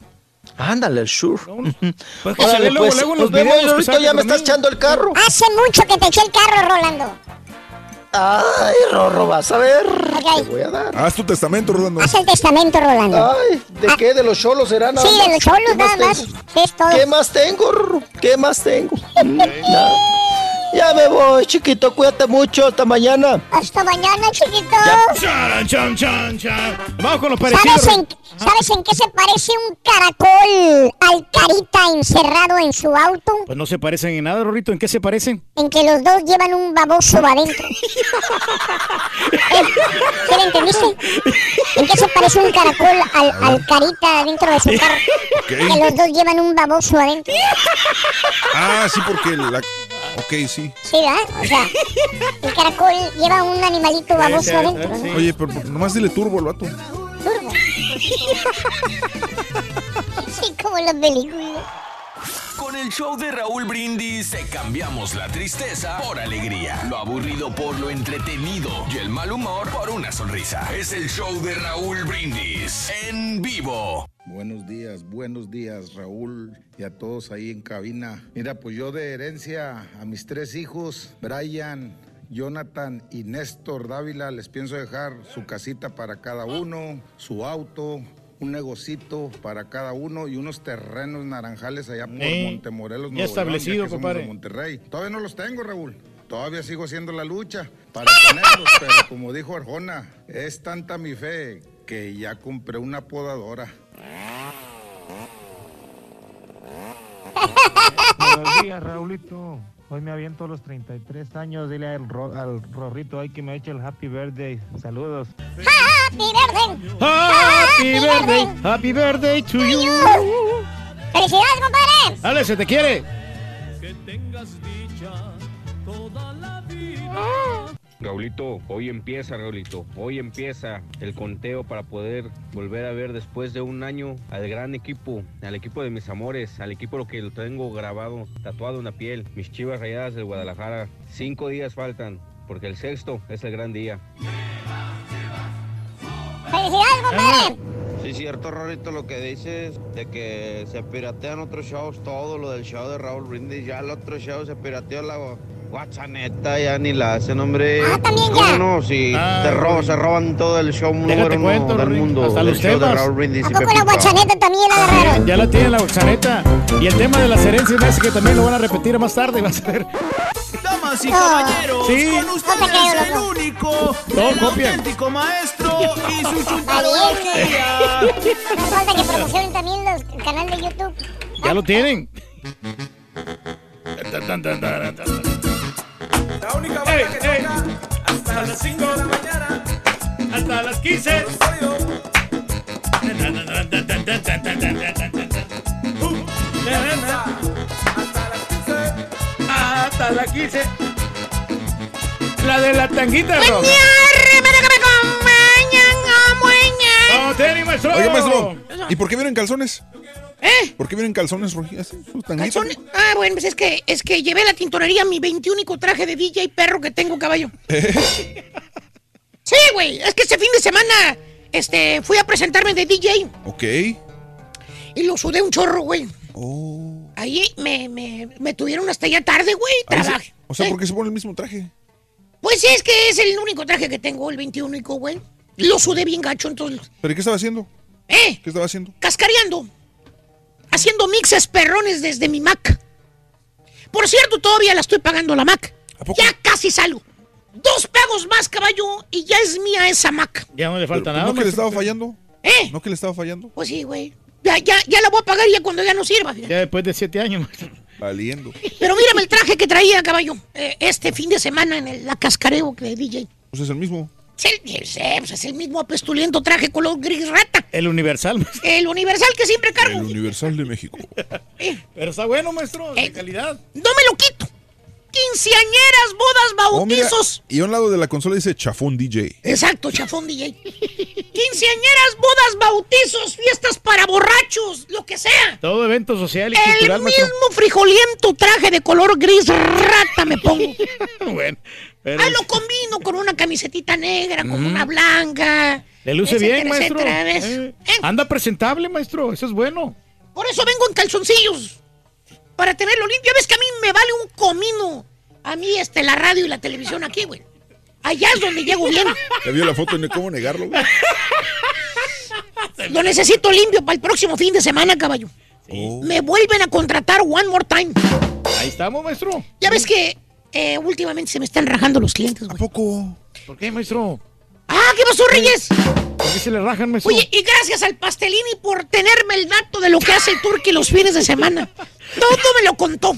Ándale, sure. Pues que Órale, luego, pues, luego en nos los vemos, ahorita ya me estás echando el carro. Hace mucho que te eché el carro, Rolando. Ay, Rorro, vas a ver. Te voy a dar. Haz tu testamento, Rolando. Haz el testamento, Rolando. Ay, ¿de qué? ¿De los cholos será nada Sí, de los cholos ¿Qué nada más. es todo. ¿Qué más tengo, Rorro? ¿Qué más tengo? Nada. Ya me voy, chiquito, cuídate mucho, hasta mañana. Hasta mañana, chiquito. Chan, chan, chan. Vamos con los parecidos. ¿Sabes en, ¿Sabes en qué se parece un caracol al carita encerrado en su auto? Pues no se parecen en nada, Rorrito. ¿En qué se parecen? En que los dos llevan un baboso adentro. ¿Eh? ¿Sí lo entendiste? ¿En qué se parece un caracol al, al carita dentro de su carro? Que los dos llevan un baboso adentro. Ah, sí, porque la... Ok, sí. Sí, ¿verdad? O sea, el caracol lleva un animalito baboso adentro. ¿no? Oye, pero pero nomás dile turbo al vato. Turbo. Sí, como las películas. Con el show de Raúl Brindis te cambiamos la tristeza por alegría, lo aburrido por lo entretenido y el mal humor por una sonrisa. Es el show de Raúl Brindis en vivo. Buenos días, buenos días Raúl y a todos ahí en cabina. Mira, pues yo de herencia a mis tres hijos, Brian, Jonathan y Néstor Dávila, les pienso dejar su casita para cada uno, su auto, un negocito para cada uno y unos terrenos naranjales allá por Eh, Montemorelos, ya León, establecido, que somos compadre. de Monterrey. Todavía no los tengo, Raúl. Todavía sigo haciendo la lucha para tenerlos, pero como dijo Arjona, es tanta mi fe que ya compré una podadora. Buenos días, Raulito. Hoy me aviento los 33 años. Dile al, Ro- al Rorrito ahí que me eche el happy birthday. Saludos. Happy birthday. Happy birthday, happy birthday to you. ¡Felicidades, compadre! Dale, se te quiere. Raulito, hoy empieza, Raulito. Hoy empieza el conteo para poder volver a ver después de un año al gran equipo, al equipo de mis amores, al equipo lo que lo tengo grabado, tatuado en la piel, mis chivas rayadas del Guadalajara. Cinco días faltan, porque el sexto es el gran día. ¡Felicidades, compadre! Sí, cierto, Rorito, lo que dices de que se piratean otros shows, todo lo del show de Raúl Brindis, ya el otro show se pirateó la guachaneta, ya ni la hacen, hombre. Ah, también ¿Cómo ya. no? Si Ah, te roban, se roban todo el show número cuento, del mundo, hasta del los show de temas. Raúl Brindis ¿A poco la guachaneta también la agarraron? Ya la tiene la boxaneta. Y el tema de las herencias me hace que también lo van a repetir más tarde, vas a ver. Damas y caballeros, Sí. con ustedes el loco. único, No, el copian. auténtico maestro y su Valiente. chuntarología. No falta que promocionen también los- el canal de YouTube. Ya lo tienen. La única Ey, banda que ey. toca hasta las 5 de la mañana. Hasta las 15. Hasta las 15. La de la tanguita roja. No, tenis, maestro. Oiga, maestro, ¿y por qué vienen calzones? ¿Eh? ¿Por qué vienen calzones tanguitas. Calzones. Ah, bueno, pues es que, es que llevé a la tintorería mi 21 traje de DJ perro que tengo, caballo. Sí, güey, es que este fin de semana este, fui a presentarme de DJ Ok. y lo sudé un chorro, güey. Oh. Ahí me, me, me tuvieron hasta ya tarde, güey. Trabajé. o sea, ¿Eh? ¿por qué se pone el mismo traje? Pues es que es el único traje que tengo, el 21, güey. Lo sudé bien gacho, entonces. ¿Pero qué estaba haciendo? ¿Eh? ¿Qué estaba haciendo? Cascareando. Haciendo mixes perrones desde mi Mac. Por cierto, todavía la estoy pagando la Mac. Ya casi salgo. Dos pagos más, caballo, y ya es mía esa Mac. Ya no le falta Pero, nada. ¿No que le estaba fallando? ¿Eh? ¿No que le estaba fallando? Pues sí, güey. Ya, ya, ya la voy a pagar ya cuando ya no sirva. fíjate. Ya después de siete años, maestro. Valiendo. Pero mírame el traje que traía, caballo. eh, este fin de semana en el- la cascareo de DJ. Pues es el mismo. Sí, sí, sí, pues es el mismo apestuliento traje color gris rata. El universal, maestro. El universal que siempre cargo. El Universal de México. Pero está bueno, maestro. De calidad. No me lo quito. Quinceañeras, bodas, Oh, mira, bautizos. y a un lado de la consola dice Chafón DJ. Exacto, chafón DJ. Quinceañeras, bodas, bautizos, fiestas para borrachos, lo que sea. Todo evento social y El cultural, maestro. mismo frijoliento traje de color gris rata me pongo. bueno. pero Ahí lo combino con una camisetita negra, con una blanca. Le luce etcétera, bien, maestro. etcétera. Eh, Anda presentable, maestro. Eso es bueno. Por eso vengo en calzoncillos. Para tenerlo limpio. Ya ves que a mí me vale un comino. A mí, este, la radio y la televisión aquí, güey. Allá es donde llego bien. ¿Ya vio la foto? ¿No? ¿Cómo negarlo? güey? Lo necesito limpio para el próximo fin de semana, caballo. Oh. Me vuelven a contratar one more time. Ahí estamos, maestro. Ya ves que eh, últimamente se me están rajando los clientes, güey. poco? ¿Por qué, maestro? Ah, ¿qué pasó, Reyes? ¿Por qué se le rajan, maestro? Oye, y gracias al Pastelini por tenerme el dato de lo que hace el Turqui los fines de semana. Todo me lo contó.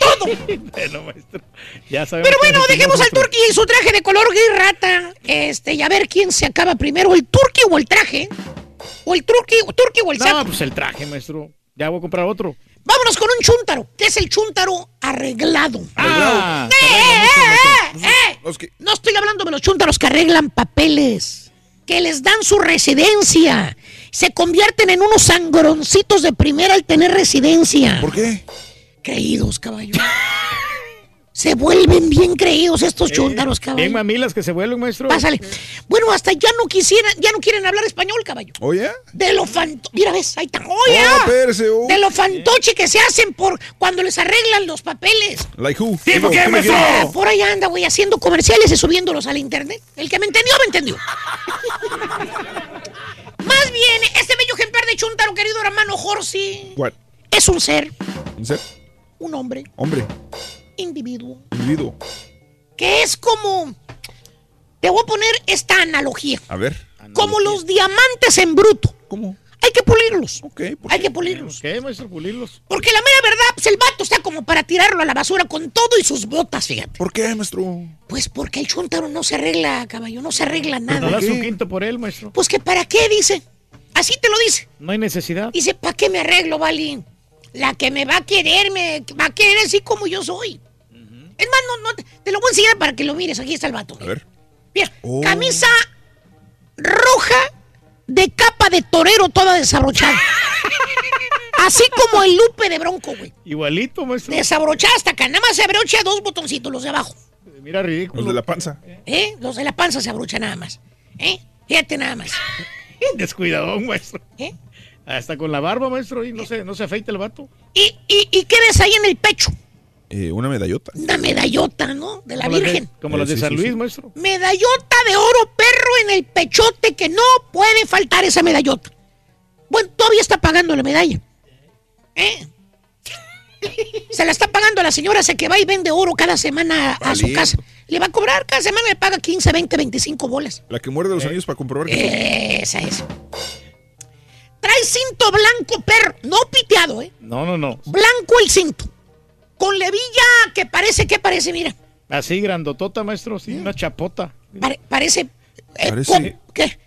Todo. bueno, maestro. Ya sabemos Pero bueno, dejemos al. Turqui y su traje de color gris rata. Este, y a ver quién se acaba primero, el Turqui o el traje. O el Turqui, Turqui o el saco. No, pues el traje, maestro. Ya voy a comprar otro. Vámonos con un chúntaro, que es el chúntaro arreglado. Ah, ¡Eh, eh, eh, eh! No estoy hablando de los chúntaros que arreglan papeles, que les dan su residencia se convierten en unos sangroncitos de primera al tener residencia. ¿Por qué? Creídos, caballo. Se vuelven bien creídos estos chúntaros, caballo. Bien mamilas que se vuelven, maestro. Pásale. Bueno, hasta ya no quisieran, ya no quieren hablar español, caballo. ¿Oye? De lo fanto... Mira, ves, ahí está. Oye, Oh, espérese, oh. de lo fantoche que se hacen por cuando les arreglan los papeles. Like who? ¿Tipo qué, me maestro? Ah, por ahí anda, güey, haciendo comerciales y subiéndolos al internet. El que me entendió, me entendió. Más bien, este bello ejemplar de Chuntaro, querido hermano Jorsi, What? es un ser, ¿Un ser? un hombre, Hombre, individuo, individuo. que es como... Te voy a poner esta analogía. A ver. Como los diamantes en bruto. ¿Cómo? Hay que pulirlos. Ok, ¿por Hay que pulirlos. ¿Qué, maestro? Pulirlos. Porque la mera verdad, pues el vato está como para tirarlo a la basura con todo y sus botas, fíjate. ¿Por qué, maestro? Pues porque el chuntaro no se arregla, caballo, no se arregla No nada. das un quinto por él, maestro. Pues que para qué, dice. Así te lo dice. No hay necesidad. Dice, ¿para qué me arreglo, Vali? La que me va a querer, me va a querer así como yo soy. Es más, no, no, te, lo voy a enseñar para que lo mires. Aquí está el vato. A ver. Mira, Oh. camisa roja de capa de torero toda desabrochada. Así como el lupe de bronco, güey. Igualito, maestro. Desabrochada hasta acá. Nada más se abrocha dos botoncitos, los de abajo. Mira, ridículo. Los de la panza. ¿Eh? Los de la panza se abrochan nada más. ¿Eh? Fíjate nada más. Descuidadón, maestro. ¿Eh? Hasta con la barba, maestro, y no se, no se afeita el vato. ¿Y, y, y qué ves ahí en el pecho? Eh, una medallota. Una medallota, ¿no? De la Como las de- Virgen. como las de Sí, San Luis, sí. maestro. Medallota de oro perro en el pechote que no puede faltar esa medallota. Bueno, todavía está pagando la medalla. ¿Eh? Se la está pagando a la señora esa que va y vende oro cada semana a, a su casa. Le va a cobrar cada semana, le paga 15, 20, 25 bolas. La que muerde los anillos para comprobar que Esa es. Trae cinto blanco perro, no piteado, ¿eh? No, no, no. Blanco el cinto. Con levilla que parece, ¿qué parece? Mira, Así grandotota, maestro, sí, una chapota. pare- parece... eh, Parece- ¿Qué?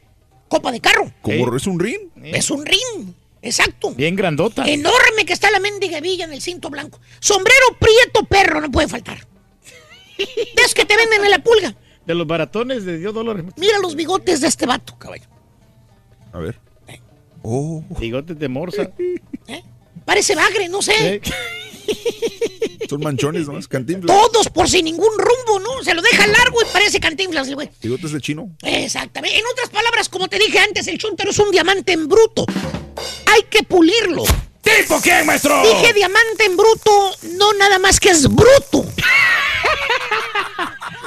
Copa de carro. como es un ring. Es un ring. Exacto. Bien grandota. Enorme que está la mendiga villa en el cinto blanco. Sombrero prieto perro, no puede faltar. De esos que te venden en la pulga. De los baratones de 10 dólares. Mira los bigotes de este vato, caballo. A ver. Oh. Bigotes de morsa. Parece bagre, no sé. ¿Eh? Son manchones, ¿no? Es cantinflas. Todos por sin ningún rumbo, ¿no? Se lo deja largo y parece cantinflas güey. Bigotes de chino. Exactamente. En otras palabras, como te dije antes, el chuntaro es un diamante en bruto. Hay que pulirlo. ¿Tipo qué, maestro? Dije diamante en bruto, no nada más que es bruto.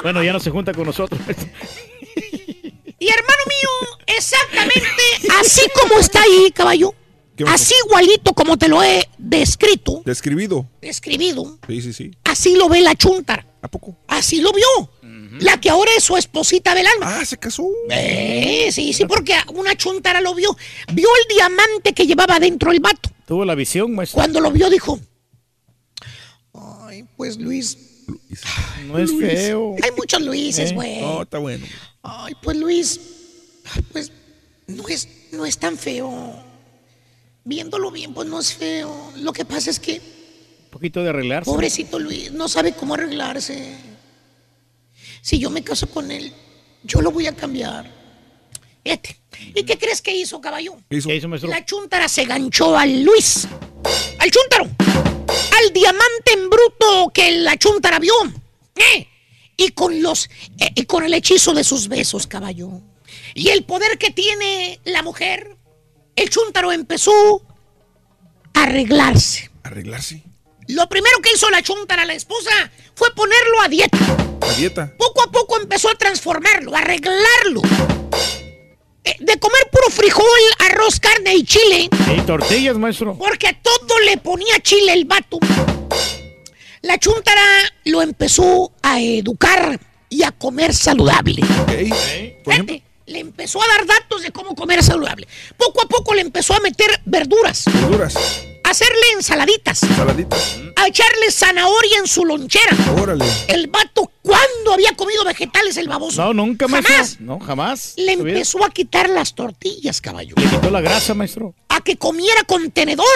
Bueno, ya no se junta con nosotros. Y hermano mío, exactamente así como está ahí, caballo. Así igualito como te lo he descrito, Describido. describido, Sí, sí, sí. así lo ve la chuntara. ¿A poco? Así lo vio. La que ahora es su esposita del alma. Ah, se casó. Eh, sí, sí, porque una chuntara lo vio. Vio el diamante que llevaba dentro el vato. Tuvo la visión, maestro. Cuando lo vio dijo, ay, pues Luis, No es Luis. feo. hay muchos Luises, Eh, güey. No, está bueno. Ay, pues Luis, pues no es, no es tan feo. Viéndolo bien, pues no es feo. Lo que pasa es que, Un poquito de arreglarse. pobrecito Luis, no sabe cómo arreglarse. Si yo me caso con él, yo lo voy a cambiar. Fíjate. ¿Y qué crees que hizo, caballo? ¿Qué hizo? ¿Qué hizo, maestro? La chuntara se ganchó al Luis. Al chúntaro. Al diamante en bruto que la chuntara vio. ¿Eh? Y con los. eh, y con el hechizo de sus besos, caballo. Y el poder que tiene la mujer. El chúntaro empezó a arreglarse. Arreglarse. Lo primero que hizo la chuntara, la esposa, fue ponerlo a dieta. La dieta. Poco a poco empezó a transformarlo, a arreglarlo. Eh, de comer puro frijol, arroz, carne y chile. Y tortillas, maestro. Porque a todo le ponía chile el vato. La chuntara lo empezó a educar y a comer saludable. Ok. Por ejemplo. Le empezó a dar datos de cómo comer saludable. Poco a poco le empezó a meter verduras, Verduras. Hacerle ensaladitas, Saladitas. a echarle zanahoria en su lonchera. Órale. El vato, ¿cuándo había comido vegetales el baboso? No, nunca, maestro. Jamás. No, jamás. Le empezó a quitar las tortillas, caballo. Le quitó la grasa, maestro. A que comiera con tenedor.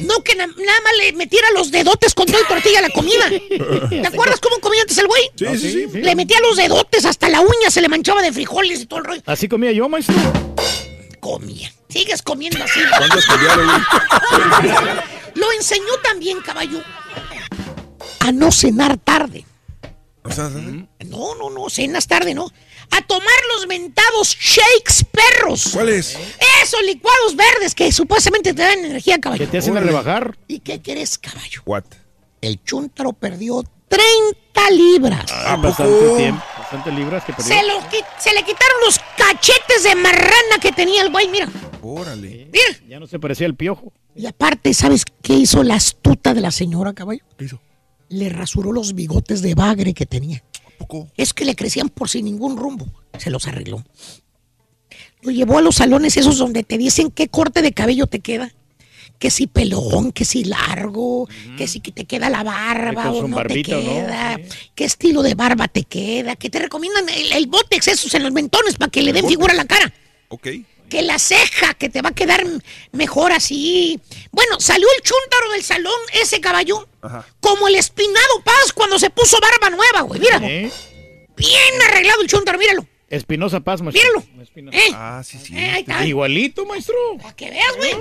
No que na- nada más le metiera los dedotes con toda la tortilla a la comida. ¿Te acuerdas cómo comía antes el güey? Sí, sí, sí. Le metía los dedotes hasta la uña, se le manchaba de frijoles y todo el rollo. Así comía yo, maestro. comía. Sigues comiendo así. ¿Cuándo? Lo enseñó también, caballo, a no cenar tarde. O sea, No, no, no, cenas tarde, ¿no? A tomar los mentados shakes perros. ¿Cuáles? Esos licuados verdes que supuestamente te dan energía, caballo. Que te hacen a rebajar. ¿Y qué quieres, caballo? What? El chuntaro perdió 30 libras. Ah, bastante tiempo, bastante libras que perdió. Se, lo se le quitaron los cachetes de marrana que tenía el güey, mira. Órale. Mira. Ya no se parecía al piojo. Y aparte, ¿sabes qué hizo la astuta de la señora, caballo? ¿Qué hizo? Le rasuró los bigotes de bagre que tenía. poco? Es que le crecían por sin ningún rumbo. Se los arregló. Lo llevó a los salones esos donde te dicen qué corte de cabello te queda. Que si pelón, que si largo, que si que te queda la barba con o no te no, queda, qué estilo de barba te queda, que te recomiendan el, el botex esos en los mentones para que le den figura a la cara. Ok. Que la ceja, que te va a quedar mejor así. Bueno, salió el chúntaro del salón, ese caballo, Ajá. como el espinado Paz cuando se puso barba nueva, güey. Mira, ¿Eh? bien arreglado el chúntaro, míralo. Espinosa Paz, maestro. Míralo. Espinosa. ¿Eh? Ah, sí, sí. Eh, ahí está. Igualito, maestro. Para que veas, güey.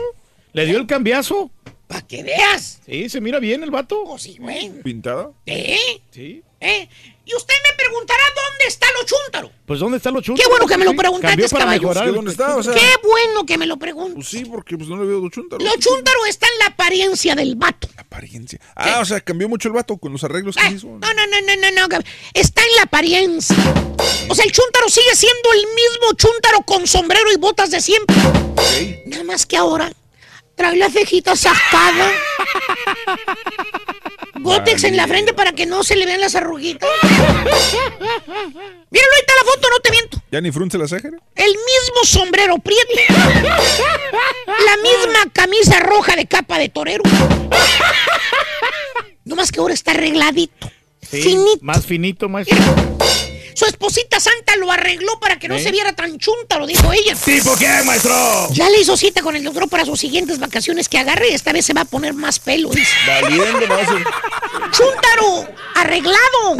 Le dio el cambiazo. Para que veas. Sí, se mira bien el vato. Oh, sí, güey. ¿Pintada? ¿Eh? Sí. ¿Eh? Y usted me preguntará dónde está lo chúntaro. Pues ¿dónde está los chuntos? Qué bueno que me lo Sí, preguntaste, caballo. mejorar ¿Qué el- dónde está? O sea, Qué bueno que me lo preguntas. pues sí, porque pues no le veo de chuntaro. Lo chúntaro está en la apariencia del vato. Apariencia. Ah, o sea, cambió mucho el vato con los arreglos que Ah, hizo. no, no, no, no, no, no, Está en la apariencia. O sea, el chúntaro sigue siendo el mismo chúntaro con sombrero y botas de siempre. Nada más que ahora trae la cejita sacada. Gótex en la frente para que no se le vean las arruguitas. Míralo, ahí está la foto, no te miento. ¿Ya ni frunce la ceja? El mismo sombrero prieto. La misma camisa roja de capa de torero. No más que ahora está arregladito. Sí, Finito. Más finito, maestro. Su esposita santa lo arregló para que no ¿Eh? se viera tan chunta, lo dijo ella. ¿Tipo qué, maestro? Ya le hizo cita con el doctor para sus siguientes vacaciones que agarre y esta vez se va a poner más pelo, dice. Valiendo, me va a hacer- ¡Chúntaro! ¡Arreglado!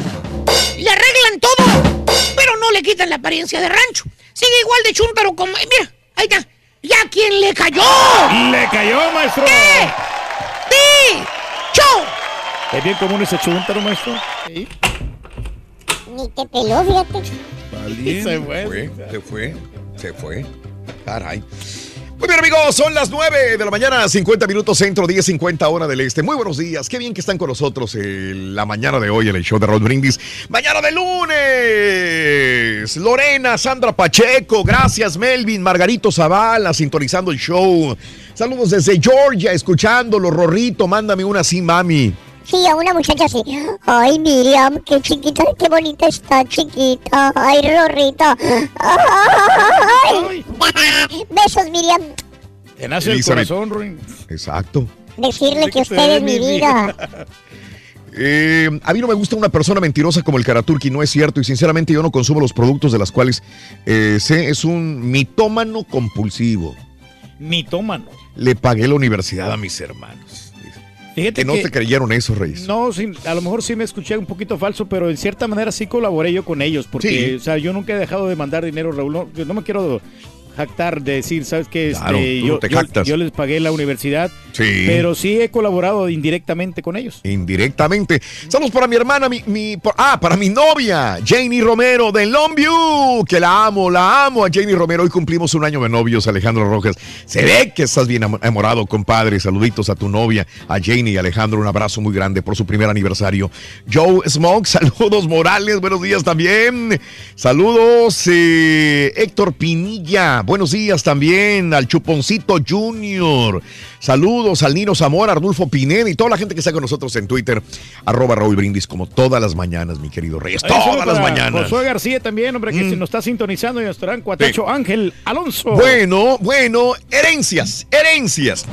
Le arreglan todo, pero no le quitan la apariencia de rancho. Sigue igual de chúntaro como... eh, Mira, ahí está. ¡Ya quien le cayó! Le cayó, maestro. ¡Eh! ¡Sí! ¡Cho! Es bien común ese chuntaro, maestro. Sí. Ni te peló, fíjate. Se fue, se fue, se fue. Caray. Muy bien, amigos, son las 9 de la mañana, 50 minutos centro, 10, 50 hora del este. Muy buenos días, qué bien que están con nosotros en la mañana de hoy en el show de Raúl Brindis. Mañana de lunes. Lorena, Sandra Pacheco, gracias Melvin, Margarito Zavala, sintonizando el show. Saludos desde Georgia, escuchándolo, Rorrito, mándame una así, mami. Sí, a una muchacha así. Ay, Miriam, qué chiquita, qué bonita está, chiquita. Ay, Rorrito. Ay. Besos, Miriam. Te nace Elizabeth. el corazón, Ruin. Exacto. Decirle que usted es mi vida. Eh, a mí no me gusta una persona mentirosa como el Karaturki, no es cierto. Y sinceramente yo no consumo los productos de las cuales eh, sé, es un mitómano compulsivo. Mitómano. Le pagué la universidad a mis hermanos. Fíjate Que no te creyeron eso, Reyes. No, sí, a lo mejor sí me escuché un poquito falso, pero en cierta manera sí colaboré yo con ellos, porque, Sí. o sea, yo nunca he dejado de mandar dinero, Raúl. No, yo no me quiero jactar de decir, ¿sabes qué? Este, yo, les pagué la universidad, Sí. pero sí he colaborado indirectamente con ellos. Indirectamente. Saludos para mi hermana, mi, mi- por- ah, para mi novia, Janie Romero de Longview, que la amo, la amo a Janie Romero. Hoy cumplimos un año de novios, Alejandro Rojas. Se ve que estás bien am- enamorado, compadre. Saluditos a tu novia, a Janie y Alejandro. Un abrazo muy grande por su primer aniversario. Joe Smoke, saludos Morales, buenos días también. Saludos, eh, Héctor Pinilla, buenos días también al Chuponcito Junior. Saludos al Nino Zamora, Arnulfo Pineda y toda la gente que está con nosotros en Twitter, arroba Raúl Brindis, como todas las mañanas, mi querido Reyes, Ahí todas las mañanas. Josué García también, hombre, que Mm. se nos está sintonizando y nuestro gran cuatacho Ángel Alonso. Bueno, bueno, herencias, herencias.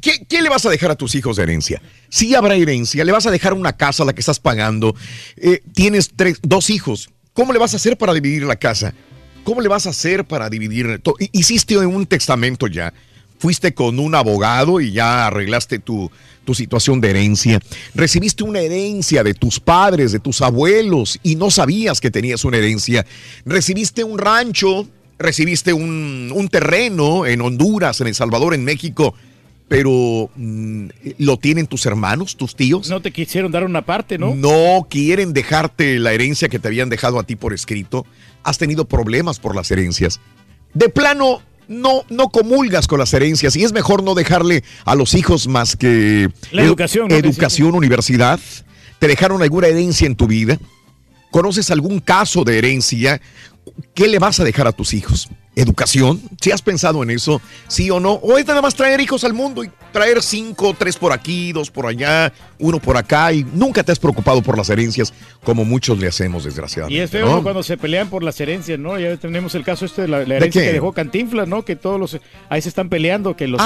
¿Qué, qué le vas a dejar a tus hijos de herencia? Si habrá herencia, le vas a dejar una casa a la que estás pagando, eh, tienes tres, dos hijos, ¿cómo le vas a hacer para dividir la casa? ¿Cómo le vas a hacer para dividir? ¿Hiciste un testamento ya? ¿Fuiste con un abogado y ya arreglaste tu, tu situación de herencia? ¿Recibiste una herencia de tus padres, de tus abuelos y no sabías que tenías una herencia? ¿Recibiste un rancho recibiste un, un terreno en Honduras, en El Salvador, en México, pero mm, ¿lo tienen tus hermanos, tus tíos? No te quisieron dar una parte, ¿no? No quieren dejarte la herencia que te habían dejado a ti por escrito. Has tenido problemas por las herencias. De plano, no, no comulgas con las herencias y es mejor no dejarle a los hijos más que La edu- educación, ¿no? educación, universidad. ¿Te dejaron alguna herencia en tu vida? ¿Conoces algún caso de herencia? ¿Qué le vas a dejar a tus hijos? ¿Educación? ¿Si has pensado en eso? ¿Sí o no? ¿O es nada más traer hijos al mundo y traer cinco, tres por aquí, dos por allá, uno por acá y nunca te has preocupado por las herencias como muchos le hacemos desgraciadamente? Y es feo cuando se pelean por las herencias, ¿no? Ya tenemos el caso este de la, la herencia que dejó Cantinflas, ¿no? Que todos los ahí se están peleando, que los,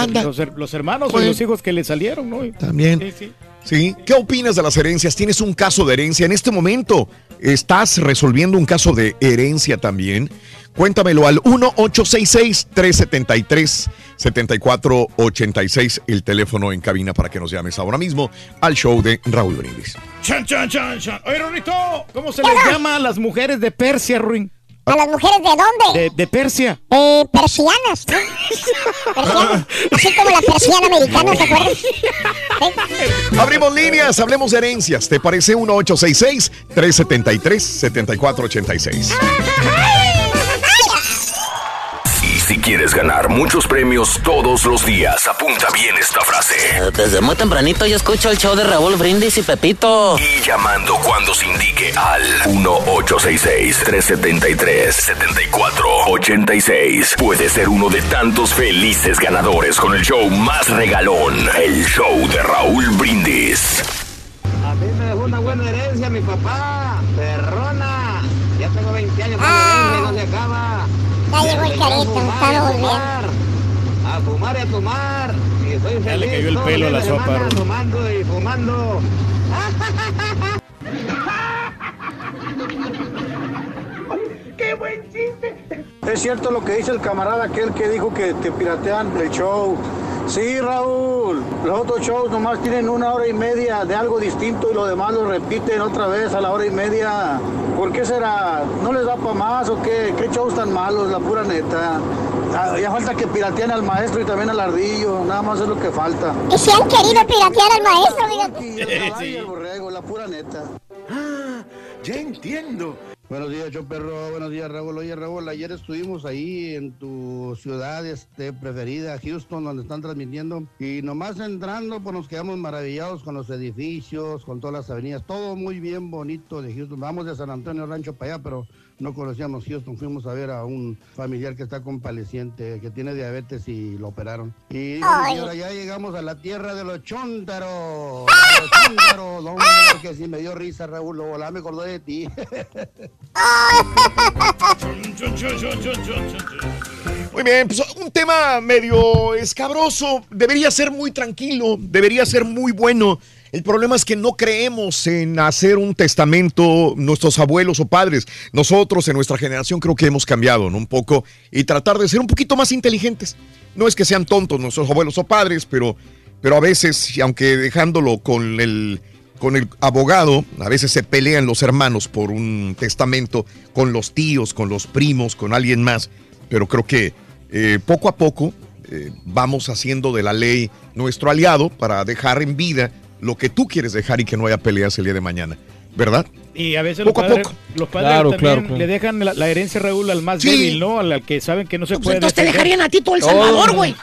hermanos Pues- o los hijos que le salieron, ¿no? También. Sí, sí. ¿Sí? ¿Qué opinas de las herencias? ¿Tienes un caso de herencia en este momento? ¿Estás resolviendo un caso de herencia también? Cuéntamelo al 1-866-373-7486, el teléfono en cabina para que nos llames ahora mismo al show de Raúl Brindis. Chan, chan, chan, chan. Oye, Rorrito, ¿cómo se les llama a las mujeres de Persia, Ruin? ¿A las mujeres de dónde? De, de Persia. Eh, persianas, ¿no? Persianas. Así como la persiana americana, ¿te acuerdas? Abrimos líneas, hablemos de herencias. ¿Te parece 1-866-373-7486? Si quieres ganar muchos premios todos los días, apunta bien esta frase. Desde muy tempranito yo escucho el show de Raúl Brindis y Pepito. Y llamando cuando se indique al 1-866-373-7486. Puedes ser uno de tantos felices ganadores con el show más regalón, el show de Raúl Brindis. A mí me dejó una buena herencia mi papá, perrona. Ya tengo 20 años y no se acaba. Ya llegó el y a estamos fumar, A fumar y a tomar. Y estoy feliz. Ya le cayó el pelo a la sopa. Fumando y fumando. ¡Qué buen chiste! Es cierto lo que dice el camarada aquel que dijo que te piratean el show. Sí, Raúl, los otros shows nomás tienen una hora y media de algo distinto y lo demás lo repiten otra vez a la hora y media. ¿Por qué será? ¿No les da para más o qué? ¿Qué shows tan malos, la pura neta? Ah, Ya falta que pirateen al maestro y también al ardillo, nada más es lo que falta. Y si han querido piratear al maestro, fíjate. Y el caballo y el borrego, la pura neta. Ah, ya entiendo. Buenos días, yo perro. Buenos días, Raúl. Oye, Raúl, ayer estuvimos ahí en tu ciudad este, preferida, Houston, donde están transmitiendo. Y nomás entrando, pues nos quedamos maravillados con los edificios, con todas las avenidas. Todo muy bien bonito de Houston. Vamos de San Antonio Rancho para allá, pero no conocíamos Houston. Fuimos a ver a un familiar que está convaleciente, que tiene diabetes y lo operaron. Y señora, ya llegamos a la tierra de los chóntaros. de los chóntaros. Hombre, que sí me dio risa, Raúl. Lo volá, me acordé de ti. Muy bien, pues un tema medio escabroso. Debería ser muy tranquilo, debería ser muy bueno. El problema es que no creemos en hacer un testamento nuestros abuelos o padres. Nosotros en nuestra generación creo que hemos cambiado ¿no? un poco y tratar de ser un poquito más inteligentes. No es que sean tontos nuestros abuelos o padres, pero, pero a veces, aunque dejándolo con el, con el abogado, a veces se pelean los hermanos por un testamento con los tíos, con los primos, con alguien más. Pero creo que eh, poco a poco eh, vamos haciendo de la ley nuestro aliado para dejar en vida lo que tú quieres dejar y que no haya peleas el día de mañana. ¿Verdad? Y a veces Poco a los padres, poco. los padres Claro, también claro, claro. le dejan la, la herencia, Raúl, al más Sí. débil, ¿no? Al, al que saben que no se Pues puede entonces te dejarían a ti todo El Oh. Salvador, güey.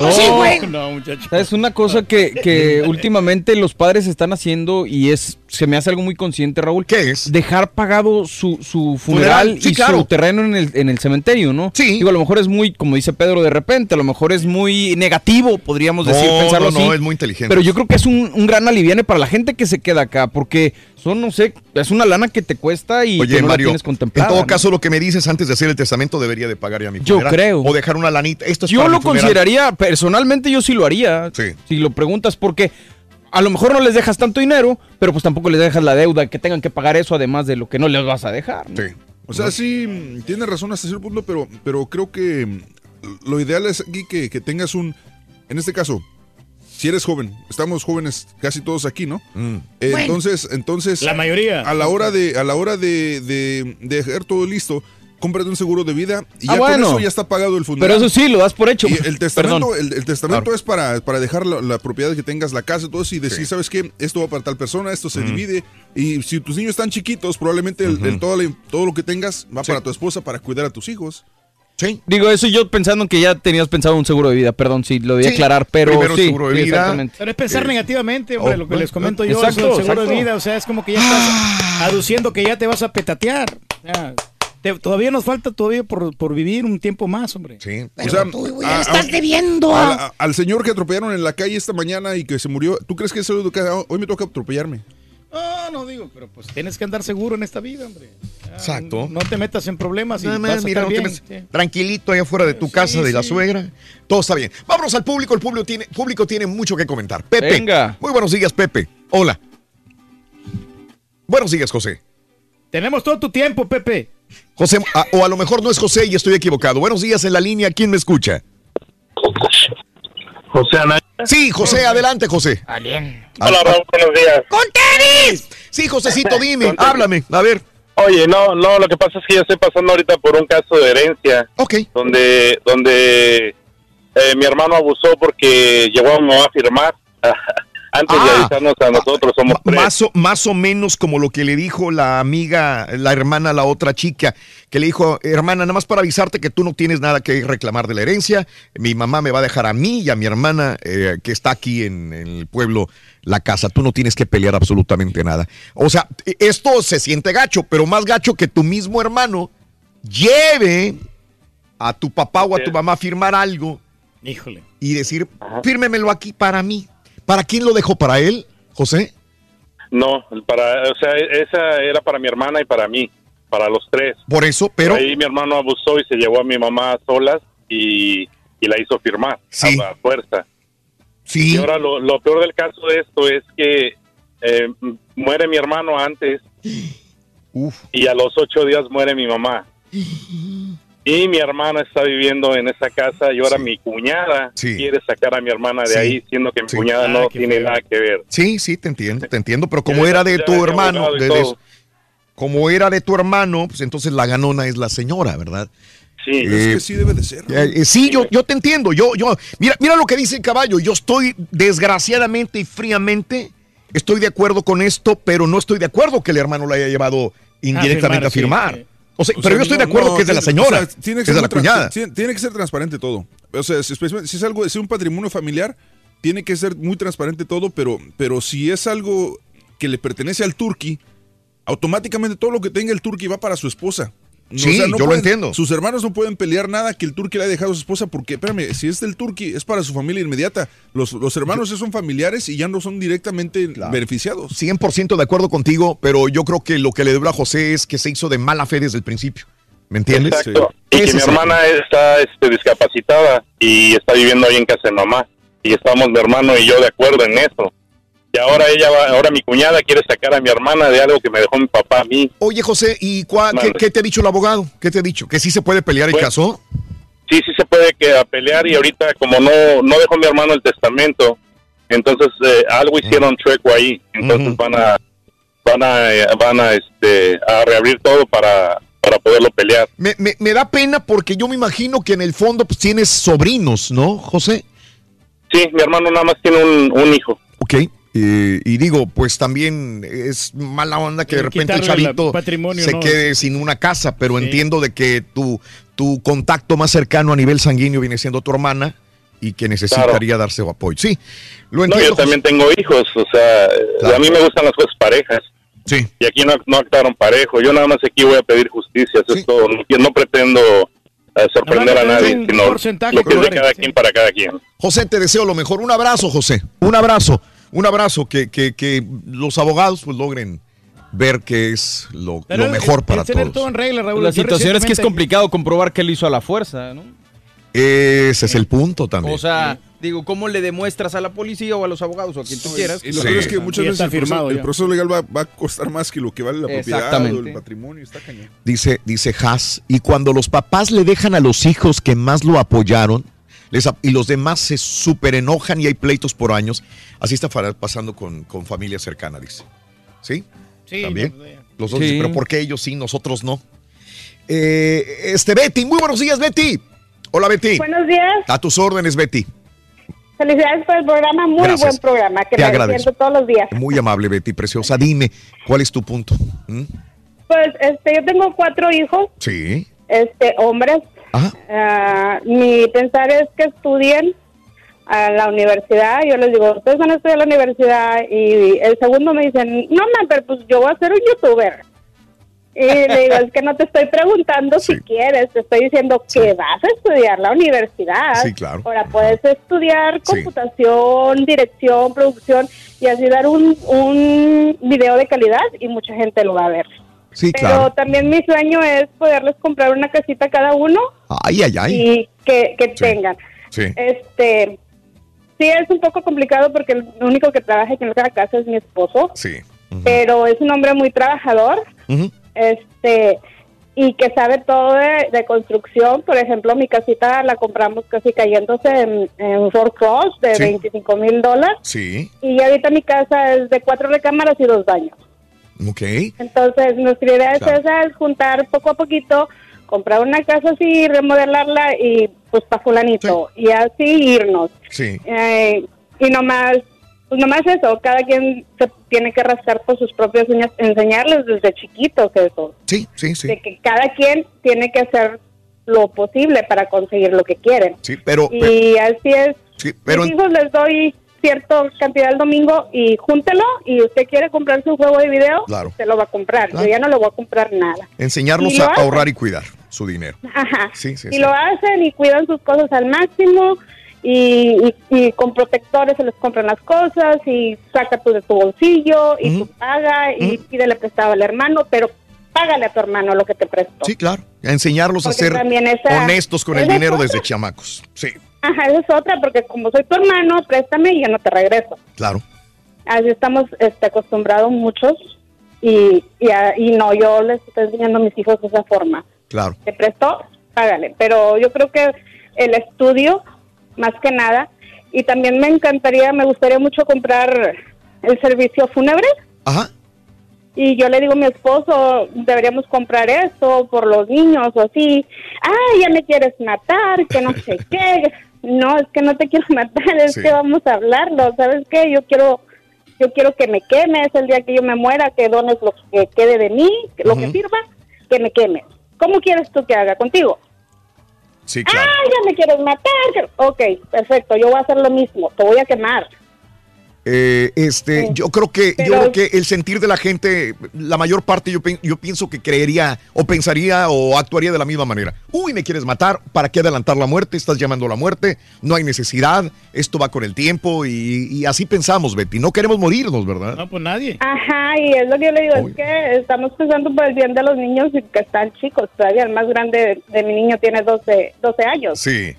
No, Sí, güey. No, muchacho. Es una cosa que, que últimamente los padres están haciendo y es se me hace algo muy consciente, Raúl. ¿Qué es? Dejar pagado su, su funeral, Funeral, sí, y claro. su terreno en el, en el cementerio, ¿no? Sí. Digo, a lo mejor es muy, como dice Pedro de repente, a lo mejor es muy negativo, podríamos No, decir, pensarlo no, no, así. es muy inteligente. Pero yo creo que es un, un gran aliviane para la gente que se queda acá, porque son, no sé, es una lana que te cuesta y Oye, que no la tienes en contemplada. todo ¿no? caso, lo que me dices antes de hacer el testamento debería de pagar ya mi Yo funeral. creo. O dejar una lanita. Esto es Yo para lo mi consideraría, personalmente yo sí lo haría. Sí. Si lo preguntas, porque a lo mejor no les dejas tanto dinero, pero pues tampoco les dejas la deuda, que tengan que pagar eso además de lo que no les vas a dejar. ¿no? Sí. O sea, sí, tiene razón hasta cierto punto, pero, pero creo que lo ideal es aquí que, que tengas un, en este caso, si eres joven, estamos jóvenes casi todos aquí, ¿no? Mm. Eh, Bueno. entonces, entonces. La mayoría. A la hora de, a la hora de, de, de dejar todo listo, cómprate un seguro de vida y Ah, ya con eso ya está pagado el funeral. Pero eso sí, lo das por hecho. Y el testamento, Perdón. el, el testamento es para, para dejar la, la propiedad que tengas, la casa, todo eso, y decir, ¿sabes qué? Esto va para tal persona, esto se divide. Y si tus niños están chiquitos, probablemente el- el todo, todo lo que tengas va para tu esposa para cuidar a tus hijos. Sí. Digo, eso yo pensando que ya tenías pensado un seguro de vida, perdón, sí, lo debí Sí, aclarar, pero primero sí, seguro de sí, vida. exactamente. Pero es pensar Eh, negativamente, hombre, oh, lo que bueno, les comento yo, exacto, eso del seguro exacto. de vida, o sea, es como que ya estás aduciendo que ya te vas a petatear. Ya, te- todavía nos falta todavía por, por vivir un tiempo más, hombre. Sí. o sea, ya a- estás a- debiendo. al, ah. a- al señor que atropellaron en la calle esta mañana y que se murió, ¿tú crees que es el que "Ah, hoy me toca atropellarme? No, no digo, pero pues tienes que andar seguro en esta vida, hombre. Ya, Exacto. No te metas en problemas y Nada vas más, a mira, estar no te bien. sí. tranquilito allá afuera de tu casa, de la suegra. Todo está bien. Vámonos al público. El público tiene, público tiene mucho que comentar. Pepe. Venga. Muy buenos días, Pepe. Hola. Buenos días, José. Tenemos todo tu tiempo, Pepe. José, a- o a lo mejor no es José y estoy equivocado. Buenos días en la línea. ¿Quién me escucha? José Anaya. Sí, José, adelante, José. Hola, Raúl, buenos días. ¡Con tenis! Sí, Josecito, dime, háblame. A ver. Oye, no, no, lo que pasa es que yo estoy pasando ahorita por un caso de herencia. Ok. Donde, donde eh, mi hermano abusó porque llevó a mi mamá a firmar. Antes de Ah. avisarnos a nosotros, somos tres. Más o, más o menos como lo que le dijo la amiga, la hermana la otra chica, que le dijo, hermana, nada más para avisarte que tú no tienes nada que reclamar de la herencia, mi mamá me va a dejar a mí y a mi hermana eh, que está aquí en, en el pueblo la casa, tú no tienes que pelear absolutamente nada. O sea, esto se siente gacho, pero más gacho que tu mismo hermano lleve a tu papá o a tu mamá a firmar algo Híjole. y decir, fírmemelo aquí para mí. ¿Para quién lo dejó? ¿Para él, José? No, para, o sea, esa era para mi hermana y para mí, para los tres. Por eso, pero... Ahí mi hermano abusó y se llevó a mi mamá a solas y, y la hizo firmar a la fuerza. Sí. Y ahora lo, lo peor del caso de esto es que eh, muere mi hermano antes y a los ocho días muere mi mamá. Y mi hermana está viviendo en esa casa y ahora mi cuñada Sí. quiere sacar a mi hermana de Sí. ahí, siendo que mi Sí. cuñada Ah, no tiene feo. nada que ver. Sí, sí, te entiendo, te entiendo, pero como era de tu hermano, de- de- como era de tu hermano, pues entonces la ganona es la señora, ¿verdad? Sí, Es que sí debe de ser. ¿no? Eh, eh, sí, yo, yo te entiendo. Yo, yo, mira, mira lo que dice el caballo. Yo estoy desgraciadamente y fríamente, estoy de acuerdo con esto, pero no estoy de acuerdo que el hermano lo haya llevado indirectamente a firmar, firmar. Sí, O sea, O pero sea, yo estoy no, de acuerdo no, que es de la señora, o sea, tiene que es de la cuñada. tiene, que ser transparente todo. O sea, si, si es algo, si es un patrimonio familiar, tiene que ser muy transparente todo, pero, pero si es algo que le pertenece al turqui, automáticamente todo lo que tenga el turqui va para su esposa. No, Sí, yo lo entiendo. Sus hermanos no pueden pelear nada que el turqui le haya dejado a su esposa porque, espérame, si es del turqui, es para su familia inmediata. Los, los hermanos son familiares y ya no son directamente beneficiados. 100% de acuerdo contigo, pero yo creo que lo que le debo a José es que se hizo de mala fe desde el principio. ¿Me entiendes? Exacto. Y que mi hermana está este, discapacitada y está viviendo ahí en casa de mamá. Y estamos mi hermano y yo de acuerdo en eso. Y ahora ella va, ahora mi cuñada quiere sacar a mi hermana de algo que me dejó mi papá a mí. Oye, José, ¿y cuá- qué, te ha dicho el abogado? ¿Qué te ha dicho? ¿Que sí se puede pelear el Pues, caso? Sí, sí se puede que a pelear y ahorita como no no dejó mi hermano el testamento, entonces eh, algo hicieron chueco ahí. Entonces van a van a eh, van a este a reabrir todo para para poderlo pelear. Me, me- me da pena porque yo me imagino que en el fondo pues, tienes sobrinos, ¿no, José? Sí, mi hermano nada más tiene un, un hijo. Ok. Eh, y digo, pues también es mala onda que de Eh, repente el chavito patrimonio, se ¿no? quede sin una casa, pero entiendo de que tu, tu contacto más cercano a nivel sanguíneo viene siendo tu hermana y que necesitaría darse apoyo. Sí, lo No, entiendo. yo también tengo hijos, o sea, a mí me gustan las cosas parejas. Sí. Y aquí no, no actuaron parejo. Yo nada más aquí voy a pedir justicia, eso es todo. No, no pretendo eh, sorprender a nadie, sino lo que es de cada quien para cada quien. José, te deseo lo mejor. Un abrazo, José. Un abrazo. Un abrazo. Que, que, que los abogados pues logren ver que es lo, Pero lo mejor es para tener todos. todo en regla, Raúl. La Yo situación es que es complicado comprobar que él hizo a la fuerza, ¿no? Ese es el punto también. O sea, digo, ¿cómo le demuestras a la policía o a los abogados o a quien tú quieras? Y lo peor es que muchas veces el proceso, el legal va, va a costar más que lo que vale la propiedad o el patrimonio. Está cañón. Dice, dice Haas, y cuando los papás le dejan a los hijos que más lo apoyaron, les y los demás se súper enojan y hay pleitos por años. Así está pasando con, con familia cercana, dice. ¿Sí? Sí, También. no, no, Los dos Sí. dicen, pero ¿por qué ellos sí, nosotros no? Eh, este, Betty, muy buenos días, Betty. Hola, Betty. Buenos días. A tus órdenes, Betty. Felicidades por el programa. Muy Gracias. buen programa que Te me agradezco. todos los días. Muy amable, Betty, preciosa. Dime, ¿cuál es tu punto? ¿Mm? Pues este, yo tengo cuatro hijos, Sí. este, hombres. Ah, mi pensar es que estudien a la universidad. Yo les digo, ustedes van a estudiar a la universidad. Y el segundo me dicen, no, ma, pero pues yo voy a ser un youtuber. Y le digo, es que no te estoy preguntando si quieres, te estoy diciendo que vas a estudiar la universidad. Sí, claro. Ahora puedes estudiar computación, dirección, producción y así dar un, un video de calidad y mucha gente lo va a ver. Sí, Pero claro. también mi sueño es poderles comprar una casita a cada uno Ay, ay, ay. y que, que tengan. Sí. Este, sí es un poco complicado porque el único que trabaja aquí en la casa es mi esposo, Sí. pero es un hombre muy trabajador este y que sabe todo de, de construcción. Por ejemplo, mi casita la compramos casi cayéndose en, en Fort Cross de Sí. 25 mil dólares. Sí. Y ahorita mi casa es de cuatro recámaras y dos baños. Ok. Entonces, nuestra idea es Claro. esa, es juntar poco a poquito, comprar una casa así, remodelarla y pues para fulanito. Y así irnos. Sí. Eh, y nomás, pues nomás eso, cada quien se tiene que rascar por sus propias uñas, enseñarles desde chiquitos eso. Sí, sí, sí. De que cada quien tiene que hacer lo posible para conseguir lo que quieren. Sí, pero, pero- Y así es. sí, pero Mis hijos les doy cierta cantidad el domingo y júntelo y usted quiere comprar su juego de video, Claro. se lo va a comprar. Claro. Yo ya no le voy a comprar nada. enseñarlos lo a hacen. ahorrar y cuidar su dinero. Ajá. Sí, sí, y sí. lo hacen y cuidan sus cosas al máximo y, y- y con protectores se les compran las cosas y saca tú de tu bolsillo y tú paga y pídele prestado al hermano, pero págale a tu hermano lo que te prestó. Sí, claro. A enseñarlos a ser esa- honestos con el dinero otra. desde chamacos. Sí, Ajá, esa es otra, porque como soy tu hermano, préstame y yo no te regreso. claro. Así estamos este, acostumbrados muchos y, y, a- y no, yo les estoy enseñando a mis hijos de esa forma. Claro. Te prestó, págale. Pero yo creo que el estudio, más que nada, y también me encantaría, me gustaría mucho comprar el servicio fúnebre. Ajá. Y yo le digo a mi esposo, deberíamos comprar eso por los niños o así. Ay, ya me quieres matar, que no sé qué. No, es que no te quiero matar, es Sí. que vamos a hablarlo. ¿Sabes qué? Yo quiero yo quiero que me quemes el día que yo me muera, que dones lo que quede de mí, lo que sirva, que me quemes. ¿Cómo quieres tú que haga contigo? Sí, claro. Ah, ya me quieres matar. Ok, perfecto, yo voy a hacer lo mismo, te voy a quemar. Eh, este, yo creo que, yo creo que el sentir de la gente, la mayor parte, yo, yo pienso que creería o pensaría o actuaría de la misma manera. Uy, me quieres matar, ¿para qué adelantar la muerte? Estás llamando a la muerte, no hay necesidad, esto va con el tiempo y, y así pensamos, Betty. No queremos morirnos, ¿verdad? No, pues nadie. Ajá, y es lo que yo le digo, es que estamos pensando por el bien de los niños y que están chicos. Todavía el más grande de, de mi niño tiene 12, 12 años. Sí,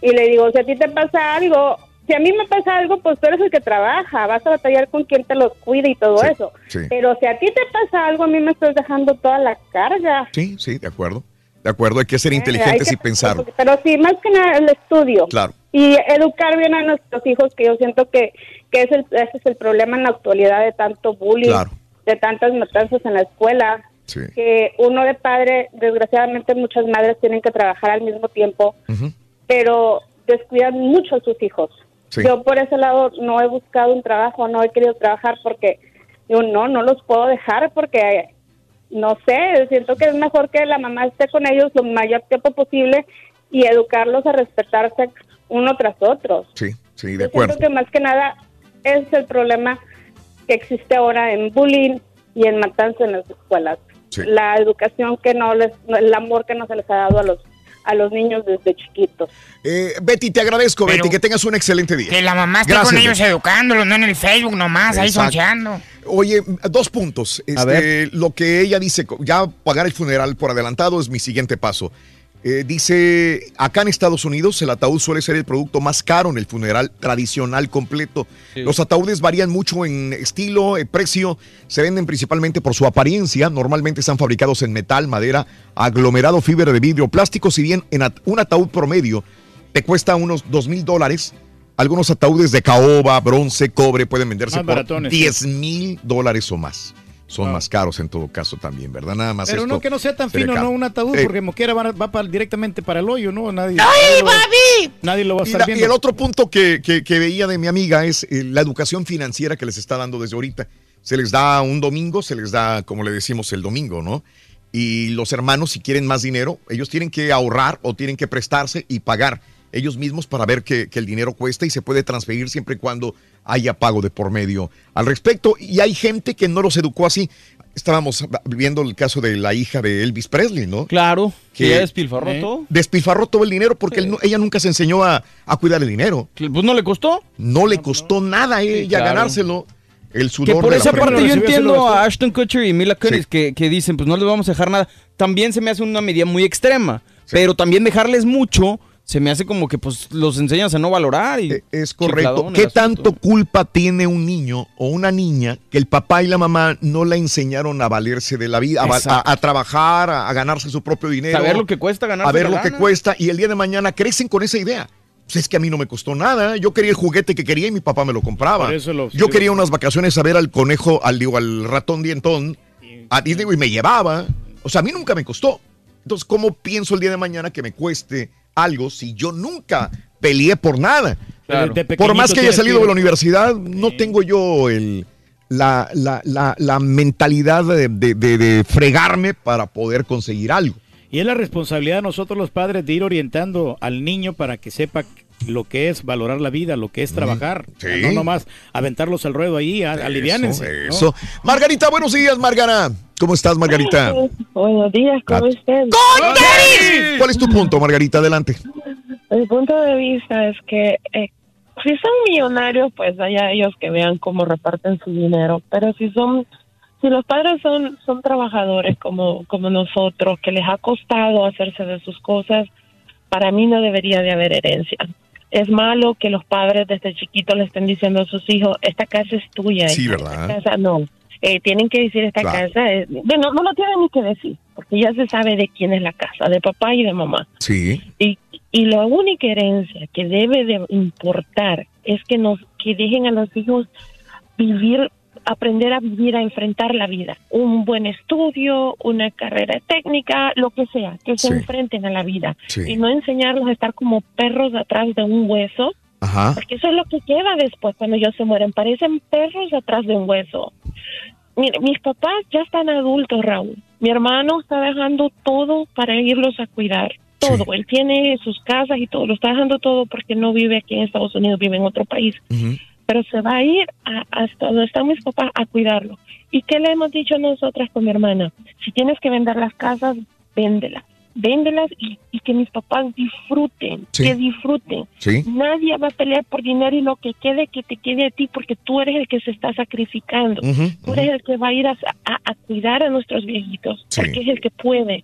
Y le digo, si a ti te pasa algo, si a mí me pasa algo, pues tú eres el que trabaja, vas a batallar con quien te los cuide y todo eso. sí. Pero si a ti te pasa algo, a mí me estás dejando toda la carga. sí, sí, de acuerdo. De acuerdo, hay que ser Eh, inteligentes y pensarlo. Pero sí, más que nada el estudio. Claro. Y educar bien a nuestros hijos, que yo siento que, que es el, ese es el problema en la actualidad de tanto bullying, Claro. de tantas matanzas en la escuela. Sí. Que uno de padre, desgraciadamente muchas madres tienen que trabajar al mismo tiempo, pero descuidan mucho a sus hijos. Sí. Yo por ese lado no he buscado un trabajo, no he querido trabajar porque yo no, no los puedo dejar porque no sé, siento que es mejor que la mamá esté con ellos lo mayor tiempo posible y educarlos a respetarse uno tras otro. Sí, sí, de Yo acuerdo. siento que más que nada es el problema que existe ahora en bullying y en matanza en las escuelas. Sí. La educación que no les, el amor que no se les ha dado a los a los niños desde chiquitos. Eh, Betty, te agradezco, Betty, que tengas un excelente día. Que la mamá esté Gracias, con ellos Betty. educándolos, no en el Facebook nomás, ahí Exacto. soncheando. Oye, dos puntos. Este, ver. Lo que ella dice, ya pagar el funeral por adelantado es mi siguiente paso. Eh, dice, acá en Estados Unidos el ataúd suele ser el producto más caro en el funeral tradicional completo. Los ataúdes varían mucho en estilo, eh, precio, se venden principalmente por su apariencia, normalmente están fabricados en metal, madera, aglomerado, fibra de vidrio, plástico, si bien en at- un ataúd promedio te cuesta unos dos mil dólares. Algunos ataúdes de caoba, bronce, cobre pueden venderse Más por baratones, 10 mil dólares o más. Son más caros en todo caso también, ¿verdad? Nada más Pero esto no que no sea tan fino, caro. no un ataúd, Eh, porque como quiera va, va para- directamente para el hoyo, ¿no? Nadie, ¡Ay, nadie lo- papi! Nadie lo va a Y, estar y el otro punto que, que- que veía de mi amiga es eh, la educación financiera que les está dando desde ahorita. Se les da un domingo, se les da, como le decimos, el domingo, ¿no? Y los hermanos, si quieren más dinero, ellos tienen que ahorrar o tienen que prestarse y pagar ellos mismos para ver que, que el dinero cuesta y se puede transferir siempre y cuando haya pago de por medio al respecto. Y hay gente que no los educó así. Estábamos viendo el caso de la hija de Elvis Presley, ¿no? Claro, que Que- ya despilfarró ¿Eh? todo. Despilfarró todo el dinero porque él no- ella nunca se enseñó a, a cuidar el dinero. Pues no le costó. No le costó nada a ella claro. ganárselo. El Que sudor por de esa la parte yo entiendo a Ashton Kutcher y Mila Kunis que, que dicen, pues no les vamos a dejar nada. También se me hace una medida muy extrema. Pero también dejarles mucho se me hace como que pues los enseñas a no valorar. Y Eh, Es correcto. ¿Qué asunto. tanto culpa tiene un niño o una niña que el papá y la mamá no la enseñaron a valerse de la vida, a, a- a trabajar, a, a ganarse su propio dinero? Saber lo que cuesta ganarse A ver lo que cuesta y el día de mañana crecen con esa idea. Pues es que a mí no me costó nada. Yo quería el juguete que quería y mi papá me lo compraba. Por eso lo- Yo quería unas vacaciones a ver al conejo, al, digo, al ratón dientón, a Disney y me llevaba. O sea, a mí nunca me costó. Entonces, ¿cómo pienso el día de mañana que me cueste algo si yo nunca peleé por nada? Claro. Por más que haya salido de la universidad, no tengo yo el, la, la- la- la mentalidad de, de- de- de fregarme para poder conseguir algo. Y es la responsabilidad de nosotros los padres de ir orientando al niño para que sepa lo que es valorar la vida, lo que es trabajar. sí. No nomás aventarlos al ruedo ahí, a- aliviánense. ¿no? Eso. Margarita, buenos días, Margara. ¿Cómo estás, Margarita? Buenos días, ¿cómo están? ¿Cuál es tu punto, Margarita? Adelante. Mi punto de vista es que eh, si son millonarios, pues allá ellos que vean cómo reparten su dinero. Pero si son, si los padres son, son trabajadores como, como nosotros, que les ha costado hacerse de sus cosas, para mí no debería de haber herencia. Es malo que los padres desde chiquitos le estén diciendo a sus hijos, esta casa es tuya. Sí, esta ¿verdad? casa no. Eh, tienen que decir esta Claro. casa es, bueno, no lo tienen ni que decir, porque ya se sabe de quién es la casa, de papá y de mamá. Sí. Y, y la única herencia que debe de importar es que nos que dejen a los hijos vivir, aprender a vivir, a enfrentar la vida. Un buen estudio, una carrera técnica, lo que sea, que se enfrenten a la vida. Sí. Y no enseñarlos a estar como perros atrás de un hueso, Ajá. porque eso es lo que queda después cuando ellos se mueren. Parecen perros atrás de un hueso. Mire, mis papás ya están adultos, Raúl. Mi hermano está dejando todo para irlos a cuidar. Todo. Él tiene sus casas y todo. Lo está dejando todo porque no vive aquí en Estados Unidos, vive en otro país. Pero se va a ir a- hasta donde están mis papás a cuidarlo. ¿Y qué le hemos dicho nosotras con mi hermana? Si tienes que vender las casas, véndelas. Véndelas y, y que mis papás disfruten, Sí. que disfruten. Sí. Nadie va a pelear por dinero y lo que quede, que te quede a ti, porque tú eres el que se está sacrificando. Ujú, Tú eres el que va a ir a, a- a cuidar a nuestros viejitos, Sí. porque es el que puede.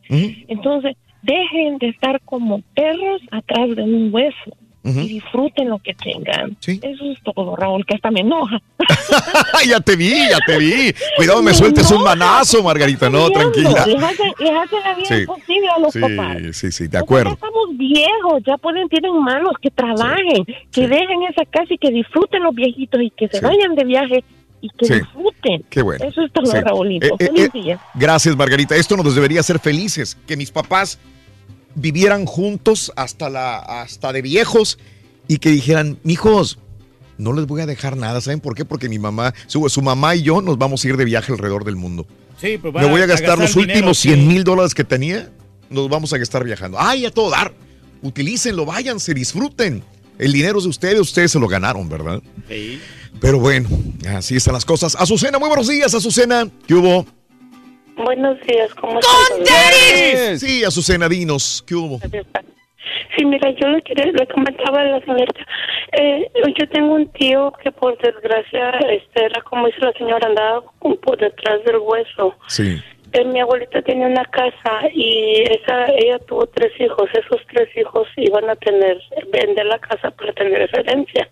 Entonces, dejen de estar como perros atrás de un hueso Y disfruten lo que tengan. Eso es todo, Raúl, que hasta me enoja. ya te vi, ya te vi. Cuidado, me sueltes un manazo, Margarita. No, tranquila. Les hacen, les hacen la vida Sí. imposible a los Sí, papás. sí, sí, de Ya acuerdo. estamos viejos, ya pueden, tienen manos, que trabajen, que dejen esa casa y que disfruten los viejitos y que se vayan de viaje y que Sí. disfruten. Qué bueno. Eso es todo, Sí. Raúlito. Eh, eh, eh. Gracias, Margarita. Esto nos debería hacer felices. Que mis papás vivieran juntos hasta, la, hasta de viejos y que dijeran, mijos, no les voy a dejar nada. ¿Saben por qué? Porque mi mamá, su, su mamá y yo nos vamos a ir de viaje alrededor del mundo. Sí, pues Me voy a gastar los últimos 100 mil dólares que tenía, nos vamos a gastar viajando. ¡Ay, a todo dar! Utilícenlo, váyanse, disfruten. El dinero es de ustedes, ustedes se lo ganaron, ¿verdad? Sí. Pero bueno, así están las cosas. Azucena, muy buenos días, Azucena. ¿Qué hubo? Buenos días, ¿cómo estás? Sí, Azucena, dinos, ¿qué hubo? Sí, mira, yo le, quería, le comentaba a la señorita, eh, yo tengo un tío que por desgracia, este, era como dice la señora, andaba por detrás del hueso. Sí. Eh, mi abuelita tenía una casa y esa, ella tuvo tres hijos. Esos tres hijos iban a tener, vender la casa para tener esa herencia.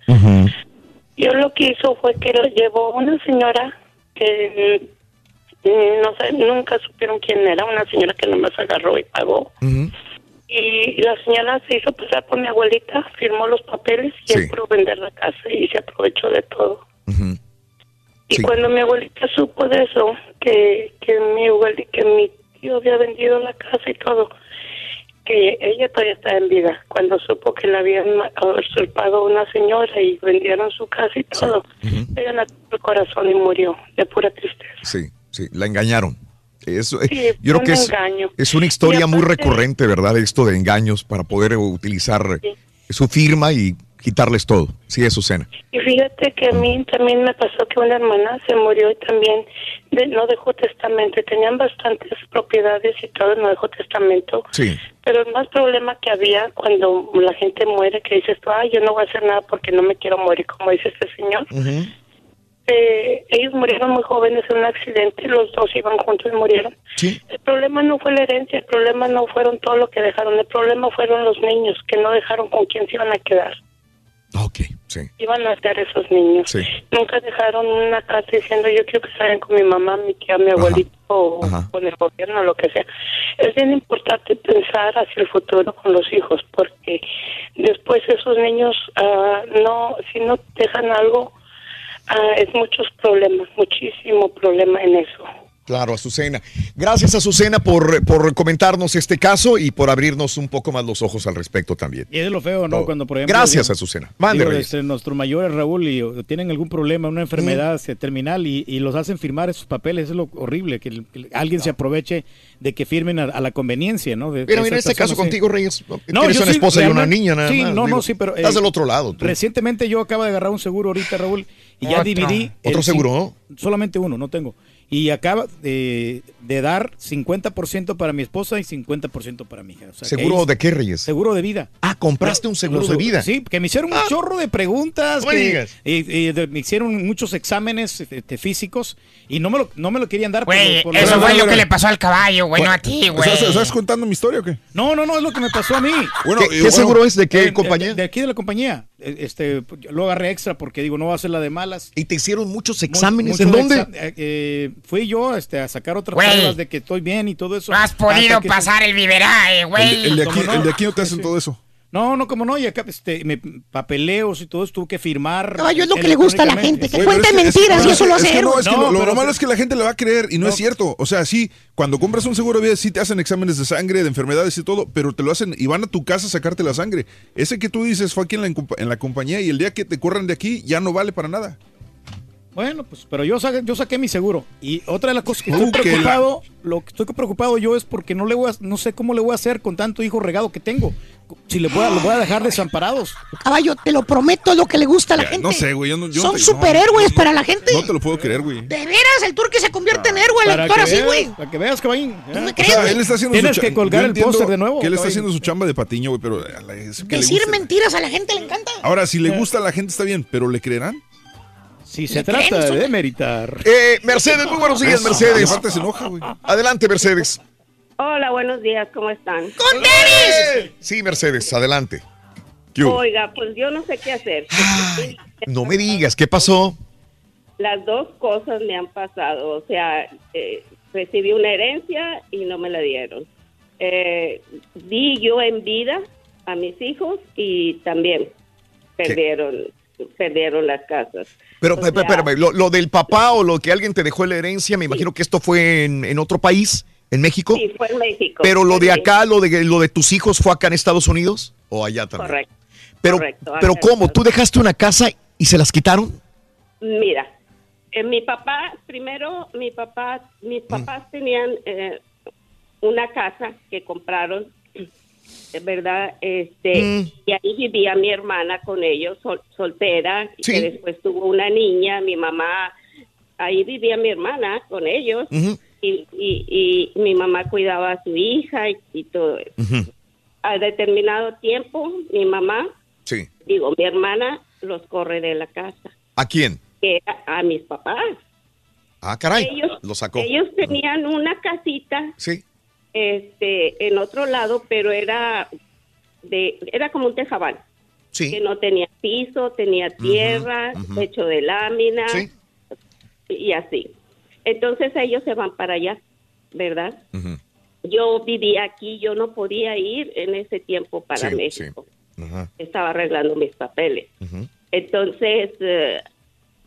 Yo lo que hizo fue que lo llevó una señora que no sé, nunca supieron quién era, una señora que nomás agarró y pagó. Y la señora se hizo pasar por mi abuelita, firmó los papeles y Sí. él pudo vender la casa y se aprovechó de todo. Y cuando mi abuelita supo de eso, que, que mi abuelita, que mi tío había vendido la casa y todo, que ella todavía está en vida. Cuando supo que le habían usurpado una señora y vendieron su casa y todo, ella le atacó el corazón y murió de pura tristeza. Sí, sí, la engañaron. Eso, eh, Sí, yo creo que es, es una historia muy recurrente, ¿verdad? Esto de engaños para poder utilizar su firma y quitarles todo. Sí, Azucena. Y fíjate que a mí también me pasó que una hermana se murió y también de- no dejó testamento. Tenían bastantes propiedades y todo, no dejó testamento. Sí. Pero el más problema que había cuando la gente muere, que dices tú, ay, yo no voy a hacer nada porque no me quiero morir, como dice este señor. Eh, ellos murieron muy jóvenes en un accidente, los dos iban juntos y murieron. El problema no fue la herencia, el problema no fueron todo lo que dejaron, el problema fueron los niños que no dejaron con quién se iban a quedar. Ok, sí. Iban a ser esos niños. Sí. Nunca dejaron una casa diciendo yo quiero que salgan con mi mamá, mi tía, mi abuelito o con el gobierno, lo que sea. Es bien importante pensar hacia el futuro con los hijos porque después esos niños ah, no, si no dejan algo, ah, es muchos problemas, muchísimo problema en eso. Claro, Azucena. Gracias, Azucena, por, por comentarnos este caso y por abrirnos un poco más los ojos al respecto también. Y es lo feo, ¿no? Todo. Cuando, por ejemplo. Gracias, digo- Azucena. Mande, digo, Reyes. este, nuestros mayores, Raúl, y tienen algún problema, una enfermedad terminal y, y los hacen firmar esos papeles. Eso es lo horrible, que, alguien se aproveche de que firmen a, a la conveniencia, ¿no? De- Pero en este caso contigo, Reyes, tienes yo una sí, esposa y una niña nada Sí, más, no, digo, no, sí, pero... estás del otro lado, tú. Recientemente yo acabo de agarrar un seguro ahorita, Raúl, y ya Otro. dividí... ¿Otro seguro? Solamente uno, no tengo. Y acaba de, de dar 50% para mi esposa y 50% para mi hija. O sea, que ¿Seguro de qué, Reyes? Seguro de vida. Ah, compraste un seguro de vida. Sí, que me hicieron un chorro de preguntas. no me digas. y- y de- me hicieron muchos exámenes este, físicos y no me lo, no me lo querían dar. Güey, por- eso por- fue lo que le pasó al caballo, güey, no a ti, güey. ¿Estás, estás contando mi historia o qué? No, no, no, es lo que me pasó a mí. Bueno, ¿Qué- y qué bueno, seguro es? ¿De qué Eh, compañía? De, de aquí de la compañía. Eh, Este, lo agarré extra porque digo, no va a ser la de malas. ¿Y te hicieron muchos Mu- exámenes? muchos ¿En dónde? exa- eh, eh, fui yo este, a sacar otras Güey. pruebas de que estoy bien y todo eso. No has podido pasar el viverae, güey. El, el de aquí, ¿Cómo no? el de aquí no te hacen todo eso. No, no, como no, y acá este, me, papeleos y todo eso tuve que firmar. Caballo, es lo que le gusta a la gente, que cuente mentiras y eso lo hace que no, es que No, lo, lo malo es que la gente le va a creer y no, es cierto. O sea, sí, cuando compras un seguro de vida, sí te hacen exámenes de sangre, de enfermedades y todo, pero te lo hacen y van a tu casa a sacarte la sangre. Ese que tú dices fue aquí en la, compa- en la compañía y el día que te corran de aquí ya no vale para nada. Bueno, pues, pero yo saqué, yo saqué mi seguro. Y otra de las cosas que Uh, estoy que preocupado, lo que estoy preocupado yo es porque no le voy a, no sé cómo le voy a hacer con tanto hijo regado que tengo. Si le voy a, los voy a dejar desamparados. Caballo, te lo prometo, es lo que le gusta a la Ya, gente. no sé, güey. yo no- yo Son te- superhéroes para la gente. No te lo puedo creer, güey. De veras, el turque se convierte en héroe, el actor así, güey. Para que veas, caballín. ¿Tú me O crees, sea, güey? él está haciendo Tienes su que colgar el póster de nuevo, Que él está caballín. haciendo su chamba de patiño, güey, pero a la- es que le Decir mentiras a la gente le encanta. Ahora, si le gusta a la gente está bien, pero ¿le creerán? Si se trata de demeritar. Eh, Mercedes, muy buenos días, Mercedes. aparte se enoja, güey. Adelante, Mercedes. Hola, buenos días, ¿cómo están? ¡Con tenis! Sí, Mercedes, adelante. Oiga, pues yo no sé qué hacer. No me digas, ¿qué pasó? Las dos cosas me han pasado. O sea, eh, recibí una herencia y no me la dieron. Eh, di yo en vida a mis hijos y también perdieron, perdieron las casas. Pero, O sea, espérame, lo, lo del papá o lo que alguien te dejó en la herencia, me imagino que esto fue en, en otro país, en México. Sí, fue en México. Pero lo de acá, lo de, lo de tus hijos, ¿fue acá en Estados Unidos? ¿O allá también? Correcto. Pero, correcto, pero ¿cómo? ¿Tú dejaste una casa y se las quitaron? Mira, eh, mi papá, primero, mi papá, mis Mm. papás tenían eh, una casa que compraron, verdad, este, Mm. y ahí vivía mi hermana con ellos, sol- soltera, Sí. que después tuvo una niña, mi mamá, ahí vivía mi hermana con ellos, y, y, y mi mamá cuidaba a su hija y, y todo eso. A determinado tiempo, mi mamá, Sí. digo, mi hermana los corre de la casa, ¿A quién? que a, a mis papás. Ah, caray. Ellos- Lo sacó. Ellos tenían una casita Sí. Este en otro lado, pero era de era como un tejabán. Sí. Que no tenía piso, tenía tierra, ujú. techo de lámina Sí. y así. Entonces ellos se van para allá, ¿verdad? Yo vivía aquí, yo no podía ir en ese tiempo para Sí, México. Estaba arreglando mis papeles. Entonces, eh,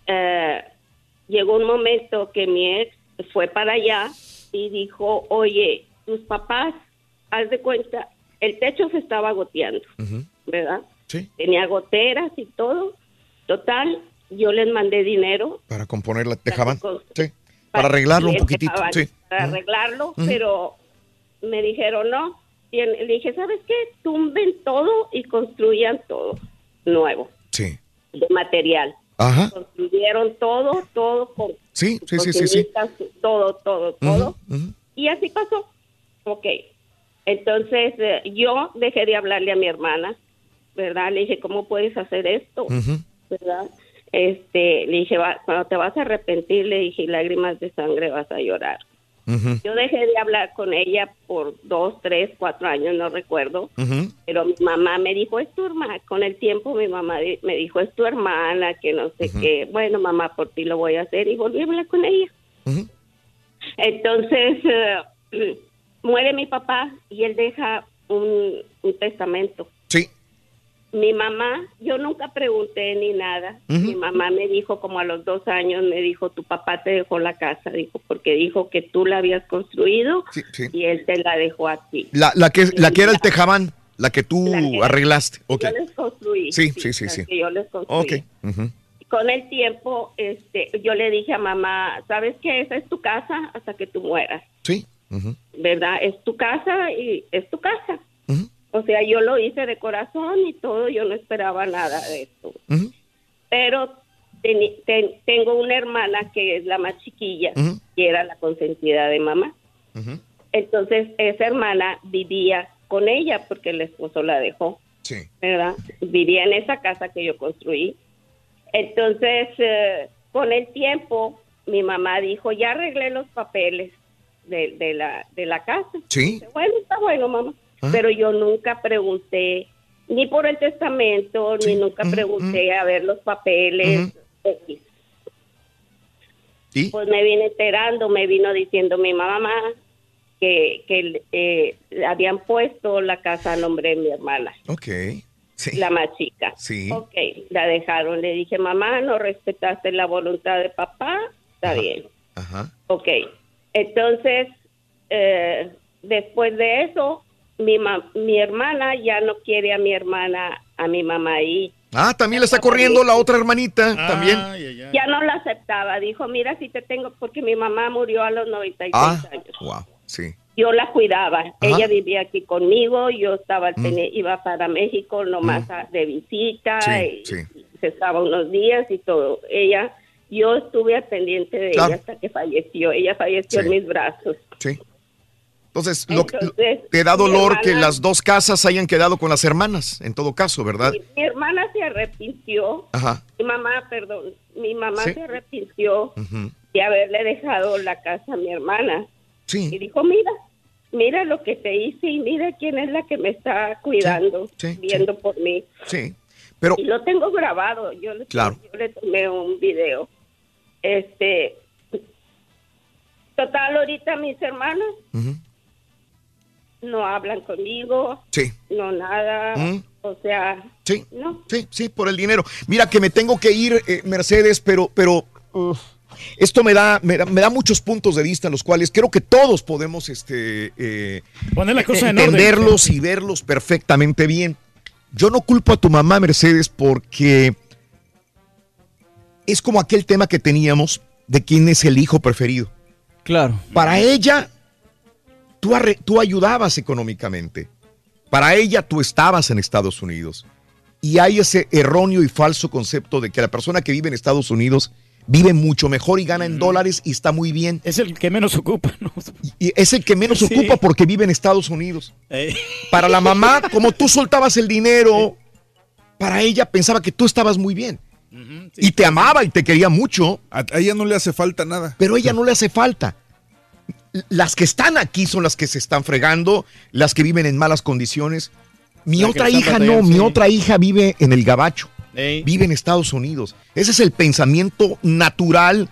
eh, llegó un momento que mi ex fue para allá y dijo, oye, tus papás, haz de cuenta, el techo se estaba goteando, ¿verdad? Sí. Tenía goteras y todo. Total, yo les mandé dinero Para componer la tejaban. con- Sí. Para arreglarlo un poquitito. Sí. Para arreglarlo, pero me dijeron no. Y le dije, ¿sabes qué? Tumben todo y construyan todo nuevo, Sí. de material. Ajá. Construyeron todo, todo con Sí, sí, sí, sí, sí. todo, todo, todo. Y así pasó. Ok. Entonces eh, yo dejé de hablarle a mi hermana, ¿verdad? Le dije, ¿cómo puedes hacer esto? ¿Verdad? Este, le dije, "Va- cuando te vas a arrepentir, le dije, lágrimas de sangre vas a llorar. Yo dejé de hablar con ella por dos, tres, cuatro años, no recuerdo. Pero mi mamá me dijo, es tu hermana. Con el tiempo mi mamá me dijo, es tu hermana, que no sé qué. Bueno, mamá, por ti lo voy a hacer. Y volví a hablar con ella. Entonces, eh, muere mi papá y él deja un, un testamento. Sí. Mi mamá, yo nunca pregunté ni nada. Mi mamá me dijo como a los dos años, me dijo, tu papá te dejó la casa, dijo, porque dijo que tú la habías construido Sí, sí. y él te la dejó a ti. La, la, que, la que era el tejabán, la que tú La que- arreglaste. Yo les construí. Sí, sí, sí, sí. yo les construí. Con el tiempo, este, yo le dije a mamá, ¿sabes qué? Esa es tu casa hasta que tú mueras, Sí. ¿Verdad? Es tu casa y es tu casa. O sea, yo lo hice de corazón y todo, yo no esperaba nada de esto. Pero ten- tengo una hermana que es la más chiquilla, que era la consentida de mamá. Entonces, esa hermana vivía con ella porque el esposo la dejó. Sí. ¿verdad? Vivía en esa casa que yo construí. Entonces, eh, con el tiempo, mi mamá dijo, ya arreglé los papeles de, de la, de la casa. Sí. Bueno, está bueno, mamá. Ah. Pero yo nunca pregunté ni por el testamento, ni nunca pregunté a ver los papeles. X. ¿Y? Pues me vine enterando, me vino diciendo mi mamá que, que eh, habían puesto la casa a nombre de mi hermana Ok. Sí. la más chica. Sí. Ok, la dejaron. Le dije, mamá, no respetaste la voluntad de papá. Está bien. Ajá. Ok. Entonces, eh, después de eso, mi, ma- mi hermana ya no quiere a mi hermana, a mi mamá ahí. Ah, también le está corriendo la otra hermanita. También. Ya no la aceptaba. Dijo, mira, si te tengo, porque mi mamá murió a los 96 Ah, años. wow. Sí. Yo la cuidaba. Ella vivía aquí conmigo. Yo estaba, Mm. iba para México nomás a- de visita. Sí, y, sí. se estaba unos días y todo. Ella, yo estuve al pendiente de Claro. ella hasta que falleció. Ella falleció Sí. en mis brazos. Sí. Entonces, lo, Entonces, te da dolor que las dos casas hayan quedado con las hermanas, en todo caso, ¿verdad? Mi, mi hermana se arrepintió. Ajá. Mi mamá, perdón, mi mamá Sí. se arrepintió Ujú. de haberle dejado la casa a mi hermana. Sí. Y dijo, mira, mira lo que te hice y mira quién es la que me está cuidando, Sí, sí, viendo por mí. Sí. Pero, Y lo tengo grabado, yo le, Claro. yo le tomé un video. Este, total, ahorita mis hermanos no hablan conmigo, sí. no nada, o sea, Sí. no. Sí, sí, por el dinero. Mira que me tengo que ir, eh, Mercedes, pero, pero esto me da, me da, me da muchos puntos de vista en los cuales creo que todos podemos este, eh, Poner las cosas en orden. entenderlos y verlos perfectamente bien. Yo no culpo a tu mamá, Mercedes, porque es como aquel tema que teníamos de quién es el hijo preferido. Claro. Para ella, tú, arre- tú ayudabas económicamente. Para ella, tú estabas en Estados Unidos. Y hay ese erróneo y falso concepto de que la persona que vive en Estados Unidos vive mucho mejor y gana en dólares y está muy bien. Es el que menos ocupa, ¿no? Y es el que menos Sí. ocupa porque vive en Estados Unidos. Eh, Para la mamá, como tú soltabas el dinero, para ella pensaba que tú estabas muy bien. Y te amaba y te quería mucho. A, ella no le hace falta nada. Pero a ella no le hace falta. Las que están aquí son las que se están fregando, las que viven en malas condiciones. Mi otra hija no, mi sí. otra hija vive en el Gabacho, Ey. vive en Estados Unidos. Ese es el pensamiento natural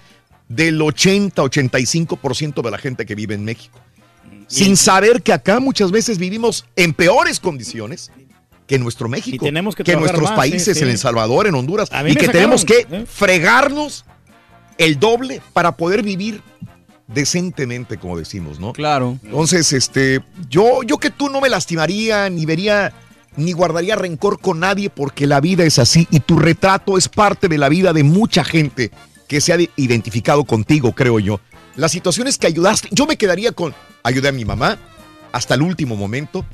del 80-85% de la gente que vive en México. sin saber que acá muchas veces vivimos en peores condiciones que en nuestro México, Y tenemos que nuestros más, países, sí, sí. en El Salvador, en Honduras, y que sacaron, tenemos que ¿eh? fregarnos el doble para poder vivir decentemente, como decimos, ¿no? Claro. Entonces, este, yo, yo que tú no me lastimaría, ni vería, ni guardaría rencor con nadie, porque la vida es así y tu retrato es parte de la vida de mucha gente que se ha de- identificado contigo, creo yo. Las situaciones que ayudaste, yo me quedaría con, ayudé a mi mamá hasta el último momento.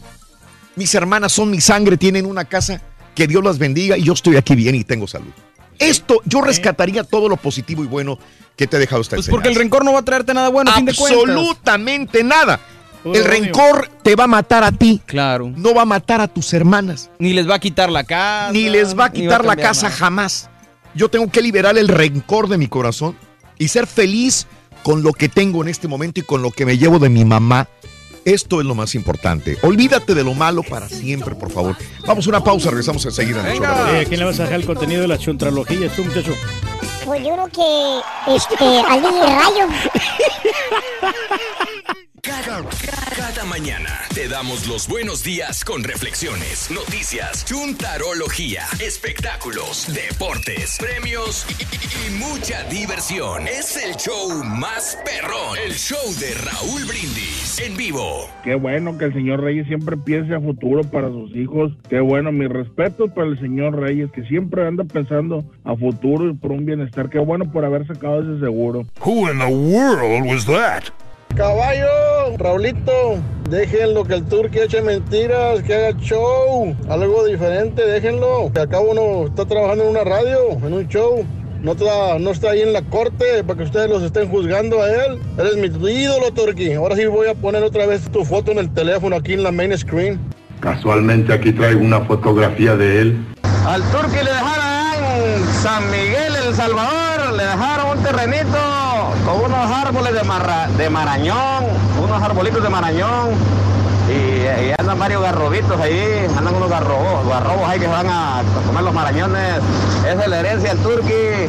Mis hermanas son mi sangre, tienen una casa, que Dios las bendiga y yo estoy aquí bien y tengo salud. Esto, yo rescataría todo lo positivo y bueno que te ha dejado esta Pues porque el rencor no va a traerte nada bueno, a fin de cuentas. Absolutamente nada. El rencor te va a matar a ti. Claro. No va a matar a tus hermanas. Ni les va a quitar la casa. Ni les va a quitar la casa nada. jamás. Yo tengo que liberar el rencor de mi corazón y ser feliz con lo que tengo en este momento y con lo que me llevo de mi mamá. Esto es lo más importante. Olvídate de lo malo para siempre, por favor. Vamos a una pausa, regresamos enseguida. en el show de Raúl. Eh, ¿A quién le vas a dejar el contenido de las chuntralogías tú, muchacho? Pues yo creo que este, al Rayo. Cada, cada mañana te damos los buenos días con reflexiones, noticias, chuntarología, espectáculos, deportes, premios y, y- y mucha diversión. Es el show más perrón, el show de Raúl Brindis en vivo. Qué bueno que el señor Reyes siempre piense a futuro para sus hijos. Qué bueno, mi respeto para el señor Reyes, que siempre anda pensando a futuro y por un bienestar. Qué bueno por haber sacado ese seguro. Who in the world was that? Caballo, Raulito, déjenlo que el turqui eche mentiras, que haga show, algo diferente, déjenlo. Que acá uno está trabajando en una radio, en un show. No está, no está ahí en la corte para que ustedes los estén juzgando a él. Eres mi ídolo, Turqui. Ahora sí voy a poner otra vez tu foto en el teléfono aquí en la main screen. Casualmente aquí traigo una fotografía de él. Al Turqui le dejaron en San Miguel, El Salvador, le dejaron un terrenito con unos árboles de, marra- de marañón, unos arbolitos de marañón. Y, andan varios garrobitos ahí, andan unos garrobos, garrobos ahí que van a comer los marañones. Esa es la herencia del Turqui,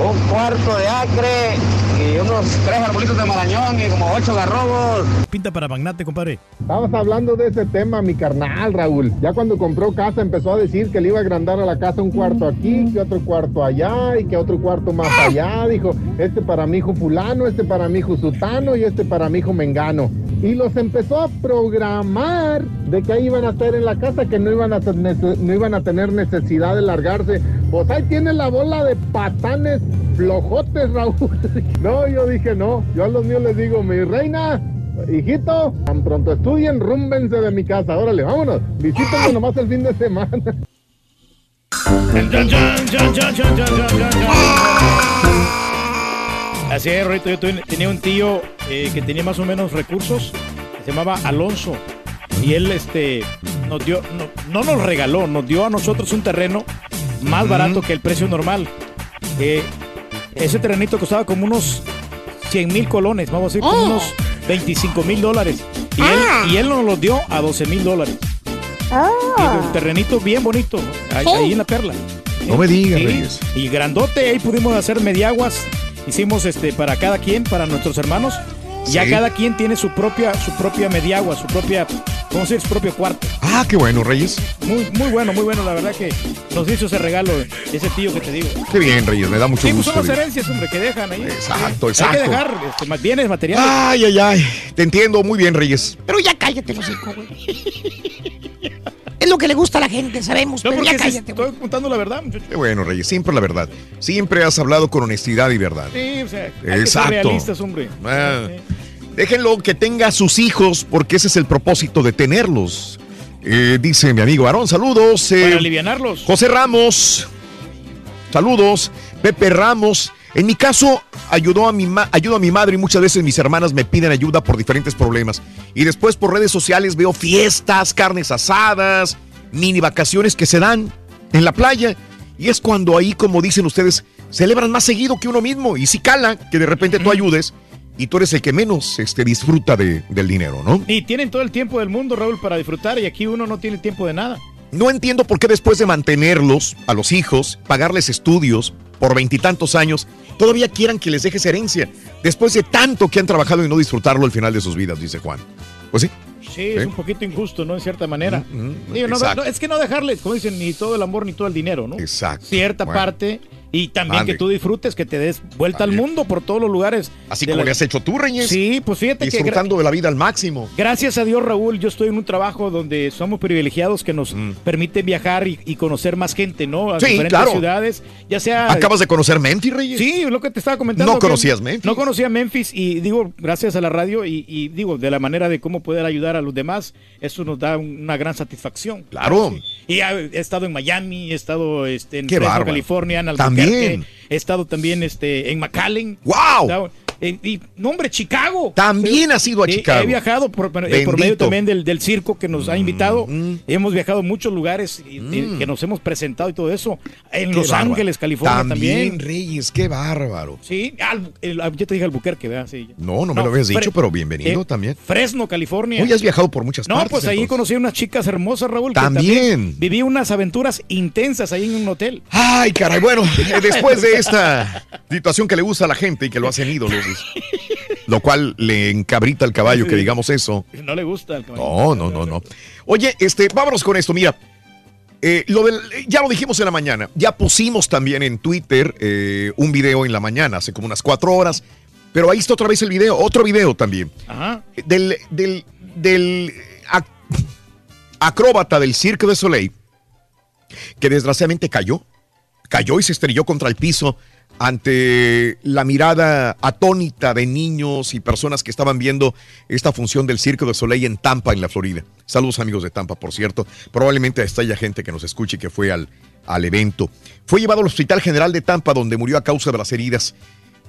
un cuarto de acre y unos tres arbolitos de marañón y como ocho garrobos. Pinta para magnate, compadre. Estabas hablando de ese tema, mi carnal, Raúl. Ya cuando compró casa empezó a decir que le iba a agrandar a la casa un cuarto aquí, que otro cuarto allá y que otro cuarto más allá. Dijo, este para mi hijo fulano, este para mi hijo sutano y este para mi hijo mengano. Y los empezó a programar de que ahí iban a estar en la casa, que no iban a, no iban a tener necesidad de largarse. Pues ahí tiene la bola de patanes flojotes, Raúl. No, yo dije no. Yo a los míos les digo, mi reina, hijito, tan pronto estudien, rúmbense de mi casa. Órale, vámonos. Visítenme nomás el fin de semana. Así es, Rorito, yo tenía un tío eh, que tenía más o menos recursos, se llamaba Alonso, y él este, nos dio, no nos regaló, nos dio a nosotros un terreno más barato que el precio normal. Eh, ese terrenito costaba como unos 100 mil colones, vamos a decir, como Oh. unos 25 mil dólares. Y, Ah. él, y él nos lo dio a 12 mil dólares. Y un terrenito bien bonito, ahí en la perla. No me digas, Sí, Reyes. Y grandote, ahí pudimos hacer mediaguas. Hicimos este para cada quien, para nuestros hermanos. Ya Sí. cada quien tiene su propia, su propia mediagua, su propia, ¿cómo se dice? Su propio cuarto. Ah, qué bueno, Reyes. Muy, muy bueno, muy bueno. La verdad que nos hizo ese regalo, ese tío que te digo. Qué bien, Reyes. Me da mucho Sí, pues son gusto. las herencias, hombre, que dejan ahí. Exacto, Hay exacto. que dejar este, bienes materiales. Ay, ay, ay. Te entiendo muy bien, Reyes. Pero ya cállate, los hijos, güey. Es lo que le gusta a la gente, sabemos, No, pero ya cállate, estoy contando la verdad, muchacho. Qué bueno, Reyes. Siempre la verdad. Siempre has hablado con honestidad y verdad. Sí, o sea, hay que ser Exacto. realistas, hombre. Ah, déjenlo que tenga sus hijos, porque ese es el propósito de tenerlos. Eh, dice mi amigo Aarón, saludos. eh, Para alivianarlos. José Ramos, saludos. Pepe Ramos. En mi caso, ayudó a mi ma- ayudo a mi madre y muchas veces mis hermanas me piden ayuda por diferentes problemas. Y después por redes sociales veo fiestas, carnes asadas, mini vacaciones que se dan en la playa. Y es cuando ahí, como dicen ustedes, celebran más seguido que uno mismo. Y si cala, que de repente tú ayudes y tú eres el que menos este, disfruta de- del dinero, ¿no? Y tienen todo el tiempo del mundo, Raúl, para disfrutar y aquí uno no tiene tiempo de nada. No entiendo por qué después de mantenerlos, a los hijos, pagarles estudios por veintitantos años, todavía quieran que les dejes herencia, después de tanto que han trabajado y no disfrutarlo al final de sus vidas, dice Juan. Pues sí. Sí, es un poquito injusto, ¿no? En cierta manera. Digo, no, exacto. no, es que no dejarle, como dicen, ni todo el amor ni todo el dinero, ¿no? Exacto. Cierta Bueno. parte y también Ande. que tú disfrutes, que te des vuelta al mundo por todos los lugares. Así como la- le has hecho tú, Reyes. Sí, pues fíjate que gra- Disfrutando de la vida al máximo. Gracias a Dios, Raúl, yo estoy en un trabajo donde somos privilegiados que nos permiten viajar y, y conocer más gente, ¿no? A Mm. Sí, diferentes claro. ciudades, ya sea... ¿Acabas de conocer Memphis, Reyes? Sí, lo que te estaba comentando. ¿No que conocías Memphis? No conocía Memphis y digo, gracias a la radio y, y digo, de la manera de cómo poder ayudar a los demás, eso nos da una gran satisfacción. Claro. Sí. Y he, estado en Miami, he estado este, en Fresno. California, en He estado también este, en McAllen. ¡Wow! Eh, y, no, hombre, Chicago. También has ido a Sí, Chicago. He viajado por, por- eh. Mm, medio también del, del circo que nos ha invitado. Hemos viajado a muchos lugares y- y que nos hemos presentado y todo eso. En Qué Los bárbaro. Ángeles, California también. También, Reyes, qué bárbaro. Sí, el- yo te dije Albuquerque, ¿verdad? Sí. No, no me lo habías dicho, pero bienvenido eh, también. Fresno, California. Hoy has viajado por muchas No, partes. pues ahí entonces. conocí a unas chicas hermosas, Raúl. que También. viví unas aventuras intensas ahí en un hotel. Ay, caray, bueno, eh, después de esta situación que le gusta a la gente y que lo hacen ídolos, lo cual le encabrita al caballo que digamos eso. No le gusta el caballo. No, no, no, no. Oye, este, vámonos con esto, mira. eh, lo del, ya lo dijimos en la mañana, ya pusimos también en Twitter eh, un video en la mañana, hace como unas cuatro horas, pero ahí está otra vez el video, otro video también. Ajá. Del, del, del ac- acróbata del Cirque de Soleil, que desgraciadamente cayó, cayó y se estrelló contra el piso ante la mirada atónita de niños y personas que estaban viendo esta función del Circo de Soleil en Tampa, en la Florida. Saludos amigos de Tampa, por cierto. Probablemente hasta haya gente que nos escuche que fue al, al evento. Fue llevado al Hospital General de Tampa, donde murió a causa de las heridas.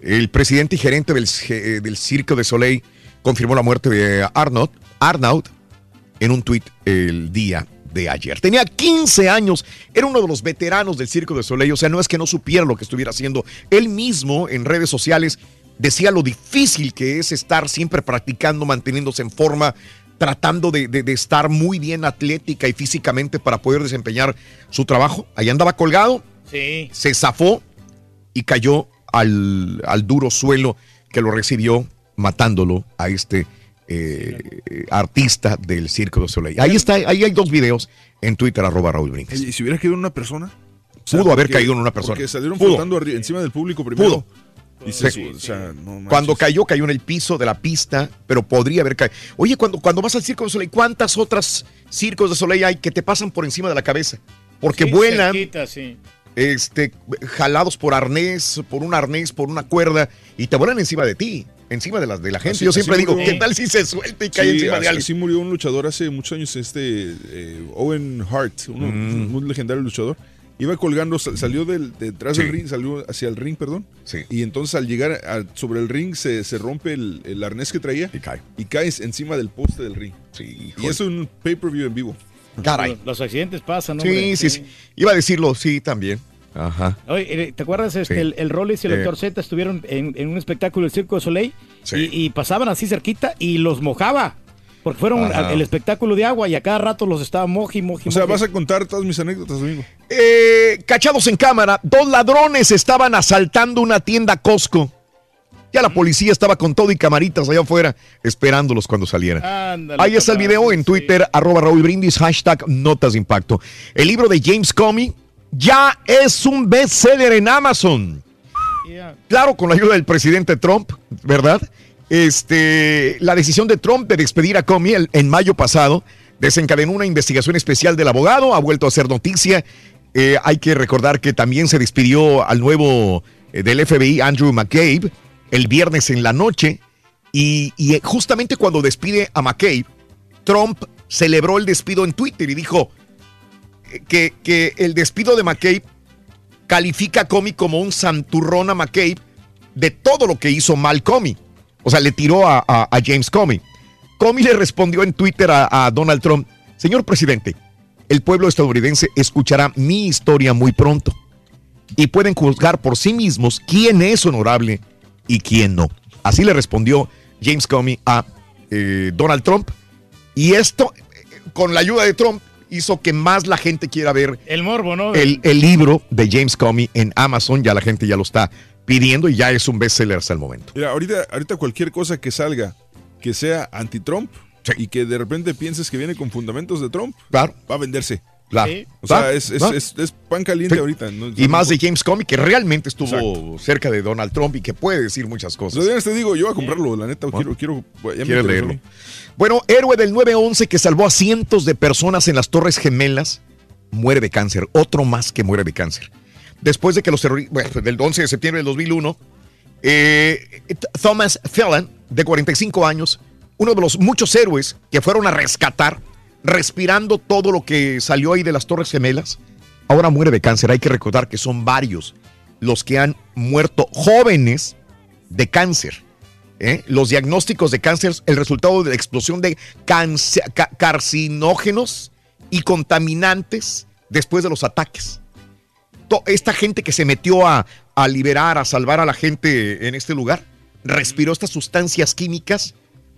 El presidente y gerente del, eh, del Circo de Soleil confirmó la muerte de Arnaud, Arnaud en un tuit el día de ayer. Tenía 15 años, era uno de los veteranos del Circo de Soleil, o sea, no es que no supiera lo que estuviera haciendo. Él mismo en redes sociales decía lo difícil que es estar siempre practicando, manteniéndose en forma, tratando de, de- de estar muy bien atlética y físicamente para poder desempeñar su trabajo. Ahí andaba colgado, Sí. se zafó y cayó al, al duro suelo que lo recibió matándolo a este eh, artista del Circo de Soleil. Ahí está, ahí hay dos videos en Twitter, arroba Raúl Brindis. ¿Y si hubiera caído en una persona? Pudo haber porque- caído en una persona. Porque salieron Pudo. flotando encima del público primero. Pudo. Dices, Sí. o sea, no manches. Cuando cayó, cayó en el piso de la pista, pero podría haber caído. Oye, cuando, cuando vas al Circo de Soleil, ¿cuántas otras circos de Soleil hay que te pasan por encima de la cabeza? Porque Sí, vuelan, cerquita, sí. este, jalados por arnés, por un arnés, por una cuerda, y te vuelan encima de ti, encima de la, de la gente. Así- Yo siempre digo, murió- ¿qué tal si se suelta y cae Sí, encima de alguien? así murió un luchador hace muchos años, este eh, Owen Hart, uno, Mm. un legendario luchador. Iba colgando, sal- salió del, detrás del Sí. ring, salió hacia el ring, perdón. Sí. Y entonces al llegar a- sobre el ring se, se rompe el, el arnés que traía y cae. y caes encima del poste del ring. Sí, y es un pay-per-view en vivo. Caray. Los, los accidentes pasan, ¿no? Sí, sí, sí. Iba a decirlo, sí, también. Ajá. Oye, eh, ¿te acuerdas? Este, Sí. el, el Rollins y el Eh. Doctor Z estuvieron en, en un espectáculo del Circo de Soleil Sí. y, y pasaban así cerquita y los mojaba. Porque fueron al- el espectáculo de agua y a cada rato los estaba moji, moji, O sea, moji. vas a contar todas mis anécdotas, amigo. Eh, cachados en cámara, dos ladrones estaban asaltando una tienda Costco. Ya la policía estaba con todo y camaritas allá afuera esperándolos cuando salieran. Ándale, Ahí está el video en Twitter, arroba Raúl Brindis, hashtag Notas de Impacto. El libro de James Comey ya es un bestseller en Amazon. Yeah. Claro, con la ayuda del presidente Trump, ¿verdad? Este, la decisión de Trump de despedir a Comey en mayo pasado desencadenó una investigación especial del abogado, ha vuelto a ser noticia. Eh, hay que recordar que también se despidió al nuevo eh, del FBI, Andrew McCabe, el viernes en la noche. Y, y, eh, justamente cuando despide a McCabe, Trump celebró el despido en Twitter y dijo que, el despido de McCabe califica a Comey como un santurrón a McCabe de todo lo que hizo mal Comey. O sea, le tiró a, James Comey. Comey le respondió en Twitter a, a Donald Trump, señor presidente, el pueblo estadounidense escuchará mi historia muy pronto y pueden juzgar por sí mismos quién es honorable y quién no. Así le respondió James Comey a eh, Donald Trump. Y esto, eh, con la ayuda de Trump, hizo que más la gente quiera ver El morbo, ¿no? el, el libro de James Comey en Amazon. Ya la gente ya lo está pidiendo y ya es un bestseller hasta el momento. Mira, ahorita, ahorita cualquier cosa que salga que sea anti-Trump, y que de repente pienses que viene con fundamentos de Trump, claro. va a venderse. Claro. O sea, es, es, ¿Va? es- es pan caliente Sí. ahorita. ¿no? Y más de James Comey, que realmente estuvo Exacto. cerca de Donald Trump y que puede decir muchas cosas. Días te digo, yo voy a comprarlo, la neta, quiero, quiero, ya me leerlo. Bueno, héroe del 911 que salvó a cientos de personas en las Torres Gemelas, muere de cáncer. Otro más que muere de cáncer. Después de que los terroristas, bueno, del 11 de septiembre del 2001, eh, Thomas Phelan, de 45 años, uno de los muchos héroes que fueron a rescatar, respirando todo lo que salió ahí de las Torres Gemelas, ahora muere de cáncer. Hay que recordar que son varios los que han muerto jóvenes de cáncer. ¿eh? Los diagnósticos de cáncer, el resultado de la explosión de carcinógenos y contaminantes después de los ataques. Esta gente que se metió a, liberar, a salvar a la gente en este lugar, respiró estas sustancias químicas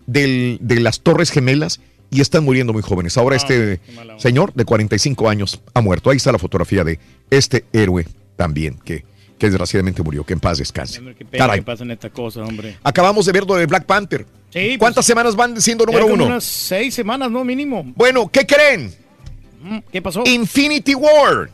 de las Torres Gemelas y están muriendo muy jóvenes. Ahora este señor de 45 años ha muerto. Ahí está la fotografía de este héroe también, que, que desgraciadamente murió. Que en paz descanse. Qué pena Caray. que pasen hombre. Acabamos de ver lo de Black Panther. Sí, ¿Cuántas semanas van siendo número uno? unas seis semanas, ¿no? Mínimo. Bueno, ¿qué creen? ¿Qué pasó? Infinity War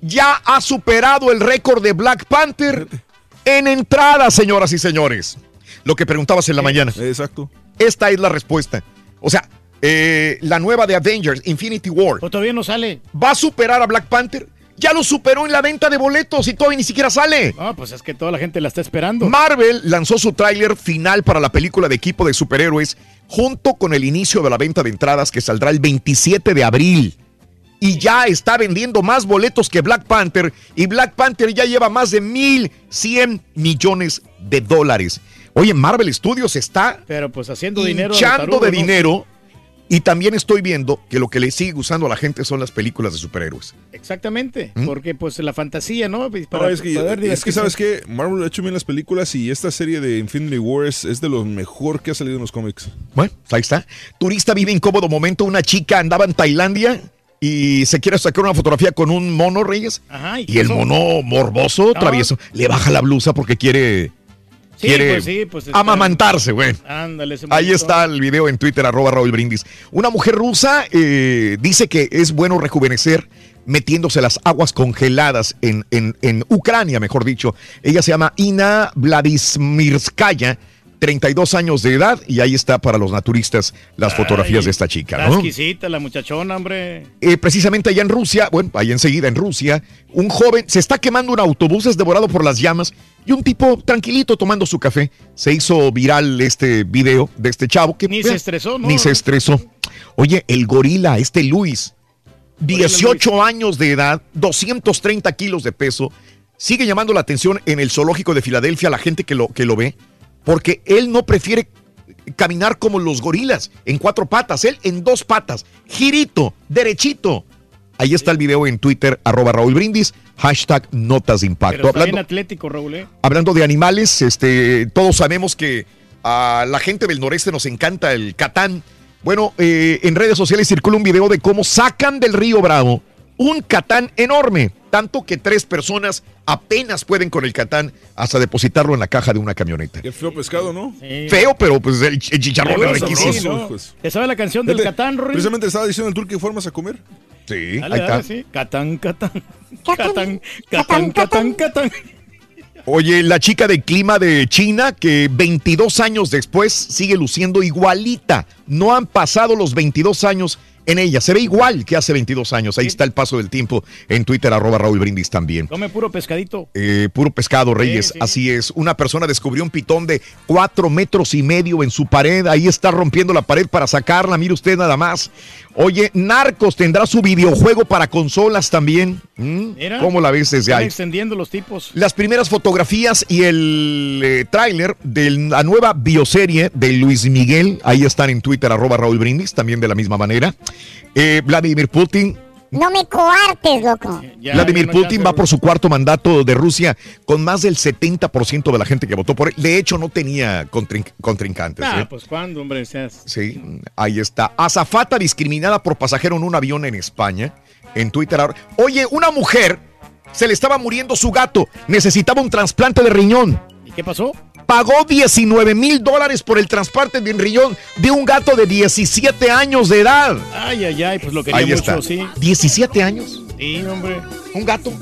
ya ha superado el récord de Black Panther en entrada, señoras y señores. Lo que preguntabas en la mañana. Exacto. Esta es la respuesta. O sea, eh, la nueva de Avengers, Infinity War. Pues todavía no sale. ¿Va a superar a Black Panther? Ya lo superó en la venta de boletos y todavía ni siquiera sale. Ah, pues es que toda la gente la está esperando. Marvel lanzó su tráiler final para la película de equipo de superhéroes junto con el inicio de la venta de entradas que saldrá el 27 de abril. Y ya está vendiendo más boletos que Black Panther y Black Panther ya lleva más de 1.100 millones de dólares. Oye, Marvel Studios está Pero pues haciendo dinero. tarugo, de ¿no? Y también estoy viendo que lo que le sigue gustando a la gente son las películas de superhéroes. Exactamente. ¿Mm? Porque pues la fantasía, ¿no? Pues, No, Para es, que, poder es que. ¿sabes qué? Marvel ha hecho bien las películas y esta serie de Infinity War es, es de lo mejor que ha salido en los cómics. Bueno, ahí está. Turista vive incómodo momento. Una chica andaba en Tailandia y se quiere sacar una fotografía con un mono, Reyes. Ajá, ¿y el mono morboso, Ah. travieso, le baja la blusa porque quiere, Sí, quiere pues sí, pues está- amamantarse, güey. Ándale, Ahí está el video en Twitter, arroba Raúl Brindis. Una mujer rusa eh, dice que es bueno rejuvenecer metiéndose las aguas congeladas en, en- en Ucrania, mejor dicho. Ella se llama Ina Vladismirskaya, 32 años de edad, y ahí está para los naturistas las fotografías de esta chica, Está ¿no? exquisita la muchachona, hombre. Eh, precisamente allá en Rusia, bueno, ahí enseguida en Rusia, un joven se está quemando un autobús, es devorado por las llamas y un tipo tranquilito tomando su café. Se hizo viral este video de este chavo que Ni se estresó, ¿no? Ni se estresó. Oye, el gorila, este Luis, 18 años de edad, 230 kilos de peso, sigue llamando la atención en el zoológico de Filadelfia la gente que lo, que lo ve, porque él no prefiere caminar como los gorilas, en cuatro patas, él en dos patas, girito, derechito. Ahí está el video en Twitter, arroba Raúl Brindis, hashtag notas de impacto. Pero está bien Hablando, atlético, Raúl, ¿eh? hablando de animales, este, todos sabemos que a la gente del noreste nos encanta el catán. Bueno, eh, en redes sociales circula un video de cómo sacan del río Bravo un catán enorme, tanto que tres personas apenas pueden con el catán hasta depositarlo en la caja de una camioneta. Qué feo pescado, ¿no? Feo, pero pues el, ch- el chicharrón es riquísimo. hijos. ¿Te sabe la canción del Catán, Rory? Precisamente estaba diciendo el tour que formas a comer. Sí, Dale, ahí dale, está. sí. Catán, Catán. Catán, Catán, Catán, Catán. Oye, la chica de clima de China que 22 años después sigue luciendo igualita. No han pasado los 22 años en ella. Se ve igual que hace 22 años. Ahí está el paso del tiempo en Twitter, arroba Raúl Brindis también. Come puro pescadito. Eh, puro pescado, Reyes. Sí, sí. Así es. Una persona descubrió un pitón de cuatro metros y medio en su pared. Ahí está rompiendo la pared para sacarla. Mire usted nada más. Oye, Narcos tendrá su videojuego para consolas también. ¿Mm? Mira, ¿Cómo la ves desde están ahí? extendiendo los tipos. Las primeras fotografías y el eh, tráiler de la nueva bioserie de Luis Miguel, ahí están en Twitter, arroba Raúl Brindis, también de la misma manera. Eh, Vladimir Putin. No me coartes, loco. Vladimir Putin va por su cuarto mandato de Rusia con más del 70% de la gente que votó por él. De hecho, no tenía contrin- contrincantes. Ah, ¿eh? pues cuándo, hombre, seas. Sí, ahí está. Azafata discriminada por pasajero en un avión en España. En Twitter. ahora- Oye, una mujer se le estaba muriendo su gato. Necesitaba un trasplante de riñón. ¿Y qué pasó? Pagó 19 mil dólares por el transporte de un riñón de un gato de 17 años de edad. Ay, ay, ay, pues lo quería Ahí mucho, está. sí. 17 años. Sí, hombre. Un gato.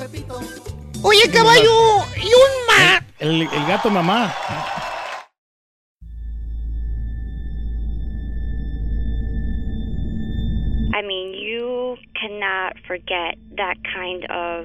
Oye, caballo, y un ma... El, el gato mamá. I mean, you cannot forget that kind of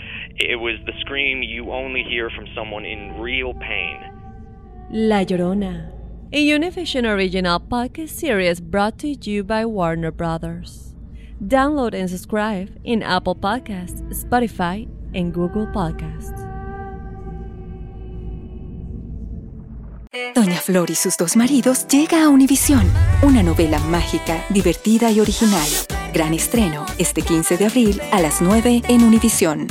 It was the scream you only hear from someone in real pain. La Llorona, a Univision original podcast series brought to you by Warner Brothers. Download and subscribe in Apple Podcasts, Spotify, and Google Podcasts. Doña Flor y sus dos maridos llega a Univisión, una novela mágica, divertida y original. Gran estreno este 15 de abril a las 9 en Univisión.